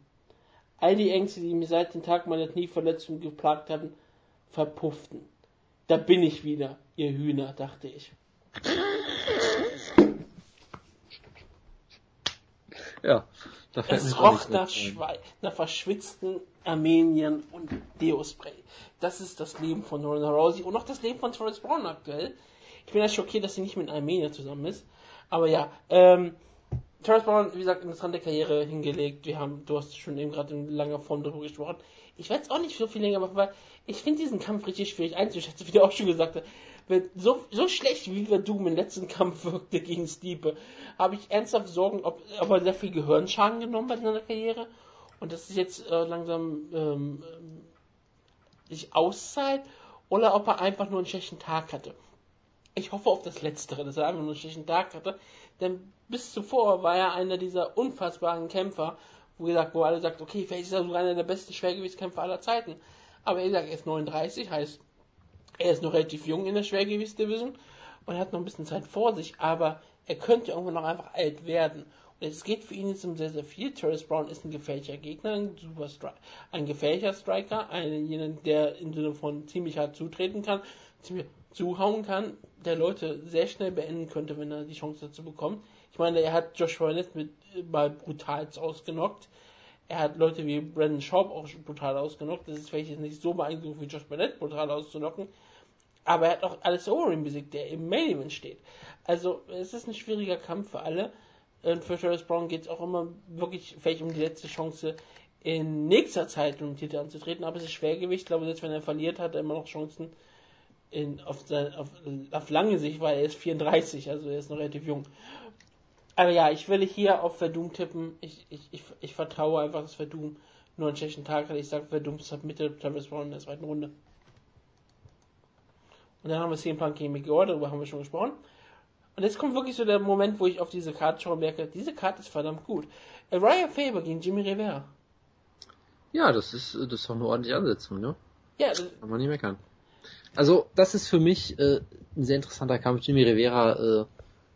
All die Ängste, die mich seit dem Tag meiner Knieverletzung geplagt hatten, verpufften. Da bin ich wieder, ihr Hühner, dachte ich. Ja. Da fällt mir Es roch nach. Schwei nach verschwitzten Armenien und Deospray. Das ist das Leben von Ronda Rousey und auch das Leben von Travis Brown aktuell. Ich bin ja schockiert, dass sie nicht mit Armenier zusammen ist. Aber ja, ähm, Travis Brown, wie gesagt, interessante Karriere hingelegt. Wir haben, du hast schon eben gerade in langer Form darüber gesprochen. Ich werde es auch nicht so viel länger machen, weil ich finde diesen Kampf richtig schwierig einzuschätzen, wie du auch schon gesagt hast. Weil So, so schlecht wie Verdum im letzten Kampf wirkte gegen Stiepe, habe ich ernsthaft Sorgen, ob, ob er sehr viel Gehirnschaden genommen hat in seiner Karriere und dass es jetzt äh, langsam ähm, sich auszahlt oder ob er einfach nur einen schlechten Tag hatte. Ich hoffe auf das Letztere, dass er einfach nur einen schlechten Tag hatte, denn bis zuvor war er einer dieser unfassbaren Kämpfer, wo gesagt, wo alle sagt, okay, vielleicht ist er sogar einer der besten Schwergewichtskämpfer aller Zeiten. Aber er sagt, er ist 39, heißt, er ist noch relativ jung in der Schwergewichtsdivision und hat noch ein bisschen Zeit vor sich, aber er könnte irgendwann noch einfach alt werden. Und es geht für ihn jetzt um sehr, sehr viel. Terrence Brown ist ein gefährlicher Gegner, ein, super Stri ein gefährlicher Striker, einen, jenen, der im Sinne von ziemlich hart zutreten kann, ziemlich zuhauen kann, der Leute sehr schnell beenden könnte, wenn er die Chance dazu bekommt. Ich meine, er hat Josh Barnett mit mal brutal ausgenockt. Er hat Leute wie Brandon Schaub auch brutal ausgenockt. Das ist vielleicht jetzt nicht so beeindruckend wie Josh Barnett brutal auszunocken. Aber er hat auch Alice Overeem besiegt, der im Main Event steht. Also, es ist ein schwieriger Kampf für alle. Und für Travis Brown geht es auch immer wirklich vielleicht um die letzte Chance, in nächster Zeit um den Titel anzutreten. Aber es ist Schwergewicht. Ich glaube, selbst wenn er verliert, hat er immer noch Chancen in, auf, sein, auf, auf lange Sicht, weil er ist 34, also er ist noch relativ jung. Aber ja, ich will hier auf Verdum tippen. Ich, ich, ich, ich vertraue einfach, dass Verdum nur einen schlechten Tag hat. Ich sage, Verdum submitted Travis Brown in der zweiten Runde. Und dann haben wir CM Punk gegen McGraw, darüber haben wir schon gesprochen. Und jetzt kommt wirklich so der Moment, wo ich auf diese Karte schaue und merke, diese Karte ist verdammt gut. Ryan Faber gegen Jimmy Rivera. Ja, das ist, das ist doch eine ordentliche Ansetzung, ne? Ja, das, Kann man nicht meckern. Also, das ist für mich äh, ein sehr interessanter Kampf. Jimmy Rivera äh,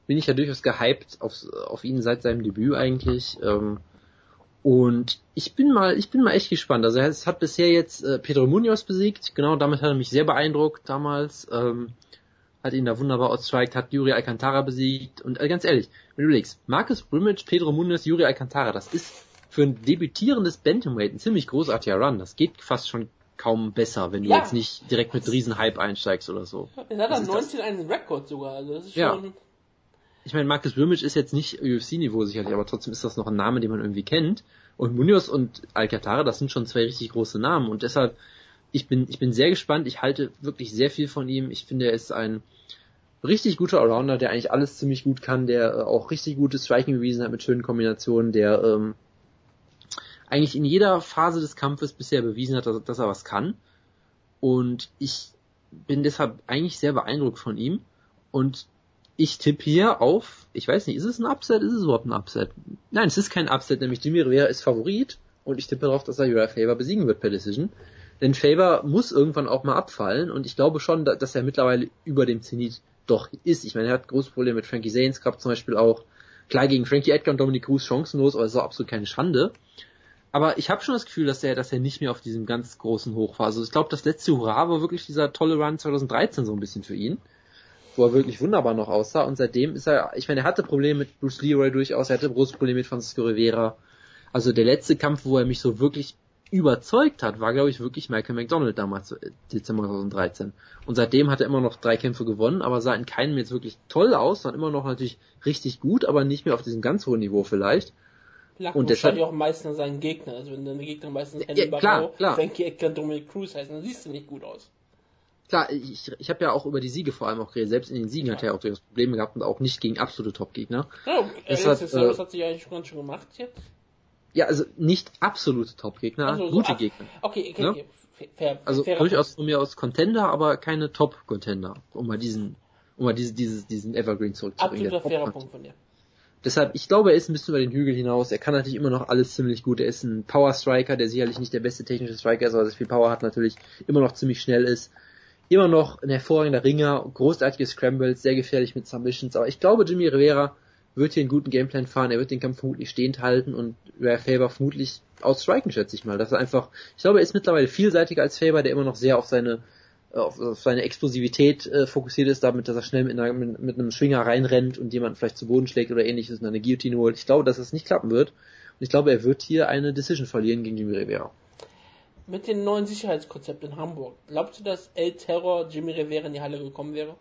bin ich ja durchaus gehypt auf, auf ihn seit seinem Debüt eigentlich. Ähm, und ich bin mal, ich bin mal echt gespannt. Also er hat bisher jetzt äh, Pedro Munoz besiegt. Genau, damit hat er mich sehr beeindruckt damals. Ähm, hat ihn da wunderbar outstriked, hat Yuri Alcantara besiegt. Und äh, ganz ehrlich, wenn du überlegst, Marcus Brimage, Pedro Munoz, Yuri Alcantara, das ist für ein debütierendes Bantamweight ein ziemlich großartiger Run. Das geht fast schon kaum besser, wenn du Ja. jetzt nicht direkt mit Riesenhype einsteigst oder so. er hat dann ist das? 19 einen Rekord sogar. Also das ist Ja. schon. Ich meine, Marcus Brimage ist jetzt nicht UFC-Niveau sicherlich, aber trotzdem ist das noch ein Name, den man irgendwie kennt. Und Munoz und Alcantara, das sind schon zwei richtig große Namen. Und deshalb, ich bin, ich bin sehr gespannt. Ich halte wirklich sehr viel von ihm. Ich finde, er ist ein richtig guter Allrounder, der eigentlich alles ziemlich gut kann, der äh, auch richtig gutes Striking bewiesen hat mit schönen Kombinationen, der ähm, eigentlich in jeder Phase des Kampfes bisher bewiesen hat, dass, dass er was kann. Und ich bin deshalb eigentlich sehr beeindruckt von ihm. Und ich tippe hier auf, ich weiß nicht, ist es ein Upset? Ist es überhaupt ein Upset? Nein, es ist kein Upset, nämlich Jimmy Rivera ist Favorit und ich tippe darauf, dass er Uriah Faber besiegen wird per Decision. Denn Faber muss irgendwann auch mal abfallen und ich glaube schon, da- dass er mittlerweile über dem Zenit doch ist. Ich meine, er hat große Probleme mit Frankie Zanes, gab zum Beispiel auch klar gegen Frankie Edgar und Dominic Cruz chancenlos, aber es ist auch absolut keine Schande. Aber ich habe schon das Gefühl, dass er, dass er nicht mehr auf diesem ganz großen Hoch war. Also ich glaube, das letzte Hurra war wirklich dieser tolle Run 2013 so ein bisschen für ihn, wo er wirklich wunderbar noch aussah. Und seitdem ist er, ich meine, er hatte Probleme mit Bruce Leroy durchaus, er hatte große Probleme mit Francisco Rivera. Also der letzte Kampf, wo er mich so wirklich überzeugt hat, war glaube ich wirklich Michael McDonald damals, äh, Dezember 2013. Und seitdem hat er immer noch drei Kämpfe gewonnen, aber sah in keinem jetzt wirklich toll aus, sondern immer noch natürlich richtig gut, aber nicht mehr auf diesem ganz hohen Niveau vielleicht. Lag und deshalb auch meistens seinen Gegner. Also wenn deine Gegner meistens Andy ja, Barrow, Frankie Edgar, Dominic Cruz heißen, dann siehst du nicht gut aus. Klar, ich, ich habe ja auch über die Siege vor allem auch geredet. Selbst in den Siegen ja. hat er auch durchaus Probleme gehabt und auch nicht gegen absolute Top-Gegner. Ja, deshalb, äh, das hat sich eigentlich ganz schon gemacht jetzt. Ja, also nicht absolute Top-Gegner, also, gute so, Gegner. Okay, okay, ne? okay. Fair, also durchaus von mir aus Contender, aber keine Top-Contender, um mal diesen, um mal diese, dieses, diesen Evergreen zurückzubringen. Absoluter fairer Punkt von dir. Deshalb, ich glaube, er ist ein bisschen über den Hügel hinaus. Er kann natürlich immer noch alles ziemlich gut. Er ist ein Power Striker, der sicherlich nicht der beste technische Striker ist, aber sehr viel Power hat, natürlich immer noch ziemlich schnell ist. Immer noch ein hervorragender Ringer, großartige Scrambles, sehr gefährlich mit Submissions. Aber ich glaube, Jimmy Rivera wird hier einen guten Gameplan fahren. Er wird den Kampf vermutlich stehend halten und Rare Faber vermutlich ausstriken, schätze ich mal. Das ist einfach, ich glaube, er ist mittlerweile vielseitiger als Faber, der immer noch sehr auf seine auf, auf seine Explosivität äh, fokussiert ist, damit, dass er schnell mit, einer, mit, mit einem Schwinger reinrennt und jemanden vielleicht zu Boden schlägt oder ähnliches und eine Guillotine holt. Ich glaube, dass das nicht klappen wird. Und ich glaube, er wird hier eine Decision verlieren gegen Jimmy Rivera. Mit dem neuen Sicherheitskonzept in Hamburg, glaubst du, dass El Terror Jimmy Rivera in die Halle gekommen wäre?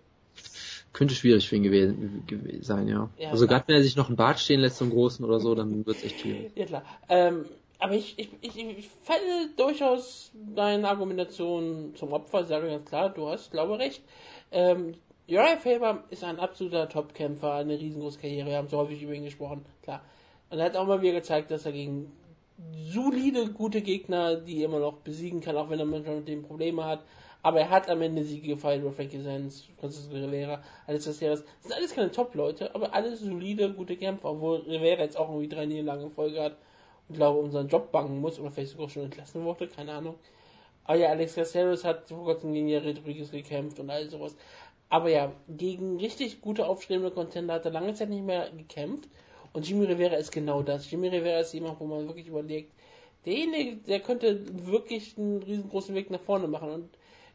Könnte schwierig für ihn gewesen, gewesen sein, ja. ja also gerade wenn er sich noch einen Bart stehen lässt zum Großen oder so, dann wird es echt schwierig. Ja klar. Ähm, aber ich, ich, ich, ich falle durchaus deine Argumentation zum Opfer, sage ganz klar, du hast, glaube recht. Ähm, Uriah Faber ist ein absoluter Topkämpfer, eine riesengroße Karriere, wir haben so häufig über ihn gesprochen, klar. Und er hat auch mal wieder gezeigt, dass er gegen solide, gute Gegner, die immer noch besiegen kann, auch wenn er manchmal mit dem Probleme hat. Aber er hat am Ende Siege gefeiert über Frankie Sands, Francisco Rivera, alles das Das sind alles keine Top-Leute, aber alles solide, gute Kämpfer, obwohl Rivera jetzt auch irgendwie drei Niederlagen in Folge hat glaube um seinen Job bangen muss oder vielleicht sogar schon entlassen wurde, keine Ahnung. Aber ja, Alex Caceres hat vor kurzem gegen Jared Rodriguez gekämpft und all sowas. Aber ja, gegen richtig gute aufstrebende Contender hat er lange Zeit nicht mehr gekämpft. Und Jimmy Rivera ist genau das. Jimmy Rivera ist jemand, wo man wirklich überlegt, derjenige, der könnte wirklich einen riesengroßen Weg nach vorne machen. Und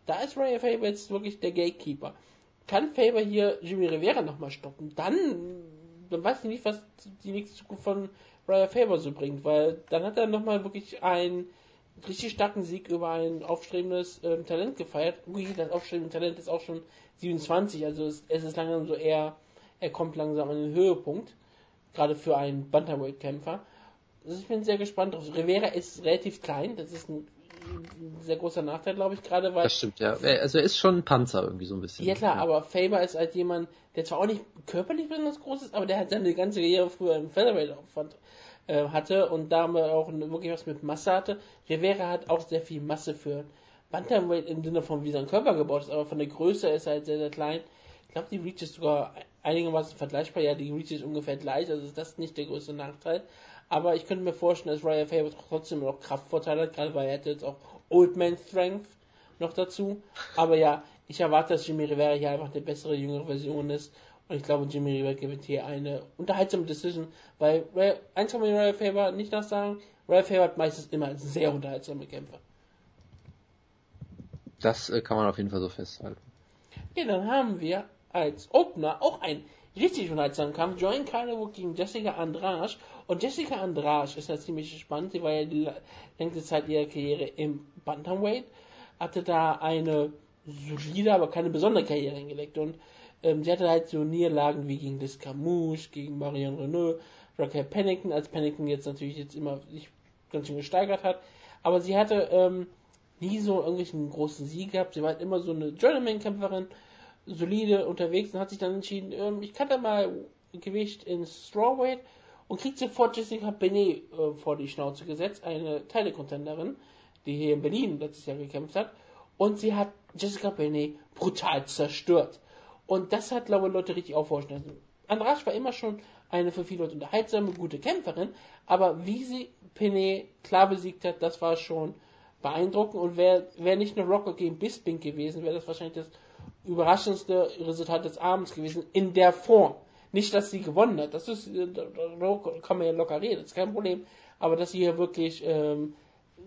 da ist Ryan Faber jetzt wirklich der Gatekeeper. Kann Faber hier Jimmy Rivera nochmal stoppen? Dann, dann weiß ich nicht, was die nächste Zukunft von Ryan Faber so bringt, weil dann hat er nochmal wirklich einen richtig starken Sieg über ein aufstrebendes ähm, Talent gefeiert. Ui, das aufstrebende Talent ist auch schon 27, also es, es ist langsam so eher, er kommt langsam an den Höhepunkt, gerade für einen Bantamweight-Kämpfer. Also ich bin sehr gespannt drauf. Rivera ist relativ klein, das ist ein sehr großer Nachteil, glaube ich, gerade weil. Das stimmt, ja. Also er ist schon ein Panzer irgendwie so ein bisschen. Ja klar, ja. aber Faber ist halt jemand, der zwar auch nicht körperlich besonders groß ist, aber der hat seine ganze Karriere früher im Featherweight äh, hatte und da auch wirklich was mit Masse hatte. Rivera hat auch sehr viel Masse für Bantamweight im Sinne von wie sein Körper gebaut ist, aber von der Größe ist er halt sehr, sehr klein. Ich glaube, die Reach ist sogar einigermaßen vergleichbar. Ja, die Reach ist ungefähr gleich, also ist das nicht der größte Nachteil. Aber ich könnte mir vorstellen, dass Ryan Faber trotzdem noch Kraftvorteile hat, gerade weil er hätte jetzt auch Old Man Strength noch dazu. Aber ja, ich erwarte, dass Jimmy Rivera hier einfach eine bessere, jüngere Version ist. Und ich glaube, Jimmy Rivera gewinnt hier eine unterhaltsame Decision, weil eins kann man Ryan Faber nicht nachsagen, Ryan Faber hat meistens immer sehr unterhaltsame Kämpfe. Das äh, kann man auf jeden Fall so festhalten. Ja, dann haben wir als Opener auch ein richtig unterhaltsamen Kampf. Join Calderwood gegen Jessica Andrasch. Und Jessica Andrasch ist ja ziemlich spannend. Sie war ja die längste Zeit ihrer Karriere im Bantamweight. Hatte da eine solide, aber keine besondere Karriere hingelegt. Und ähm, sie hatte halt so Niederlagen wie gegen Camouche, gegen Marion Renault, Raquel Pennington, als Pennington jetzt natürlich jetzt immer sich ganz schön gesteigert hat. Aber sie hatte ähm, nie so irgendwelchen großen Sieg gehabt. Sie war halt immer so eine Journeyman-Kämpferin solide unterwegs und hat sich dann entschieden, ähm, ich kann da mal Gewicht in Strawweight und kriegt sofort Jessica Benet äh, vor die Schnauze gesetzt, eine Teile-Contenderin, die hier in Berlin letztes Jahr gekämpft hat. Und sie hat Jessica Benet brutal zerstört. Und das hat, glaube ich, Leute richtig aufhorchen lassen. Andrasch war immer schon eine für viele Leute unterhaltsame, gute Kämpferin, aber wie sie Penet klar besiegt hat, das war schon beeindruckend. Und wäre wär nicht nur Rocker gegen Bisping gewesen, wäre das wahrscheinlich das überraschendste Resultat des Abends gewesen, in der Form. Nicht, dass sie gewonnen hat, das ist, äh, kann man ja locker reden, ist kein Problem, aber dass sie hier wirklich ähm,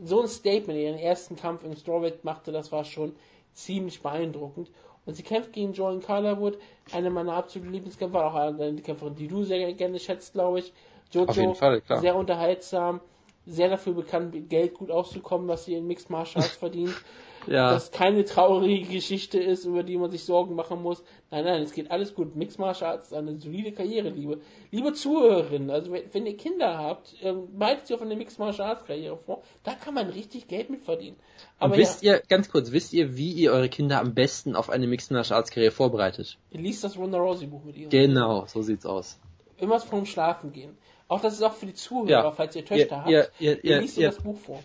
so ein Statement in ihren ersten Kampf im Strawweight machte, das war schon ziemlich beeindruckend. Und sie kämpft gegen Joan Calderwood, eine meiner absoluten Lieblingskämpfer, auch eine Kämpferin, die du sehr gerne schätzt, glaube ich. Jojo, Fall, sehr unterhaltsam. sehr dafür bekannt, mit Geld gut auszukommen, was sie in Mixed Martial Arts verdient. Ja. Dass keine traurige Geschichte ist, über die man sich Sorgen machen muss. Nein, nein, es geht alles gut. Mixed Martial Arts ist eine solide Karriere, liebe, liebe Zuhörerinnen. Also wenn, wenn ihr Kinder habt, ähm, behaltet sie auf eine Mixed Martial Arts Karriere vor. Da kann man richtig Geld mit verdienen. Aber Und wisst ja, ihr, ganz kurz, wisst ihr, wie ihr eure Kinder am besten auf eine Mixed Martial Arts Karriere vorbereitet? Ihr liest das Ronda Rousey Buch mit ihr. Genau, so sieht's aus. Immer vorm Schlafen gehen. Auch das ist auch für die Zuhörer, ja. falls ihr Töchter ihr, habt. Ihr, ihr, ihr liest ihr, das Buch vor.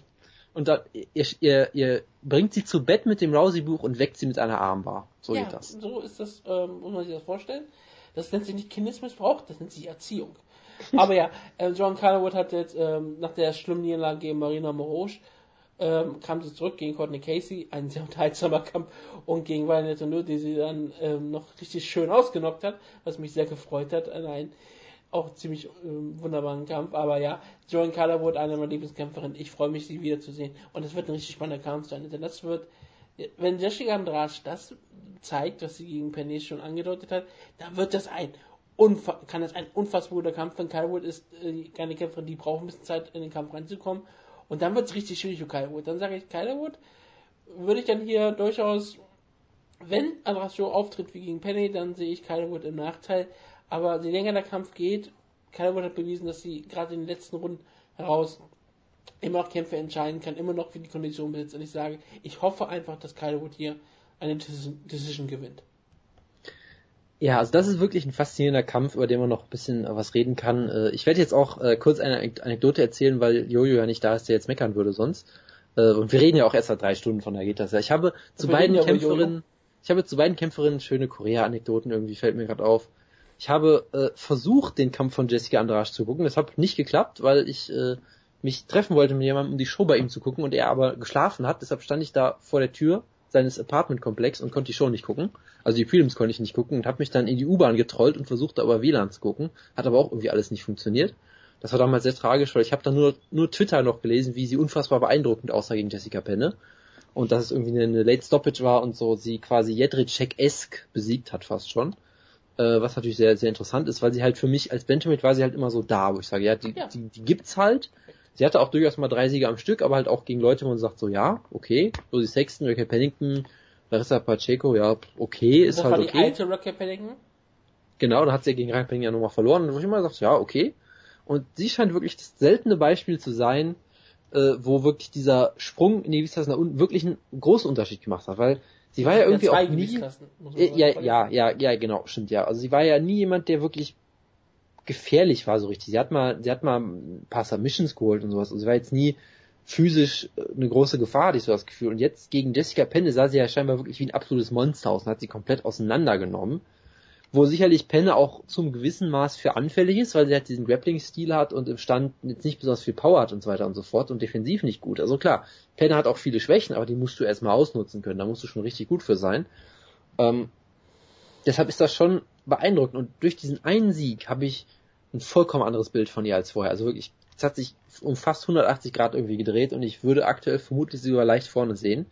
Und dann, ihr, ihr, ihr bringt sie zu Bett mit dem Rousey-Buch und weckt sie mit einer Armbar. So ja, geht das. So ist das, ähm, muss man sich das vorstellen. Das nennt sich nicht Kindesmissbrauch, das nennt sich Erziehung. Aber ja, äh, John Calderwood hat jetzt ähm, nach der schlimmen Niederlage gegen Marina Morosch ähm, kam sie zurück gegen Courtney Casey, ein sehr unterhaltsamer Kampf, und gegen Violet Nur, die sie dann ähm, noch richtig schön ausgenockt hat, was mich sehr gefreut hat. Ein auch ziemlich äh, wunderbaren Kampf. Aber ja, Joan Calderwood, eine meiner Lieblingskämpferinnen. Ich freue mich, sie wiederzusehen. Und es wird ein richtig spannender Kampf sein. Denn das wird, wenn Jessica Andrade das zeigt, was sie gegen Penny schon angedeutet hat, dann wird das ein kann das ein unfassbar guter Kampf. Denn Calderwood ist äh, keine Kämpferin, die braucht ein bisschen Zeit, in den Kampf reinzukommen. Und dann wird es richtig schwierig für Calderwood. Dann sage ich, Calderwood würde ich dann hier durchaus, wenn Andrade Show auftritt wie gegen Penny, dann sehe ich Calderwood im Nachteil. Aber je länger der Kampf geht, Calvert hat bewiesen, dass sie gerade in den letzten Runden heraus immer noch Kämpfe entscheiden kann, immer noch für die Kondition besitzt. Und ich sage, ich hoffe einfach, dass Calvert hier eine Decision gewinnt. Ja, also das ist wirklich ein faszinierender Kampf, über den man noch ein bisschen was reden kann. Äh, ich werde jetzt auch äh, kurz eine Anekdote erzählen, weil Jojo ja nicht da ist, der jetzt meckern würde sonst. Äh, und wir reden ja auch erst seit drei Stunden, von da geht das ja. Ich habe zu beiden Kämpferinnen, ich habe zu beiden Kämpferinnen schöne Korea-Anekdoten, irgendwie fällt mir gerade auf. Ich habe äh, versucht, den Kampf von Jessica Andrade zu gucken. Das hat nicht geklappt, weil ich äh, mich treffen wollte mit jemandem, um die Show bei ihm zu gucken und er aber geschlafen hat. Deshalb stand ich da vor der Tür seines Apartmentkomplex und konnte die Show nicht gucken. Also die Prelims konnte ich nicht gucken und habe mich dann in die U-Bahn getrollt und versucht, da über WLAN zu gucken. Hat aber auch irgendwie alles nicht funktioniert. Das war damals sehr tragisch, weil ich habe dann nur, nur Twitter noch gelesen, wie sie unfassbar beeindruckend aussah gegen Jessica Penne. Und dass es irgendwie eine, eine Late Stoppage war und so sie quasi Jedrzejczyk-esk besiegt hat fast schon äh, was natürlich sehr, sehr interessant ist, weil sie halt für mich als Benjamin war sie halt immer so da, wo ich sage, ja, die, ja. die, die gibt's halt. Sie hatte auch durchaus mal drei Siege am Stück, aber halt auch gegen Leute, wo man sagt so, ja, okay, Rosie Sexton, Raquel Pennington, Larissa Pacheco, ja, okay, ist das halt war okay. Die alte Raquel Pennington? Genau, da hat sie gegen Raquel Pennington ja nochmal verloren, und wo ich immer gesagt, ja, okay. Und sie scheint wirklich das seltene Beispiel zu sein, äh, wo wirklich dieser Sprung in die Gewichtsklasse wirklich einen großen Unterschied gemacht hat, weil Sie war ja irgendwie auch nie. Äh, ja, ja, ja, ja, genau, stimmt ja. Also sie war ja nie jemand, der wirklich gefährlich war so richtig. Sie hat mal, sie hat mal ein paar Submissions geholt und sowas. Also sie war jetzt nie physisch äh, eine große Gefahr, hatte ich so das Gefühl. Und jetzt gegen Jessica Penne sah sie ja scheinbar wirklich wie ein absolutes Monster aus und hat sie komplett auseinandergenommen wo sicherlich Penne auch zum gewissen Maß für anfällig ist, weil sie halt diesen Grappling-Stil hat und im Stand jetzt nicht besonders viel Power hat und so weiter und so fort und defensiv nicht gut. Also klar, Penne hat auch viele Schwächen, aber die musst du erstmal ausnutzen können, da musst du schon richtig gut für sein. Ähm, deshalb ist das schon beeindruckend und durch diesen einen Sieg habe ich ein vollkommen anderes Bild von ihr als vorher. Also wirklich, es hat sich um fast 180 Grad irgendwie gedreht und ich würde aktuell vermutlich sie sogar leicht vorne sehen.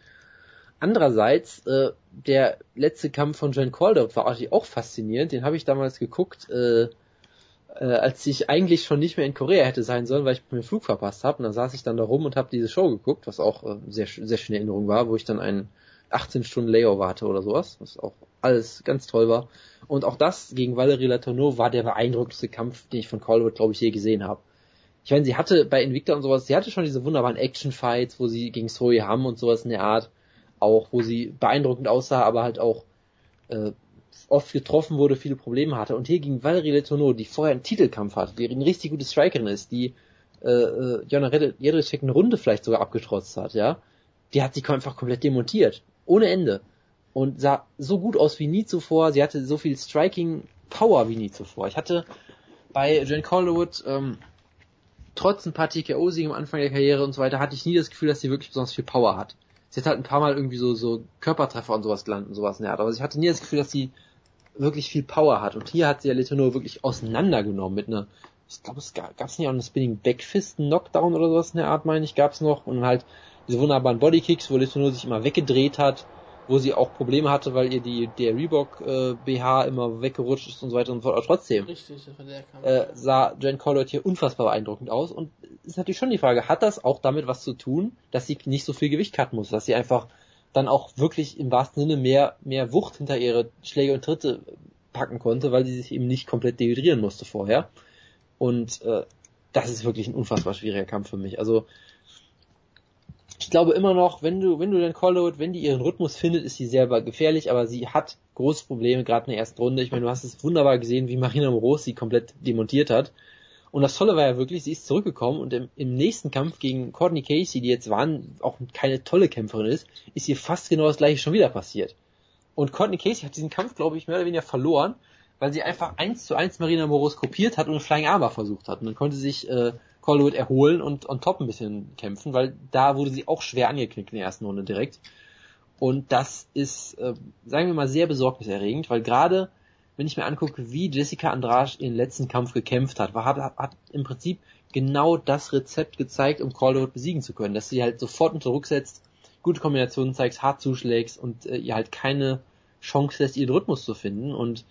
Andererseits, äh, der letzte Kampf von Jen Calder war eigentlich auch faszinierend. Den habe ich damals geguckt, äh, äh, als ich eigentlich schon nicht mehr in Korea hätte sein sollen, weil ich mir Flug verpasst habe. Und dann saß ich dann da rum und habe diese Show geguckt, was auch äh, sehr, sehr schöne Erinnerung war, wo ich dann einen 18 Stunden Layover hatte oder sowas, was auch alles ganz toll war. Und auch das gegen Valerie Latourneau war der beeindruckendste Kampf, den ich von Calderwood, glaube ich, je gesehen habe. Ich meine, sie hatte bei Invicta und sowas, sie hatte schon diese wunderbaren Action-Fights, wo sie gegen Soy Ham und sowas in der Art auch, wo sie beeindruckend aussah, aber halt auch äh, oft getroffen wurde, viele Probleme hatte. Und hier gegen Valerie Letourneau, die vorher einen Titelkampf hatte, die eine richtig gute Strikerin ist, die äh, äh, Jonna Jedrzejczyk eine Runde vielleicht sogar abgetrotzt hat, ja, die hat sich einfach komplett demontiert. Ohne Ende. Und sah so gut aus wie nie zuvor. Sie hatte so viel Striking Power wie nie zuvor. Ich hatte bei Jen Calderwood, ähm, trotz ein paar TKO-Siegen am Anfang der Karriere und so weiter, hatte ich nie das Gefühl, dass sie wirklich besonders viel Power hat sie hat halt ein paar Mal irgendwie so, so Körpertreffer und sowas gelandet und sowas in der Art. Aber ich hatte nie das Gefühl, dass sie wirklich viel Power hat. Und hier hat sie ja Letourneau wirklich auseinandergenommen mit einer, ich glaube, es gab es nicht auch eine Spinning Backfist Knockdown oder sowas in der Art, meine ich, gab es noch. Und halt diese wunderbaren Bodykicks, wo Letourneau sich immer weggedreht hat. Wo sie auch Probleme hatte, weil ihr die der Reebok äh, BH immer weggerutscht ist und so weiter und so fort. Aber trotzdem Richtig, äh, sah Jen Collard hier unfassbar beeindruckend aus und ist natürlich schon die Frage, hat das auch damit was zu tun, dass sie nicht so viel Gewicht cutten muss, dass sie einfach dann auch wirklich im wahrsten Sinne mehr mehr Wucht hinter ihre Schläge und Tritte packen konnte, weil sie sich eben nicht komplett dehydrieren musste vorher. Und äh, das ist wirklich ein unfassbar schwieriger Kampf für mich. Also ich glaube immer noch, wenn du, wenn du den Collwood, wenn die ihren Rhythmus findet, ist sie selber gefährlich, aber sie hat große Probleme, gerade in der ersten Runde. Ich meine, du hast es wunderbar gesehen, wie Marina Moros sie komplett demontiert hat. Und das Tolle war ja wirklich, sie ist zurückgekommen und im, im nächsten Kampf gegen Courtney Casey, die jetzt waren, auch keine tolle Kämpferin ist, ist ihr fast genau das gleiche schon wieder passiert. Und Courtney Casey hat diesen Kampf, glaube ich, mehr oder weniger verloren, weil sie einfach eins zu eins Marina Moros kopiert hat und einen Flying Armor versucht hat. Und dann konnte sich äh, Colwood erholen und on top ein bisschen kämpfen, weil da wurde sie auch schwer angeknickt in der ersten Runde direkt. Und das ist, äh, sagen wir mal, sehr besorgniserregend, weil gerade, wenn ich mir angucke, wie Jessica Andrade ihren letzten Kampf gekämpft hat, war, hat, hat im Prinzip genau das Rezept gezeigt, um Colwood besiegen zu können, dass sie halt sofort unter Druck setzt, gute Kombinationen zeigst, hart zuschlägst und äh, ihr halt keine Chance lässt, ihren Rhythmus zu finden. Und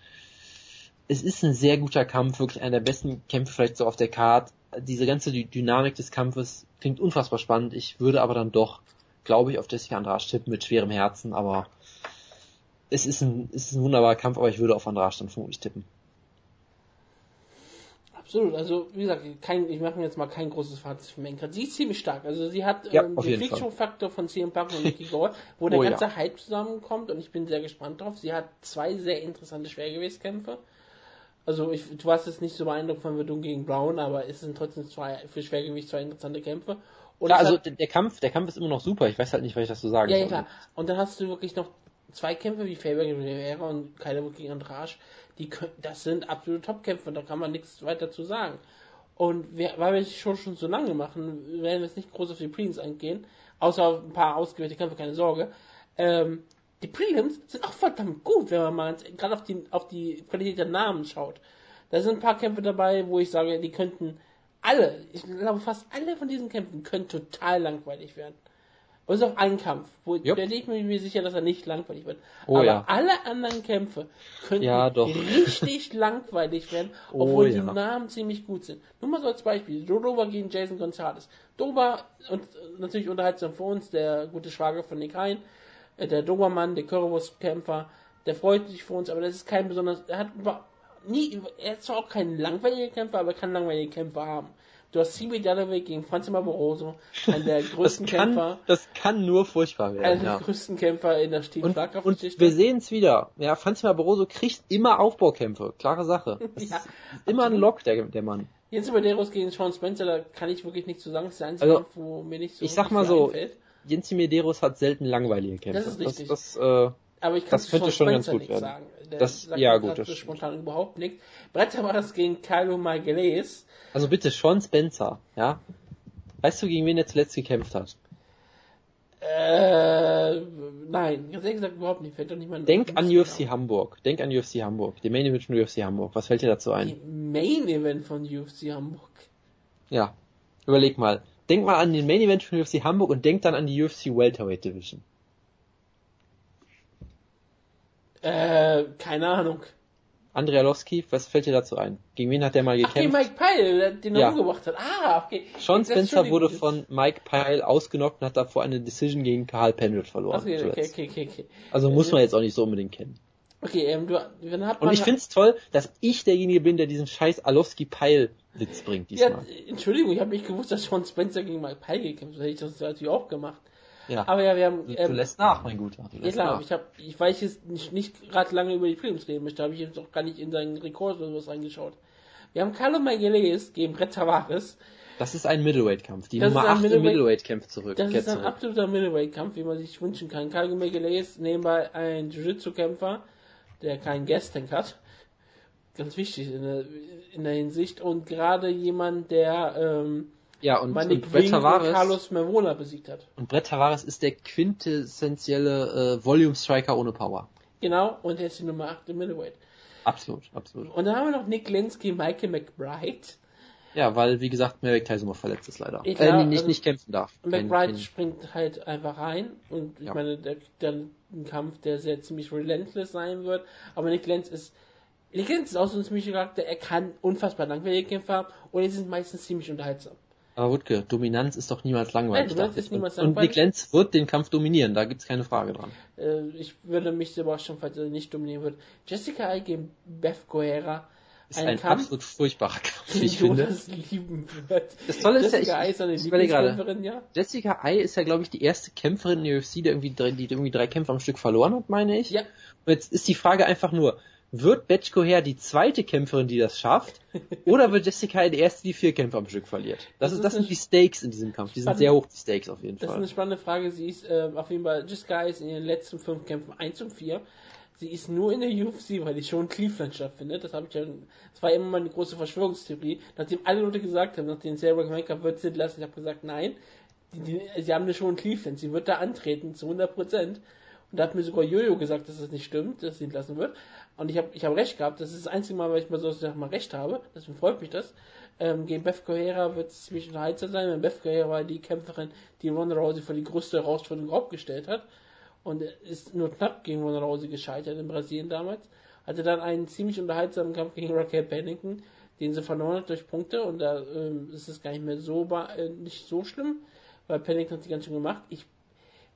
es ist ein sehr guter Kampf, wirklich einer der besten Kämpfe vielleicht so auf der Card. Diese ganze Dy- Dynamik des Kampfes klingt unfassbar spannend. Ich würde aber dann doch, glaube ich, auf Jessica Andrade tippen mit schwerem Herzen, aber es ist ein, es ist ein wunderbarer Kampf, aber ich würde auf Andrade dann vermutlich tippen. Absolut, also wie gesagt, kein, ich mache mir jetzt mal kein großes Fazit für Menka. Sie ist ziemlich stark, also sie hat Ja, ähm, den. Fiction-Faktor von CM Punk und Nikki Gore, wo der Oh ja. ganze Hype zusammenkommt und ich bin sehr gespannt drauf. Sie hat zwei sehr interessante Schwergewichtskämpfe. Also ich, du warst jetzt nicht so beeindruckt von Verdun gegen Brown, aber es sind trotzdem zwei für Schwergewicht zwei interessante Kämpfe. Und Ja, also hat, der, Kampf, der Kampf ist immer noch super. Ich weiß halt nicht, was ich dazu sagen ja, ja soll. klar. Und dann hast du wirklich noch zwei Kämpfe wie Faber gegen Rivera und Kyler gegen Andrade. Die können, das sind absolute Topkämpfe, da kann man nichts weiter zu sagen. Und wir, weil wir es schon, schon so lange machen, werden wir jetzt nicht groß auf die Prelims eingehen, außer auf ein paar ausgewählte Kämpfe, keine Sorge. Ähm, die Prelims sind auch verdammt gut, wenn man mal gerade auf die, auf die Qualität der Namen schaut. Da sind ein paar Kämpfe dabei, wo ich sage, die könnten alle, ich glaube fast alle von diesen Kämpfen können total langweilig werden. Bis auf einen Kampf, wo Jupp. der ich mir sicher, dass er nicht langweilig wird. Oh Aber ja. alle anderen Kämpfe könnten Ja, doch. richtig langweilig werden, Oh obwohl die ja. Namen ziemlich gut sind. Nur mal so als Beispiel, Joe Dober gegen Jason Gonzalez. Dober, und äh, natürlich unterhaltsam für uns, der gute Schwager von Nick Hein, der Dobermann, der Currywurst-Kämpfer, der freut sich für uns, aber das ist kein besonders, er hat über, nie, er ist zwar auch kein langweiliger Kämpfer, aber er kann langweilige Kämpfer haben. Du hast CB Dalloway gegen Franz Barroso, einer der Das größten kann, Kämpfer, das kann nur furchtbar einer werden. der Ja. größten Kämpfer in der Und, und Steel-Schlagkraftgeschichte. wir sehen es wieder. Ja, Franz Barroso kriegt immer Aufbaukämpfe. Klare Sache. Das Ja, immer ein Lock, der, der Mann. Jens Medeiros gegen Sean Spencer, da kann ich wirklich nichts zu sagen. Das ist der einzige Also, Kampf, wo mir nicht so ich sag mal so, einfällt. Jensi Medeiros hat selten langweilige Kämpfe. Das ist richtig. Das, das, äh, Aber ich kann das könnte schon ganz gut werden. sagen. Der Das- ja, gut, das so stimmt. spontan überhaupt nichts. Brett war das gegen Kylo Margulies. also bitte, Sean Spencer, ja. Weißt du, gegen wen er zuletzt gekämpft hat? Äh, nein, ganz ehrlich gesagt überhaupt nicht. Fällt doch nicht mal Denk an UFC Hamburg. Denk an UFC Hamburg. Die Main Event von UFC Hamburg. Was fällt dir dazu Die ein? Main Event von UFC Hamburg. Ja. Überleg mal. Denk mal an den Main Event von UFC Hamburg und denk dann an die UFC Welterweight Division. Äh, keine Ahnung. Andrei Arlovski, was fällt dir dazu ein? Gegen wen hat der mal Ach, gegen gekämpft? Mike Pyle, den er Ja. umgebracht hat. Ah, okay. Sean Spencer wurde von Mike Pyle ausgenockt und hat davor eine Decision gegen Carl Penrith verloren. Okay, okay, okay, okay, okay. Also muss man jetzt auch nicht so unbedingt kennen. Okay, ähm, du, dann hat Und man ich find's toll, dass ich derjenige bin, der diesen scheiß Arlovski-Pyle-Witz bringt Ja, diesmal. Entschuldigung, ich habe nicht gewusst, dass Sean Spencer gegen Mike Pyle gekämpft hat. Hätte ich das natürlich auch gemacht. Ja. Aber ja, wir haben. du, ähm, du lässt nach, mein Guter. Ja klar, nach. ich habe, ich weiß jetzt nicht, nicht gerade lange über die Prelims reden möchte, habe ich jetzt auch gar nicht in seinen Rekord oder sowas reingeschaut. Wir haben Carlo Magalhaes gegen Brett Tavares. Das ist ein Middleweight-Kampf. Die Das Nummer ist ein 8 im Middleweight- Middleweight-Kampf zurück. Das ist ein zurück. absoluter Middleweight-Kampf, wie man sich wünschen kann. Carlo Magalhaes nebenbei ein Jiu-Jitsu-Kämpfer, der keinen Gastank hat. Ganz wichtig in der, in der Hinsicht. Und gerade jemand, der ähm, Ja, und, Manny und Brett Tavares, Carlos Mervola besiegt hat. und Brett Tavares ist der quintessentielle äh, Volume-Striker ohne Power. Genau, und er ist die Nummer 8 im Middleweight. Absolut, absolut. Und dann haben wir noch Nick Linsky, Michael McBride. Ja, weil, wie gesagt, Merrick Tyson noch verletzt ist leider. Ich äh, nicht, also- nicht kämpfen darf. Und McBride kein- springt halt einfach rein. Und ich Ja. meine, der, der ein Kampf, der sehr ziemlich relentless sein wird. Aber Nick Lenz ist Nick Lenz ist auch so ein ziemlicher Charakter. Er kann unfassbar langweilige Kämpfe haben und die sind meistens ziemlich unterhaltsam. Aber Wutke, Dominanz ist doch niemals langweilig. Nein, ist niemals und langweilig. Nick Lenz wird den Kampf dominieren, da gibt's keine Frage dran. Äh, ich würde mich überraschen, falls er nicht dominieren wird. Jessica Ai gegen Beth Guerra. Ist ein, absolut furchtbarer Kampf, wie ich finde. Lieben wird. Das Tolle ist ja, Jessica ich- Ai ist seine ich gerade. Ja. Jessica Ai ist ja, glaube ich, die erste Kämpferin in der UFC, die irgendwie, drei, die irgendwie drei Kämpfe am Stück verloren hat, meine ich. Ja. Und jetzt ist die Frage einfach nur, wird Betchko her die zweite Kämpferin, die das schafft? oder wird Jessica Ai die erste, die vier Kämpfe am Stück verliert? Das, Das ist, ist das sind die Stakes in diesem Kampf. Die sind sehr hoch, die Stakes auf jeden Das ist Fall. eine spannende Frage. Sie ist äh, auf jeden Fall, Jessica Ai ist in ihren letzten fünf Kämpfen 1 und 4. Sie ist nur in der UFC, weil die schon in Cleveland stattfindet. Das habe ich ja, das war immer meine große Verschwörungstheorie. Nachdem alle Leute gesagt haben, nachdem Sarah Maker wird sie lassen, ich habe gesagt, nein, die, die, sie haben eine Show in Cleveland. Sie wird da antreten zu 100 Prozent. Und da hat mir sogar Jojo gesagt, dass das nicht stimmt, dass sie entlassen wird. Und ich habe ich hab recht gehabt. Das ist das einzige Mal, weil ich mal so sag mal recht habe. Deswegen freut mich das. Ähm, gegen Beth Correa wird es ziemlich unterhaltsam sein. Denn Beth Correa war die Kämpferin, die Ronda Rousey vor die größte Herausforderung überhaupt gestellt hat. Und ist nur knapp gegen Ronda Rousey gescheitert in Brasilien damals. Hatte dann einen ziemlich unterhaltsamen Kampf gegen Raquel Pennington, den sie verloren hat durch Punkte. Und da ähm, ist es gar nicht mehr so, äh, nicht so schlimm, weil Pennington hat sie ganz schön gemacht. Ich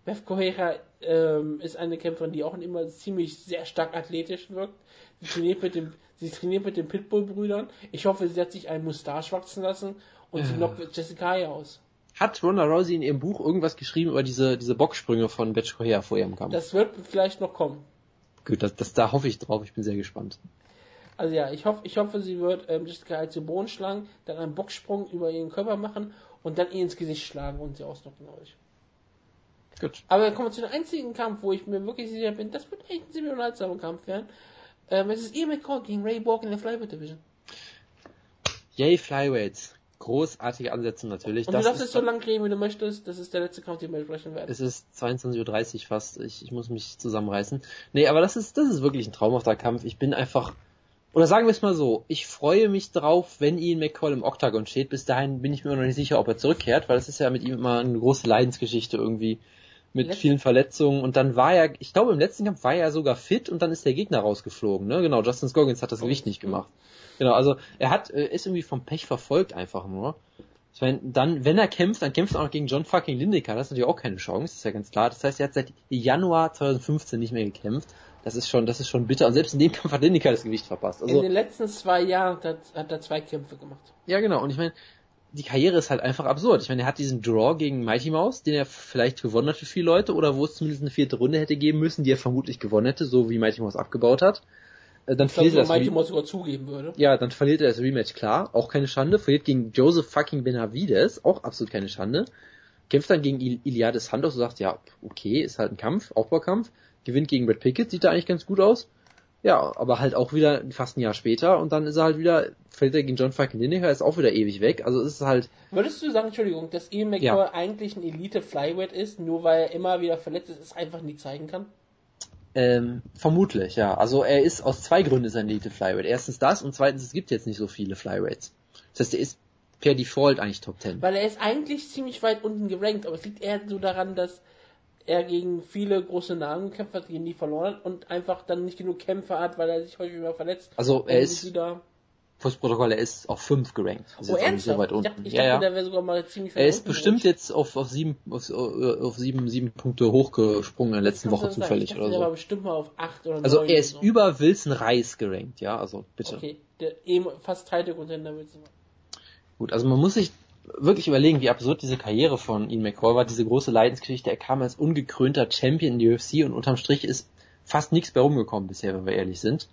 Beth Correa ähm, ist eine Kämpferin, die auch immer ziemlich sehr stark athletisch wirkt. Sie trainiert mit dem, sie trainiert mit den Pitbull-Brüdern. Ich hoffe, sie hat sich einen Mustache wachsen lassen und sie Ja. knockt Jessica aus. Hat Ronda Rousey in ihrem Buch irgendwas geschrieben über diese, diese Boxsprünge von Betchko her vor ihrem Kampf? Das wird vielleicht noch kommen. Gut, das, das, da hoffe ich drauf, ich bin sehr gespannt. Also ja, ich hoffe, ich hoffe, sie wird ähm, Jessica Ai zu Boden schlagen, dann einen Boxsprung über ihren Körper machen und dann ihr ins Gesicht schlagen und sie ausnocken, ich. Gut. Aber dann kommen wir zu dem einzigen Kampf, wo ich mir wirklich sicher bin, das wird echt ein ziemlich unterhaltsamer Kampf werden. Ähm, es ist Ian McCall gegen Ray Borg in der Flyweight Division. Yay, Flyweights. Großartige Ansetzung natürlich. Und das du darfst jetzt so lang reden, wie du möchtest. Das ist der letzte Kampf, den wir besprechen werden. Es ist 22.30 Uhr fast. Ich, ich muss mich zusammenreißen. Nee, aber das ist, das ist wirklich ein traumhafter Kampf. Ich bin einfach, oder sagen wir es mal so, ich freue mich drauf, wenn Ian McCall im Octagon steht. Bis dahin bin ich mir noch nicht sicher, ob er zurückkehrt, weil das ist ja mit ihm immer eine große Leidensgeschichte irgendwie. Mit Letzte- vielen Verletzungen und dann war er, ich glaube im letzten Kampf war er sogar fit und dann ist der Gegner rausgeflogen, ne? Genau, Justin Scoggins hat das Gewicht nicht gemacht. Genau, also er hat, äh, ist irgendwie vom Pech verfolgt einfach nur. Ich meine, dann, wenn er kämpft, dann kämpft er auch noch gegen John fucking Lineker. Das ist natürlich auch keine Chance, ist ja ganz klar. Das heißt, er hat seit Januar 2015 nicht mehr gekämpft. Das ist schon, das ist schon bitter. Und selbst in dem Kampf hat Lineker das Gewicht verpasst. in Also, den letzten zwei Jahren hat, hat er zwei Kämpfe gemacht. ja genau. Und ich meine, die Karriere ist halt einfach absurd. Ich meine, er hat diesen Draw gegen Mighty Mouse, den er vielleicht gewonnen hat für viele Leute, oder wo es zumindest eine vierte Runde hätte geben müssen, die er vermutlich gewonnen hätte, so wie Mighty Mouse abgebaut hat. Äh, Dann Ich glaube, verliert er dass das Mighty Mouse sogar zugeben würde. ja, dann verliert er das Rematch, klar, auch keine Schande. Verliert gegen Joseph fucking Benavides, auch absolut keine Schande. Kämpft dann gegen Il Iliades Santos und sagt, ja, okay, ist halt ein Kampf, Aufbaukampf. Gewinnt gegen Brad Pickett, sieht da eigentlich ganz gut aus. Ja, aber halt auch wieder fast ein Jahr später und dann ist er halt wieder, verliert er gegen John fucking Lineker, ist auch wieder ewig weg. Also es ist halt, Würdest du sagen, Entschuldigung, dass Ian McCall Ja. eigentlich ein Elite Flyweight ist, nur weil er immer wieder verletzt ist, es einfach nie zeigen kann? ähm, vermutlich, ja. Also er ist aus zwei Gründen ist er ein Elite Flyweight. Erstens das und zweitens, es gibt jetzt nicht so viele Flyweights. Das heißt, er ist per Default eigentlich Top 10. Weil er ist eigentlich ziemlich weit unten gerankt, aber es liegt eher so daran, dass er gegen viele große Namen gekämpft hat, gegen die verloren hat und einfach dann nicht genug Kämpfe hat, weil er sich häufig immer verletzt. Also er ist wieder... fürs Protokoll, er ist auf 5 gerankt. Also Oh, nicht so ernsthaft? weit ich unten. dachte, ich ja, dachte ja. der wäre sogar mal ziemlich Er ist bestimmt jetzt auf, auf sieben, auf, auf sieben, sieben Punkte hochgesprungen in der letzten Woche zufällig ich dachte, oder Der war so. bestimmt mal auf 8 oder 9 Also er ist so. über Wilson Reis gerankt, ja, also bitte. Okay, der eben fast Title Contender wird sein. Gut, also man muss sich wirklich überlegen, wie absurd diese Karriere von Ian McCall war, diese große Leidensgeschichte. Er kam als ungekrönter Champion in die UFC und unterm Strich ist fast nichts bei rumgekommen bisher, wenn wir ehrlich sind.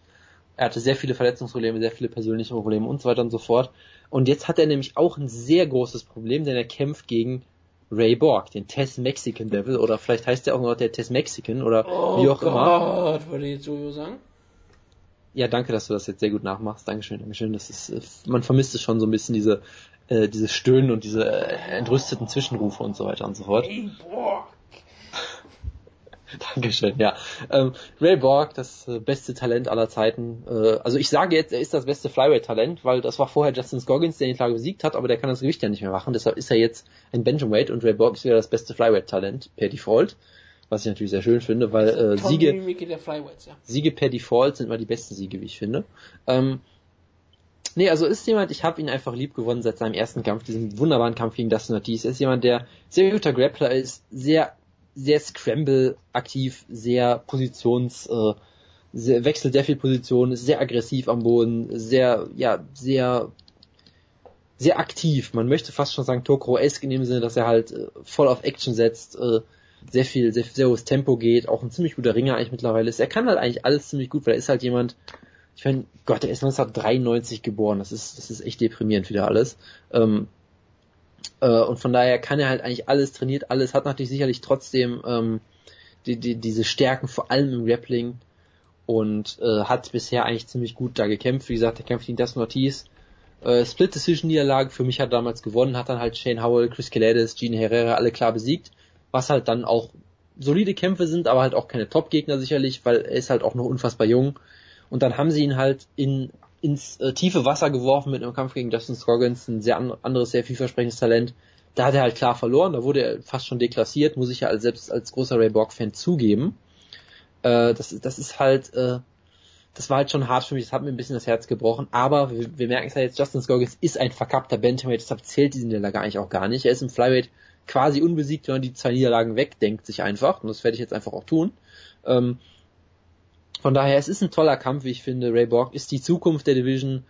Er hatte sehr viele Verletzungsprobleme, sehr viele persönliche Probleme und so weiter und so fort. Und jetzt hat er nämlich auch ein sehr großes Problem, denn er kämpft gegen Ray Borg, den Tess Mexican Devil, oder vielleicht heißt er auch noch der Tess Mexican oder Oh wie auch Gott, immer. würde jetzt Jojo sagen. Ja, danke, dass du das jetzt sehr gut nachmachst. Dankeschön, Dankeschön. Das ist, äh, man vermisst es schon so ein bisschen diese, äh, diese Stöhnen und diese äh, entrüsteten Zwischenrufe und so weiter und so fort. Ey, boah. Dankeschön, ja. Ähm, Ray Borg, das äh, beste Talent aller Zeiten. Äh, also ich sage jetzt, er ist das beste Flyweight-Talent, weil das war vorher Justin Scoggins, der ihn klar besiegt hat, aber der kann das Gewicht ja nicht mehr machen. Deshalb ist er jetzt ein Bantamweight und Ray Borg ist wieder das beste Flyweight-Talent per Default. was ich natürlich sehr schön finde, weil äh, Siege. Siege per Default sind immer die besten Siege, wie ich finde. Ähm, nee, also ist jemand, ich habe ihn einfach lieb gewonnen seit seinem ersten Kampf, diesem wunderbaren Kampf gegen Dustin Ortiz. Er ist jemand, der sehr guter Grappler ist, sehr, sehr Scramble aktiv, sehr Positions, äh, sehr, wechselt sehr viel Position, ist sehr aggressiv am Boden, sehr, ja, sehr, sehr aktiv. Man möchte fast schon sagen Tokro-esque in dem Sinne, dass er halt äh, voll auf Action setzt, äh, sehr viel, sehr, sehr hohes Tempo geht, auch ein ziemlich guter Ringer eigentlich mittlerweile ist. Er kann halt eigentlich alles ziemlich gut, weil er ist halt jemand, ich meine, Gott, er ist 1993 geboren, das ist, das ist echt deprimierend wieder alles. Ähm, äh, und von daher kann er halt eigentlich alles, trainiert alles, hat natürlich sicherlich trotzdem ähm, die, die, diese Stärken, vor allem im Grappling und äh, hat bisher eigentlich ziemlich gut da gekämpft. Wie gesagt, der kämpft gegen Dustin Ortiz. Äh, Split Decision Niederlage für mich hat damals gewonnen, hat dann halt Shane Howell, Chris Kelades, Gene Herrera alle klar besiegt, was halt dann auch solide Kämpfe sind, aber halt auch keine Top-Gegner sicherlich, weil er ist halt auch noch unfassbar jung. Und dann haben sie ihn halt in ins äh, tiefe Wasser geworfen mit einem Kampf gegen Justin Scoggins, ein sehr an, anderes, sehr vielversprechendes Talent. Da hat er halt klar verloren, da wurde er fast schon deklassiert, muss ich ja als, selbst als großer Ray Borg-Fan zugeben. Äh, das, das ist halt, äh, das war halt schon hart für mich, das hat mir ein bisschen das Herz gebrochen, aber wir, wir merken es ja jetzt, Justin Scoggins ist ein verkappter Bantamweight, deshalb zählt diese Niederlage eigentlich auch gar nicht. Er ist im Flyweight quasi unbesiegt, wenn man die zwei Niederlagen wegdenkt sich einfach, und das werde ich jetzt einfach auch tun. Ähm, von daher, es ist ein toller Kampf, wie ich finde. Ray Borg ist die Zukunft der Division.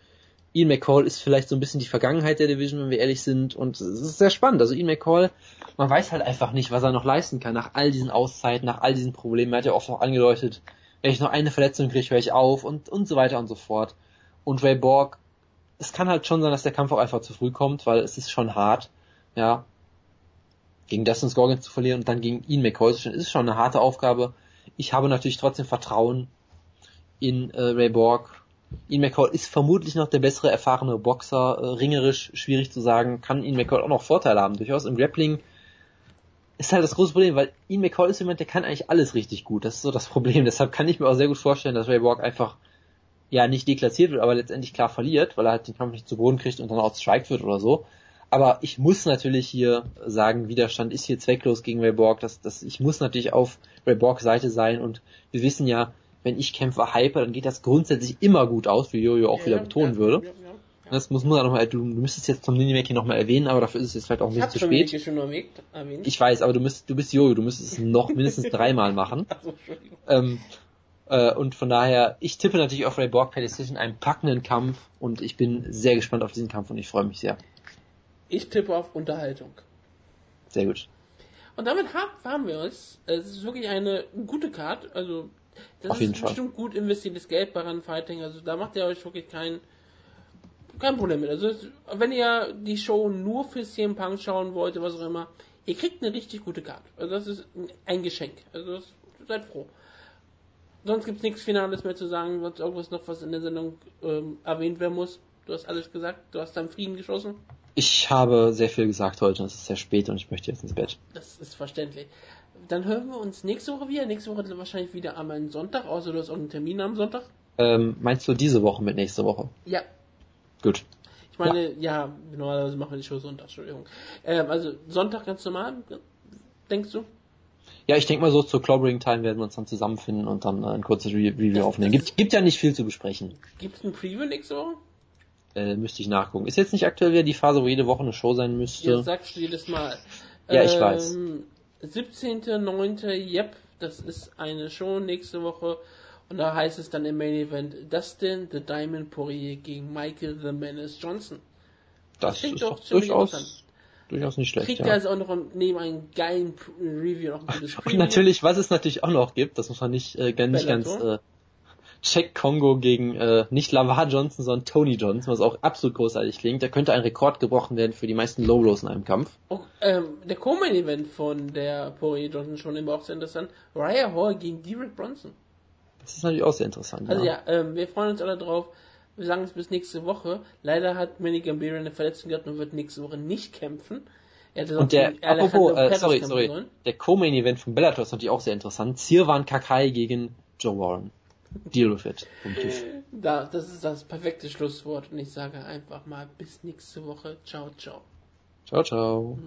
Ian McCall ist vielleicht so ein bisschen die Vergangenheit der Division, wenn wir ehrlich sind. Und es ist sehr spannend. Also Ian McCall, man weiß halt einfach nicht, was er noch leisten kann nach all diesen Auszeiten, nach all diesen Problemen. Er hat ja oft noch angedeutet, wenn ich noch eine Verletzung kriege, höre ich auf und, und so weiter und so fort. Und Ray Borg, es kann halt schon sein, dass der Kampf auch einfach zu früh kommt, weil es ist schon hart, ja, gegen Dustin Scoggins zu verlieren und dann gegen Ian McCall zu stehen, ist schon eine harte Aufgabe. Ich habe natürlich trotzdem Vertrauen in äh, Ray Borg. Ian McCall ist vermutlich noch der bessere, erfahrene Boxer, äh, ringerisch schwierig zu sagen, kann Ian McCall auch noch Vorteile haben. Durchaus im Grappling ist halt das große Problem, weil Ian McCall ist jemand, der kann eigentlich alles richtig gut. Das ist so das Problem. Deshalb kann ich mir auch sehr gut vorstellen, dass Ray Borg einfach ja nicht deklassiert wird, aber letztendlich klar verliert, weil er halt den Kampf nicht zu Boden kriegt und dann outstriked wird oder so. Aber ich muss natürlich hier sagen, Widerstand ist hier zwecklos gegen Ray Borg. Das, das, ich muss natürlich auf Ray Borgs Seite sein und wir wissen ja, wenn ich kämpfe hyper, dann geht das grundsätzlich immer gut aus, wie Jojo auch ja, wieder betonen ja, würde. Ja, das muss man nochmal, du, du müsstest jetzt zum Ninimeki nochmal erwähnen, aber dafür ist es jetzt vielleicht auch ein bisschen zu spät. Schon erwähnt. Ich weiß, aber du müsst, du bist Jojo, du müsstest es noch mindestens dreimal machen. Also, ähm, äh, und von daher, ich tippe natürlich auf Ray Borg per Decision einen packenden Kampf und ich bin sehr gespannt auf diesen Kampf und ich freue mich sehr. Ich tippe auf Unterhaltung. Sehr gut. Und damit haben wir uns. Es ist wirklich eine gute Card. Also das Auf jeden ist Fall. bestimmt gut investiertes Geld bei Run Fighting. Also da macht ihr euch wirklich kein, kein Problem mit. Also wenn ihr die Show nur für CM Punk schauen wollt, was auch immer, ihr kriegt eine richtig gute Karte. Also das ist ein Geschenk. Also das, seid froh. Sonst gibt es nichts Finales mehr zu sagen, sonst irgendwas noch, was in der Sendung ähm, erwähnt werden muss. Du hast alles gesagt, du hast deinen Frieden geschossen. Ich habe sehr viel gesagt heute, es ist sehr spät und ich möchte jetzt ins Bett. Das ist verständlich dann hören wir uns nächste Woche wieder. Nächste Woche wahrscheinlich wieder am Sonntag, außer du hast auch einen Termin am Sonntag. Ähm, meinst du diese Woche mit nächste Woche? Ja. Gut. Ich meine, ja, ja normalerweise machen wir die Show Sonntag, Entschuldigung. Ähm, also Sonntag ganz normal, denkst du? Ja, ich denke mal so zur Clobbering Time werden wir uns dann zusammenfinden und dann äh, ein kurzes Re Review aufnehmen. Gibt, gibt ja nicht viel zu besprechen. Gibt es ein Preview nächste Woche? Äh, müsste ich nachgucken. Ist jetzt nicht aktuell wieder die Phase, wo jede Woche eine Show sein müsste? Ja, sagst du jedes Mal. Ja, ich ähm, weiß. 17.09. Yep, das ist eine Show nächste Woche. Und da heißt es dann im Main Event Dustin The Diamond Poirier gegen Michael The Menace Johnson. Das, das ist doch durchaus, durchaus nicht schlecht. Kriegt ja. er also auch noch neben einem geilen Review noch ein gutes Und natürlich, was es natürlich auch noch gibt, das muss man nicht, äh, nicht ganz äh, Check Kongo gegen äh, nicht Lamar Johnson, sondern Tony Johnson, was auch absolut großartig klingt. Da könnte ein Rekord gebrochen werden für die meisten Low Blows in einem Kampf. Auch, ähm, der Co-Main-Event von der Poirier Johnson schon immer auch sehr interessant. Raya Hall gegen Derek Bronson. Das ist natürlich auch sehr interessant. Also ja, ja ähm, wir freuen uns alle drauf. Wir sagen es bis nächste Woche. Leider hat Manny Gambira eine Verletzung gehabt und wird nächste Woche nicht kämpfen. und der, apropos, äh, sorry, sorry, sollen. der Co-Main-Event von Bellator ist natürlich auch sehr interessant. Sirwan Kakai gegen Joe Warren. Deal with it. Da, das ist das perfekte Schlusswort und ich sage einfach mal bis nächste Woche. Ciao, ciao. Ciao, ciao.